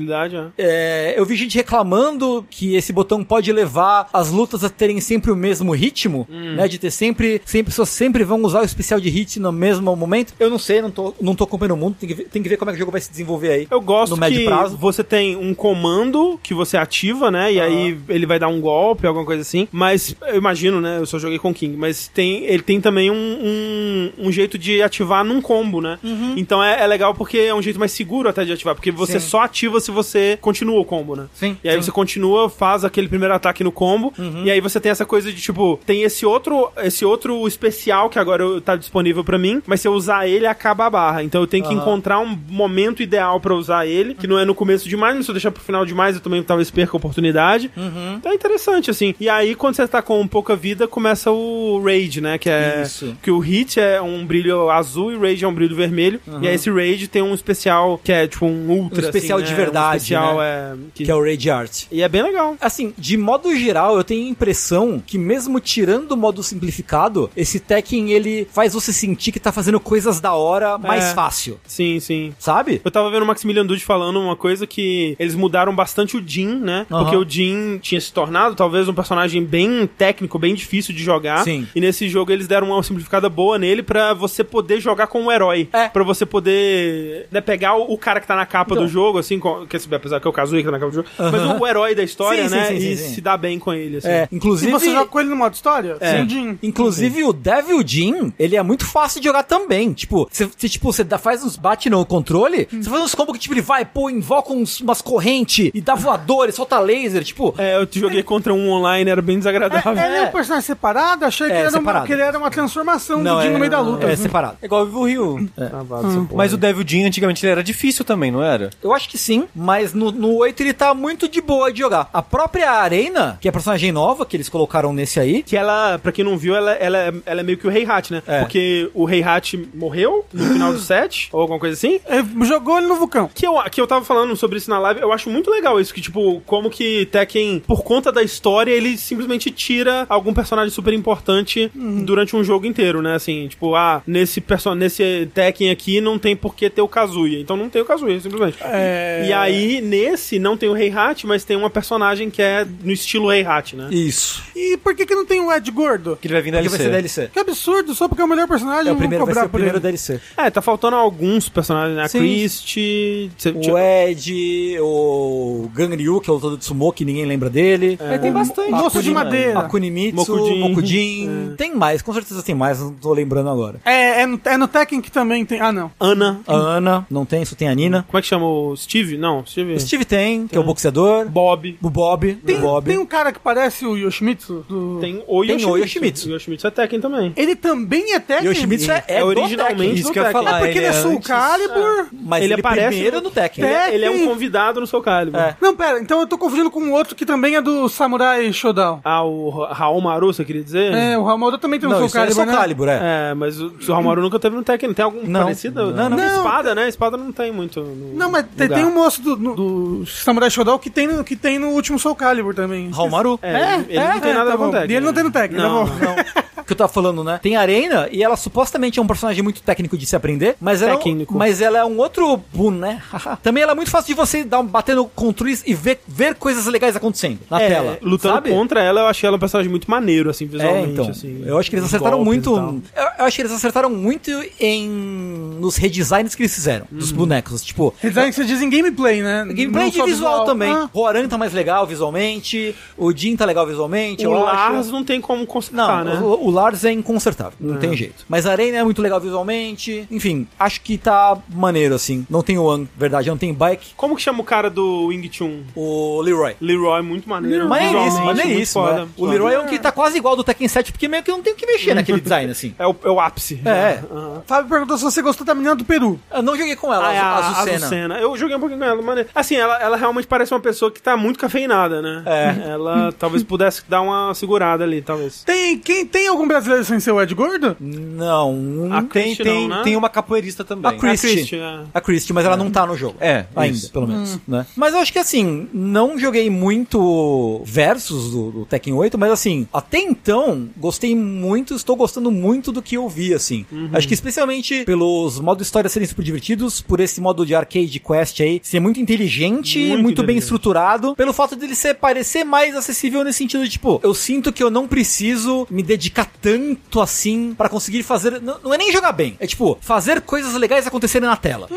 É, eu vi gente reclamando que esse botão pode levar as lutas a terem sempre o mesmo ritmo, Hum. né? De ter sempre, sempre pessoas sempre vão usar o especial de hit no mesmo momento. Eu não sei, não tô, não tô acompanhando o mundo, tem que, ver, tem que ver como é que o jogo vai se desenvolver aí. Eu gosto no médio que prazo. você tem um comando que você ativa, né? E aí ele vai dar um golpe, alguma coisa assim. Mas eu imagino, né? Eu só joguei com King, mas tem, ele tem também um, um, um jeito de ativar num combo, né? Uhum. Então é, é legal porque é um jeito mais seguro até de ativar, porque você Sim. só ativa se você continua o combo, né? Sim, E aí sim. você continua, faz aquele primeiro ataque no combo, Uhum. e aí você tem essa coisa de tipo, tem esse outro, esse outro especial que agora tá disponível pra mim, mas se eu usar ele acaba a barra. Então eu tenho que Aham. encontrar um momento ideal pra usar ele, que não é no começo demais, mas se eu deixar pro final demais eu também talvez perca a oportunidade. Uhum. Então é interessante assim. E aí quando você tá com pouca vida, começa o raid, né, que é Isso. que o hit é um brilho azul e o rage é um brilho vermelho. E aí esse raid tem um especial que é tipo um ultra Um especial assim, de né? verdade, Um especial né? é que- Que é o Rage Art. e é bem legal. Assim, de modo geral, eu tenho a impressão que mesmo tirando o modo simplificado, esse Tekken, ele faz você sentir que tá fazendo coisas da hora mais É. fácil, Sim, sim. sabe? Eu tava vendo o Maximilian Dude falando uma coisa que eles mudaram bastante o Jin, né? Aham. Porque o Jin tinha se tornado talvez um personagem bem técnico, bem difícil de jogar. Sim. E nesse jogo eles deram uma simplificada boa nele pra você poder jogar com um herói. É. Pra você poder né, pegar o, o cara que tá na capa Então. do jogo, assim, com, que, apesar que é o Kazuya que tá na capa do jogo, mas Aham. o, o herói da história, Sim, sim, né? sim, sim, e sim. se dá bem com ele, assim. É, Se inclusive... você joga com ele no modo história, É. Jin. Inclusive o Devil Jin, ele é muito fácil de jogar também. Tipo, você tipo, dá- faz uns bate no controle, você faz uns combos que tipo, ele vai, pô, invoca uns, umas correntes e dá voadores, solta laser, tipo... É, eu joguei contra um online, era bem É, desagradável. ele é um personagem separado? Achei que, É, era uma, que ele era uma transformação do Jin no meio da luta. É assim. separado. É igual o Evil Rio. Dessa porra. Mas o Devil Jin antigamente ele era difícil também, não era? Eu acho que sim, mas no, no 8 ele tá muito de boa de jogar. A própria Arena, que é a personagem nova que eles colocaram nesse aí, Que ela, pra quem não viu, ela, ela, é- ela é meio que o Rei Hat, né? É. Porque o Rei Hat morreu no final do set, ou alguma coisa assim. Ele jogou ele no vulcão. Que eu, que eu tava falando sobre isso na live, eu acho muito legal isso, que, tipo, como que Tekken, por conta da história, ele simplesmente tira algum personagem super importante durante um jogo inteiro, né? Assim, tipo, ah, nesse, nesse Tekken aqui não tem por que ter o Kazuya. Então não tem o Kazuya, simplesmente. É... E aí, nesse, não tem o Rei Hat, mas tem uma personagem que é no estilo Rei Hat, né? Isso. E por que que não tem o Ed Gordo? Que ele vai vir na Porque vai ser DLC. DLC. Que absurdo, só porque é o melhor personagem, É o primeiro, vai cobrar ser o primeiro ele. DLC. É, tá faltando alguns personagens, né? A Sim. Christie. O Ed, o Ganryu, que é o lutador de sumo, que ninguém lembra dele. É, tem bastante. Moço de madeira. Akunimitsu, Mokujin. Mokujin. Tem mais, com certeza tem mais, não tô lembrando agora. É, é, no, é no Tekken que também tem... Ah, não. Ana. A Ana, não tem, só tem a Nina. Como é que chama o Steve? Não, Steve. O Steve tem, que é o boxeador. Bob. O Bob. Tem, o Bob. tem um cara que parece o Yoshimitsu. Do... Tem o Tem Yoshimitsu. o Yoshimitsu. O Yoshimitsu é Tekken também. Ele também é Tekken? Yoshimitsu é, É do originalmente Tekken. Isso do que eu ia Tekken. falar. É porque ele é é Soul Calibur. Mas Ele ele, aparece primeiro no- no Tekken. Ele, é- ele é um Tekken. convidado no Soul Calibur. É. Não, pera, então eu tô confundindo com um outro que também é do Samurai Showdown. Ah, o Ra- Raul Maru, você queria dizer? É, o Ramaldo também tem um Não, Soul é Calibur, Soul né? Calibur, é. É, mas o, o Raul Maru nunca teve no Tekken. Tem algum Não. parecido? Não, não. Não. Espada, né? Espada não tem muito. no- Não, mas tem, lugar. tem um moço do, no- do Samurai Showdown que tem, no, que tem no último Soul Calibur também. Halmaru. É, ele, ele não tem é, nada tá com. Tekken. E ele não tem no Tekken, Não, tá bom. não. que eu tava falando, né? Tem a Arena e ela supostamente é um personagem muito técnico de se aprender, mas ela, é um- Técnico. mas ela é um outro boom, né? Também ela é muito fácil de você dar um, bater no controles e ver, ver coisas legais acontendo na É, tela. Lutando sabe? contra ela, eu achei ela um personagem muito maneiro, assim, É, visualmente. então. assim, eu acho que eles acertaram muito. Eu, eu acho que eles acertaram muito em nos redesigns que eles fizeram dos bonecos. Tipo, Redesign que você diz em gameplay, né? gameplay Não de só visual, também. Ah, O Aran tá mais legal visualmente, o Jin tá legal visualmente. O eu Lars acho. não tem como consertar, Não, né? o, o Lars é inconsertável, não tem jeito. Mas a Arena é muito legal visualmente. Enfim, acho que tá maneiro, assim. Não tem o One, verdade, não tem bike. Como que chama o cara do Wing Chun? O Leroy. Leroy, muito maneiro. Maneiríssimo, maneiríssimo. é. foda. O Leroy é um que tá quase igual do Tekken 7, porque meio que não tem o que mexer naquele design, assim. É o, é o ápice. É. Aham. Fábio perguntou se você gostou da menina do Peru. Eu não joguei com ela, Ah, é a a Azucena. Azucena. Eu joguei um pouquinho com ela, mas assim, ela, ela realmente parece uma pessoa que tá muito cafeinada, né? É. Ela talvez pudesse dar uma segurada ali, talvez. Tem, quem, tem algum um brasileiro sem ser o Ed Gordo? Não. A Tem, tem, não, né? tem uma capoeirista também. A Christie. Christie, é. A Christie, mas ela não tá no jogo. É, Ainda, isso. pelo menos. Né? Mas eu acho que assim, não joguei muito versus do, do Tekken 8, mas assim, até então, gostei muito, estou gostando muito do que eu vi, assim. Uhum. Acho que especialmente pelos modos de história serem super divertidos, por esse modo de arcade quest aí, ser muito inteligente, Muito muito, bem estruturado, pelo fato dele ser parecer mais acessível nesse sentido de, tipo, eu sinto que eu não preciso me dedicar tanto assim pra conseguir fazer. Não, não é nem jogar bem, é tipo, fazer coisas legais acontecerem na tela.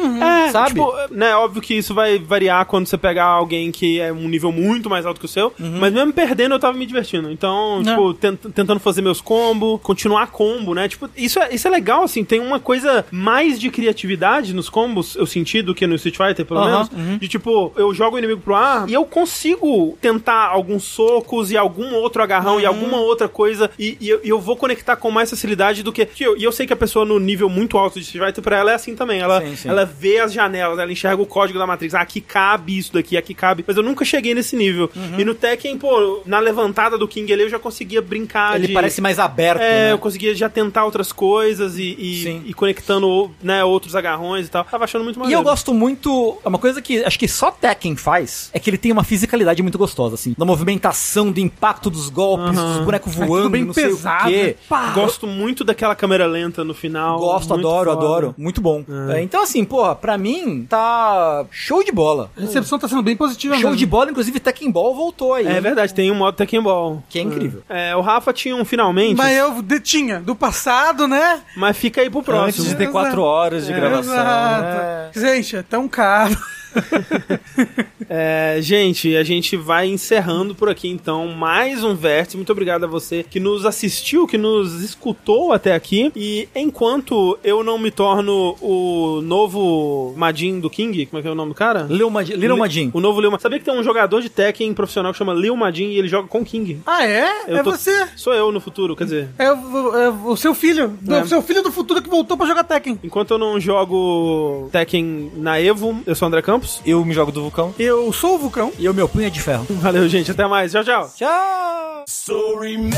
É, Sabe? tipo, né, óbvio que isso vai variar quando você pegar alguém que é um nível muito mais alto que o seu, mas mesmo perdendo eu tava me divertindo. Então, tipo, tent- tentando fazer meus combos, continuar combo, né? Tipo, isso é, isso é legal, assim, tem uma coisa mais de criatividade nos combos, eu senti, do que no Street Fighter, pelo Aham, menos. De tipo, eu jogo o inimigo pro ar e eu consigo tentar alguns socos e algum outro agarrão e alguma outra coisa e, e eu, e eu vou conectar com mais facilidade do que. que eu- E eu sei que a pessoa no nível muito alto de Street Fighter, pra ela é assim também. Ela, Sim, sim. ela vê as janelas, ela enxerga o código da Matrix. Ah, aqui cabe isso daqui, aqui cabe. Mas eu nunca cheguei nesse nível. Uhum. E no Tekken, pô, na levantada do King ali eu já conseguia brincar Ele de. parece mais aberto, É, né? eu conseguia já tentar outras coisas e, e, e tentando, né, outros agarrões e tal. Tava achando muito maneiro. E eu gosto muito. É uma coisa que acho que só Tekken faz é que ele tem uma fisicalidade muito gostosa, assim. Da movimentação, do impacto dos golpes, uhum. dos bonecos é voando, é bem não pesado, sei né? Gosto muito daquela câmera lenta no final. Gosto, adoro, foda. adoro. Muito bom. É. é, então, assim, porra, pra mim tá show de bola. A recepção tá sendo bem positiva Show mesmo. de bola, inclusive Tekken Ball voltou aí. É verdade, tem um modo Tekken Ball. Que é incrível. É, o Rafa tinha um finalmente. Mas eu de, tinha, do passado, né? Mas fica aí pro próximo. Antes 64 horas de é. gravação. Exato. Né? Gente, é tão caro. É, gente, a gente vai encerrando por aqui então mais um Vértice. Muito obrigado a você que nos assistiu, que nos escutou até aqui. E enquanto eu não me torno o novo Majin do King, como é que é o nome do cara? Lil Majin. Little Majin. O novo Lil Majin. Sabia que tem um jogador de Tekken profissional que chama Lil Majin e ele joga com King? Ah, é? Eu é tô- você. Sou eu no futuro, quer dizer. É o, é o seu filho. Do, É. seu filho do futuro que voltou pra jogar Tekken. Enquanto eu não jogo Tekken na Evo, eu sou o André Campos. Eu me jogo do vulcão. Eu sou o Vulcão. E o meu punho é de ferro. Valeu, gente. Até mais. Tchau, tchau. Tchau! So remember,